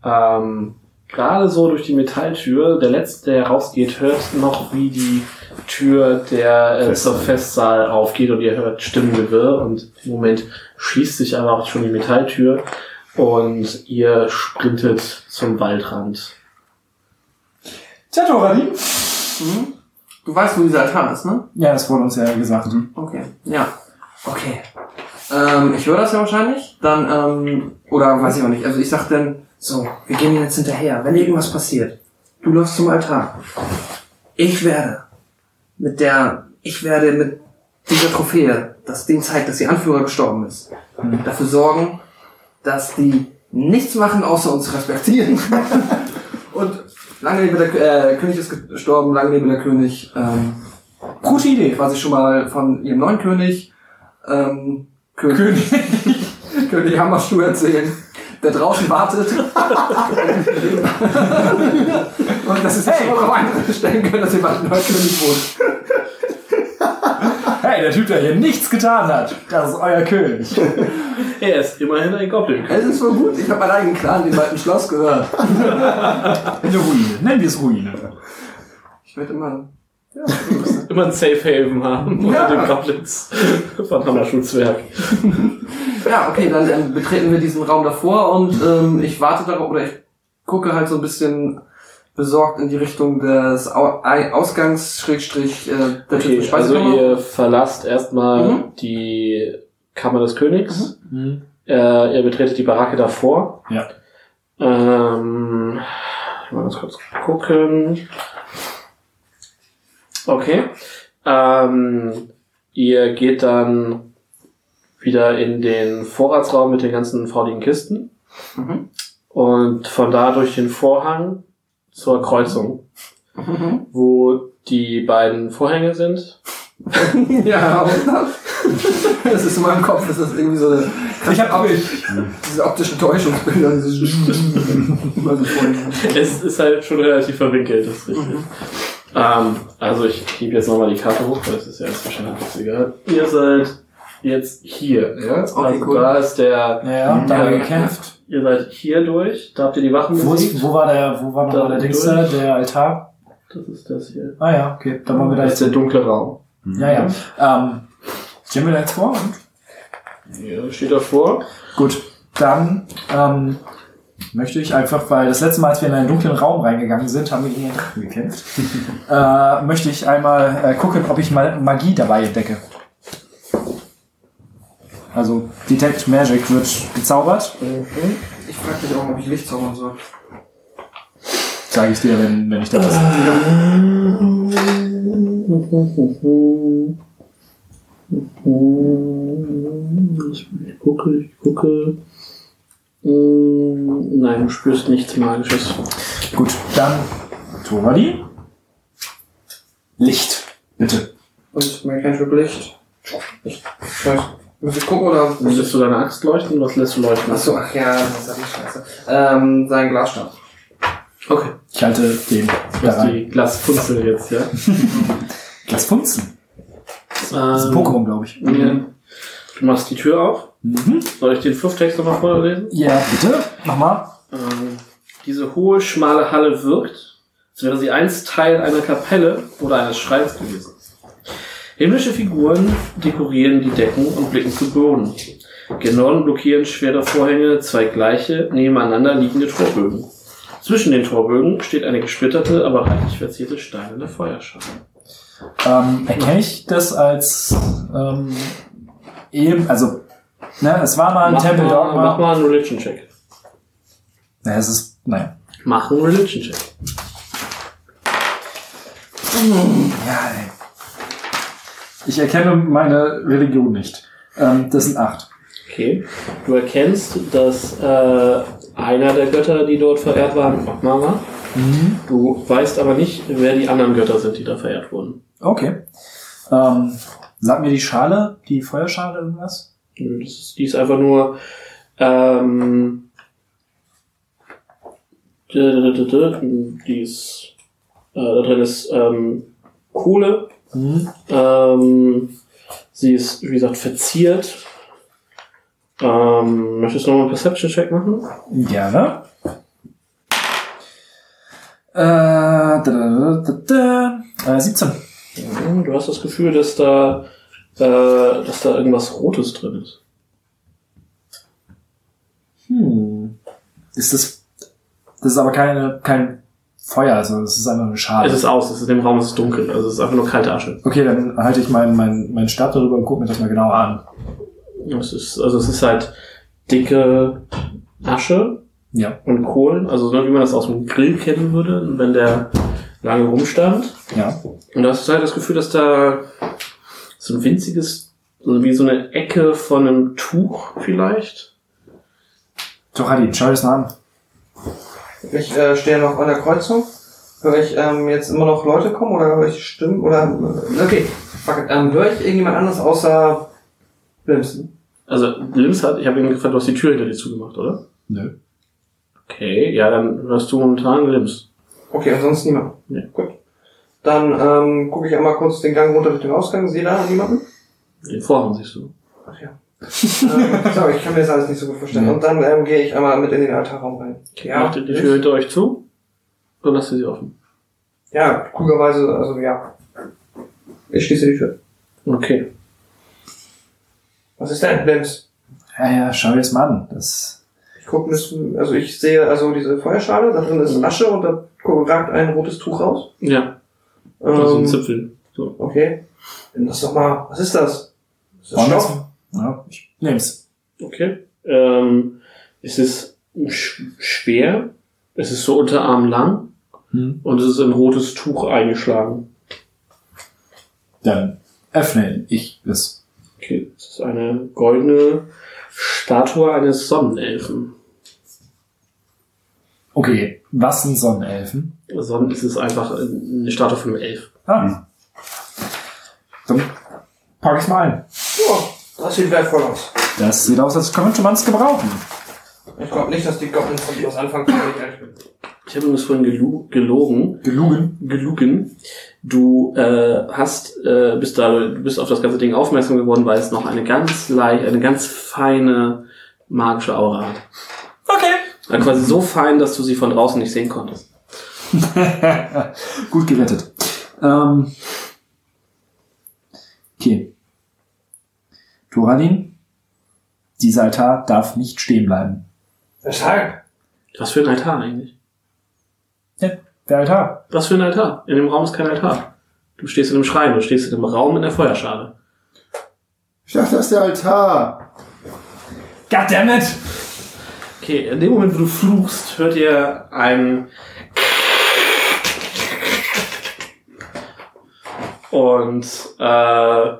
ähm, gerade so durch die Metalltür. Der letzte, der rausgeht, hört noch, wie die Tür der äh, Festsaal. zur Festsaal aufgeht und ihr hört Stimmengewirr und im Moment schließt sich aber auch schon die Metalltür und ihr sprintet zum Waldrand. Tja, Toradi. Mhm. Du weißt, wo dieser Altar ist, ne? Ja, das wurde uns ja gesagt. Okay, ja. Okay. Ähm, ich höre das ja wahrscheinlich. Dann, ähm, oder weiß ich auch nicht. Also ich sag dann, so, wir gehen jetzt hinterher. Wenn irgendwas passiert, du läufst zum Altar. Ich werde mit der, ich werde mit dieser Trophäe, das dem zeigt, dass ihr Anführer gestorben ist, dafür sorgen, dass die nichts machen, außer uns respektieren. Und lange lebe der äh, König ist gestorben, lange lebe der König. Ähm, Gute Idee. quasi schon mal von ihrem neuen König, ähm, König, König. König Hammerstuhl erzählen, der draußen wartet. Und das ist hey. schon mal einstellen können, dass ein neuer König wohnt. Hey, der Typ, der hier nichts getan hat. Das ist euer König. Er ist immerhin ein Goblin. Es ist wohl gut, ich habe meinen eigenen Clan, dem alten Schloss gehört. Eine Ruine. Nennen wir es Ruine. Ich werde immer... Immer ein Safe Haven haben Ja. unter den Goblins von Hammerschutzwerk. Ja, okay, dann ähm, betreten wir diesen Raum davor und ähm, ich warte darauf, oder ich gucke halt so ein bisschen besorgt in die Richtung des Ausgangs, Schrägstrich, äh, der Okay, also ihr verlasst erstmal Mhm. die Kammer des Königs. Äh, ihr betretet die Baracke davor. Ja. Ähm, mal ganz kurz gucken. Okay. Ähm, ihr geht dann wieder in den Vorratsraum mit den ganzen fauligen Kisten. Mhm. Und von da durch den Vorhang zur Kreuzung, Mhm. wo die beiden Vorhänge sind. Ja, das ist in meinem Kopf, das ist irgendwie so eine, Ich hab mich. diese optischen Täuschungsbilder. Es ist halt schon relativ verwinkelt, das ist richtig. Ähm, also ich hebe jetzt nochmal die Karte hoch, weil das ist ja jetzt wahrscheinlich egal. Ihr seid jetzt hier, ja? Okay, also cool. da ist der, Ja, da haben wir Ja. gekämpft. Ihr seid hier durch, da habt ihr die Wachen Wo, ist, wo war der, wo war nochmal Da der Dings da, der Altar? Das ist das hier. Ah ja, okay. Dann wollen wir da Das ist der dunkle Raum. Ja, ja. Ähm, stellen wir da jetzt vor Hier steht davor. Gut, dann ähm, möchte ich einfach, weil das letzte Mal, als wir in einen dunklen Raum reingegangen sind, haben wir gegen den Drachen gekämpft, äh, möchte ich einmal äh, gucken, ob ich mal Magie dabei entdecke. Also Detect Magic wird gezaubert, Ich frage dich auch, ob ich Licht zaubern soll. sage ich dir, wenn, wenn ich da was. Ich gucke, ich gucke. Mm, Nein, du spürst nichts Magisches. Gut, dann Toradi. Licht, bitte. Und mein Cantrip Licht. Ich weiß, muss ich gucken oder? Lässt du deine Axt leuchten? Was lässt du leuchten? Achso, ach ja, das ist ja die Scheiße. Ähm, sein Glasstab. Okay. Ich halte den da die Glasfunzel jetzt, ja? Das Funzen. Das ist ein Ähm, Pokémon, glaube ich. ja. Du machst die Tür auf. Mhm. Soll ich den Flufftext nochmal vorlesen? Ja, bitte. Nochmal. Ähm, diese hohe, schmale Halle wirkt, als wäre sie einst Teil einer Kapelle oder eines Schreins gewesen. Himmlische Figuren dekorieren die Decken und blicken zu Boden. Gen Norden blockieren schwere Vorhänge zwei gleiche, nebeneinander liegende Torbögen. Zwischen den Torbögen steht eine gesplitterte, aber reichlich verzierte steinerne Feuerschale. Ähm, erkenne ich das als ähm, eben, also, ne, es war mal ein Mach Temple Dogma. mach mal einen Religion-Check. Ne, es ist, nein. Mach einen Religion-Check. Ja, ey. Ich erkenne meine Religion nicht. Ähm, das sind acht. Okay. Du erkennst, dass äh, einer der Götter, die dort verehrt waren, Ogma war. Du weißt aber nicht, wer die anderen Götter sind, die da verehrt wurden. Okay. Ähm, sag mir die Schale, die Feuerschale irgendwas? Das ist, die ist einfach nur ähm, die ist äh, da drin ist ähm, Kohle. Ähm, sie ist, wie gesagt, verziert. Ähm, möchtest du noch mal einen Perception-Check machen? Gerne. Äh, da, da, da, da, da. Äh, 17. Mhm, Du hast das Gefühl, dass da, äh, dass da irgendwas Rotes drin ist. Hm. Ist das. Das ist aber keine, kein Feuer, also das ist einfach eine Schale. Es ist aus, es ist in dem Raum, es ist dunkel, also es ist einfach nur kalte Asche. okay, dann halte ich meinen mein, mein Stab darüber und gucke mir das mal genauer an. Es ist, also es ist halt dicke Asche Ja. und Kohlen, also wie man das aus dem Grill kennen würde, wenn der lange rumstand. Ja. Und da hast du halt das Gefühl, dass da so ein winziges, so wie so eine Ecke von einem Tuch vielleicht. Toradi, schau dir das mal an. Ich äh, stehe noch an der Kreuzung. Höre ich ähm, jetzt immer noch Leute kommen oder höre ich Stimmen? Oder okay, fuck it. Ähm, höre ich irgendjemand anderes außer Blimsen? Also Lims hat, ich habe ihn gefragt, du hast die Tür hinter dir zugemacht, oder? Nö. Okay, ja, dann hörst du momentan Lims. Okay, ansonsten niemand. Ja. Gut. Dann ähm, gucke ich einmal kurz den Gang runter durch den Ausgang. Sehe da niemanden? Den Vorhang siehst du. Ach ja. Ähm, sorry, ich kann mir das alles nicht so gut vorstellen. Und dann ähm, gehe ich einmal mit in den Altarraum rein. Macht ihr die Tür hinter euch zu? Oder lasst ihr sie offen? Ja, klugerweise, also ja. Ich schließe die Tür. Okay. Was ist denn, Blems? Ja, ja, schau dir das mal an. Das, Ich gucke, also ich sehe also diese Feuerschale, da drin ist Mhm. Asche und da ragt ein rotes Tuch raus. Ja, also ein Ähm, Zipfel. So. okay. Nimm das doch mal. Was ist das? Ist das Wollen? Ja, ich nehm's. Okay. Ähm, es ist sch schwer. Es ist so Unterarm lang Hm. und es ist in ein rotes Tuch eingeschlagen. Dann öffne ich es. Okay, es ist eine goldene Statue eines Sonnenelfen. Okay, was sind Sonnenelfen? Sonnen es ist einfach eine Statue von einem Elf. Ah. Dann pack ich's mal ein. Ja, das sieht wertvoll aus. Das sieht aus, als könnte man's gebrauchen. Ich glaube nicht, dass die Goblins von was anfangen können, wenn ich ehrlich bin. Ich habe übrigens vorhin gelu gelogen. Gelogen. gelogen. Du äh, hast äh, bist da du bist auf das ganze Ding aufmerksam geworden, weil es noch eine ganz leicht, eine ganz feine magische Aura hat. Okay. Also quasi so fein, dass du sie von draußen nicht sehen konntest. Gut gerettet. Ähm. Okay. Turadin, dieser Altar darf nicht stehen bleiben. Weshalb? Was für ein Altar eigentlich? Ja, der Altar. Was für ein Altar? In dem Raum ist kein Altar. Du stehst in einem Schrein, du stehst in einem Raum in der Feuerschale. Ich dachte, das ist der Altar. Goddammit! Okay, in dem Moment, wo du fluchst, hört ihr ein und äh,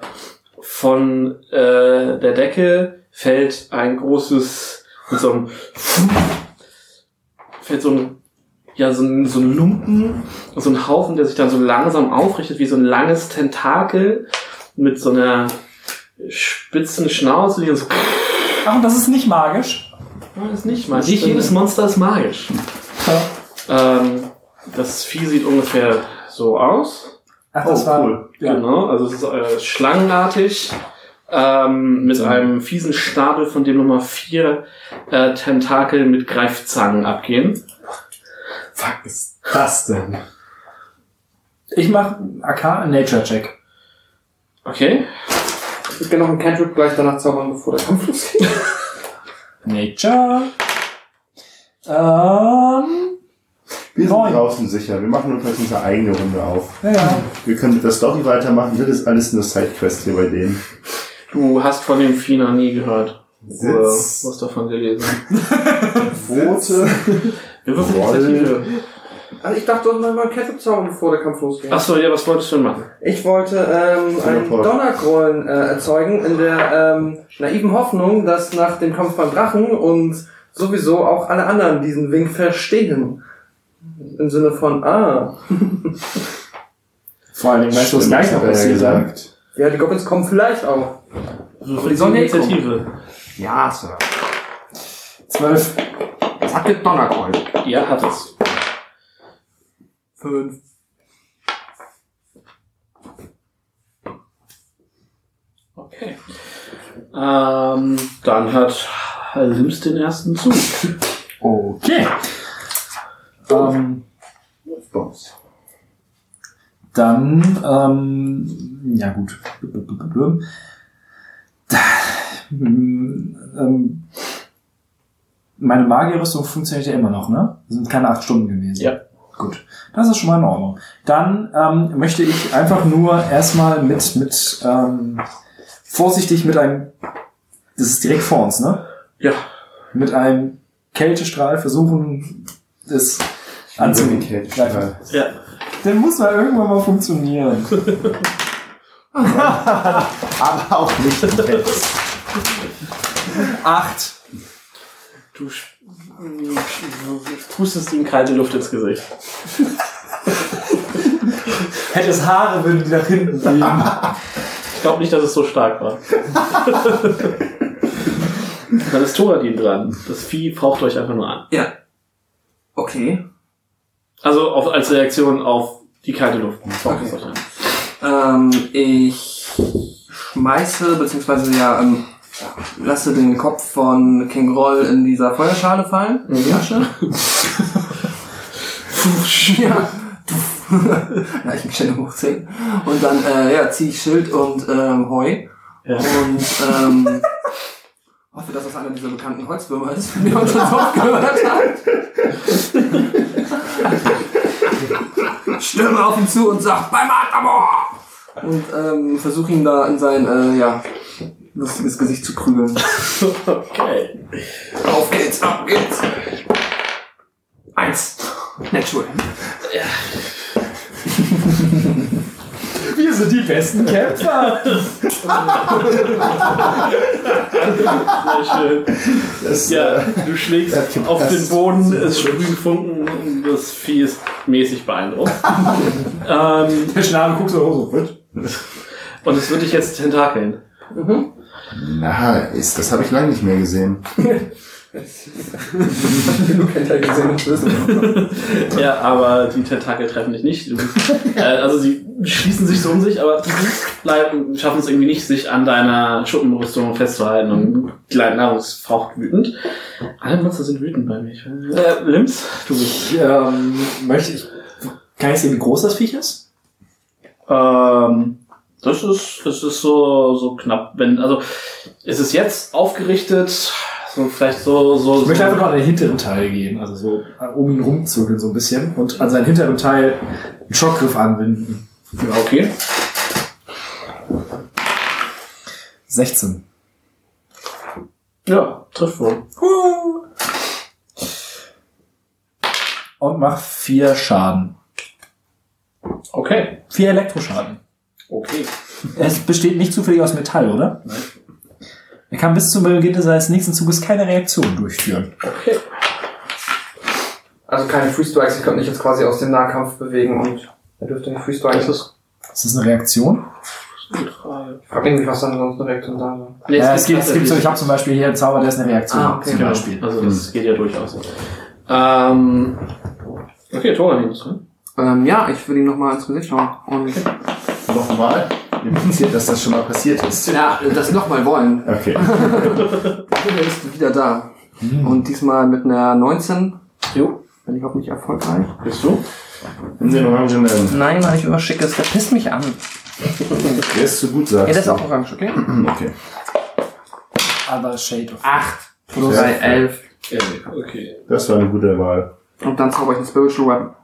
von äh, der Decke fällt ein großes mit so einem fällt so ein ja so ein, so ein Lumpen so ein Haufen, der sich dann so langsam aufrichtet wie so ein langes Tentakel mit so einer spitzen Schnauze, die dann so Ach, und das ist nicht magisch? das ist nicht magisch. Nicht jedes Monster ist magisch. Ähm, das Vieh sieht ungefähr so aus. Ach, das Oh, war. cool. Ja. Genau, also es ist äh, schlangenartig. Ähm, mit einem fiesen Schnabel, von dem nochmal vier äh, Tentakel mit Greifzangen abgehen. Fuck ist das denn? Ich mach AK Nature Check. Okay. Ich kann noch einen Cantrip gleich danach zaubern, bevor der Kampf losgeht. Nature. Ähm. Wir sind Neun. draußen sicher. Wir machen uns jetzt unsere eigene Runde auf. Ja, ja. Wir können mit der Story weitermachen. Das ist alles nur Sidequest hier bei denen. Du hast von dem Vieh noch nie gehört. Oder Sitz. was davon gelesen. Quote. Wir würfeln. Initiative. Also ich dachte, du hast mal Kette zaubern, bevor der Kampf losgeht. Achso, ja, was wolltest du denn machen? Ich wollte ähm, einen. Donnergrollen äh, erzeugen, in der ähm, naiven Hoffnung, dass nach dem Kampf beim Drachen und sowieso auch alle anderen diesen Wink verstehen. Im Sinne von, ah, Vor allen Dingen, weißt du, was gleich noch er passiert gesagt. ja, die Goblins kommen vielleicht auch. So die sollen ja eh. Initiative. Ja, Sir. Zwölf. Was hat Donnergrollen? Ja, hat es. Fünf. Okay. Ähm, dann hat Lims den ersten Zug. Okay. Ähm, dann, ähm, ja gut. Ähm, meine Magierrüstung funktioniert ja immer noch, ne? Das sind keine acht Stunden gewesen. Ja. Gut. Das ist schon mal in Ordnung. Dann ähm, möchte ich einfach nur erstmal mit, mit ähm, vorsichtig mit einem, das ist direkt vor uns, ne? Ja. Mit einem Kältestrahl versuchen, das anzugreifen. Ja. Der muss mal irgendwann mal funktionieren. Aber auch nicht jetzt. Acht. Du pustest ihm kalte Luft ins Gesicht. Hätte es Haare, würden die nach hinten fliegen. Ich glaube nicht, dass es so stark war. Dann ist Thoradin dran. Das Vieh faucht euch einfach nur an. Ja. Okay. Also auf, als Reaktion auf die kalte Luft. Okay. Ähm, ich schmeiße, beziehungsweise ja, ähm, lasse den Kopf von King Groll in dieser Feuerschale fallen. In die Asche. ja. Na, ich mich schnell hochziehen. Und dann, äh, ja, ziehe ich Schild und ähm, Heu. Ja. Und ähm, hoffe, dass das einer dieser bekannten Holzwürmer ist, von dem man schon so oft gehört hat. Stürme auf ihn zu und sag, beim Atamor! Und ähm, versuche ihn da in sein, äh, ja, lustiges Gesicht zu prügeln. Okay. Auf geht's, ab geht's! Eins. Natural. Wir sind die besten Kämpfer. Sehr schön. Das, Ja, äh, du schlägst das auf den Boden, es sprühen Funken, das Vieh ist mäßig beeindruckt. ähm, Der Schnabel guckt so hoch, so wird. und es wird dich jetzt tentakeln. na, ist, das habe ich lange nicht mehr gesehen. Ja aber die Tentakel treffen dich nicht. Du, äh, also sie schließen sich so um sich, aber bleiben, schaffen es irgendwie nicht, sich an deiner Schuppenrüstung festzuhalten und gleiten nahrungsfaucht wütend. Alle Monster sind wütend bei mir. Äh, Lims, du bist. Ähm, möchte ich. Kann ich sehen, wie groß das Viech ist? Ähm, das ist, das ist so, so knapp. Wenn, also, ist es jetzt aufgerichtet, so vielleicht so, so. Ich möchte so einfach nur an den hinteren Teil gehen, also so um ihn rumzirkeln so ein bisschen und an seinen hinteren Teil einen Schockgriff anwenden. Ja, okay. 16. Ja, trifft wohl. Und mach vier Schaden. Okay. Vier Elektroschaden. Okay. Es besteht nicht zufällig aus Metall, oder? Nein. Er kann bis zum Beginn seines nächsten Zuges keine Reaktion durchführen. Okay. Also keine Free Strikes, ich könnte mich jetzt quasi aus dem Nahkampf bewegen und er dürfte nicht Free Strikes. Das ist Ist das eine Reaktion? Ich frage mich, was dann sonst eine Reaktion sein soll. Nee, ja, es gibt, es gibt so, ich habe zum Beispiel hier einen Zauber, der ist eine Reaktion Ah, okay. zum Genau. Beispiel. Also das geht ja durchaus. Ähm, okay, Thoradin ist dran. Ähm, ja, ich will ihm nochmal ins Gesicht schauen. Und Nochmal? Impliziert, dass das schon mal passiert ist. ja, das nochmal wollen. Okay. Er ist wieder da. Und diesmal mit einer 19. Jo. Bin ich hoffentlich erfolgreich. Bist du? Nimm den Orangenen. Nein, weil ich überschicke ist. Der pisst mich an. Der ist zu gut, sagst Ja, der ist du. auch orange, okay? Okay. Aber Shade of. 8 plus Ja. 11. Okay. Das war eine gute Wahl. Und dann zauber ich einen Spiritual Weapon.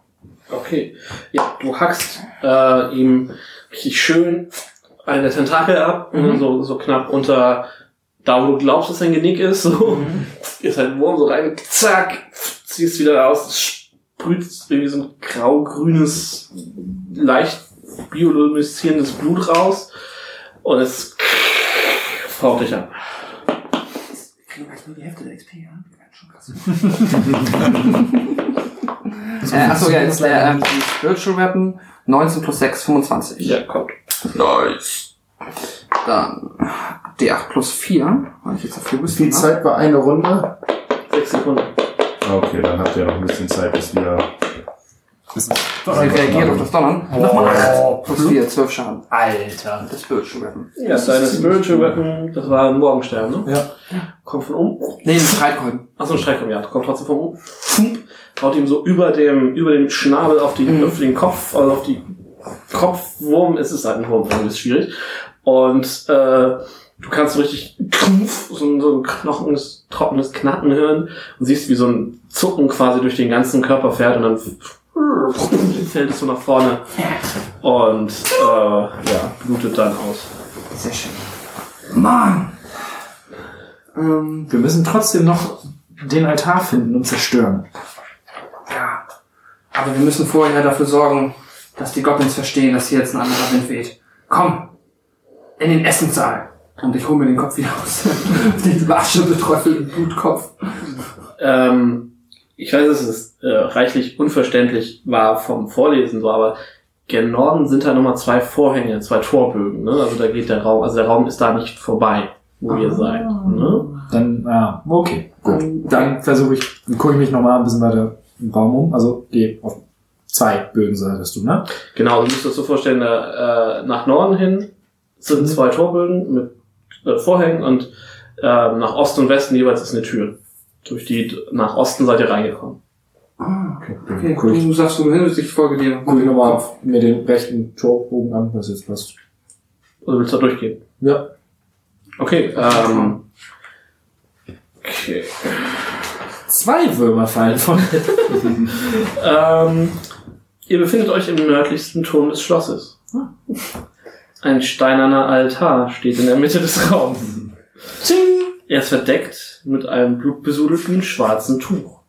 Okay. Ja, du hackst äh, ihm richtig schön eine Tentakel ab, so, so knapp unter da, wo du glaubst, dass sein Genick ist. So. Ist halt ein Wurm so rein, zack, ziehst wieder raus, sprüht irgendwie so ein grau-grünes, leicht biolumiszierendes Blut raus und es faucht dich an. Kriegen wir nur die Hälfte der XP, ja? Schon krass. äh, achso, ja, jetzt ähm, die Spiritual Weapon 19 plus 6, 25. Ja, kommt. Nice. Dann D8 plus 4, weil ich jetzt dafür Wie viel Zeit war eine Runde? Sechs Sekunden. Ah, Okay, dann habt ihr noch ein bisschen Zeit, bis wir. Das Ich reagiert auf das Donnern. Nochmal 8 plus 4, 12 Schaden. Alter. Das Spiritual Weapon. Ja, deine Spiritual Weapon, das war ein Morgenstern, ne? Ja. Kommt von oben. Nee, ein Streitkolben. Achso, ein Streitkolben, ja. Kommt trotzdem von oben. Haut ihm so über dem, über dem Schnabel auf, die, auf den Kopf, also auf die Kopfwurm. Es ist halt ein Wurm, das ist schwierig. Und äh, du kannst so richtig krumpf, so, ein- so ein knochendes, trockenes Knacken hören und siehst, wie so ein Zucken quasi durch den ganzen Körper fährt und dann fällt es so nach vorne und äh, ja, blutet dann aus. Sehr schön. Mann! Ähm, Wir müssen trotzdem noch den Altar finden und zerstören. Aber wir müssen vorher dafür sorgen, dass die Goblins verstehen, dass hier jetzt ein anderer Wind weht. Komm! In den Essenssaal. Und ich hole mir den Kopf wieder aus. den aschebeträufelten Blutkopf. Ähm, ich weiß, dass es äh, reichlich unverständlich war vom Vorlesen so, aber gen Norden sind da nochmal zwei Vorhänge, zwei Torbögen. Ne? Also da geht der Raum, also der Raum ist da nicht vorbei, wo ihr seid. Ne? Dann, ja, okay, gut. Dann versuche ich, dann gucke ich mich nochmal ein bisschen weiter im Raum um. Also, geh auf zwei Bögen, sagtest du, ne? Genau, du musst dir das so vorstellen, da, äh, nach Norden hin sind zwei Torbögen mit äh, Vorhängen und äh, nach Osten und Westen jeweils ist eine Tür. Durch die nach Osten seid ihr reingekommen. Ah, okay. Okay, Cool. du sagst, wo du hin willst, ich folge dir. Guck ich nochmal auf mir den rechten Torbogen an, was jetzt passt. Oder willst du da durchgehen? Ja. Okay, ähm. Okay. Zwei Würmer fallen von. Ähm, ihr befindet euch im nördlichsten Turm des Schlosses. Ein steinerner Altar steht in der Mitte des Raums. Er ist verdeckt mit einem blutbesudelten schwarzen Tuch.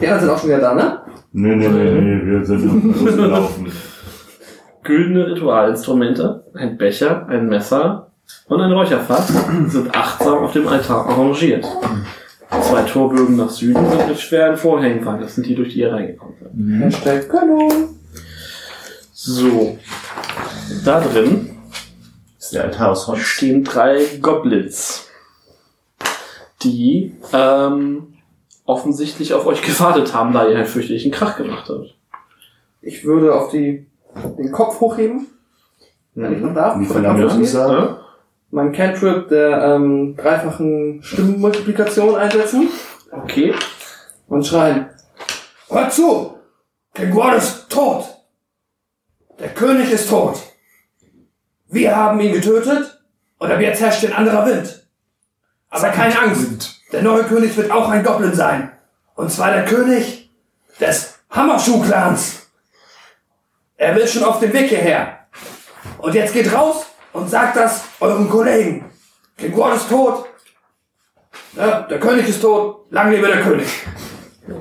Die anderen sind auch schon wieder da, ne? Nee, nee, nee, nee, wir sind noch losgelaufen. Güldene Ritualinstrumente, ein Becher, ein Messer und ein Räucherfass sind achtsam auf dem Altar arrangiert. Zwei Torbögen nach Süden sind mit schweren Vorhängen. Das sind die, durch die ihr reingekommen seid. Hashtag Gönnung. So. Da drin ist der Altar aus Holz. stehen drei Goblins, die ähm, offensichtlich auf euch gewartet haben, da ihr einen fürchterlichen Krach gemacht habt. Ich würde auf die, den Kopf hochheben, wenn ich noch darf. Wie verlangt ihr uns hochheben. da? Mein Cantrip der ähm, dreifachen Stimmenmultiplikation einsetzen Okay. und schreien. Hört zu! Kengor ist tot! Der König ist tot! Wir haben ihn getötet und ab jetzt herrscht ein anderer Wind. Aber keine Angst! Der neue König wird auch ein Goblin sein. Und zwar der König des Hammerschuh-Clans. Er will schon auf dem Weg hierher. Und jetzt geht raus und sagt das eurem Kollegen. King Ward ist tot. Ja, der König ist tot. Lang lebe der König.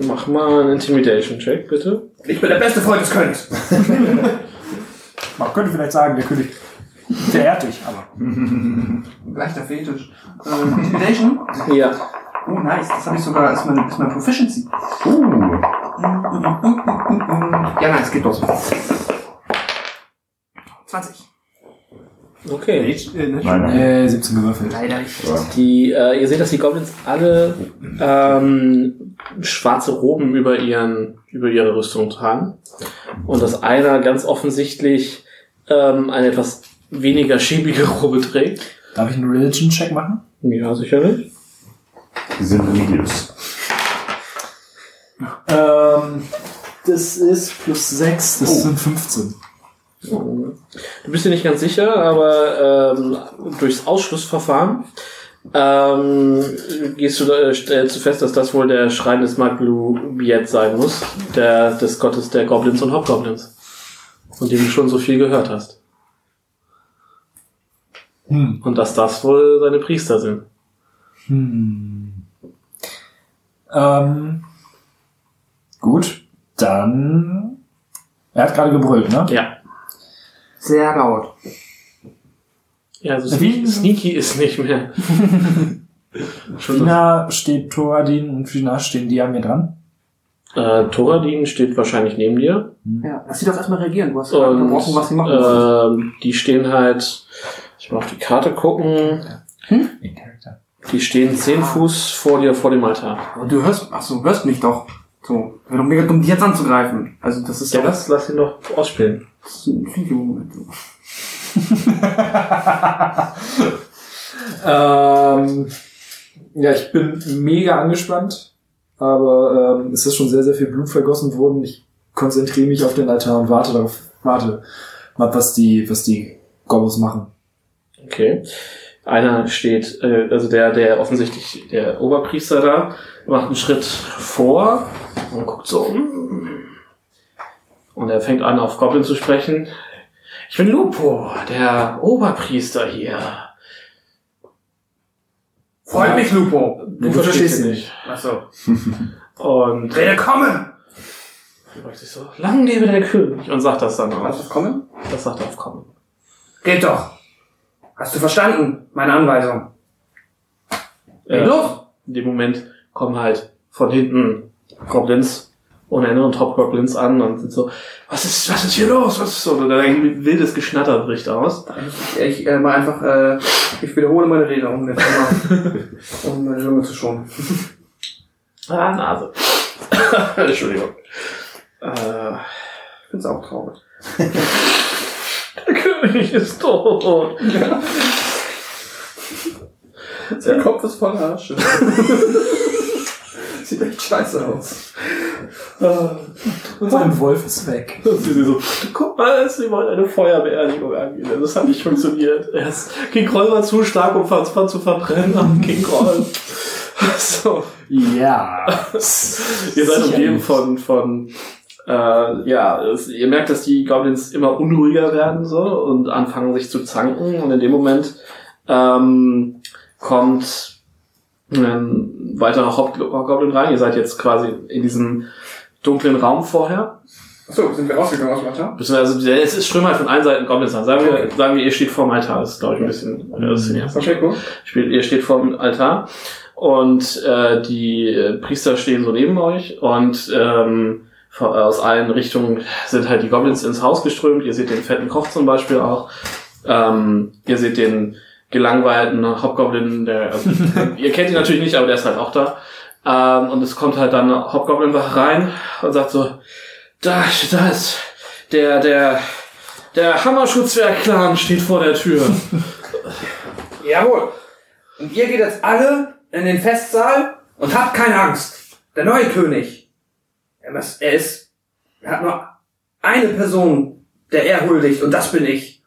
Mach mal einen Intimidation-Check, bitte. Ich bin der beste Freund des Königs. Man könnte vielleicht sagen, der König verehrt dich, aber. Leichter Fetisch. Ähm, Intimidation? Ja. Oh, nice. Das habe ich sogar, ist mein, mein Proficiency. Uh, Ja, nice, geht los. 20. Okay. nein, Äh, 17 gewürfelt. Leider nicht. Die, äh, ihr seht, dass die Goblins alle ähm, schwarze Roben über ihren über ihre Rüstung tragen und dass einer ganz offensichtlich ähm, eine etwas weniger schäbige Robe trägt. Darf ich einen Religion-Check machen? Ja, sicherlich. die sind religiös. Ähm, das ist plus 6, das sind 15. Du bist dir nicht ganz sicher, aber ähm, durchs Ausschlussverfahren ähm, gehst du da, stellst du fest, dass das wohl der Schrein des Maglu-Biet sein muss, der des Gottes der Goblins und Hobgoblins, von dem du schon so viel gehört hast. Hm. Und dass das wohl seine Priester sind. Hm. Ähm, gut. Dann. Er hat gerade gebrüllt, ne? Ja. Sehr laut. Ja, so Wie- sneaky, ist nicht mehr. Wie nah steht Thoradin und wie nah stehen die an mir dran? Äh, Thoradin steht wahrscheinlich neben dir. Ja, lass sie doch erstmal reagieren. Du hast gerade Und gebrochen, was sie machen wollen. ähm, die stehen halt, ich mal auf die Karte gucken, Character. die stehen zehn Fuß vor dir, vor dem Altar. Aber du hörst, ach so, hörst mich doch. So, wäre doch mega dumm, die jetzt anzugreifen. Also, das ist Ja, doch lass, lass ihn doch ausspielen. Ein Video-Moment. Ähm, ja, ich bin mega angespannt, aber ähm, es ist schon sehr, sehr viel Blut vergossen worden. Ich konzentriere mich auf den Altar und warte darauf, warte mal, was die, was die Gobbos machen. Okay. Einer steht, äh, also der, der offensichtlich, der Oberpriester da, macht einen Schritt vor und guckt so. Und er fängt an, auf Goblin zu sprechen. Ich bin Lupo, der Oberpriester hier. Freut mich, Lupo. Du verstehst ihn nicht. Achso. Und Rede komme! sagt sich so, lang lebe der König. Und sagt das dann Was auch. ist kommen? Das sagt er auf Kommen. Geht doch. Hast du verstanden, meine Anweisung? Äh, los! In dem Moment kommen halt von hinten Goblins und Top-Goblins an und sind so, was ist, was ist hier los? Was ist so? Und dann ein wildes Geschnatter bricht aus. Ich, ich äh, mal einfach, äh, ich wiederhole meine Rede, um mal, um meine Lunge zu schonen. Ah, Nase. Entschuldigung. Äh, Ich find's auch traurig. der König ist tot. Der Kopf ist voll Asche. Sieht echt scheiße aus. Und sein Wolf ist weg. Und sie so, guck mal, sie wollen eine Feuerbeerdigung angehen. Das hat nicht funktioniert. Erst King Kroll war zu stark, um Fassmann zu verbrennen am King Kroll. So. Ja. Ihr seid umgeben von, von äh, ja, es, ihr merkt, dass die Goblins immer unruhiger werden so und anfangen sich zu zanken und in dem Moment ähm, kommt ein weiterer Hobgoblin rein. Ihr seid jetzt quasi in diesem dunklen Raum vorher. Achso, sind wir rausgegangen aus dem Altar? Der- es ist strömt halt von allen Seiten Goblins an. Sagen wir, sagen wir, ihr steht vor dem Altar. Das ist, glaube ich, ein bisschen äh, das ist Okay, cool. Ihr steht vor dem Altar und äh, die äh, Priester stehen so neben euch und ähm, aus allen Richtungen sind halt die Goblins ins Haus geströmt. Ihr seht den fetten Koch zum Beispiel auch. Ähm, ihr seht den gelangweilten Hobgoblin, der also, ihr kennt ihn natürlich nicht, aber der ist halt auch da. Ähm, und es kommt halt dann eine Hobgoblin-Wache rein und sagt so, da, da ist der, der, der Hammerschutzwerk-Clan steht vor der Tür. Jawohl. Und ihr geht jetzt alle in den Festsaal und habt keine Angst. Der neue König. Er ist, er ist, er hat nur eine Person, der er huldigt, und das bin ich.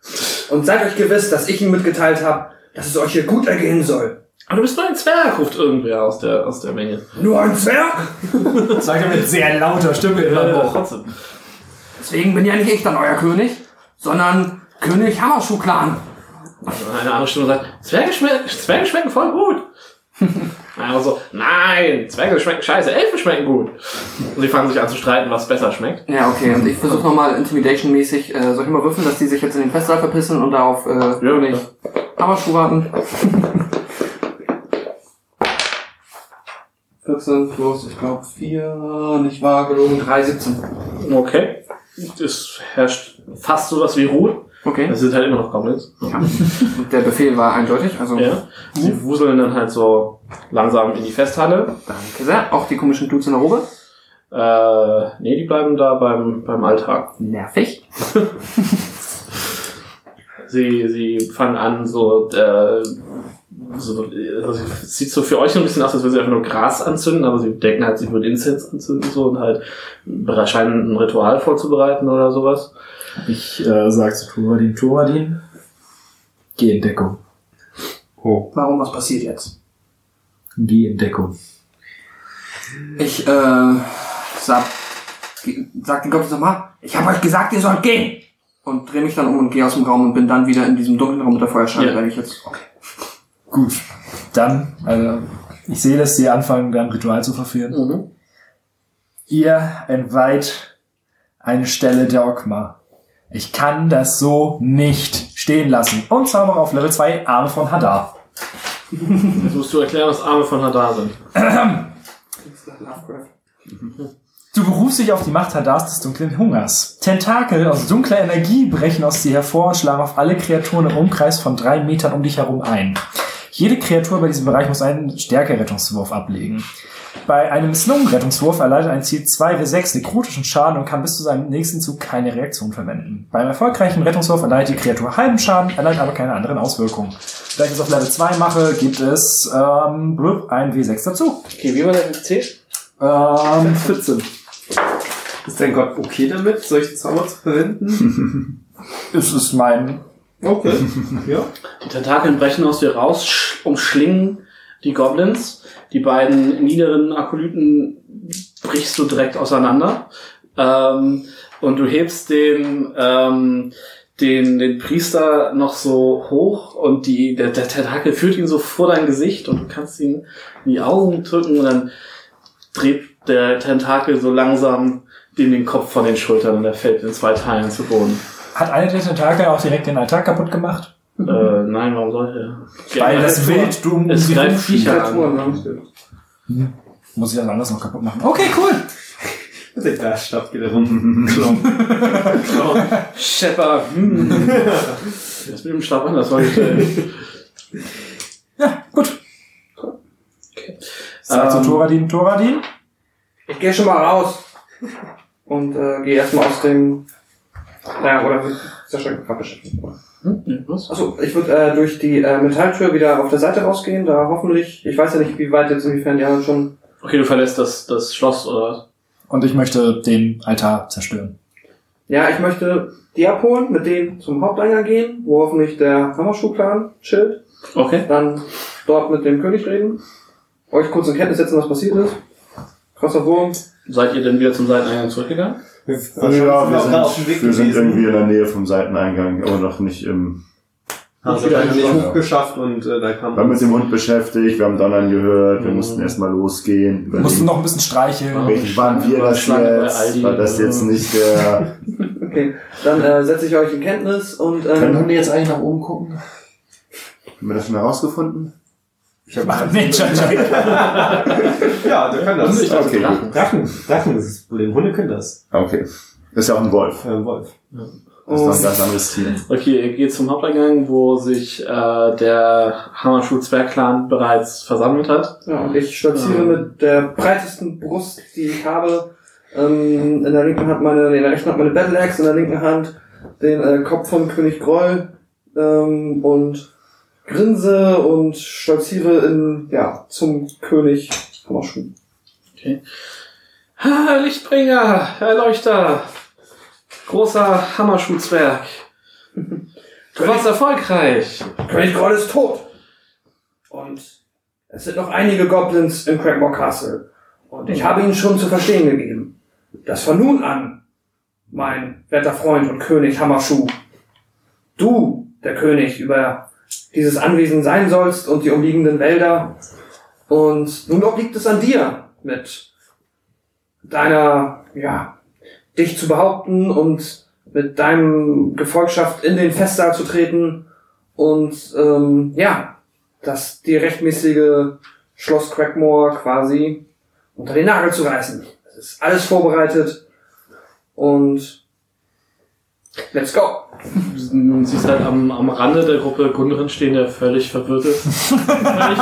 Und seid euch gewiss, dass ich ihm mitgeteilt habe, dass es euch hier gut ergehen soll. Aber du bist nur ein Zwerg, ruft irgendwer aus der, aus der Menge. Nur ein Zwerg? Sagt er mit sehr lauter Stimme im Äh, Bauch. trotzdem. Deswegen bin ja nicht ich dann euer König, sondern König Hammerschuh-Clan. Also eine andere Stimme sagt, Zwerge, schme Zwerge schmecken voll gut. Einer so, nein, Zwerge schmecken scheiße, Elfen schmecken gut. Und sie fangen sich an zu streiten, was besser schmeckt. Ja, okay, und ich versuche nochmal Intimidation-mäßig, äh, soll ich mal würfeln, dass die sich jetzt in den Festsaal verpissen und da auf äh, König Hammerschuh warten? 14 plus, ich glaube 4, nicht wahr, gelogen, 3, 17. Okay. Es herrscht fast sowas wie Ruhe. Okay. Es sind halt immer noch Goblins. Ja. Der Befehl war eindeutig, also Ja. Sie wuseln dann halt so langsam in die Festhalle. danke sehr. Auch die komischen Dudes in der Robe. Äh, nee, die bleiben da beim, beim Alltag. Nervig. Sie, sie fangen an, so, äh, so also es sieht so für euch so ein bisschen aus, als würden sie einfach nur Gras anzünden, aber sie denken halt, sie würden Incense anzünden so und halt scheinen ein Ritual vorzubereiten oder sowas. Ich äh, sag zu Thoradin, Thoradin, geh in Deckung. Oh. Warum, was passiert jetzt? Geh in Deckung. Ich, äh, sag, sag den Goblins nochmal, ich habe euch gesagt, ihr sollt gehen! Und drehe mich dann um und gehe aus dem Raum und bin dann wieder in diesem dunklen Raum mit der Feuerscheine, Ja. weil ich jetzt, okay. Gut. Dann, also, ich sehe, dass sie anfangen, dann Ritual zu verführen. Mhm. Ihr entweiht eine Stelle der Okma. Ich kann das so nicht stehen lassen. Und Zauberer auf Level 2, Arme von Hadar. Jetzt musst du erklären, was Arme von Hadar sind. Du berufst dich auf die Macht Hadars des dunklen Hungers. Tentakel aus dunkler Energie brechen aus dir hervor und schlagen auf alle Kreaturen im Umkreis von drei Metern um dich herum ein. Jede Kreatur bei diesem Bereich muss einen Stärke-Rettungswurf ablegen. Bei einem misslungenen Rettungswurf erleidet ein Ziel 2w6 nekrotischen Schaden und kann bis zu seinem nächsten Zug keine Reaktion verwenden. Beim erfolgreichen Rettungswurf erleidet die Kreatur halben Schaden, erleidet aber keine anderen Auswirkungen. Da ich es auf Level 2 mache, gibt es ähm, blub, ein w6 dazu. Okay, wie war der DC? Ähm, 14. Ist dein Gott okay damit, solche Zauber zu verwenden? es ist mein Okay. ja. Die Tentakel brechen aus dir raus, sch- umschlingen die Goblins. Die beiden niederen Akolyten brichst du direkt auseinander. Ähm, und du hebst den, ähm, den, den Priester noch so hoch und die, der, der Tentakel führt ihn so vor dein Gesicht und du kannst ihn in die Augen drücken und dann dreht der Tentakel so langsam in den Kopf von den Schultern und er fällt in zwei Teilen zu Boden. Hat eine der Tentakel auch direkt den Altar kaputt gemacht? Äh, nein, warum sollte er? Weil das Wild du um Es greift. Viecher an. ne? Muss ich das anders noch kaputt machen? Okay, cool. Der Glasstab geht rum. Shepper. Hm. Das mit dem Stab anders war ich. Äh, Ja, gut. Sag zu Ähm, Thoradin, Thoradin. Ich gehe schon mal raus und äh, gehe erstmal aus dem. Naja, oder wird Sascha gerade beschäftigt? hm, was? Achso, ich würde äh, durch die äh, Metalltür wieder auf der Seite rausgehen, da hoffentlich, ich weiß ja nicht, wie weit jetzt inwiefern die anderen schon. Okay, du verlässt das, das Schloss oder was? Und ich möchte den Altar zerstören. Ja, ich möchte die abholen, mit denen zum Haupteingang gehen, wo hoffentlich der Hammerschuhplan chillt. Okay. Dann dort mit dem König reden. Euch kurz in Kenntnis setzen, was passiert ist. Krasser Wurm. Seid ihr denn wieder zum Seiteneingang zurückgegangen? Ja, wir sind, wir sind irgendwie in der Nähe vom Seiteneingang, aber noch nicht im. Haben sie dann nicht hochgeschafft und äh, da kam Wir haben mit dem Hund beschäftigt, wir haben Donnern gehört, wir mussten erstmal losgehen. Wir mussten noch ein bisschen streicheln. Welchen waren wir das jetzt? Aldi. War das jetzt nicht der. Okay, dann äh, setze ich euch in Kenntnis und Können ähm, Hunde jetzt eigentlich nach oben gucken? Haben wir das schon herausgefunden? Ich habe einen Ninja-Check. Ja, der kann das. Ich Okay, Drachen. Drachen, Drachen ist das Problem. Hunde können das. Okay. Ist ja auch ein Wolf. Äh, Wolf. Das ist doch ein ganz anderes Tier. Okay, ihr geht zum Haupteingang, wo sich äh, der Hammerschuh-Zwerg-Clan bereits versammelt hat. ja, und ich stolziere Ähm. mit der breitesten Brust, die ich habe. Ähm, in der linken Hand meine, in der rechten Hand meine Battle Axe, in der linken Hand den äh, Kopf von König Groll ähm, und grinse und stolziere in, ja, zum König Hammerschuh. Ha, Lichtbringer, Erleuchter, großer Hammerschuh-Zwerg. Du warst erfolgreich. König Groll ist tot. Und es sind noch einige Goblins in Craigmore Castle. Und ich habe ihnen schon zu verstehen gegeben, dass von nun an, mein werter Freund und König Hammerschuh, du, der König, über dieses Anwesen sein sollst und die umliegenden Wälder. Und nun obliegt es an dir, mit deiner, ja, dich zu behaupten und mit deinem Gefolgschaft in den Festsaal zu treten und ähm, ja, das die rechtmäßige Schloss Crackmore quasi unter den Nagel zu reißen. Es ist alles vorbereitet und let's go. Du siehst halt am, am Rande der Gruppe Gundren stehen, der völlig verwirrt ist. völlig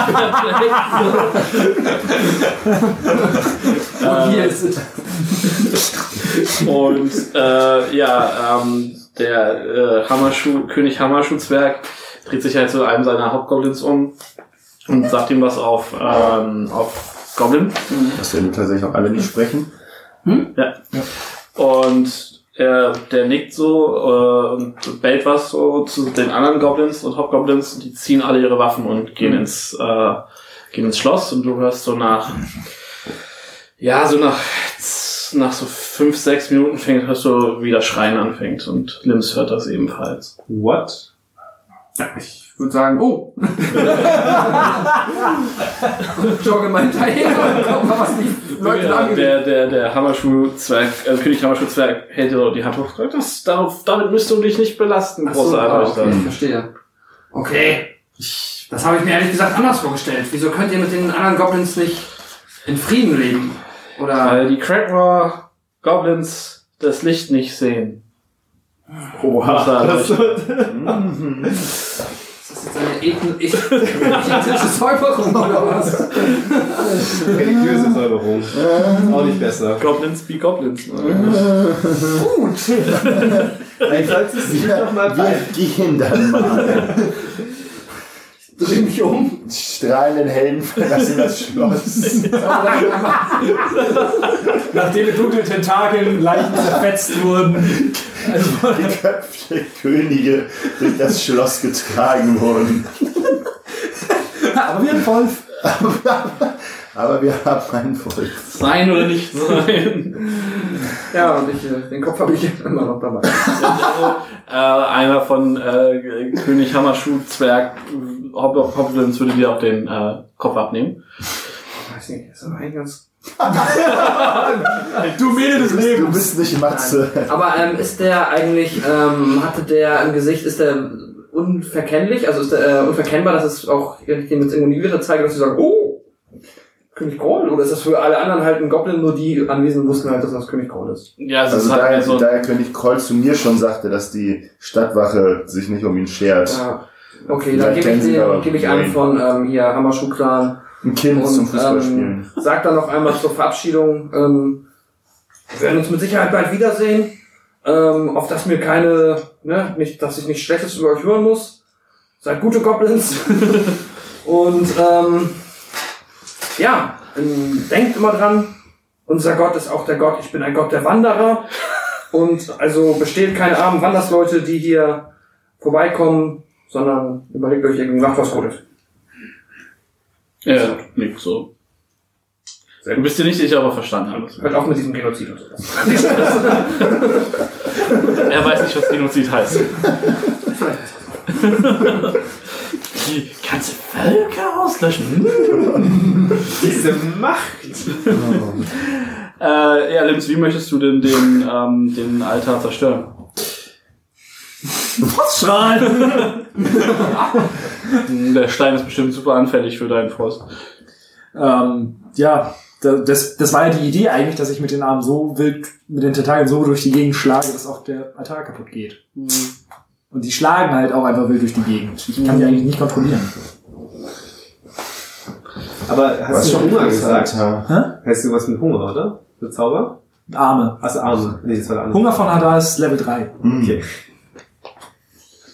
Und hier äh, ist es. und äh, ja, ähm, der äh, Hammerschuh, König Hammerschuh-Zwerg dreht sich halt zu einem seiner Hauptgoblins um und sagt ihm was auf, ähm, auf Goblin. Dass wir tatsächlich auch alle nicht sprechen. Und er, der nickt so äh, und bellt was so zu den anderen Goblins und Hauptgoblins und die ziehen alle ihre Waffen und gehen ins, äh, gehen ins Schloss und du hörst so nach, ja, so nach, nach so fünf, sechs Minuten fängt, hörst du, wie das Schreien anfängt und Lims hört das ebenfalls. What? Ich würde sagen, oh. Jogge mal hinterher. Guck mal, was die Leute Ja, angeht. der, der, der Hammerschuh-Zwerg, äh, König Hammerschuh-Zwerg hält dir die Hand hoch. Das, darauf, damit müsst du dich nicht belasten, Ach so, großer ah, Erleuchter. okay, ich verstehe. Okay. Das habe ich mir ehrlich gesagt anders vorgestellt. Wieso könnt ihr mit den anderen Goblins nicht in Frieden leben? Oder Weil die Crackmore Goblins das Licht nicht sehen. Großer Erleuchter. Ist das jetzt eine ethn- ethische Säuberung oder was? Religiöse Säuberung. Auch nicht besser. Goblins be Goblins. Gut. Vielleicht solltest du dich doch mal bei. Wir gehen dann mal. Dreh mich um. Strahlenden Helden verlassen das Schloss. Nachdem mit dunklen Tentakeln Leichen zerfetzt wurden. Die Köpfe der Könige durch das Schloss getragen wurden. Aber wir haben Wolf. Aber wir haben ein Volk. Sein oder nicht sein. Ja, und ich, äh, den Kopf habe ich immer noch dabei. äh, einer von äh, König Hammerschuh-Zwerg Hob- Hoblins würde dir auch den äh, Kopf abnehmen. Weiß nicht, ist aber eigentlich ganz. Du Mädel des Du Lebens. bist nicht Matze. Aber ähm, ist der eigentlich, ähm, hatte der im Gesicht, ist der unverkennlich? Also ist der äh, unverkennbar, dass es auch, wenn ich dem jetzt irgendwo nie wieder zeige, dass sie sagen, oh, König Groll? Oder ist das für alle anderen halt ein Goblin, nur die Anwesenden wussten halt, dass das König Groll ist? Ja, es Also ist halt da, mehr so. da König Kroll zu mir schon sagte, dass die Stadtwache sich nicht um ihn schert. Ja. Okay, dann Vielleicht gebe ich, gebe ich einen Wayne. von ähm, hier Hammerschuh-Clan Ein Kind und zum Fußballspielen. ähm, sag dann noch einmal zur Verabschiedung, ähm, wir werden uns mit Sicherheit bald wiedersehen, ähm, auf dass mir keine, ne, nicht, dass ich nicht Schlechtes über euch hören muss. Seid gute Goblins. und ähm, ja, ähm, denkt immer dran, unser Gott ist auch der Gott, ich bin ein Gott der Wanderer. Und also besteht keine armen Wandersleute, die hier vorbeikommen, sondern überlegt euch irgendwie, macht was Gutes. Ja, nicht so. Du bist dir nicht sicher, ob er verstanden hat. Hört auf mit diesem Genozid und sowas. Er weiß nicht, was Genozid heißt. Die ganze Völker auslöschen. Diese Macht. Äh, ja, Lims, wie möchtest du denn den, ähm, den Altar zerstören? Froststrahlen. Der Stein ist bestimmt super anfällig für deinen Frost. ähm, ja, da- das, das war ja die Idee eigentlich, dass ich mit den Armen so wild, mit den Tentakeln so durch die Gegend schlage, dass auch der Altar kaputt geht. Und die schlagen halt auch einfach wild durch die Gegend. Ich kann die eigentlich nicht kontrollieren. Aber hast Was du schon Hunger gesagt? Alter. Heißt du was mit Hunger, oder? Für Zauber? Arme. Achso, Arme. Nee, das war der andere. Hunger von Hadar ist Level 3. Okay.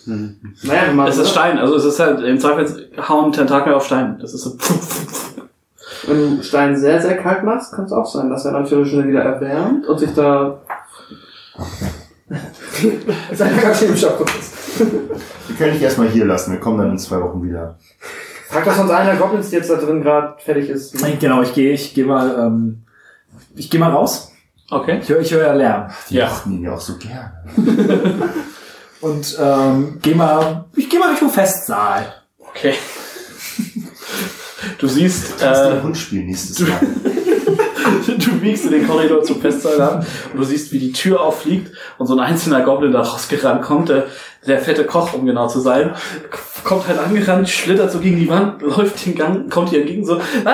Naja, wenn man Es ist Stein, also es ist halt, im Zweifel hauen Tentakel auf Stein. Das ist so. Wenn du Stein sehr, sehr kalt machst, kann es auch sein, dass er natürlich schnell wieder erwärmt und sich da. Sein ganz schön im Schock ist. Wir können dich erstmal hier lassen. Wir kommen dann in zwei Wochen wieder. Frag das uns einer der Goblins, die jetzt da drin gerade fertig ist. Genau, ich gehe ich geh mal, ähm, ich gehe mal raus. Okay. Ich höre ich hör ja Lärm. Die Ja. mochten ihn ja auch so gerne. Und ähm, geh mal, ich gehe mal Richtung Festsaal. Okay. Du siehst, Kannst du äh, ein Hund spielen nächstes Mal? Du biegst in den Korridor zum Festsaal an und du siehst, wie die Tür auffliegt und so ein einzelner Goblin da rausgerannt kommt, der, der fette Koch, um genau zu sein, kommt halt angerannt, schlittert so gegen die Wand, läuft den Gang, kommt ihr entgegen so, ah!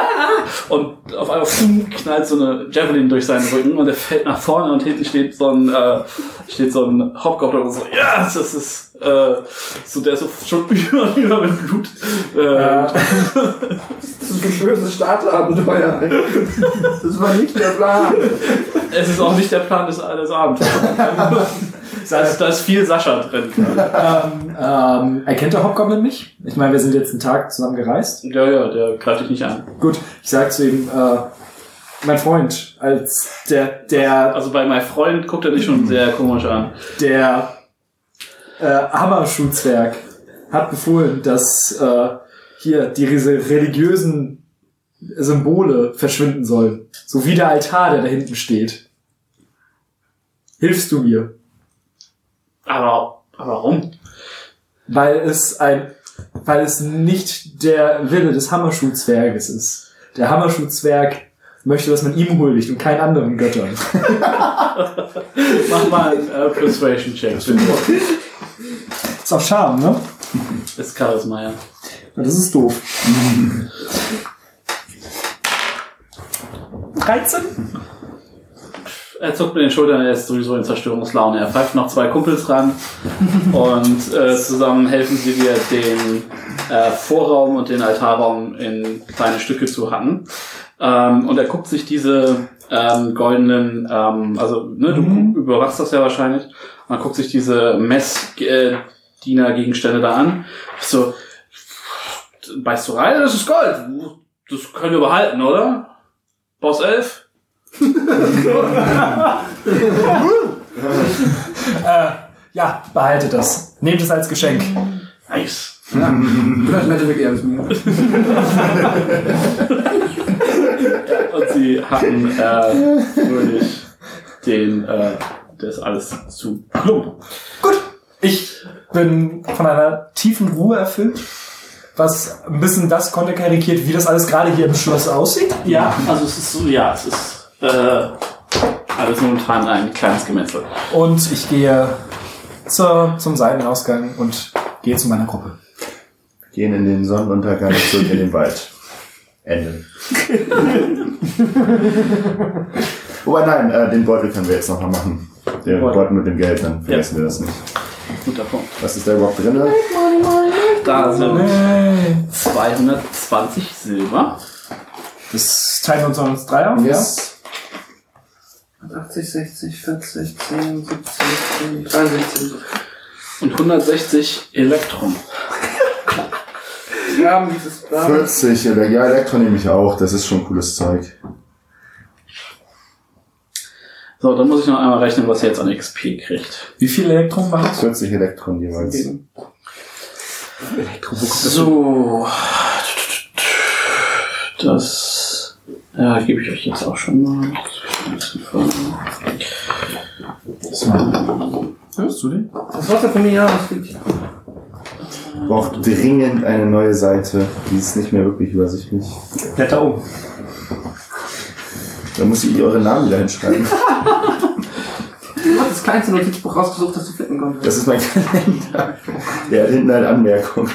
und auf einmal pfum, knallt so eine Javelin durch seinen Rücken und er fällt nach vorne und hinten steht so ein, äh, steht so ein Hauptgoblin und so, ja, das ist, äh, so, der so schon über, über mit Blut, äh, Das ist ein böses Starterabenteuer. ey. Das war nicht der Plan. Es ist auch nicht der Plan des, des Abends. da, ist, da ist viel Sascha drin. ähm, ähm, erkennt der Hobgoblin mich? Ich meine, wir sind jetzt einen Tag zusammen gereist. Ja, ja, der greift dich nicht an. Gut, ich sag zu ihm, äh, mein Freund, als der, der, Also bei meinem Freund guckt er dich schon sehr komisch an. der äh, Hammerschuhzwerg hat befohlen, dass äh, hier diese religiösen Symbole verschwinden sollen. So wie der Altar, der da hinten steht. Hilfst du mir? Aber, aber warum? weil es ein, weil es nicht der Wille des Hammerschuhzwerges ist. Der Hammerschuhzwerg möchte, dass man ihm huldigt und keinen anderen Göttern. Mach mal einen äh, Persuasion Check. Ist auf Charme, ne? Ist Charisma, ja. Ja, Das ist doof. 13? Er zuckt mit den Schultern, er ist sowieso in Zerstörungslaune. Er pfeift noch zwei Kumpels ran und äh, zusammen helfen sie dir, den äh, Vorraum und den Altarraum in kleine Stücke zu hacken. Ähm, und er guckt sich diese ähm, goldenen, ähm, also ne, du Mhm. überwachst das ja wahrscheinlich, und er guckt sich diese Messdiener-Gegenstände da an. So, beißt du rein, das ist Gold. Das können wir behalten, oder? Boss 11? Äh, ja, behaltet das. Nehmt es als Geschenk. Nice. Vielleicht hätte wirklich alles mir. Und sie hatten äh, fröhlich den, äh, das alles zu plump. Ich bin von einer tiefen Ruhe erfüllt, was ein bisschen das konterkarikiert, wie das alles gerade hier im Schloss aussieht. Ja, also es ist so, ja, es ist äh, alles momentan ein kleines Gemetzel. Und ich gehe zur, zum Seitenausgang und gehe zu meiner Gruppe. Gehen in den Sonnenuntergang zurück in den Wald. Ende. Wobei, nein, äh, den Beutel können wir jetzt noch mal machen. Den Beutel. Beutel mit dem Geld, dann vergessen wir das nicht. Guter Punkt. Was ist da überhaupt drin? Da sind Hey. 220 Silber. Das teilen wir uns noch uns drei auf. Ja. 80, 60, 40, 10, 70, 10, 63. und 160 Elektrum. Wir haben dieses Plan. 40, Ele- ja, Elektro nehme ich auch. Das ist schon cooles Zeug. So, dann muss ich noch einmal rechnen, was ihr jetzt an XP kriegt. Wie viel Elektron war das? 40 Elektron jeweils. So. Das ja, gebe ich euch jetzt auch schon mal. Hörst du den? Das Wasser von mir, ja. Braucht dringend eine neue Seite. Die ist nicht mehr wirklich übersichtlich. Blätter um. Da muss ich eure Namen wieder hinschreiben. Du hast das kleinste Notizbuch rausgesucht, das du flicken konntest. Das ist mein Kalender. Der hat hinten halt Anmerkungen.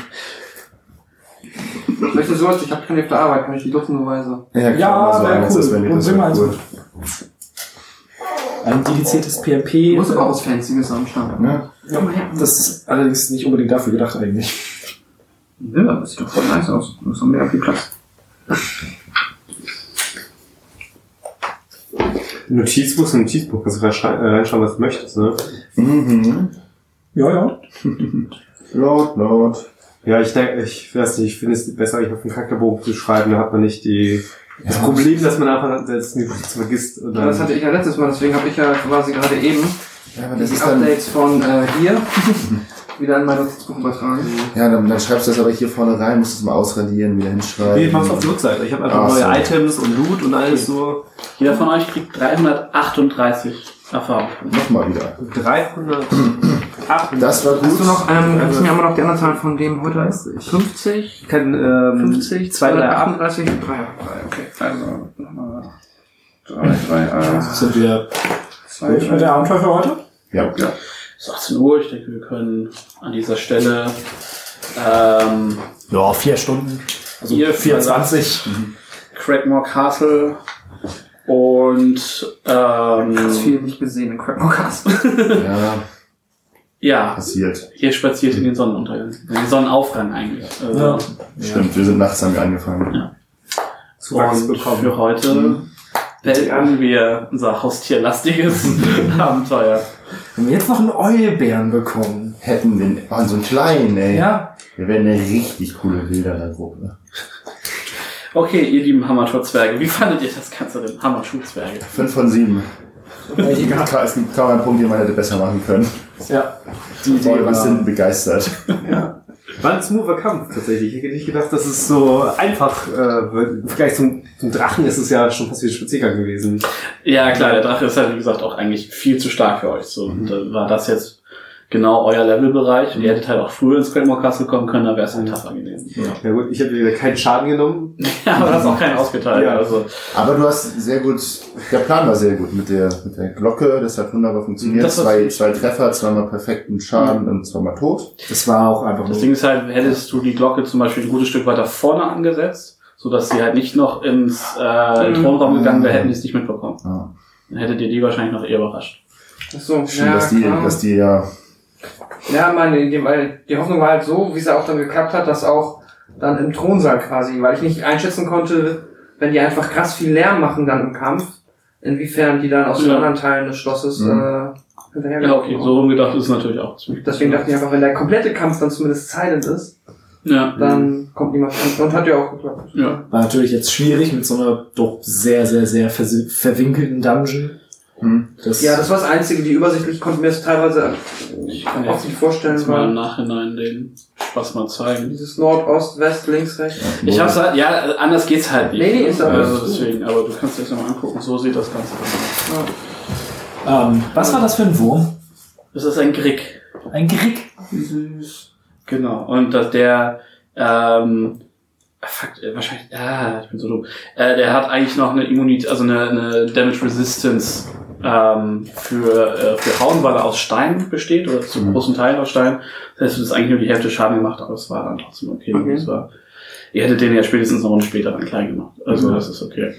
Möchte sowas, ich habe keine auf der Arbeit, kann ich die dutzendweise. Ja, Ja, so wär eins, cool. das wär mir- Und das wär cool. Ein dediziertes PMP. Du musst aber auch was Fancyes am Start. Ja. Ja, das ist allerdings nicht unbedingt dafür gedacht eigentlich. Ja, das sieht doch voll nice aus. Du hast noch mehr viel Platz. Notizbuch ist ein Notizbuch, kannst du äh, reinschreiben, was du möchtest, ne? Mhm. Ja, ja. Laut, laut. Ja, ich denke, ich weiß nicht, ich finde es besser, eigentlich auf den Charakterbogen zu schreiben, da hat man nicht die, das Problem, dass man einfach das vergisst. Und Ja, dann, das hatte ich ja letztes Mal, deswegen habe ich ja quasi gerade eben Ja, aber das die ist dann, Updates von äh, hier wieder in mein Notizbuch übertragen. ja, dann, dann schreibst du das aber hier vorne rein, musst es mal ausradieren, wieder hinschreiben. nee, ich mach's auf die Rückseite. Ich habe einfach Ach neue so. Items und Loot und alles so. Jeder von euch kriegt 338 Erfahrung. Nochmal wieder. 308. Das war Hast du gut. noch, ähm, kannst du mir einmal noch die andere Zahl von dem heute? 30. 50, Ich kann, ähm, 50, 2, 3, 8. 38, 3, 3, okay. Also, nochmal. 3, 3, äh, Sind wir 2, durch mit der Abenteuer für heute? Ja. Es ist 18 Uhr, ich denke, wir können an dieser Stelle ähm, Ja, vier Stunden. Also Hier 24. Craigmore Castle und ähm, Ganz viel nicht gesehen in Crackmore-Cast. Ja, ja, passiert. ihr spaziert in den Sonnenuntergang, in den Sonnenaufgang eigentlich. Also, Ja. Stimmt, wir sind nachts haben wir angefangen. Zuwachs Und bekommen. für heute beenden wir unser haustierlastiges Abenteuer. Wenn wir jetzt noch einen Eulbären bekommen. Hätten wir oh, so einen kleinen, ey. Ja. Wir wären eine richtig coole Wilderer-Gruppe. Okay, ihr lieben Hammertor-Zwerge, wie fandet ihr das Ganze denn? Hammerschuh-Zwerge. Fünf von sieben. Es gibt kaum einen Punkt, den man hätte besser machen können. Ja. Die Idee Wir war, sind begeistert. War ein smoother Kampf tatsächlich. Ich hätte nicht gedacht, dass es so einfach äh, wird. Im Vergleich zum, zum Drachen ist es ja schon fast wie ein Spaziergang gewesen. Ja, klar, der Drache ist halt, wie gesagt, auch eigentlich viel zu stark für euch. So, und da war das jetzt genau euer Levelbereich. Und ihr hättet halt auch früher ins Craigmore Castle kommen können, dann wäre es halt tougher gewesen. Ja gut, ich habe wieder keinen Schaden genommen. Ja, aber das ist auch keinen ausgeteilt. Ja. Also, Aber du hast sehr gut, der Plan war sehr gut mit der, mit der Glocke, das hat wunderbar funktioniert. Das zwei, zwei Treffer, zweimal perfekten Schaden und zweimal tot. Das war auch einfach das nur. Ding ist halt, hättest du die Glocke zum Beispiel ein gutes Stück weiter vorne angesetzt, so dass sie halt nicht noch ins äh, in den Thronraum gegangen wäre, hätten die es nicht mitbekommen. Ah. Dann hättet ihr die wahrscheinlich noch eher überrascht. Ach so, Schön, ja, dass die, klar. dass die ja, Ja, meine Idee, weil die Hoffnung war halt so, wie es ja auch dann geklappt hat, dass auch dann im Thronsaal quasi, weil ich nicht einschätzen konnte, wenn die einfach krass viel Lärm machen dann im Kampf, inwiefern die dann aus den Ja. anderen Teilen des Schlosses Mhm. äh, hinterher Ja, okay, so rumgedacht ist es natürlich auch. ziemlich Deswegen dachte ich einfach, wenn der komplette Kampf dann zumindest silent ist, Ja. dann kommt niemand an. Und hat ja auch geklappt. Ja. War natürlich jetzt schwierig mit so einer doch sehr, sehr, sehr verwinkelten Dungeon. Hm, Das, Ja, das war das Einzige, die übersichtlich konnten mir das teilweise Ich kann auch jetzt, nicht vorstellen, jetzt mal im Nachhinein den Spaß mal zeigen. dieses Nord, Ost, West, links, rechts. Ich hab's halt, ja, anders geht's halt nicht. Nee, nee, ist aber- also deswegen, aber du kannst dir das mal angucken. So sieht das Ganze aus. ähm, was war das für ein Wurm? Das ist ein Grick. Ein Grick. Genau. Und dass der, ähm, fuck, äh, wahrscheinlich, ah, ich bin so dumm. Äh, der hat eigentlich noch eine Immunität, also eine, eine Damage Resistance ähm, für, äh, für Hauen, weil er aus Stein besteht, oder zu Mhm. großen Teilen aus Stein. Das heißt, du hast eigentlich nur die Hälfte Schaden gemacht, aber es war dann trotzdem okay. Okay. Das war, ihr hättet den ja spätestens eine Runde später dann klein gemacht. Also Mhm. das ist okay.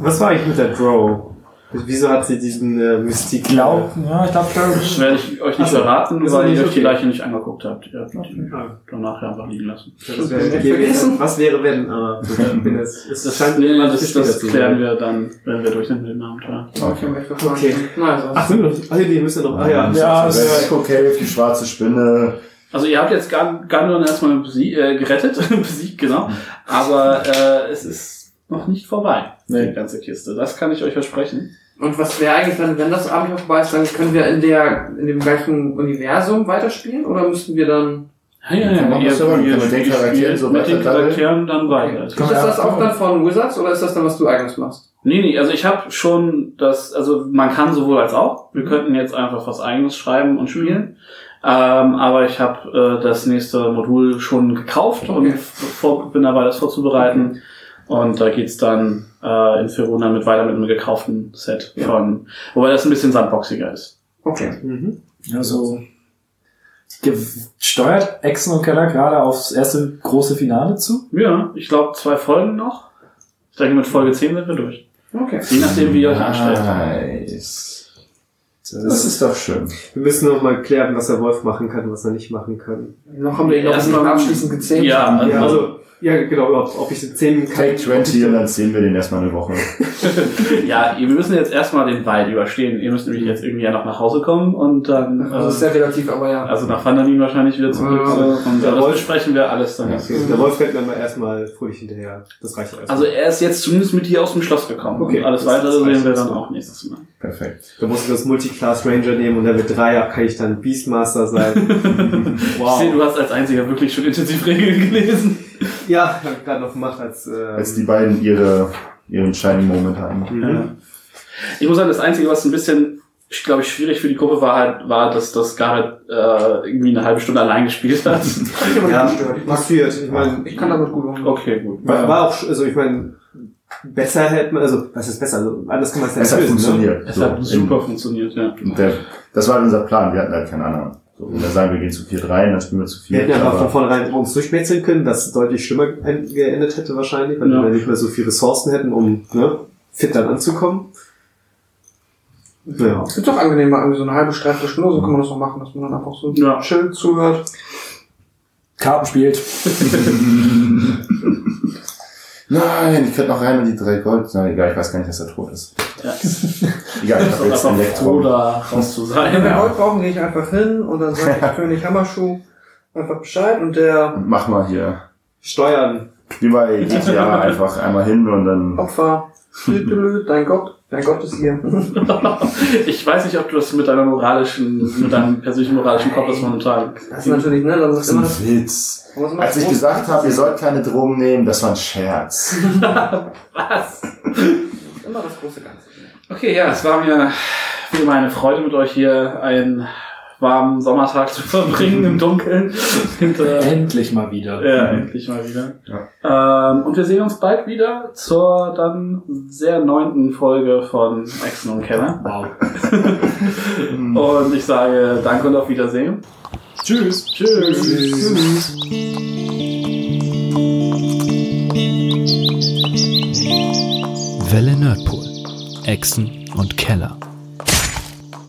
Was war eigentlich mit der Drow? Wieso hat sie diesen äh, Mystik? Glaub, ja, ich glaube, Das werde ich euch nicht Ach so. verraten, Ist weil ihr euch die okay. Leiche nicht angeguckt habt. Ihr habt die Ah. danach ja einfach liegen lassen. Das wäre, Vergessen. was wäre wenn? Aber wenn es, es Das, scheint nee, immer das, das zu klären wir dann, wenn wir durch mit dem Abenteuer. okay. Okay. Also. Ach, sind wir noch, ach, nee, müssen noch, ah ja. Ja, das Echo Cave, die schwarze Spinne. Also ihr habt jetzt Gan- Gandon erstmal besie äh, gerettet, besiegt, genau. Aber äh, es ist noch nicht vorbei, Nee. die ganze Kiste. Das kann ich euch versprechen. Und was wäre eigentlich, wenn, wenn das Abenteuer vorbei ist, dann können wir in der, in dem gleichen Universum weiterspielen? Oder müssten wir dann, Ja, ja, man das aber mit den Charakteren so mit den? Charakteren dann weiter. ist das auch dann von Wizards oder ist das dann, was du eigenes machst? Nee, nee, also ich habe schon das, also man kann sowohl als auch. Wir könnten jetzt einfach was eigenes schreiben und spielen. Ähm, aber ich habe äh, das nächste Modul schon gekauft und Okay. vor, bin dabei, das vorzubereiten. Und da geht's dann äh, in Verona mit weiter mit einem gekauften Set von, wobei das ein bisschen sandboxiger ist. Okay. Mhm. Also steuert Exen und Keller gerade aufs erste große Finale zu? Ja, ich glaube zwei Folgen noch. Ich denke, mit Folge 10 sind wir durch. Okay. Je nachdem, wie ihr euch anstellt. Nice. Das ist doch schön. Wir müssen noch mal klären, was der Wolf machen kann und was er nicht machen kann. Noch haben wir ihn noch nicht mal- abschließend gezähmt. Ja, also, Ja, also, ja, genau, ob, ob ich den 10 Take 20 und dann sehen wir den erstmal eine Woche. ja, wir müssen jetzt erstmal den Wald überstehen. Ihr müsst nämlich jetzt irgendwie ja noch nach Hause kommen und dann, Das ist äh, sehr relativ, aber ja. also nach Vandamin wahrscheinlich wieder zurück. Ja. So. Und Der das Wolf- besprechen wir alles dann. Okay, der Wolf dann mal erstmal fröhlich hinterher. Das reicht erstmal. Also er ist jetzt zumindest mit dir aus dem Schloss gekommen. Okay, Und alles das- weitere sehen wir dann auch nächstes Mal. Perfekt. Da muss ich das Multiclass Ranger nehmen und mit 3 kann ich dann Beastmaster sein. Ich sehe, du hast als einziger wirklich schon intensiv Regeln gelesen. ja, hab ich gerade noch gemacht als, äh, Als die beiden ihre, ihren Shining Moment hatten. Ja. Ich muss sagen, das Einzige, was ein bisschen, ich glaube ich, schwierig für die Gruppe war halt, war, dass das Garrett äh, irgendwie eine halbe Stunde allein gespielt hat. Ich habe ja, passiert. Ich meine, ich kann damit gut umgehen. Okay, gut. war, war auch, also ich meine, besser hätte man, also, was ist besser? Also, anders kann man es ja Es hat nicht lösen, ne? funktioniert. Es So, hat super funktioniert, ja. Und der, das war unser Plan. Wir hatten halt keinen anderen. So, wenn wir sagen, wir gehen zu viert rein, dann spielen wir zu Wir viert. hätten einfach von Aber vornherein uns durchmetzeln können, das deutlich schlimmer geendet hätte wahrscheinlich, weil Ja. wir dann nicht mehr so viele Ressourcen hätten, um ne, fit dann anzukommen. Ja. Es ist doch angenehmer, irgendwie so eine halbe Streifel Stunde, so kann man das noch machen, dass man dann einfach so Ja. chill zuhört. Karten spielt. nein, ich könnte noch rein mit die drei Gold. Na egal, ich weiß gar nicht, dass er tot ist. ja. Egal, ich Ich habe jetzt Elektro. da raus zu Wenn wir sein. Gold brauchen, gehe ich einfach hin und dann sagt der König Hammerschuh einfach Bescheid und der Mach mal hier. Steuern. Wie bei GTA einfach einmal hin und dann. Opfer, dein Gott, dein Gott ist hier. Ich weiß nicht, ob du das mit deiner moralischen, mit deinem persönlichen moralischen Kompass momentan. Das ist natürlich, ne, dann Das ist immer ist das, ein Witz. Als ich gesagt habe, ihr sollt keine Drogen nehmen, das war ein Scherz. Was? immer das große Ganze. Okay, ja, es war mir wie immer eine Freude mit euch hier ein warmen Sommertag zu verbringen im Dunkeln. Und, äh, Endlich mal wieder. ja, endlich mal wieder. Ähm, und wir sehen uns bald wieder zur dann sehr neunten Folge von Exen und Keller. Wow. und ich sage Danke und auf Wiedersehen. Tschüss. Tschüss. Welle Nerdpool. Echsen und Keller.